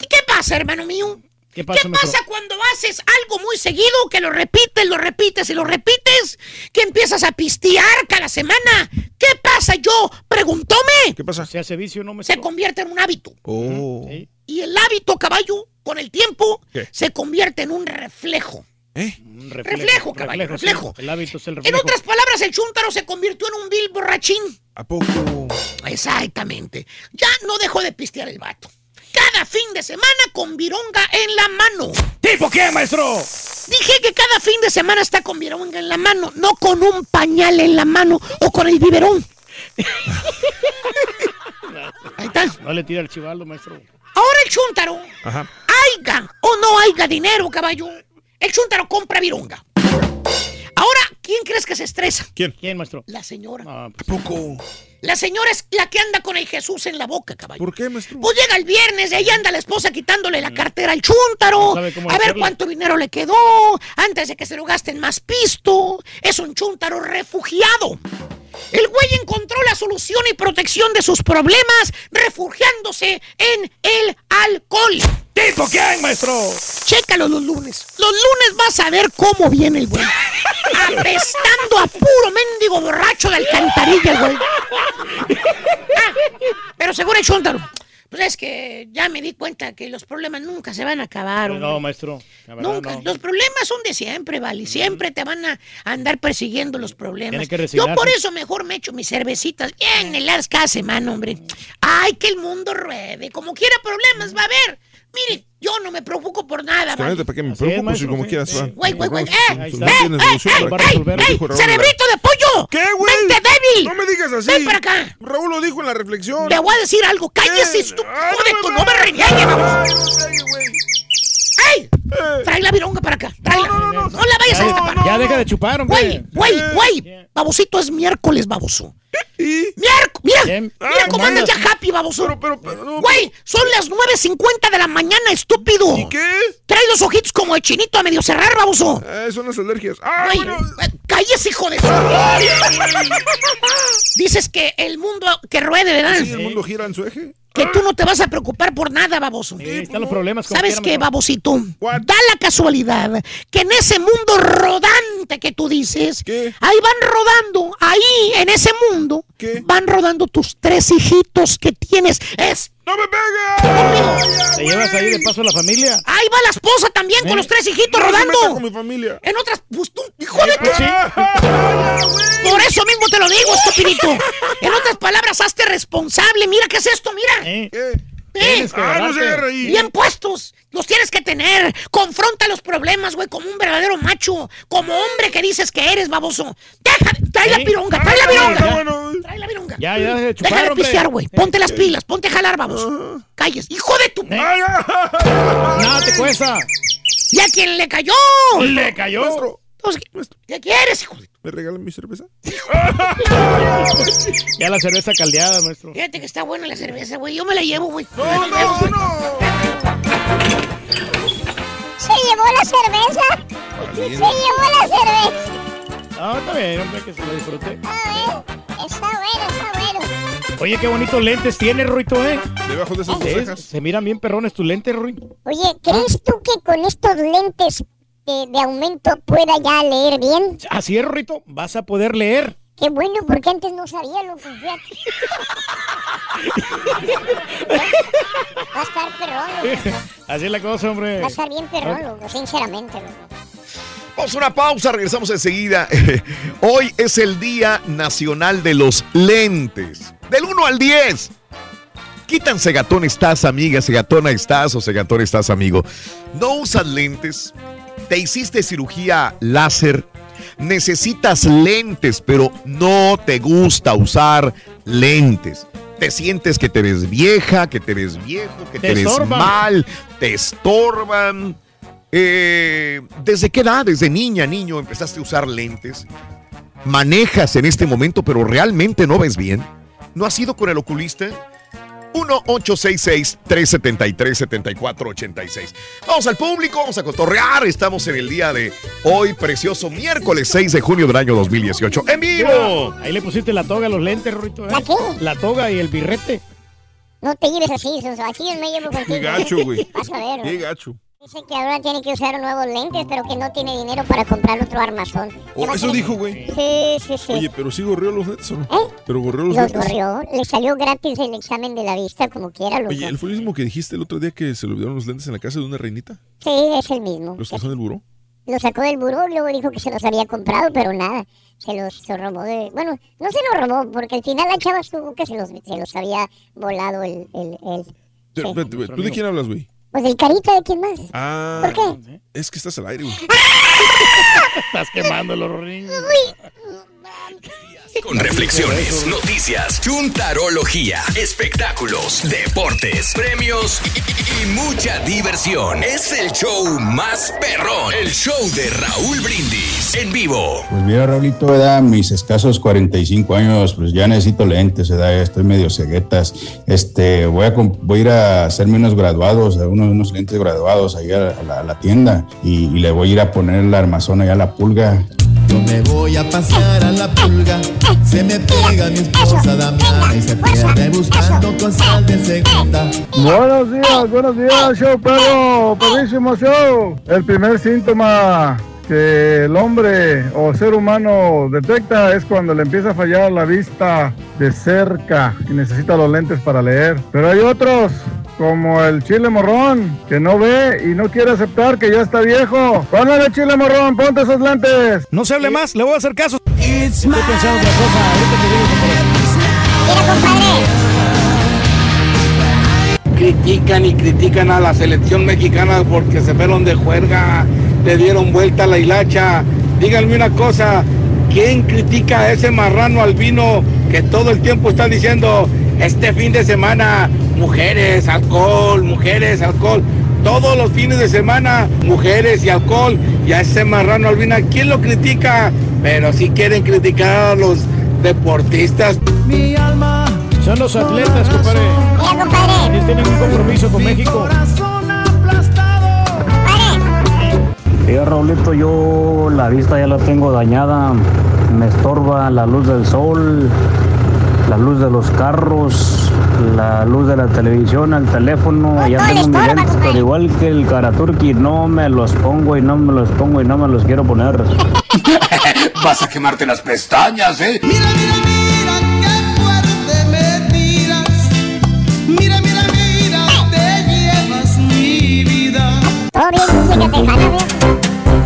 ¿Y qué pasa, hermano mío? ¿Qué pasa, ¿Qué maestro? pasa cuando haces algo muy seguido, que lo repites, lo repites y lo repites? Que empiezas a pistear cada semana. ¿Qué pasa? Yo preguntóme. ¿Qué pasa? Se hace vicio, ¿no, Se maestro? convierte en un hábito. Oh. Sí. Y el hábito, caballo, con el tiempo, ¿Qué? se convierte en un reflejo. ¿Eh? Un Reflejo, caballo, sí. reflejo. El hábito es el En reflejo. otras palabras, el chúntaro se convirtió en un vil borrachín. ¿A poco? Exactamente. Ya no dejó de pistear el vato. Cada fin de semana con vironga en la mano. ¿Tipo qué, maestro? Dije que cada fin de semana está con vironga en la mano, no con un pañal en la mano o con el biberón. *laughs* Ahí está. No le tira el chivaldo, maestro. Ahora el chúntaro, Ajá. haiga o no haiga dinero, caballo, el chúntaro compra vironga. ¿Quién crees que se estresa? ¿Quién? ¿Quién, maestro? La señora. ¿A poco? La señora es la que anda con el Jesús en la boca, caballo. ¿Por qué, maestro? Pues llega el viernes y ahí anda la esposa quitándole la cartera al chúntaro. No sabe cómo a ver cuánto dinero le quedó antes de que se lo gasten más pisto. Es un chúntaro refugiado. El güey encontró la solución y protección de sus problemas refugiándose en el alcohol. ¿Tipo quién, maestro? Chécalo los lunes. Los lunes vas a ver cómo viene el güey. Apestando a puro mendigo borracho de alcantarilla, el güey. Ah, pero seguro el chúntaro. Pues es que ya me di cuenta que los problemas nunca se van a acabar. hombre. No, maestro. La verdad, Nunca. no. Los problemas son de siempre, ¿vale? Siempre te van a andar persiguiendo los problemas. Tiene que Yo por eso mejor me echo mis cervecitas bien heladas cada semana, hombre. Ay, que el mundo ruede. Como quiera problemas va a haber. Mire, yo no me preocupo por nada, ¿vale? Espérate, ¿para qué me preocupo si como quieras va? Güey, güey, güey. ¡Eh! ¡Eh! está. ¿Tienes ¡Eh! ¡Eh! ¡Eh! ¡Eh! ¡Cerebrito de pollo! ¿Qué, güey? ¡Mente débil! No me digas así. Ven para acá. Raúl lo dijo en la reflexión. Te voy a decir algo. ¡Cállese, estúpido! ¡Joder, tú no me reñañes, vamos! ¡Ey! Trae la vironga para acá. Tráela. No, la vayas a destapar. Ya deja de chupar, Güey, hombre. güey, güey. Babosito es miércoles, baboso. Miércoles, mira, mira Ah, cómo ¿cómo andas ya happy, baboso. Güey, son las 9.50 de la mañana, estúpido. ¿Y qué? Trae los ojitos como el chinito a medio cerrar, baboso. Eh, son las alergias. Ah, Güey, bueno. eh, cállese, hijo de su... Dices que el mundo que ruede, ¿verdad? Sí, el mundo gira en su eje. Que tú no te vas a preocupar por nada, baboso. Ahí están los problemas. ¿Sabes qué, babosito? Da la casualidad que en ese mundo rodante que tú dices, ahí van rodando, ahí en ese mundo, van rodando tus tres hijitos que tienes. Es ¡No me pegues! ¿Te llevas ahí de paso a la familia? Ahí va la esposa también con ¿Eh? los tres hijitos No se rodando. meta con mi familia. En otras, pues tú, hijo de tu... Sí. Por eso mismo te lo digo, estupidito. En otras palabras, hazte responsable. Mira qué es esto, mira. ¿Eh? Que Ah, no se. Bien puestos. Los tienes que tener. Confronta los problemas, güey, como un verdadero macho. Como hombre que dices que eres, baboso. Deja, trae la ¿Eh? pironga, trae la Ah, pironga. bueno. Trae la pironga. Ya, ya, de chupar, Deja de pistear, güey. Ponte las pilas, ponte a jalar, baboso. Calles. Hijo de tu... ¿Eh? Ah. Nada te cuesta. ¿Y a quién le cayó? Le cayó. ¿Qué quieres, hijo de tu... ¿me regalan mi cerveza? *laughs* Ya la cerveza caldeada, maestro. Fíjate que está buena la cerveza, güey. Yo me la llevo, güey. No, no, no. ¿Se llevó la cerveza? Se llevó la cerveza. Ah, está bien, hombre, que se lo disfrute. A ver, está bueno, está bueno. Oye, qué bonitos lentes tienes, Ruito, ¿eh? Debajo de esas cejas. se miran bien perrones tus lentes, Ruito. Oye, ¿crees tú que con estos lentes de, de aumento pueda ya leer bien? Así es, Ruito. Vas a poder leer. Qué bueno, porque antes no sabía lo que. *laughs* Va a estar perrón, loco. Así es la cosa, hombre. Va a estar bien perrón, loco, sinceramente, loco. Vamos a una pausa, regresamos enseguida. *laughs* Hoy es el Día Nacional de los Lentes. Del 1 al 10. ¿Qué tan cegatón estás, amiga? ¿Cegatona estás o cegatón estás, amigo? ¿No usas lentes? ¿Te hiciste cirugía láser? Necesitas lentes, pero no te gusta usar lentes. Te sientes que te ves vieja, que te ves viejo, que te, Te ves mal, te estorban. Eh, ¿Desde qué edad? ¿Desde niña, niño empezaste a usar lentes? ¿Manejas en este momento pero realmente no ves bien? ¿No has ido con el oculista? 1-866-373-7486. Vamos al público, vamos a cotorrear. Estamos en el día de hoy, precioso miércoles 6 de junio del año 2018. ¡En vivo! Ahí le pusiste la toga a los lentes, Ruito. ¿eh? ¿La qué? La toga y el birrete. No te lleves así, Suso. Así me llevo contigo. Qué gacho, güey. *laughs* Vas a ver, Qué gacho. Dice que ahora tiene que usar nuevos lentes, pero que no tiene dinero para comprar otro armazón. Oh, ¿Qué va a eso tener? dijo, güey. Sí, sí, sí. Oye, pero sí gorrió los lentes o no? ¿Eh? Pero gorrió los Los lentes. corrió, le salió gratis el examen de la vista, como quiera, loco. Oye, ¿el fue el mismo que dijiste el otro día que se le olvidaron los lentes en la casa de una reinita? Sí, es el mismo. ¿Los trajo del buró? Lo sacó del buró, luego dijo que se los había comprado, pero nada, se los se robó de... Bueno, no se los robó, porque al final la chava estuvo que se los, se los había volado el, el, ¿Tú de quién hablas, güey? Pues del carita de quién más. Ah, ¿Por qué? es que estás al aire, güey. *laughs* Estás quemando los rings. Con reflexiones, noticias, chuntarología, espectáculos, deportes, premios y, mucha diversión. Es el show más perrón. El show de Raúl Brindis en vivo. Pues mira, Raulito, ¿verdad? mis escasos 45 años, pues ya necesito lentes, ¿verdad? Ya estoy medio ceguetas. Este, voy a, voy a ir a hacerme unos graduados, unos, unos lentes graduados ahí a la, la tienda y, y le voy a ir a poner el armazón allá a la pulga. Yo me voy a pasear a la pulga. Se me pega mi esposa Damiana y se pierde buscando cosas de segunda. Buenos días, buenos días, show perro, perrísimo show. El primer síntoma que el hombre o ser humano detecta es cuando le empieza a fallar la vista de cerca y necesita los lentes para leer. Pero hay otros, como el chile morrón, que no ve y no quiere aceptar que ya está viejo. Póngale chile morrón, ponte esos lentes. No se hable más, le voy a hacer caso. Estoy pensando otra cosa. Ahorita te digo, compadre. critican y critican a la selección mexicana porque se fueron de juerga, le dieron vuelta a la hilacha. Díganme una cosa, ¿quién critica a ese marrano albino que todo el tiempo está diciendo este fin de semana mujeres, alcohol, mujeres, alcohol? Todos los fines de semana, mujeres y alcohol, y a ese marrano albino, ¿quién lo critica? Pero si quieren criticar a los deportistas. Mi alma. Son los atletas, compadre. Mira, compadre. Ellos tienen un compromiso con México. Mira, Raulito, yo la vista ya la tengo dañada. Me estorba la luz del sol, la luz de los carros, la luz de la televisión, el teléfono. Ya tengo mis lentes, pero igual que el Karaturki, no me los pongo y no me los pongo y no me los quiero poner. *laughs* Vas a quemarte las pestañas, ¿eh? Mira, mira, mira, Todo bien, música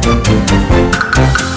tejana,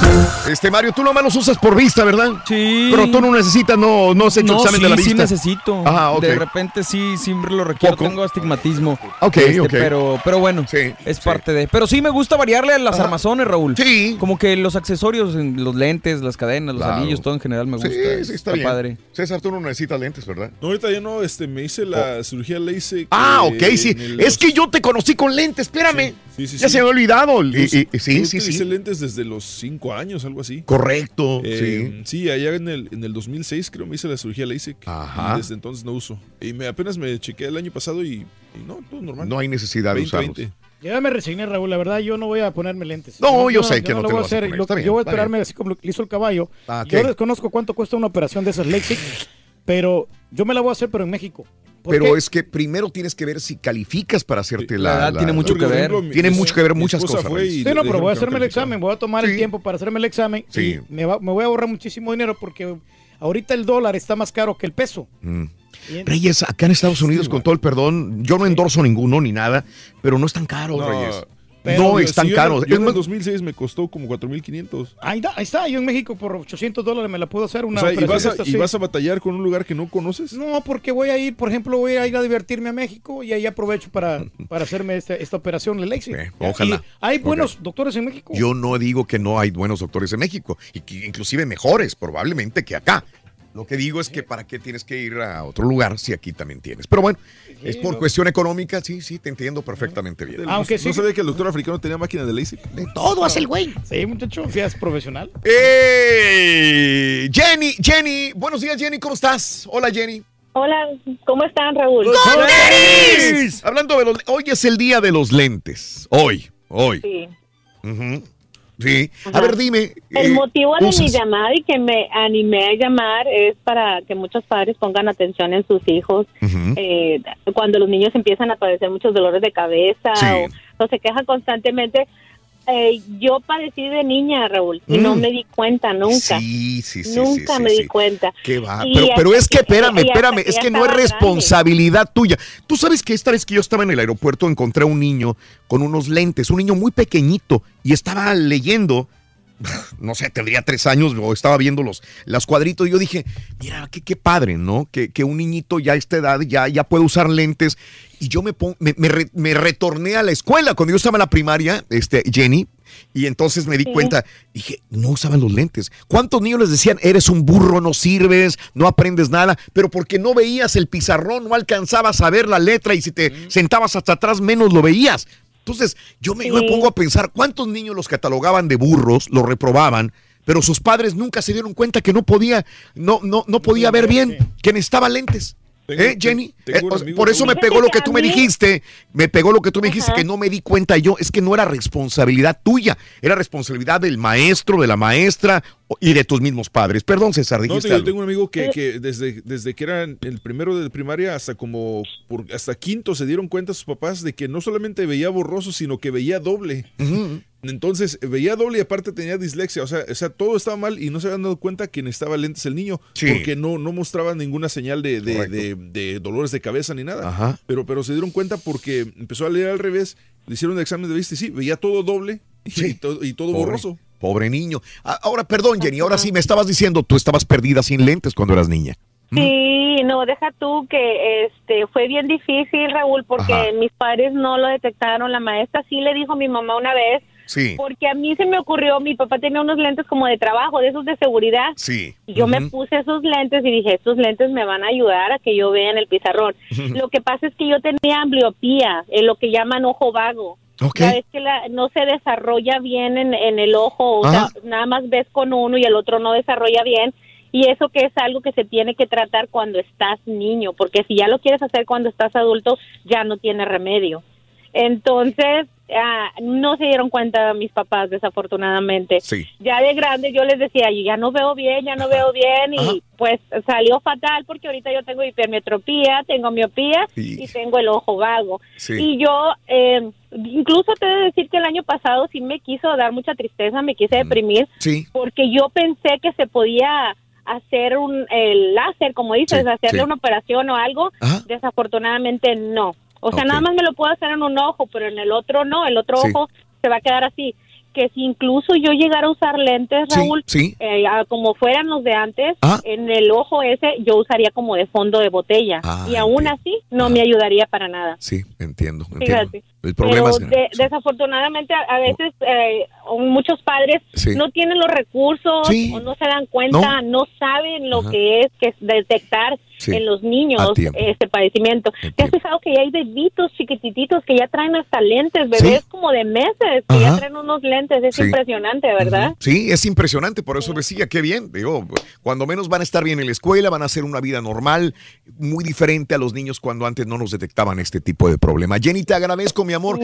Este Mario, tú nomás los usas por vista, ¿verdad? Sí. Pero tú no necesitas, no, no has hecho No, examen sí, de la sí vista. necesito. Ajá, ok. De repente sí, siempre lo requiero. Tengo astigmatismo. Ok, Este, ok. Pero, pero bueno, es parte de. Pero sí me gusta variarle a las Ajá. armazones, Raúl. Sí. Como que los accesorios, los lentes, las cadenas, los Claro. anillos, todo en general me Sí, gusta. sí, está, bien. padre. César, tú no necesitas lentes, ¿verdad? No, ahorita ya no, este, me hice la cirugía LASIK. Ah, ok, sí. Es que yo te conocí con lentes, espérame. Sí, sí, ya sí. se me ha olvidado. Y- Yo- y- y- yo sí, sí, sí. lentes desde los 5 años, algo así. Correcto, Eh, sí. allá en el, en el 2006 creo me hice la cirugía LASIK. Ajá. Y desde entonces no uso. Y me, apenas me chequeé el año pasado y, y no, todo normal. No hay necesidad de 20, usarlos. 20. Yo ya me resigné, Raúl. La verdad, yo no voy a ponerme lentes. No, yo sé que no lo te voy a lo vas a hacer. Lo- yo voy a esperarme bien. así como lo hizo el caballo. Ah, Yo desconozco cuánto cuesta una operación de esas LASIK, pero yo me la voy a hacer, pero en México. ¿Por Pero qué? es que primero tienes que ver si calificas para hacerte La la. edad tiene mucho que ver. ejemplo, Tiene mucho que ver muchas cosas. Sí, no, pero voy a hacerme el examen, voy a tomar el tiempo para hacerme el examen Sí. y me, va- me voy a ahorrar muchísimo dinero porque ahorita el dólar está más caro que el peso. Mm. Reyes, acá en Estados Unidos, con todo el perdón, yo no endorso ninguno ni nada, pero no están caros, No, Reyes. Pero no yo- están si yo en- caros. Yo Es en el más- 2006 me costó como 4.500. Ahí, está, ahí está, yo en México por 800 dólares me la puedo hacer O una sea, ¿y operación vas, a, estas, ¿y sí. vas a batallar con un lugar que no conoces? No, porque voy a ir, por ejemplo, voy a ir a divertirme a México y ahí aprovecho para, para hacerme este- esta operación, el LASIK. Eh, ojalá. Y hay buenos doctores en México. Yo no digo que no hay buenos doctores en México, y que inclusive mejores probablemente que acá. Lo que digo es que para qué tienes que ir a otro lugar si aquí también tienes. Pero bueno, es por no. cuestión económica, sí, sí, te entiendo perfectamente bien. Aunque no, sí- no sabía que el doctor africano tenía máquina de LASIK. De todo hace el güey. Sí, muchacho, ya es profesional. ¡Eh! Jenny, Jenny, buenos días Jenny, ¿cómo estás? Hola Jenny. Hola, ¿cómo están, Raúl? ¡Con tenis! Hablando de los... Hoy es el día de los lentes. Hoy, hoy. Sí. Ujú. Sí. A ver, dime. El eh, motivo de mi llamada y que me animé a llamar es para que muchos padres pongan atención en sus hijos eh, cuando los niños empiezan a padecer muchos dolores de cabeza Sí. o, o se quejan constantemente. Eh, yo padecí de niña, Raúl, y no Mm. me di cuenta nunca. Sí, sí, sí. nunca sí, me sí, di cuenta. ¿Qué va? Pero, pero es que, espérame, espérame, es que no es grande. responsabilidad tuya. Tú sabes que esta vez que yo estaba en el aeropuerto encontré a un niño con unos lentes, un niño muy pequeñito, y estaba leyendo *laughs* no sé, tendría tres años o estaba viendo los, las cuadritos y yo dije, mira, qué, qué padre, ¿no? Que, que un niñito ya a esta edad ya, ya puede usar lentes. Y yo me, pon- me, me re- me retorné a la escuela cuando yo estaba en la primaria, este, Jenny, y entonces me di Sí. cuenta, dije, no usaban los lentes. ¿Cuántos niños les decían, eres un burro, no sirves, no aprendes nada? Pero porque no veías el pizarrón, no alcanzabas a ver la letra y si te sentabas hasta atrás menos lo veías. Entonces, yo me, pongo a pensar, ¿cuántos niños los catalogaban de burros, los reprobaban? Pero sus padres nunca se dieron cuenta que no podía, no, no, no podía ver bien, que necesitaba lentes. Tengo- ¿Eh, Jenny? tengo Eh, por eso me pegó lo que tú me dijiste. Me pegó lo que tú me dijiste, Ajá. que no me di cuenta yo. Es que no era responsabilidad tuya, era responsabilidad del maestro, de la maestra y de tus mismos padres. Perdón, César, No, dijiste te- yo algo. tengo un amigo que, que desde, desde que era el primero de primaria hasta como por, hasta quinto se dieron cuenta sus papás de que no solamente veía borroso, sino que veía doble. Ujú. Entonces veía doble y aparte tenía dislexia. O sea, o sea, todo estaba mal y no se habían dado cuenta que necesitaba lentes el niño Sí. porque no, no mostraba ninguna señal de, de- Correcto. de- de dolores de cabeza ni nada. Ajá. Pero, pero se dieron cuenta porque empezó a leer al revés, le hicieron un examen de vista y sí, veía todo doble y, Sí. todo, y todo Pobre. borroso. Pobre niño. Ah, Ahora, perdón, Jenny, ahora sí me estabas diciendo, tú estabas perdida sin lentes cuando eras niña. Sí, no, deja tú que este fue bien difícil, Raúl, porque Ajá. mis padres no lo detectaron. La maestra sí le dijo a mi mamá una vez, Sí. porque a mí se me ocurrió, mi papá tenía unos lentes como de trabajo, de esos de seguridad. Sí. Y yo me puse esos lentes y dije, estos lentes me van a ayudar a que yo vea en el pizarrón. *laughs* Lo que pasa es que yo tenía ambliopía, en lo que llaman ojo vago. Ok. Ya ves que la- no se desarrolla bien en, en el ojo, o sea, nada más ves con uno y el otro no desarrolla bien. Y eso que es algo que se tiene que tratar cuando estás niño, porque si ya lo quieres hacer cuando estás adulto, ya no tiene remedio. Entonces, ah, no se dieron cuenta mis papás, desafortunadamente. Sí. Ya de grande yo les decía, "Yo ya no veo bien, ya no veo bien, y Ajá. pues salió fatal porque ahorita yo tengo hipermetropía, tengo miopía Y- y tengo el ojo vago. Sí. Y yo, eh, incluso te he de decir que el año pasado sí me quiso dar mucha tristeza, me quise deprimir, porque yo pensé que se podía hacer un el láser, como dices, hacerle una operación o algo. Ajá. Desafortunadamente no. O sea, nada más me lo puedo hacer en un ojo, pero en el otro no. El otro Sí. ojo se va a quedar así. Que si incluso yo llegara a usar lentes, Sí, Raúl, sí. eh, ah, como fueran los de antes, Ah. en el ojo ese yo usaría como de fondo de botella. Ah, y aún entiendo. así no Ah. me ayudaría para nada. Sí, entiendo. entiendo. El problema Pero es de- desafortunadamente a, a veces eh, muchos padres Sí. no tienen los recursos Sí. o no se dan cuenta, no, saben lo Ajá. que es que es detectar Sí. en los niños este padecimiento. ¿Te has fijado que ya hay bebitos chiquitititos que ya traen hasta lentes, bebés Sí. como de meses que ya traen unos lentes? Es Sí. impresionante, ¿verdad? Sí, es impresionante, por eso decía, qué bien. Digo, cuando menos van a estar bien en la escuela, van a hacer una vida normal, muy diferente a los niños cuando antes no nos detectaban este tipo de problema. Jenny, te agradezco, mi amor.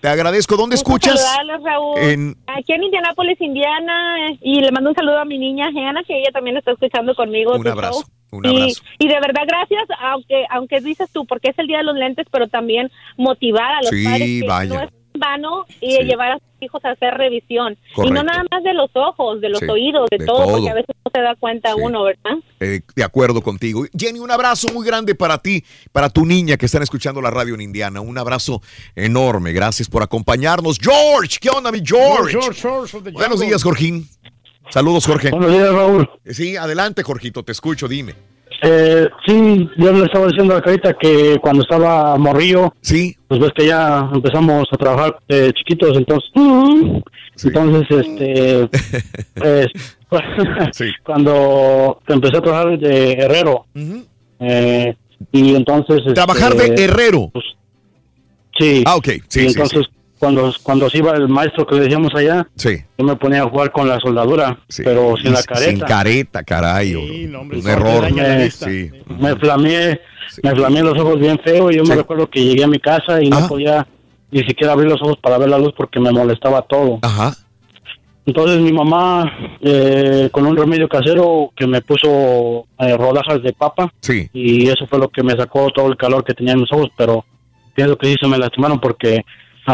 Te agradezco. ¿Dónde Gusto escuchas? Raúl. En- Aquí en Indianápolis, Indiana, eh, y le mando un saludo a mi niña Hannah, que ella también está escuchando conmigo. Un abrazo, show. Un y, abrazo. y de verdad, gracias, aunque aunque dices tú, porque es el día de los lentes, pero también motivar a los Sí, padres que vaya. no es vano y Sí. llevar a sus hijos a hacer revisión. Y no nada más de los ojos, de los Sí, oídos, de, de todo, todo. porque a veces no se da cuenta Sí. uno, ¿verdad? Eh, de acuerdo contigo. Jenny, un abrazo muy grande para ti, para tu niña que están escuchando la radio en Indiana. Un abrazo enorme. Gracias por acompañarnos. George, ¿qué onda, mi George? George, Buenos días, Jorgín. Saludos, Jorge. Buenos días, Raúl. Sí, adelante, Jorgito, te escucho, dime. Eh, sí, yo le estaba diciendo a Carita que cuando estaba morrillo, sí, pues ves que ya empezamos a trabajar de chiquitos, entonces, entonces, este, *laughs* pues, *laughs* cuando empecé a trabajar de herrero, eh, y entonces, Trabajar este, de herrero. sí, Ah, ok, sí, y sí, entonces cuando cuando se iba el maestro que le decíamos allá, Sí. yo me ponía a jugar con la soldadura, pero sin la careta. Sin careta, caray. un error. vista. Sí. me flameé, me flameé los ojos bien feo y yo me recuerdo que llegué a mi casa y no podía ni siquiera abrir los ojos para ver la luz porque me molestaba todo. Ajá. Entonces mi mamá, eh, con un remedio casero que me puso eh, rodajas de papa Sí. y eso fue lo que me sacó todo el calor que tenía en mis ojos, pero pienso que sí se me lastimaron porque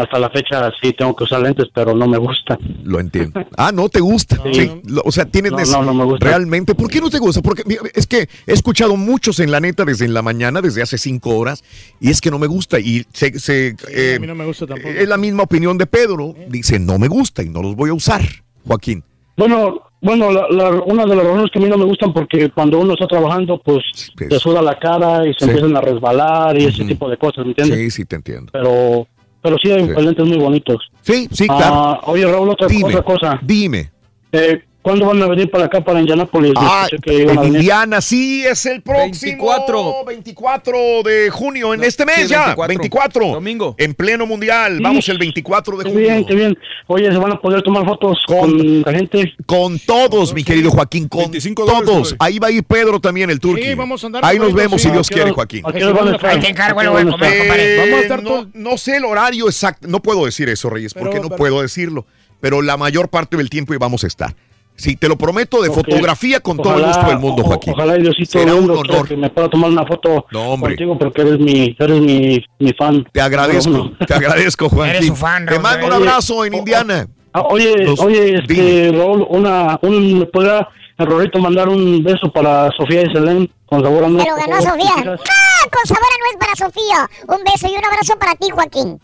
hasta la fecha sí tengo que usar lentes, pero no me gusta. Lo entiendo. Ah, no te gusta. *laughs* Sí. O sea, tienes No, no, no me gusta. realmente. ¿Por qué no te gusta? Porque mira, es que he escuchado muchos en la neta desde en la mañana, desde hace cinco horas, y es que no me gusta. Y se, se, eh, a mí no me gusta tampoco. es la misma opinión de Pedro. Dice, no me gusta y no los voy a usar, Joaquín. Bueno, bueno, la, la- una de las razones que a mí no me gustan porque cuando uno está trabajando, pues te suda la cara y se Sí. empiezan a resbalar y ese tipo de cosas, ¿me entiendes? Sí, sí, te entiendo. Pero, pero sí hay Sí. muy bonitos. Sí, sí, Ah, claro. oye, Raúl, otra, Dime, otra cosa. Dime. Eh, ¿Cuándo van a venir para acá, para Indianápolis? Ah, que en. Indiana, sí, es el próximo 24. 24 de junio, en este mes sí, ya, 24. 24. Domingo. En pleno mundial, Sí. vamos el 24 de Qué junio. bien, qué bien. Oye, ¿se van a poder tomar fotos con, la gente? Con todos, mi querido Joaquín, con todos. Ahí va a ir Pedro también, el turqui. Sí, vamos a andar Ahí nos vemos si Dios ¿A qué quiere, Joaquín. qué? Ahí te encargo compadre. Estar no, no sé el horario exacto, no puedo decir eso, Reyes, porque no puedo decirlo, pero la mayor parte del tiempo y vamos a estar. Sí, te lo prometo, de fotografía con todo el gusto del mundo, Joaquín. Ojalá y Diosito Será un honor. que me pueda tomar una foto No, hombre. contigo porque eres mi, eres mi, mi fan. Te agradezco, te agradezco, Joaquín. Eres su fan, te mando un Oye, abrazo en Indiana. Ah, oye, Los- oye, este, Raúl, una, un, ¿me podrá el Rorito mandar un beso para Sofía y Selene con sabor a nuez? Por ganó? Sofía. ¡Ah! Con sabor a nuez para Sofía. Un beso y un abrazo para ti, Joaquín.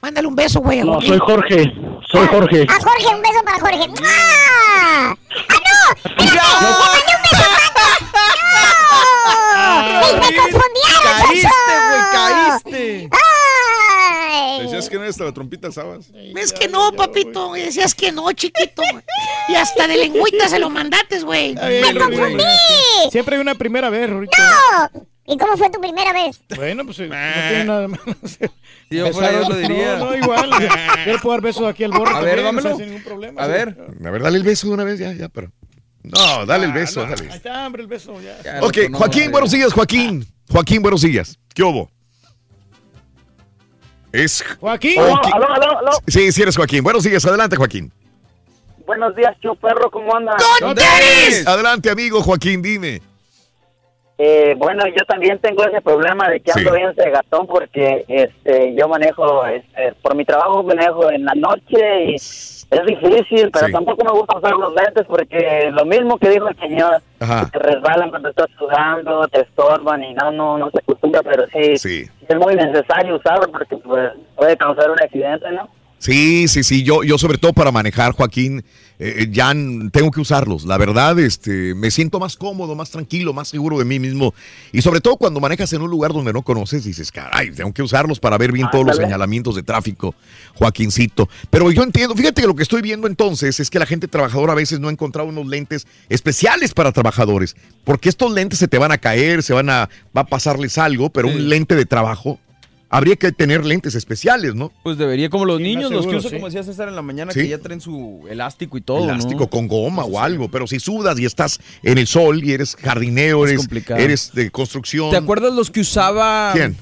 Mándale un beso, güey. a No, soy Jorge, soy Jorge. A Jorge, un beso para Jorge. ¡Ah! ¡Ah, no! ¡Espérate! ¡Le mandé un beso a ¡Me, me confundieron, Caíste, Sonso! güey, caíste. ¡Ay! Decías que no eres la trompita, ¿sabes? Es que no, papito. Decías que no, chiquito. Y hasta de lengüita se lo mandates, güey. ¡Me confundí! Siempre hay una primera vez, Rorito. ¡No! ¿Y cómo fue tu primera vez? Bueno, pues eh, no tiene nada de malo. Si yo fuera, yo lo diría. No, no, igual. *laughs* Puedo dar besos aquí al borro. A ver, también, no dámelo. sin ningún problema. A ver. A ver, dale el beso de una vez, ya, ya, pero. No, dale el beso, Ah, dale. Ahí está, hombre, el beso. Ya. Ok, Joaquín, buenos días, Joaquín. Joaquín, buenos días. ¿Qué hubo? Es. Joaquín. Aló, aló, aló. Sí, sí eres Joaquín. Buenos días, adelante, Joaquín. Buenos días, Chu Perro, ¿cómo andas? Adelante, amigo Joaquín, dime. Eh, bueno, yo también tengo ese problema de que ando bien cegatón porque este, yo manejo, este, por mi trabajo manejo en la noche y es difícil, pero Sí. tampoco me gusta usar los lentes porque lo mismo que dijo el señor, te resbalan cuando estás sudando, te estorban y no, no, no se acostumbra, pero sí, Sí. es muy necesario usarlo porque pues, puede causar un accidente, ¿no? Sí, sí, sí. Yo, yo sobre todo para manejar, Joaquín, eh, ya tengo que usarlos. La verdad, este, me siento más cómodo, más tranquilo, más seguro de mí mismo. Y sobre todo cuando manejas en un lugar donde no conoces, dices, caray, tengo que usarlos para ver bien todos los señalamientos de tráfico, Joaquincito. Pero yo entiendo, fíjate que lo que estoy viendo entonces es que la gente trabajadora a veces no ha encontrado unos lentes especiales para trabajadores. Porque estos lentes se te van a caer, se van a, va a pasarles algo, pero un lente de trabajo. Habría que tener lentes especiales, ¿no? Pues debería, como los Sí, niños, los que usan, sí. como decía César en la mañana, Sí. que ya traen su elástico y todo. ¿no? elástico con goma o algo, pero si sudas y estás en el sol y eres jardinero, Es eres, complicado. eres de construcción. ¿Te acuerdas los que usaba ¿Quién?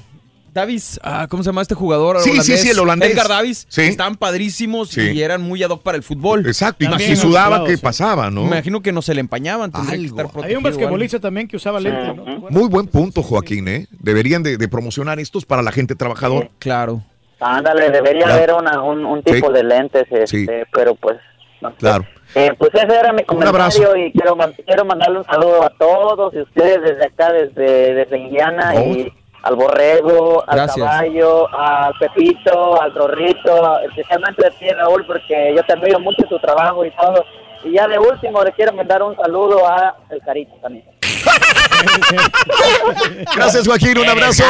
Davis? Ah, ¿Cómo se llama este jugador? Sí, sí, sí, el holandés. Edgar Davis. Sí. Estaban padrísimos Sí. y eran muy ad hoc para el fútbol. Exacto, y si sudaba, ¿qué sí. pasaba, no? Me imagino que no se le empañaban, tendría que estar protegido. Hay un basquetbolista también que usaba lentes, ¿no? Muy buen punto, Joaquín, ¿eh? Deberían de, de promocionar estos para la gente trabajadora. Claro. Ándale, debería Claro. haber una, un, un tipo Sí. de lentes, este, Sí. pero pues no sé. Claro. Eh, pues ese era mi comentario y quiero, man- quiero mandarle un saludo a todos y ustedes desde acá, desde, desde Indiana Oh. y al Borrego, al Gracias. Caballo, al Pepito, al Rorrito, especialmente a ti Raúl porque yo te admiro mucho tu trabajo y todo. Y ya de último le quiero mandar un saludo a El Carito también. *laughs* Gracias, Joaquín, un abrazo.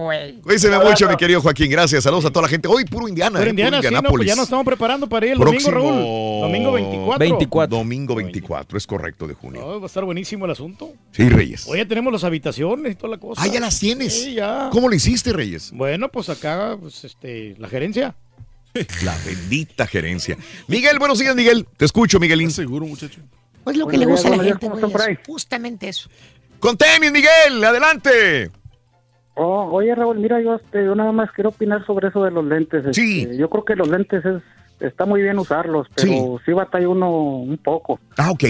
güey. Cuídese mucho, mi querido Joaquín. Gracias, saludos a toda la gente. Hoy puro Indiana, Pero ¿eh? Indiana, puro sí, no, pues ya nos estamos preparando para ir el Próximo domingo, Raúl. Domingo 24. Domingo 24, es correcto, de junio. Oh, va a estar buenísimo el asunto. Sí, Reyes. Hoy ya tenemos las habitaciones y toda la cosa. Ah, ya las tienes. Sí, ya. ¿Cómo lo hiciste, Reyes? Bueno, pues acá, pues, este, la gerencia. La bendita gerencia. Miguel, buenos días, Miguel. Te escucho, Miguelín. seguro, muchacho. Pues lo que le gusta a la días, gente, buenos güey. días, ¿cómo es Justamente eso. Con tenis, Miguel, adelante. Oh, oye Raúl, mira, yo, este, yo nada más quiero opinar sobre eso de los lentes. Sí. Este, yo creo que los lentes es, está muy bien usarlos, pero sí. batalla uno un poco. Ah, ok.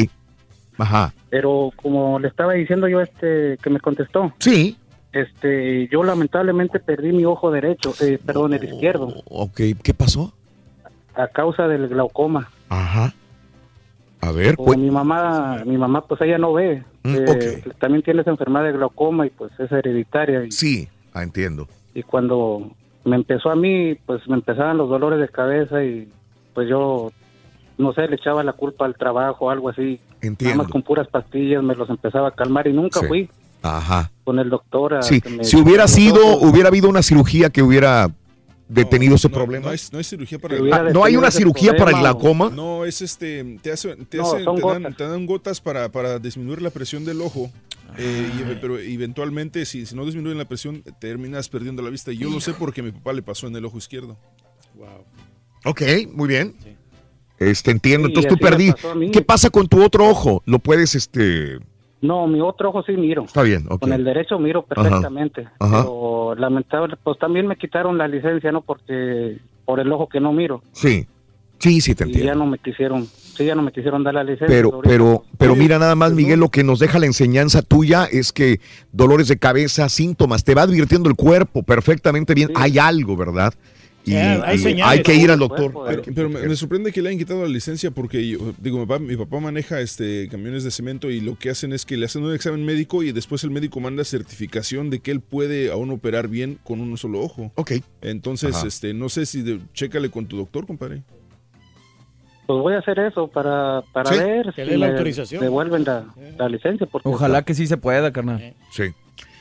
Ajá. Pero como le estaba diciendo yo este que me contestó. Sí. Este, yo lamentablemente perdí mi ojo derecho, eh, perdón, el izquierdo, Ok, ¿qué pasó? a causa del glaucoma. Ajá. A ver, pues. mi mamá, mi mamá pues ella no ve. Mm, eh, También tiene esa enfermedad de glaucoma y pues es hereditaria. Y, Sí, ah, entiendo. y cuando me empezó a mí, pues me empezaban los dolores de cabeza y pues yo no sé, le echaba la culpa al trabajo o algo así. Entiendo. Nada más con puras pastillas me los empezaba a calmar y nunca Sí. fui Ajá. con el doctor. a Sí, que me- si hubiera sido, hubiera habido una cirugía que hubiera detenido ese problema. No hay, no hay cirugía para Ah, ¿no hay una cirugía para el glaucoma? No, es este, te, hace- te, No, hace- son te dan, gotas. te dan gotas para, para disminuir la presión del ojo, eh, y- pero eventualmente si, si no disminuyen la presión terminas perdiendo la vista. Y yo lo sé porque a mi papá le pasó en el ojo izquierdo. Ok, muy bien. Este, entiendo. Sí, Entonces tú perdí. ¿Qué pasa con tu otro ojo? ¿Lo puedes, este...? No, mi otro ojo sí miro. Está bien, ok. Con el derecho miro perfectamente. Ajá. Pero lamentable, pues también me quitaron la licencia, ¿no? Porque por el ojo que no miro. Sí. Sí, sí, te Y entiendo. ya no me quisieron, sí, ya no me quisieron dar la licencia. Pero, ahorita. pero, pero mira nada más, Miguel, lo que nos deja la enseñanza tuya es que dolores de cabeza, síntomas, te va advirtiendo el cuerpo perfectamente bien. Hay algo, ¿verdad? Y, Sí, hay y señales. hay que ir al doctor. Pero, pero me, me sorprende que le hayan quitado la licencia porque yo, digo, mi papá, mi papá maneja este camiones de cemento y lo que hacen es que le hacen un examen médico y después el médico manda certificación de que él puede aún operar bien con un solo ojo. Ok. Entonces, Ajá. este, no sé si de- chécale con tu doctor, compadre. Pues voy a hacer eso para, para Sí, ver si la autorización. devuelven la, la licencia. Porque Ojalá que sí se pueda, carnal. Sí.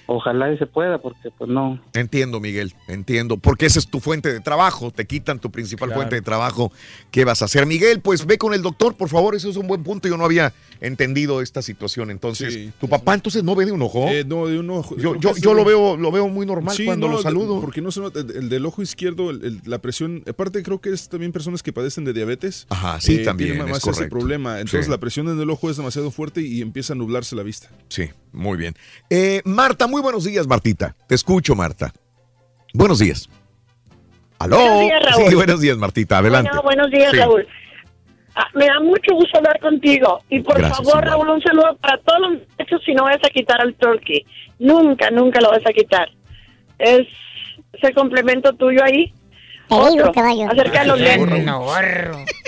Ojalá y se pueda, porque pues no. Entiendo, Miguel, entiendo. Porque esa es tu fuente de trabajo. Te quitan tu principal Claro. fuente de trabajo. ¿Qué vas a hacer? Miguel, pues ve con el doctor, por favor. Eso es un buen punto. Yo no había entendido esta situación. Entonces, ¿tu papá entonces no ve de un ojo? Eh, no, de un ojo. Yo, yo, yo lo veo lo veo muy normal Sí, cuando no, lo de- saludo. Porque no se nota, el, el del ojo izquierdo, el- el- la presión, aparte creo que es también personas que padecen de diabetes. Ajá, sí, también, Tienen es más ese correcto. problema. Entonces Sí. la presión en el ojo es demasiado fuerte y empieza a nublarse la vista. Sí, muy bien. Eh, Marta, muy buenos días, Martita. Te escucho, Marta. Buenos días. ¿Aló? Buenos días, *laughs* Raúl. Sí, buenos días, Martita. Adelante. Bueno, buenos días, Sí. Raúl. Ah, me da mucho gusto hablar contigo. Y por Gracias, favor, igual. Raúl, un saludo para todos los muchachos si no vas a quitar al turkey. Nunca, nunca lo vas a quitar. Es ese complemento tuyo ahí. Otro, acerca de los lentes.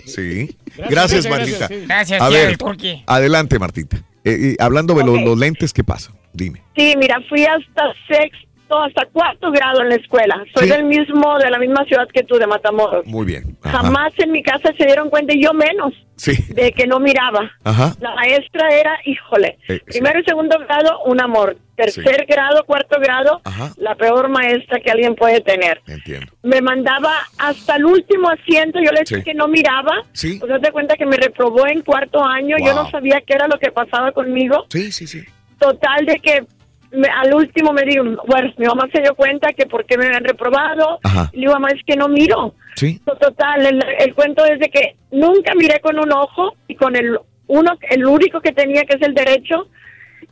Sí. Gracias, Martita. gracias, A ver, Turqui. adelante, Martita. Eh, hablando de los lentes, ¿qué pasa? Dime. Sí, mira, fui hasta sexto, hasta cuarto grado en la escuela. Soy Sí. del mismo, de la misma ciudad que tú, de Matamoros. Muy bien. Ajá. Jamás en mi casa se dieron cuenta, y yo menos, Sí. de que no miraba. Ajá. La maestra era, híjole, Eh, sí. primero y segundo grado, un amor. Tercer grado, cuarto grado, Ajá. la peor maestra que alguien puede tener. Entiendo. Me mandaba hasta el último asiento, yo le dije que no miraba. Sí. Pues de cuenta que me reprobó en cuarto año, yo no sabía qué era lo que pasaba conmigo. Sí, sí, sí. Total de que me- al último me digo, bueno, mi mamá se dio cuenta que por qué me habían reprobado. Ajá. Y le digo, mamá, es que no miro. Sí. Total, el, el cuento es de que nunca miré con un ojo y con el uno, el único que tenía, que es el derecho,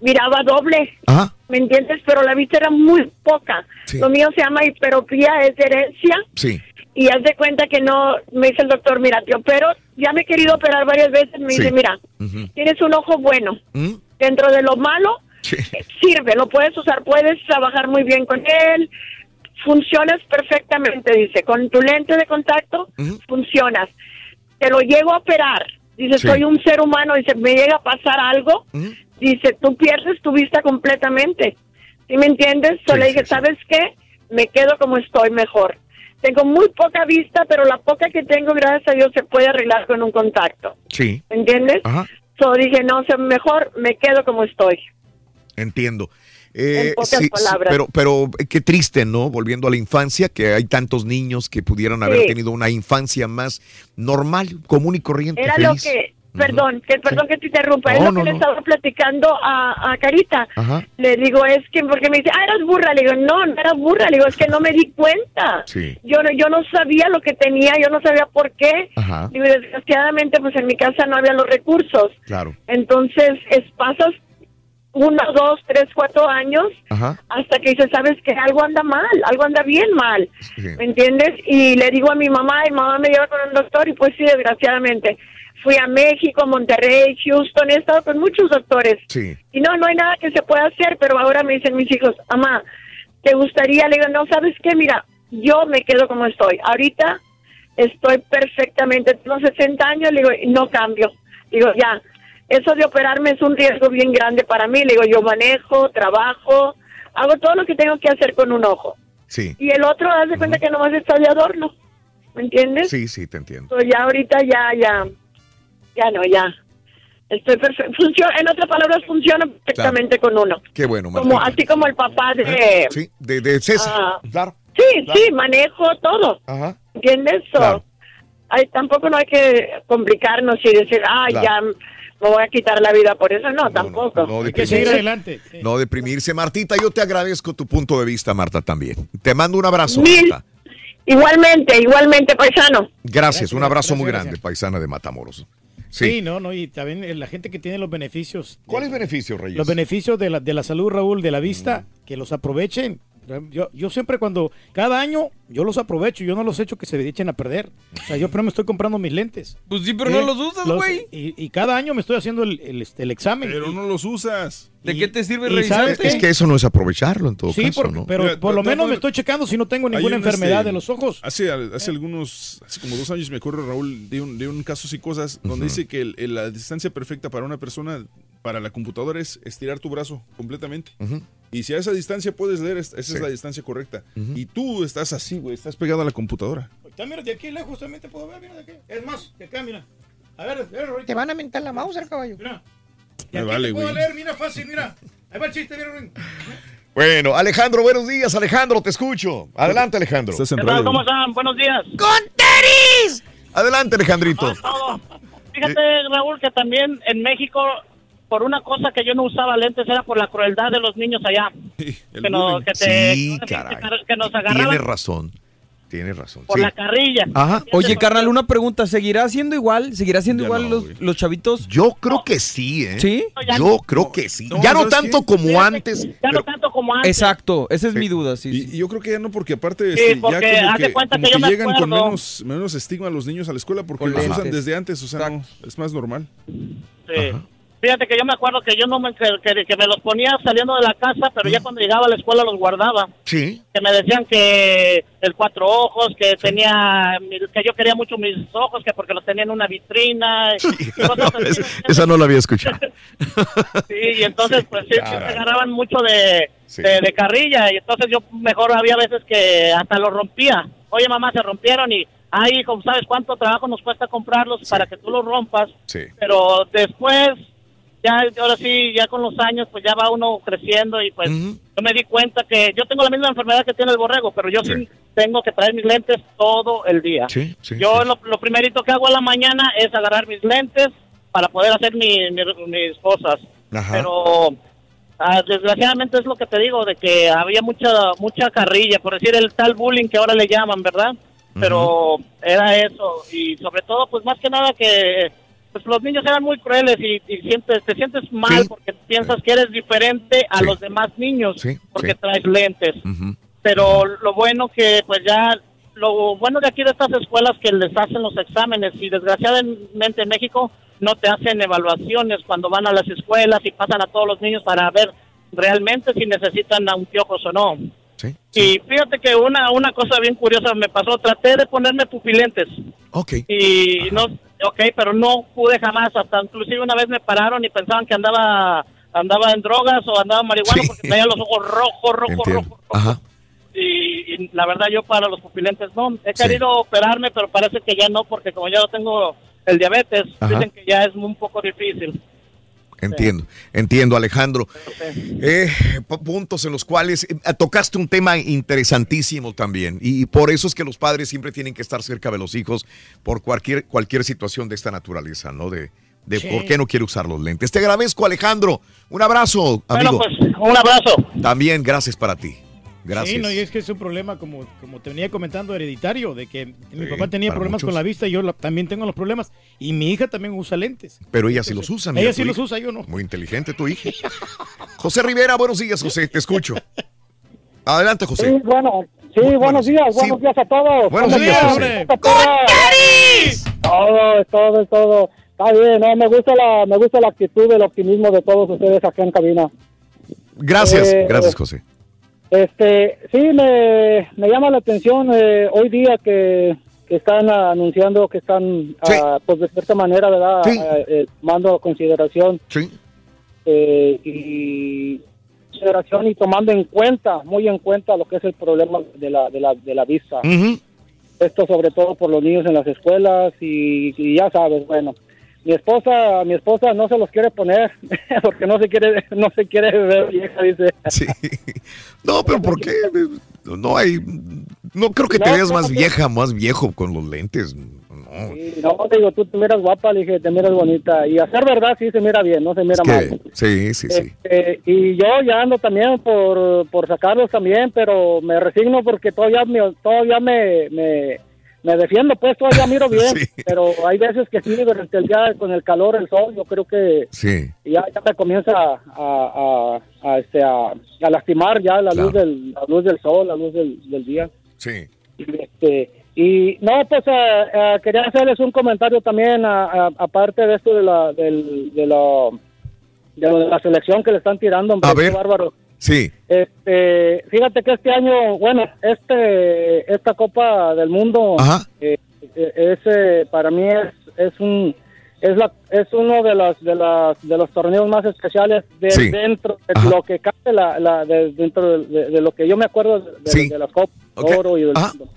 miraba doble. Ajá. ¿Me entiendes? Pero la vista era muy poca. Sí. Lo mío se llama hiperopía, es herencia. Sí. Y haz de cuenta que no, me dice el doctor, mira, tío, pero ya me he querido operar varias veces. Me Sí. dice, mira, tienes un ojo bueno. ¿Mm? Dentro de lo malo, sirve, lo puedes usar, puedes trabajar muy bien con él. Funcionas perfectamente, dice. Con tu lente de contacto, funcionas. Te lo llego a operar. Dice, Sí. soy un ser humano. Dice, me llega a pasar algo. Dice, tú pierdes tu vista completamente. ¿Sí me entiendes? Yo Sí, le dije. ¿sabes qué? Me quedo como estoy mejor. Tengo muy poca vista, pero la poca que tengo, gracias a Dios, se puede arreglar con un contacto. Sí. ¿Me entiendes? Ajá. So dije, no, sé, mejor me quedo como estoy. Entiendo. Eh, En pocas sí, sí, palabras. pero, pero eh, qué triste, ¿no? Volviendo a la infancia, que hay tantos niños que pudieran haber Sí. tenido una infancia más normal, común y corriente. Era feliz. lo que, perdón, que perdón que te interrumpa, es No, lo no, que le estaba platicando a, a Carita. Ajá. Le digo, es que, porque me dice, ah, eras burra. Le digo, no, no era burra. Le digo, es que no me di cuenta. Sí. Yo no, yo no sabía lo que tenía, yo no sabía por qué. Ajá. Digo, desgraciadamente, pues en mi casa no había los recursos. Claro. Entonces, es, pasas uno, dos, tres, cuatro años Ajá. hasta que dices, sabes que algo anda mal, algo anda bien mal. Sí. ¿Me entiendes? Y le digo a mi mamá, y mamá me lleva con un doctor, y pues sí, desgraciadamente. Fui a México, Monterrey, Houston, he estado con muchos doctores. Sí. Y no, no hay nada que se pueda hacer, pero ahora me dicen mis hijos, mamá, ¿te gustaría? Le digo, no, ¿sabes qué? Mira, yo me quedo como estoy. Ahorita estoy perfectamente, tengo 60 años, le digo, no cambio. Digo, ya, eso de operarme es un riesgo bien grande para mí. Le digo, yo manejo, trabajo, hago todo lo que tengo que hacer con un ojo. Sí. Y el otro, haz de cuenta que nomás está de adorno. ¿Me entiendes? Sí, sí, te entiendo. So, ya ahorita ya, ya, Ya no, ya. Estoy perfecto. Funciona, en otras palabras, funciona perfectamente con uno. Qué bueno, Marta. Como, así como el papá de... Sí, de, de César. Ah, claro. Sí, sí, manejo todo. Ajá. ¿Entiendes? So, Claro. ay, tampoco no hay que complicarnos y decir, ah, Claro. ya me voy a quitar la vida por eso. No, tampoco. No Hay que seguir adelante. No deprimirse. Martita, yo te agradezco tu punto de vista, Marta, también. Te mando un abrazo, Mil- Marta. Igualmente, igualmente, paisano. Gracias, un abrazo gracias, muy gracias. grande, paisana de Matamoros. Sí. Sí. no, no, y también eh, la gente que tiene los beneficios. ¿Cuáles beneficios, Reyes? Los beneficios de la, de la salud, Raúl, de la vista, que los aprovechen. Yo, yo siempre cuando, cada año, yo los aprovecho, yo no los echo que se echen a perder. O sea, yo primero me estoy comprando mis lentes. Pues sí, pero no los usas, güey. Y, y cada año me estoy haciendo el, el, este, el examen. Pero no los usas. ¿De qué te sirve ¿sabes Es que eso no es aprovecharlo en todo Sí, caso, por- ¿no? pero Mira, por lo menos me estoy checando si no tengo ninguna un, enfermedad este, de los ojos. Hace, hace algunos, hace como dos años me acuerdo, Raúl, de un, de un casos y cosas donde dice que el- el- la distancia perfecta para una persona, para la computadora, es estirar tu brazo completamente. Y si a esa distancia puedes leer, es- esa es la distancia correcta. Y tú estás así, güey, estás pegado a la computadora. Está, mira, de aquí lejos también te puedo ver, mira de aquí. Es más, de acá, mira. A ver, a ver, ahorita. Te van a mentar la mouse, caballo. Mira. Me vale, te puedo güey. leer, mira, fácil, mira. Ahí va el chiste, mira, Ruin. Bueno, Alejandro, buenos días, Alejandro, te escucho. Adelante, Alejandro. Estás en ¿Qué tal? radio. ¿Cómo están? Buenos días. ¡Con tenis! Adelante, Alejandrito. Todo. Fíjate, Raúl, que también en México, por una cosa que yo no usaba lentes, era por la crueldad de los niños allá. *laughs* que, no- que te- Sí, que- caray. que nos Tienes agarraban razón. Tienes razón. por Sí. la carrilla. Ajá. Oye, carnal, una pregunta. ¿Seguirá siendo igual? ¿Seguirá siendo Ya igual no, los, los chavitos? Yo creo que sí, ¿eh? ¿Sí? Yo creo que sí. no, ya no ¿sabes tanto qué? como antes. Ya pero- no tanto como antes. Exacto, esa es mi duda, sí. Y, sí. y yo creo que ya no, porque aparte Sí, este, porque ya como que, cuenta como que yo que me llegan con menos, menos estigma los niños a la escuela porque los usan desde antes, o sea, no, es más normal. Sí. Fíjate que yo me acuerdo que yo no me, que, que- me los ponía saliendo de la casa, pero ya cuando llegaba a la escuela los guardaba. Sí. Que me decían que el cuatro ojos, que tenía, que yo quería mucho mis ojos, que porque los tenía en una vitrina. *laughs* y cosas así. Esa- Esa no la había escuchado. *laughs* Sí, y entonces pues sí, sí me agarraban mucho de, Sí. de, de carrilla y entonces yo mejor había veces que hasta los rompía. Oye mamá, se rompieron y, ay hijo, ¿sabes cuánto trabajo nos cuesta comprarlos para que tú los rompas? Sí. Pero después, ya ahora sí, ya con los años, pues ya va uno creciendo y pues yo me di cuenta que yo tengo la misma enfermedad que tiene el borrego, pero yo sí, tengo que traer mis lentes todo el día. Sí, sí, yo Lo, lo primerito que hago a la mañana es agarrar mis lentes para poder hacer mi- mi- mis cosas. Ajá. Pero ah, desgraciadamente es lo que te digo, de que había mucha mucha carrilla, por decir el tal bullying que ahora le llaman, ¿verdad? Pero era eso, y sobre todo, pues más que nada que pues los niños eran muy crueles y, y sientes, te sientes mal Sí. porque piensas que eres diferente a Sí. los demás niños Sí, porque traes lentes. Pero lo bueno que pues ya, lo bueno de aquí de estas escuelas que les hacen los exámenes y desgraciadamente en México no te hacen evaluaciones cuando van a las escuelas y pasan a todos los niños para ver realmente si necesitan anteojos o no. Sí. Y fíjate que una, una cosa bien curiosa me pasó, traté de ponerme pupilentes Ok. y no, ok, pero no pude jamás, hasta inclusive una vez me pararon y pensaban que andaba andaba en drogas o andaba en marihuana Sí. porque tenía los ojos rojos, rojos, rojos. Ajá. Y, y la verdad yo para los pupilentes no, he Sí. querido operarme, pero parece que ya no, porque como ya no tengo el diabetes, Ajá. dicen que ya es un poco difícil. Entiendo, entiendo, Alejandro. Eh, pu- puntos en los cuales eh, tocaste un tema interesantísimo también. Y por eso es que los padres siempre tienen que estar cerca de los hijos por cualquier, cualquier situación de esta naturaleza, ¿no? De, de Sí. por qué no quiere usar los lentes. Te agradezco, Alejandro. Un abrazo, Bueno, amigo. pues un abrazo. También gracias para ti. Gracias. Sí, no, y es que es un problema, como, como te venía comentando, hereditario, de que mi Sí, papá tenía problemas muchos. con la vista y yo la- también tengo los problemas. Y mi hija también usa lentes. Pero ella sí los usa, mira, Ella sí tu los hija. usa, yo no. Muy inteligente tu hija. *laughs* José Rivera, buenos días, José, te escucho. Adelante, José. Sí, bueno, sí, buenos días, sí. buenos días a todos. Buenos ¿Cómo días? José. ¡Con Todo, todo, todo. Está bien, no, me gusta la, me gusta la actitud, el optimismo de todos ustedes acá en cabina. Gracias, Eh, gracias, José. Este, sí, me, me llama la atención eh, hoy día que, que están anunciando que están, ah, pues de cierta manera, ¿verdad? Sí. Ah, eh, a consideración Sí. eh, y consideración y tomando en cuenta, muy en cuenta lo que es el problema de la, de la, de la vista. Esto sobre todo por los niños en las escuelas y, y ya sabes, bueno. Mi esposa, mi esposa no se los quiere poner *laughs* porque no se quiere, no se quiere ver vieja, dice. Sí. No, pero ¿por qué? No hay. No creo que te veas más sí. vieja, más viejo con los lentes. No. Y no, te digo, tú te miras guapa, le dije, te miras bonita. Y a ser verdad, sí se mira bien, no se mira Es mal. sí, sí, sí. Este, y yo ya ando también por, por sacarlos también, pero me resigno porque todavía me, todavía me, me, me defiendo, pues todavía miro bien. *laughs* Pero hay veces que sí, durante el día con el calor, el sol, yo creo que Sí. ya, ya me comienza a, a, a, este, a, a lastimar ya la luz del la luz del sol, la luz del, del día. Sí. Y, este, y no, pues eh, quería hacerles un comentario también, a- a- aparte de esto de la, del, de, la, de lo de la selección que le están tirando, hombre, A ver. bárbaro. Sí. Este, fíjate que este año, bueno, este, esta Copa del Mundo, eh, eh, es, eh, para mí es, es un, es la, es uno de los, de las, de los torneos más especiales de Sí. dentro de lo que cabe la, la, de, dentro de, de lo que yo me acuerdo de, Sí. de la Copa de Oro y del mundo.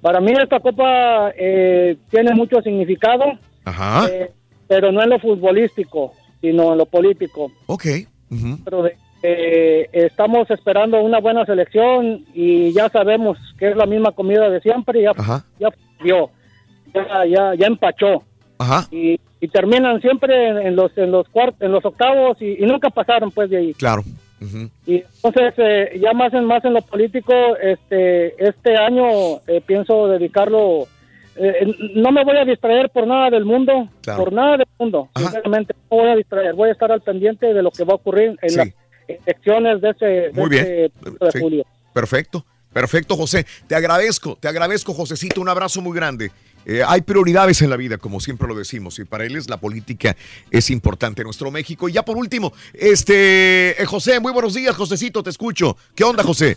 Para mí esta Copa eh, tiene mucho significado, Ajá. eh, pero no en lo futbolístico, sino en lo político Ok. Ujú. pero de- eh, estamos esperando una buena selección y ya sabemos que es la misma comida de siempre, ya ya dio, ya, ya, ya empachó. Ajá. Y, y terminan siempre en, en los en los cuartos, en los octavos y, y nunca pasaron pues de ahí. Claro. Y entonces eh, ya más en más en lo político, este este año eh, pienso dedicarlo. eh, no me voy a distraer por nada del mundo, Claro. por nada del mundo. Sinceramente, no voy a distraer. Voy a estar al pendiente de lo que va a ocurrir en Sí. las elecciones de ese, de Muy bien. ese primero de Sí. julio. Perfecto. Perfecto, José. Te agradezco, te agradezco, Josecito. Un abrazo muy grande. Eh, hay prioridades en la vida, como siempre lo decimos, y para él es la política es importante en nuestro México. Y ya por último, este eh, José, muy buenos días, Josecito, te escucho. ¿Qué onda, José?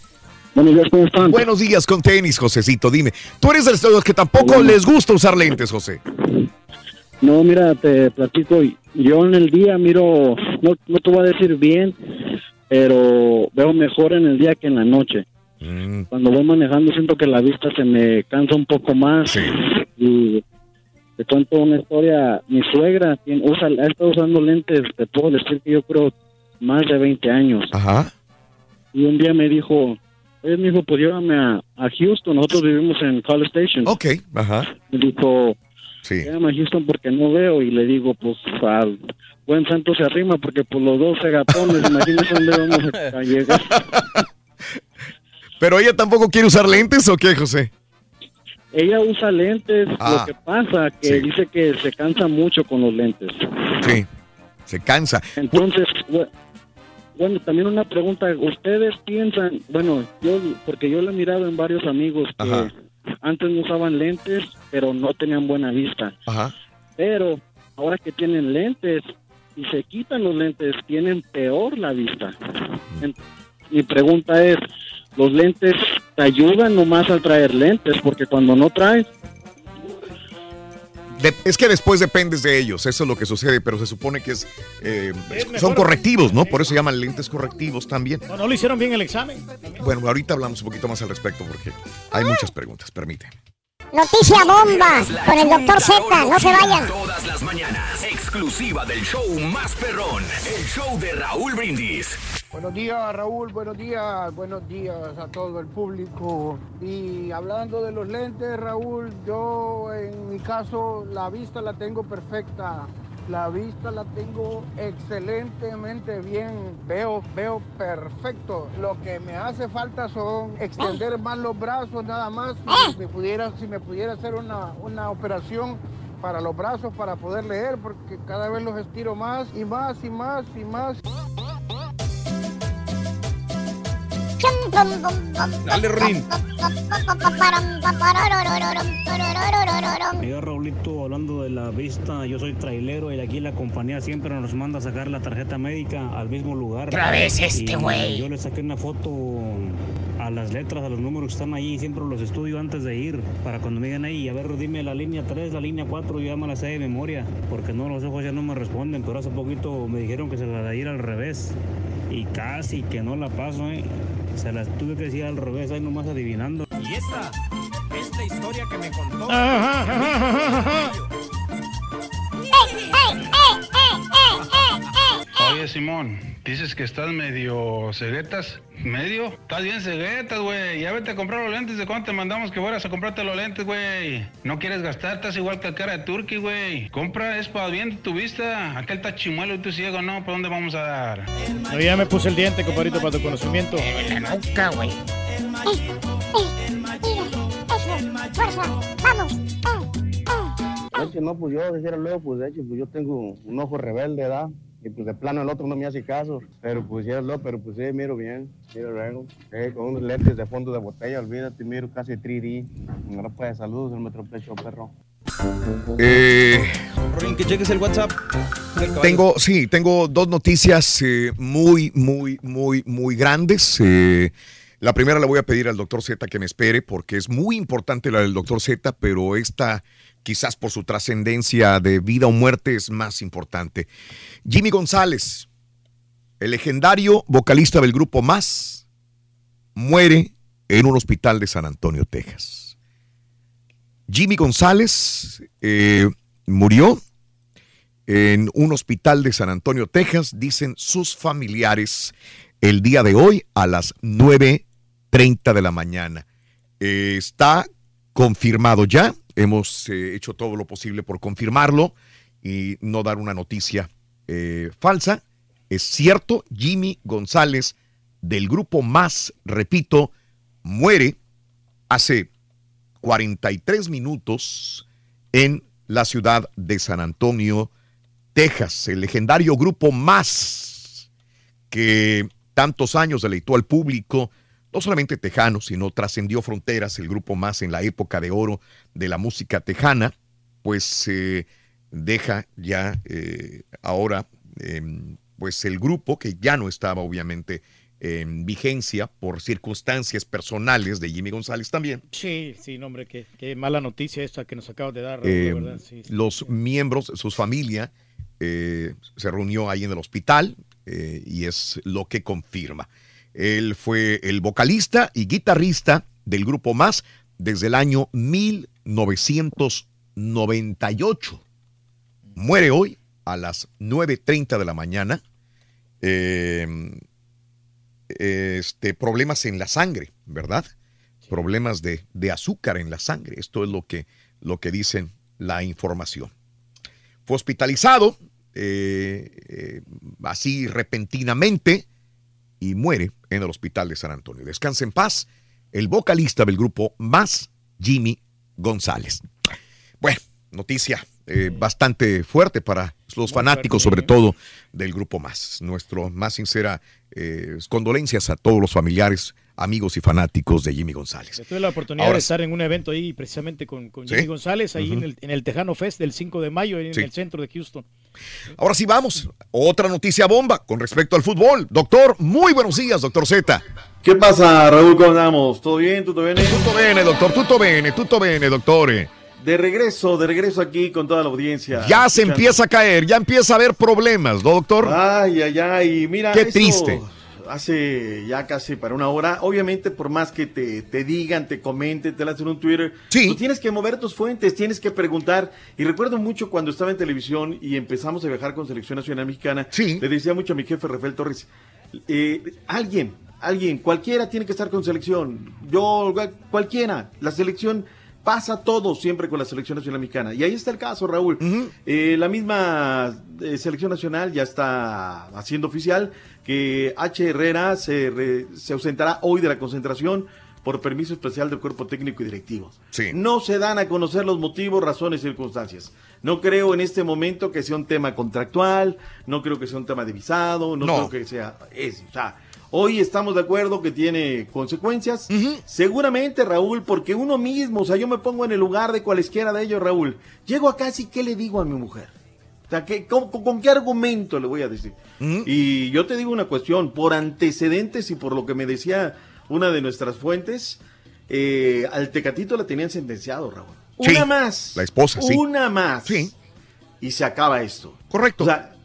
Buenos días, ¿cómo están? Buenos días con tenis, Josecito. Dime, tú eres de los que tampoco les gusta usar lentes, José. No, mira, te platico. Yo en el día miro, no, no te voy a decir bien, pero veo mejor en el día que en la noche. Mm. Cuando voy manejando siento que la vista se me cansa un poco más. Y te cuento una historia. Mi suegra tiene, usa, ha estado usando lentes, te puedo decir que yo creo más de 20 años. Ajá. Y un día me dijo, oye, me dijo, pues llévame a, a Houston. Nosotros vivimos en College Station. Ok, ajá. Me dijo, sí. llévame a Houston porque no veo. Y le digo, pues al buen santo se arrima porque por los dos segatones, imagínese dónde vamos a, *laughs* llegar. ¿Pero ella tampoco quiere usar lentes o qué, José? Ella usa lentes, Ah, lo que pasa que dice que se cansa mucho con los lentes. Sí, se cansa. Entonces, bu- bueno, también una pregunta, ¿ustedes piensan, bueno, yo, porque yo lo he mirado en varios amigos que Ajá. Antes no usaban lentes, pero no tenían buena vista. Ajá. Pero ahora que tienen lentes y se quitan los lentes, tienen peor la vista. En- mi pregunta es, ¿los lentes te ayudan nomás al traer lentes? Porque cuando no traes, De- es que después dependes de ellos, eso es lo que sucede, pero se supone que es, eh, son correctivos, ¿no? Por eso se llaman lentes correctivos también. ¿O no le hicieron bien el examen? Bueno, ahorita hablamos un poquito más al respecto porque hay muchas preguntas, permite. Noticia bomba con el doctor Z, no se vayan. Todas las mañanas, exclusiva del show más perrón, el show de Raúl Brindis. Buenos días, Raúl. Buenos días. Buenos días a todo el público. Y hablando de los lentes, Raúl, yo en mi caso la vista la tengo perfecta. La vista la tengo excelentemente bien. Veo, veo perfecto. Lo que me hace falta son extender más los brazos nada más. Si me pudiera, si me pudiera hacer una, una operación para los brazos para poder leer, porque cada vez los estiro más y más y más y más. Dale, Rin. Mira Raulito, hablando de la vista, yo soy trailero y aquí la compañía siempre nos manda a sacar la tarjeta médica al mismo lugar. Otra vez este güey. Yo le saqué una foto a las letras, a los números que están ahí, siempre los estudio antes de ir, para cuando me digan ahí, a ver, dime la línea 3, la línea 4, yo ya me la sé de memoria, porque no, los ojos ya no me responden, pero hace poquito me dijeron que se la de ir al revés, y casi que no la paso, ¿eh? Se las tuve que decir al revés, ahí nomás adivinando. Y esta es la historia que me contó. ¡Ey, ey! Oye, Simón, dices que estás medio ceguetas. ¿Medio? Estás bien ceguetas, güey. Ya vete a comprar los lentes. ¿De cuándo te mandamos que fueras a comprarte los lentes, güey? No quieres gastar, estás igual que el cara de Turkey, güey. Compra, es para bien de tu vista. Aquel está chimuelo y tú ciego, ¿no? ¿Para dónde vamos a dar? No, ya me puse el diente, compadrito, para tu conocimiento. Nunca, güey. Fuerza, vamos. De hecho, no, pues yo, dijera luego, pues de hecho, pues yo tengo un ojo rebelde, ¿verdad? Y pues de plano el otro no me hace caso. Pero pues ya lo, pero pues sí, miro bien, miro luego. Eh, con unos lentes de fondo de botella, olvídate, miro casi 3D. No puede saludos, el metro pecho, perro. Eh, Rin, que cheques el WhatsApp. Tengo, sí, tengo dos noticias eh, muy, muy, muy, muy grandes. Eh, la primera le voy a pedir al doctor Z que me espere porque es muy importante la del doctor Z, pero esta quizás por su trascendencia de vida o muerte es más importante. Jimmy González, el legendario vocalista del grupo Más, muere en un hospital de San Antonio, Texas. Jimmy González eh, murió en un hospital de San Antonio, Texas, dicen sus familiares el día de hoy a las 9.30 de la mañana. Eh, está confirmado ya, hemos eh, hecho todo lo posible por confirmarlo y no dar una noticia eh, falsa. Es cierto, Jimmy González del grupo Más, repito, muere hace 43 minutos en la ciudad de San Antonio, Texas. El legendario grupo Más, que tantos años deleitó al público, no solamente tejano, sino trascendió fronteras, el grupo Más en la época de oro de la música tejana, pues eh, deja ya eh, ahora, eh, pues el grupo que ya no estaba obviamente en vigencia por circunstancias personales de Jimmy González también. Sí, sí, hombre, qué, qué mala noticia esta que nos acabas de dar, Eh, de verdad. Sí, sí. los miembros, su familia, eh, se reunió ahí en el hospital eh, y es lo que confirma. Él fue el vocalista y guitarrista del grupo Más desde el año 1998. Muere hoy a las 9.30 de la mañana. Eh, este, problemas en la sangre, ¿verdad? Problemas de, de azúcar en la sangre. Esto es lo que, lo que dicen la información. Fue hospitalizado eh, eh, así repentinamente y muere en el hospital de San Antonio. Descansa en paz el vocalista del grupo Más, Jimmy González. Bueno, noticia eh, bastante fuerte para los fanáticos, sobre todo del grupo Más. Nuestro más sincera eh, condolencias a todos los familiares, amigos y fanáticos de Jimmy González. Yo tuve la oportunidad Ahora de estar en un evento ahí precisamente con, con ¿Sí? Jimmy González, ahí en, el, en el Tejano Fest del 5 de mayo, en Sí. el centro de Houston. Ahora sí vamos. Otra noticia bomba con respecto al fútbol. Doctor, muy buenos días, doctor Z. ¿Qué pasa, Raúl? ¿Cómo andamos? ¿Todo bien? ¿Todo bien? Tutto bene, doctor. Tutto bene, tutto bene, doctore. De regreso, de regreso aquí con toda la audiencia. Ya se empieza a caer, ya empieza a haber problemas, ¿no, doctor? Ay, ay, ay. Mira, Qué eso triste. Hace ya casi para una hora. Obviamente, por más que te, te digan, te comenten, te lancen un Twitter, tú tienes que mover tus fuentes, tienes que preguntar. Y recuerdo mucho cuando estaba en televisión y empezamos a viajar con Selección Nacional Mexicana. Le decía mucho a mi jefe Rafael Torres, eh, alguien, alguien, cualquiera tiene que estar con selección. Yo, cualquiera. La selección pasa todo siempre con la selección nacional mexicana. Y ahí está el caso, Raúl. Eh, la misma eh, selección nacional ya está haciendo oficial que H. Herrera se, re- se ausentará hoy de la concentración por permiso especial del cuerpo técnico y directivo. No se dan a conocer los motivos, razones y circunstancias. No creo en este momento que sea un tema contractual, no creo que sea un tema de visado, no, No. creo que sea eso. O sea, hoy estamos de acuerdo que tiene consecuencias. Seguramente, Raúl, porque uno mismo, o sea, yo me pongo en el lugar de cualesquiera de ellos, Raúl. Llego a casa y ¿qué le digo a mi mujer? O sea, ¿qué- con, qué argumento le voy a decir? Y yo te digo una cuestión, por antecedentes y por lo que me decía una de nuestras fuentes, eh, al Tecatito la tenían sentenciado, Raúl. Sí, Una más. la esposa, sí. Una más. Sí. Y se acaba esto. Correcto. O sea,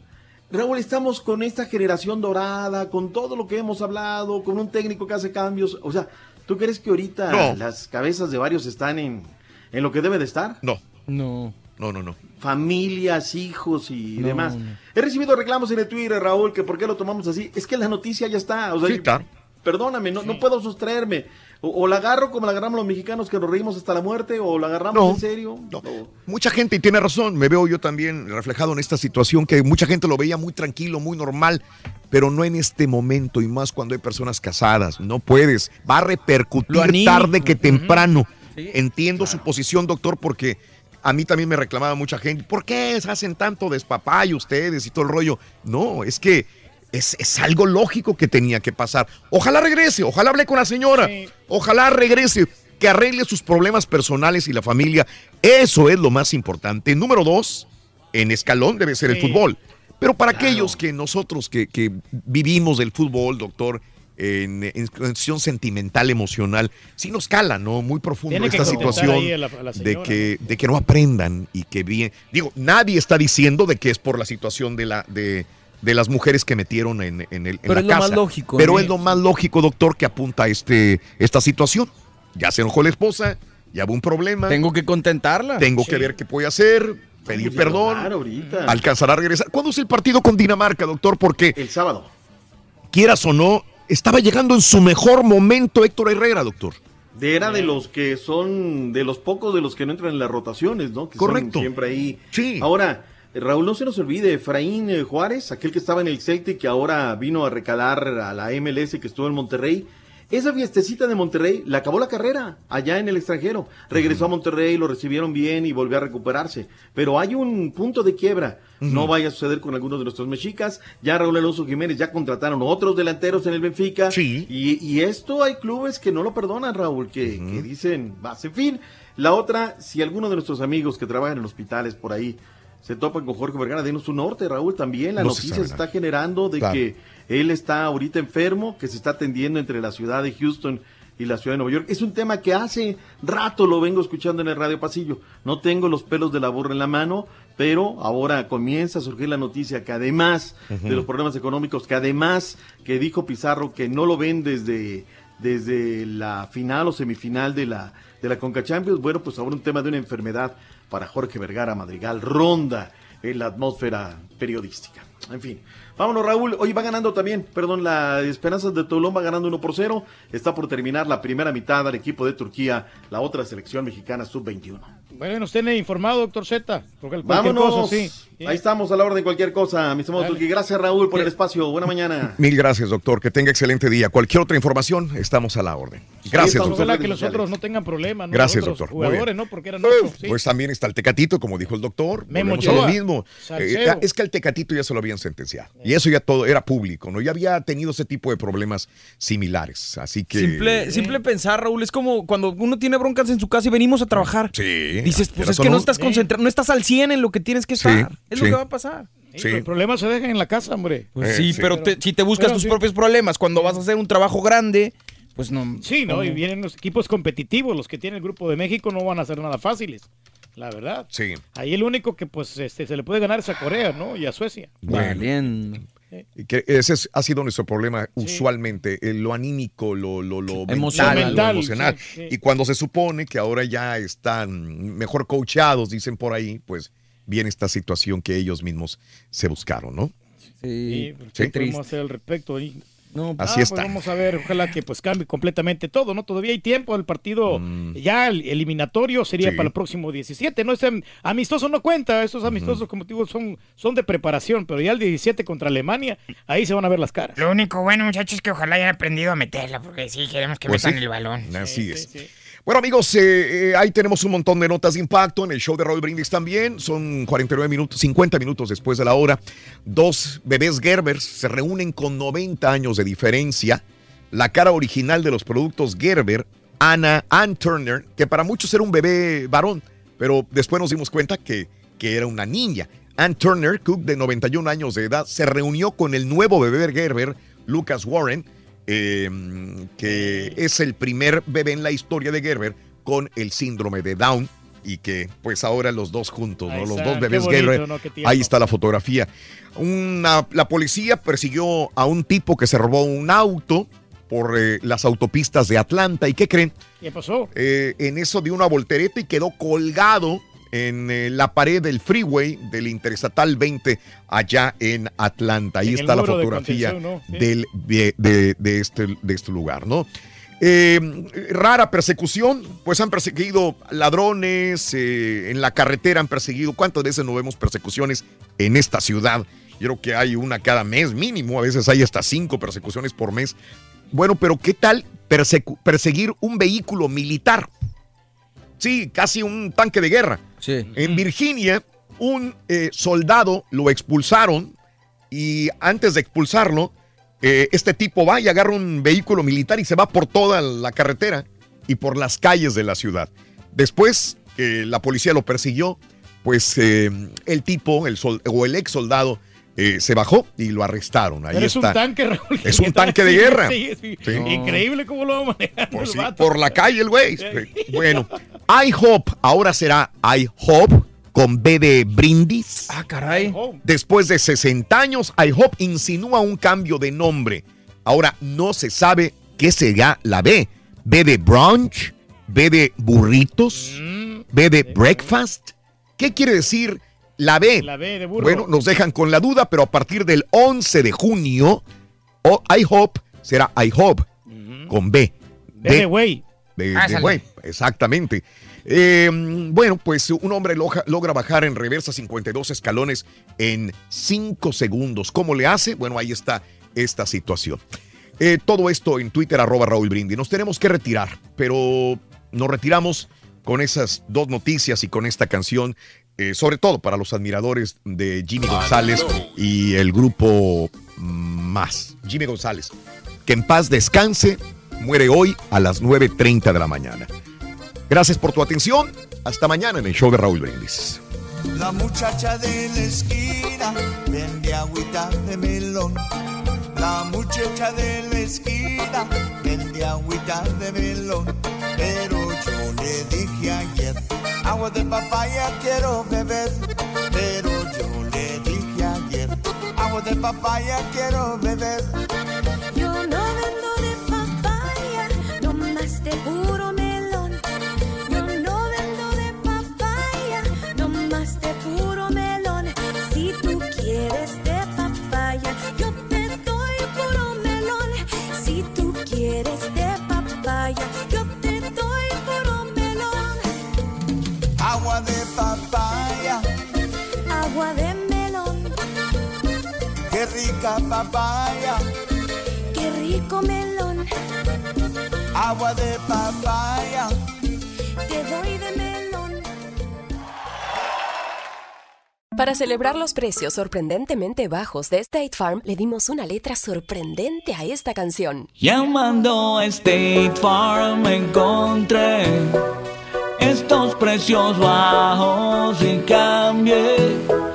Raúl, estamos con esta generación dorada, con todo lo que hemos hablado, con un técnico que hace cambios. O sea, ¿tú crees que ahorita No. las cabezas de varios están en, en lo que debe de estar? No. No. no, no, no. Familias, hijos y No, demás. no. He recibido reclamos en el Twitter, Raúl, que por qué lo tomamos así. Es que la noticia ya está. O sea, Sí, está. Perdóname, no, no puedo sustraerme. O, o la agarro como la agarramos los mexicanos que nos reímos hasta la muerte, o la agarramos No, en serio. No. Mucha gente, y tiene razón, me veo yo también reflejado en esta situación, que mucha gente lo veía muy tranquilo, muy normal, pero no en este momento, y más cuando hay personas casadas. No puedes. Va a repercutir tarde que temprano. Sí, Entiendo su posición, doctor, porque a mí también me reclamaba mucha gente. ¿Por qué hacen tanto despapay ustedes y todo el rollo? No, es que es, es algo lógico que tenía que pasar. Ojalá regrese, ojalá hable con la señora, ojalá regrese, que arregle sus problemas personales y la familia. Eso es lo más importante. Número dos, en escalón debe ser el fútbol. Pero para aquellos que nosotros que, que vivimos del fútbol, doctor, en, en cuestión sentimental, emocional, sí nos cala, ¿no? Muy profundo Tiene esta situación ahí a la- a la de, que, de que no aprendan y que bien. Digo, nadie está diciendo de que es por la situación de la de, de las mujeres que metieron en, en el, en Pero la es lo más lógico, Pero es lo más lógico, doctor, que apunta a este, esta situación. Ya se enojó la esposa, ya hubo un problema. Tengo que contentarla. Tengo que ver qué puede hacer, pedir perdón, ahorita. alcanzará a regresar. ¿Cuándo es el partido con Dinamarca, doctor? Porque El sábado. quieras o no, estaba llegando en su mejor momento Héctor Herrera, doctor. De era de los que son, de los pocos de los que no entran en las rotaciones, ¿no? Que son Correcto. siempre ahí. Sí. Ahora, Raúl, no se nos olvide, Efraín eh, Juárez, aquel que estaba en el Celtic, que ahora vino a recalar a la MLS, que estuvo en Monterrey. Esa fiestecita de Monterrey la acabó la carrera allá en el extranjero. Regresó a Monterrey, lo recibieron bien y volvió a recuperarse. Pero hay un punto de quiebra. No vaya a suceder con algunos de nuestros mexicas. Ya Raúl Alonso Jiménez ya contrataron otros delanteros en el Benfica. Y, y esto hay clubes que no lo perdonan, Raúl, que, que dicen, vas, en fin. La otra, si alguno de nuestros amigos que trabajan en hospitales por ahí se topan con Jorge Vergara, denos un norte, Raúl, también. La No se noticia sabe se está generando de Claro. que él está ahorita enfermo, que se está atendiendo entre la ciudad de Houston y la ciudad de Nueva York. Es un tema que hace rato lo vengo escuchando en el Radio Pasillo. No tengo los pelos de la burra en la mano, pero ahora comienza a surgir la noticia que además de los problemas económicos, que además que dijo Pizarro que no lo ven desde, desde la final o semifinal de la, de la Conca Champions, bueno, pues ahora un tema de una enfermedad para Jorge Vergara Madrigal ronda en la atmósfera periodística. En fin, vámonos Raúl, hoy va ganando también, perdón, la Esperanzas de Toulon va ganando 1 por 0, está por terminar la primera mitad al equipo de Turquía, la otra selección mexicana sub-21. Bueno, nos tiene informado, doctor Z. Vámonos, cosa, sí. ahí estamos a la hora de cualquier cosa, mi estimado Dale. Turquía. Gracias Raúl por el espacio, buena mañana. *laughs* Mil gracias, doctor. Que tenga excelente día. Cualquier otra información, estamos a la orden. Gracias, Ojalá doctor. que los otros no tengan problemas, ¿no? Gracias, Los otros doctor. Muy bien. Jugadores, ¿no? Porque eran ocho. sí. Pues también está el Tecatito, como dijo el doctor. Memo lo mismo. Eh, es que al Tecatito ya se lo habían sentenciado. Y eso ya todo era público, ¿no? Ya había tenido ese tipo de problemas similares. Así que. Simple, simple pensar, Raúl, es como cuando uno tiene broncas en su casa y venimos a trabajar. Sí. Dices, pues es que no estás concentrado, no estás al 100 en lo que tienes que Sí, estar. es lo que va a pasar. Sí. Los problemas se dejan en la casa, hombre. Pues Eh, sí, sí. pero te- si te buscas tus sí. propios problemas cuando vas a hacer un trabajo grande, pues no. Sí, ¿no? Y vienen los equipos competitivos, los que tiene el Grupo de México no van a ser nada fáciles, la verdad. Sí. Ahí el único que pues este, se le puede ganar es a Corea, ¿no? Y a Suecia. Bueno. Que ese es- ha sido nuestro problema usualmente, eh, lo anímico, lo, lo, lo mental, Emocional. lo Mental, emocional. sí, sí. Y cuando se supone que ahora ya están mejor coachados, dicen por ahí, pues viene esta situación que ellos mismos se buscaron, ¿no? Sí, Sí. ¿qué podemos hacer al respecto? ahí? No, Así pues está. vamos a ver, ojalá que pues cambie completamente todo, ¿no? Todavía hay tiempo, el partido ya el eliminatorio sería Mm. Sí. para el próximo 17, ¿no? Ese am- amistoso no cuenta, esos amistosos, como digo, son, son de preparación, pero ya el 17 contra Alemania, ahí se van a ver las caras. Lo único bueno, muchachos, es que ojalá hayan aprendido a meterla, porque sí, queremos que Pues metan sí. el balón. Así es. Bueno, amigos, eh, eh, ahí tenemos un montón de notas de impacto en el show de Raúl Brindis también. Son 49 minutos, 50 minutos después de la hora. Dos bebés Gerber se reúnen con 90 años de diferencia. La cara original de los productos Gerber, Anna Ann Turner, que para muchos era un bebé varón, pero después nos dimos cuenta que, que era una niña. Ann Turner, Cook de 91 años de edad, se reunió con el nuevo bebé Gerber, Lucas Warren, eh, que es el primer bebé en la historia de Gerber con el síndrome de Down y que pues ahora los dos juntos, ¿no? Los dos bebés bonito, Gerber. Ahí está la fotografía. Una- la policía persiguió a un tipo que se robó un auto por eh, las autopistas de Atlanta. ¿Y qué creen? ¿Qué pasó? Eh, en eso dio una voltereta y quedó colgado en eh, la pared del freeway del Interestatal 20 allá en Atlanta. Ahí En está la de fotografía contención, ¿no? Sí. del, de, de- de este, de este lugar, ¿no? Eh, rara persecución, pues han perseguido ladrones eh, en la carretera, han perseguido. ¿Cuántas veces no vemos persecuciones en esta ciudad? Yo creo que hay una cada mes mínimo, a veces hay hasta cinco persecuciones por mes. Bueno, pero ¿qué tal perseguir un vehículo militar? Sí, casi un tanque de guerra. En Virginia, un eh, soldado lo expulsaron y antes de expulsarlo, eh, este tipo va y agarra un vehículo militar y se va por toda la carretera y por las calles de la ciudad. Después que la policía lo persiguió, pues eh, el tipo, el sol- o el ex soldado, eh, se bajó y lo arrestaron. Ahí Pero es está. un tanque, Raúl. Es un tanque de guerra. sí, sí. Sí. Increíble cómo lo va manejando Por, el sí, vato. por la calle el güey. Bueno, IHOP ahora será IHOP con B de brindis. Ah, caray. Después de 60 años, IHOP insinúa un cambio de nombre. Ahora no se sabe qué será la B. B de brunch, B de burritos, B de breakfast. ¿Qué quiere decir la B? La B de burro. Bueno, nos dejan con la duda, pero a partir del 11 de junio, IHOP será IHOP con B. B de güey. De, güey, exactamente. Eh, bueno, pues un hombre loja- logra bajar en reversa 52 escalones en 5 segundos. ¿Cómo le hace? Bueno, ahí está esta situación. Eh, todo esto en Twitter, arroba Raúl Brindi. Nos tenemos que retirar, pero nos retiramos con esas dos noticias y con esta canción, eh, sobre todo para los admiradores de Jimmy González y el grupo Más. Jimmy González, que en paz descanse, muere hoy a las 9.30 de la mañana. Gracias por tu atención. Hasta mañana en el show de Raúl Brindis. La muchacha de la esquina vende agüita de melón. La muchacha de la esquina vende agüita de melón. Pero yo le dije ayer, agua de papaya quiero beber. Pero yo le dije ayer, agua de papaya quiero beber. Rica papaya. qué rico melón. Agua de papaya. Te doy de melón. Para celebrar los precios sorprendentemente bajos de State Farm, le dimos una letra sorprendente a esta canción. Llamando a State Farm encontré estos precios bajos y cambié.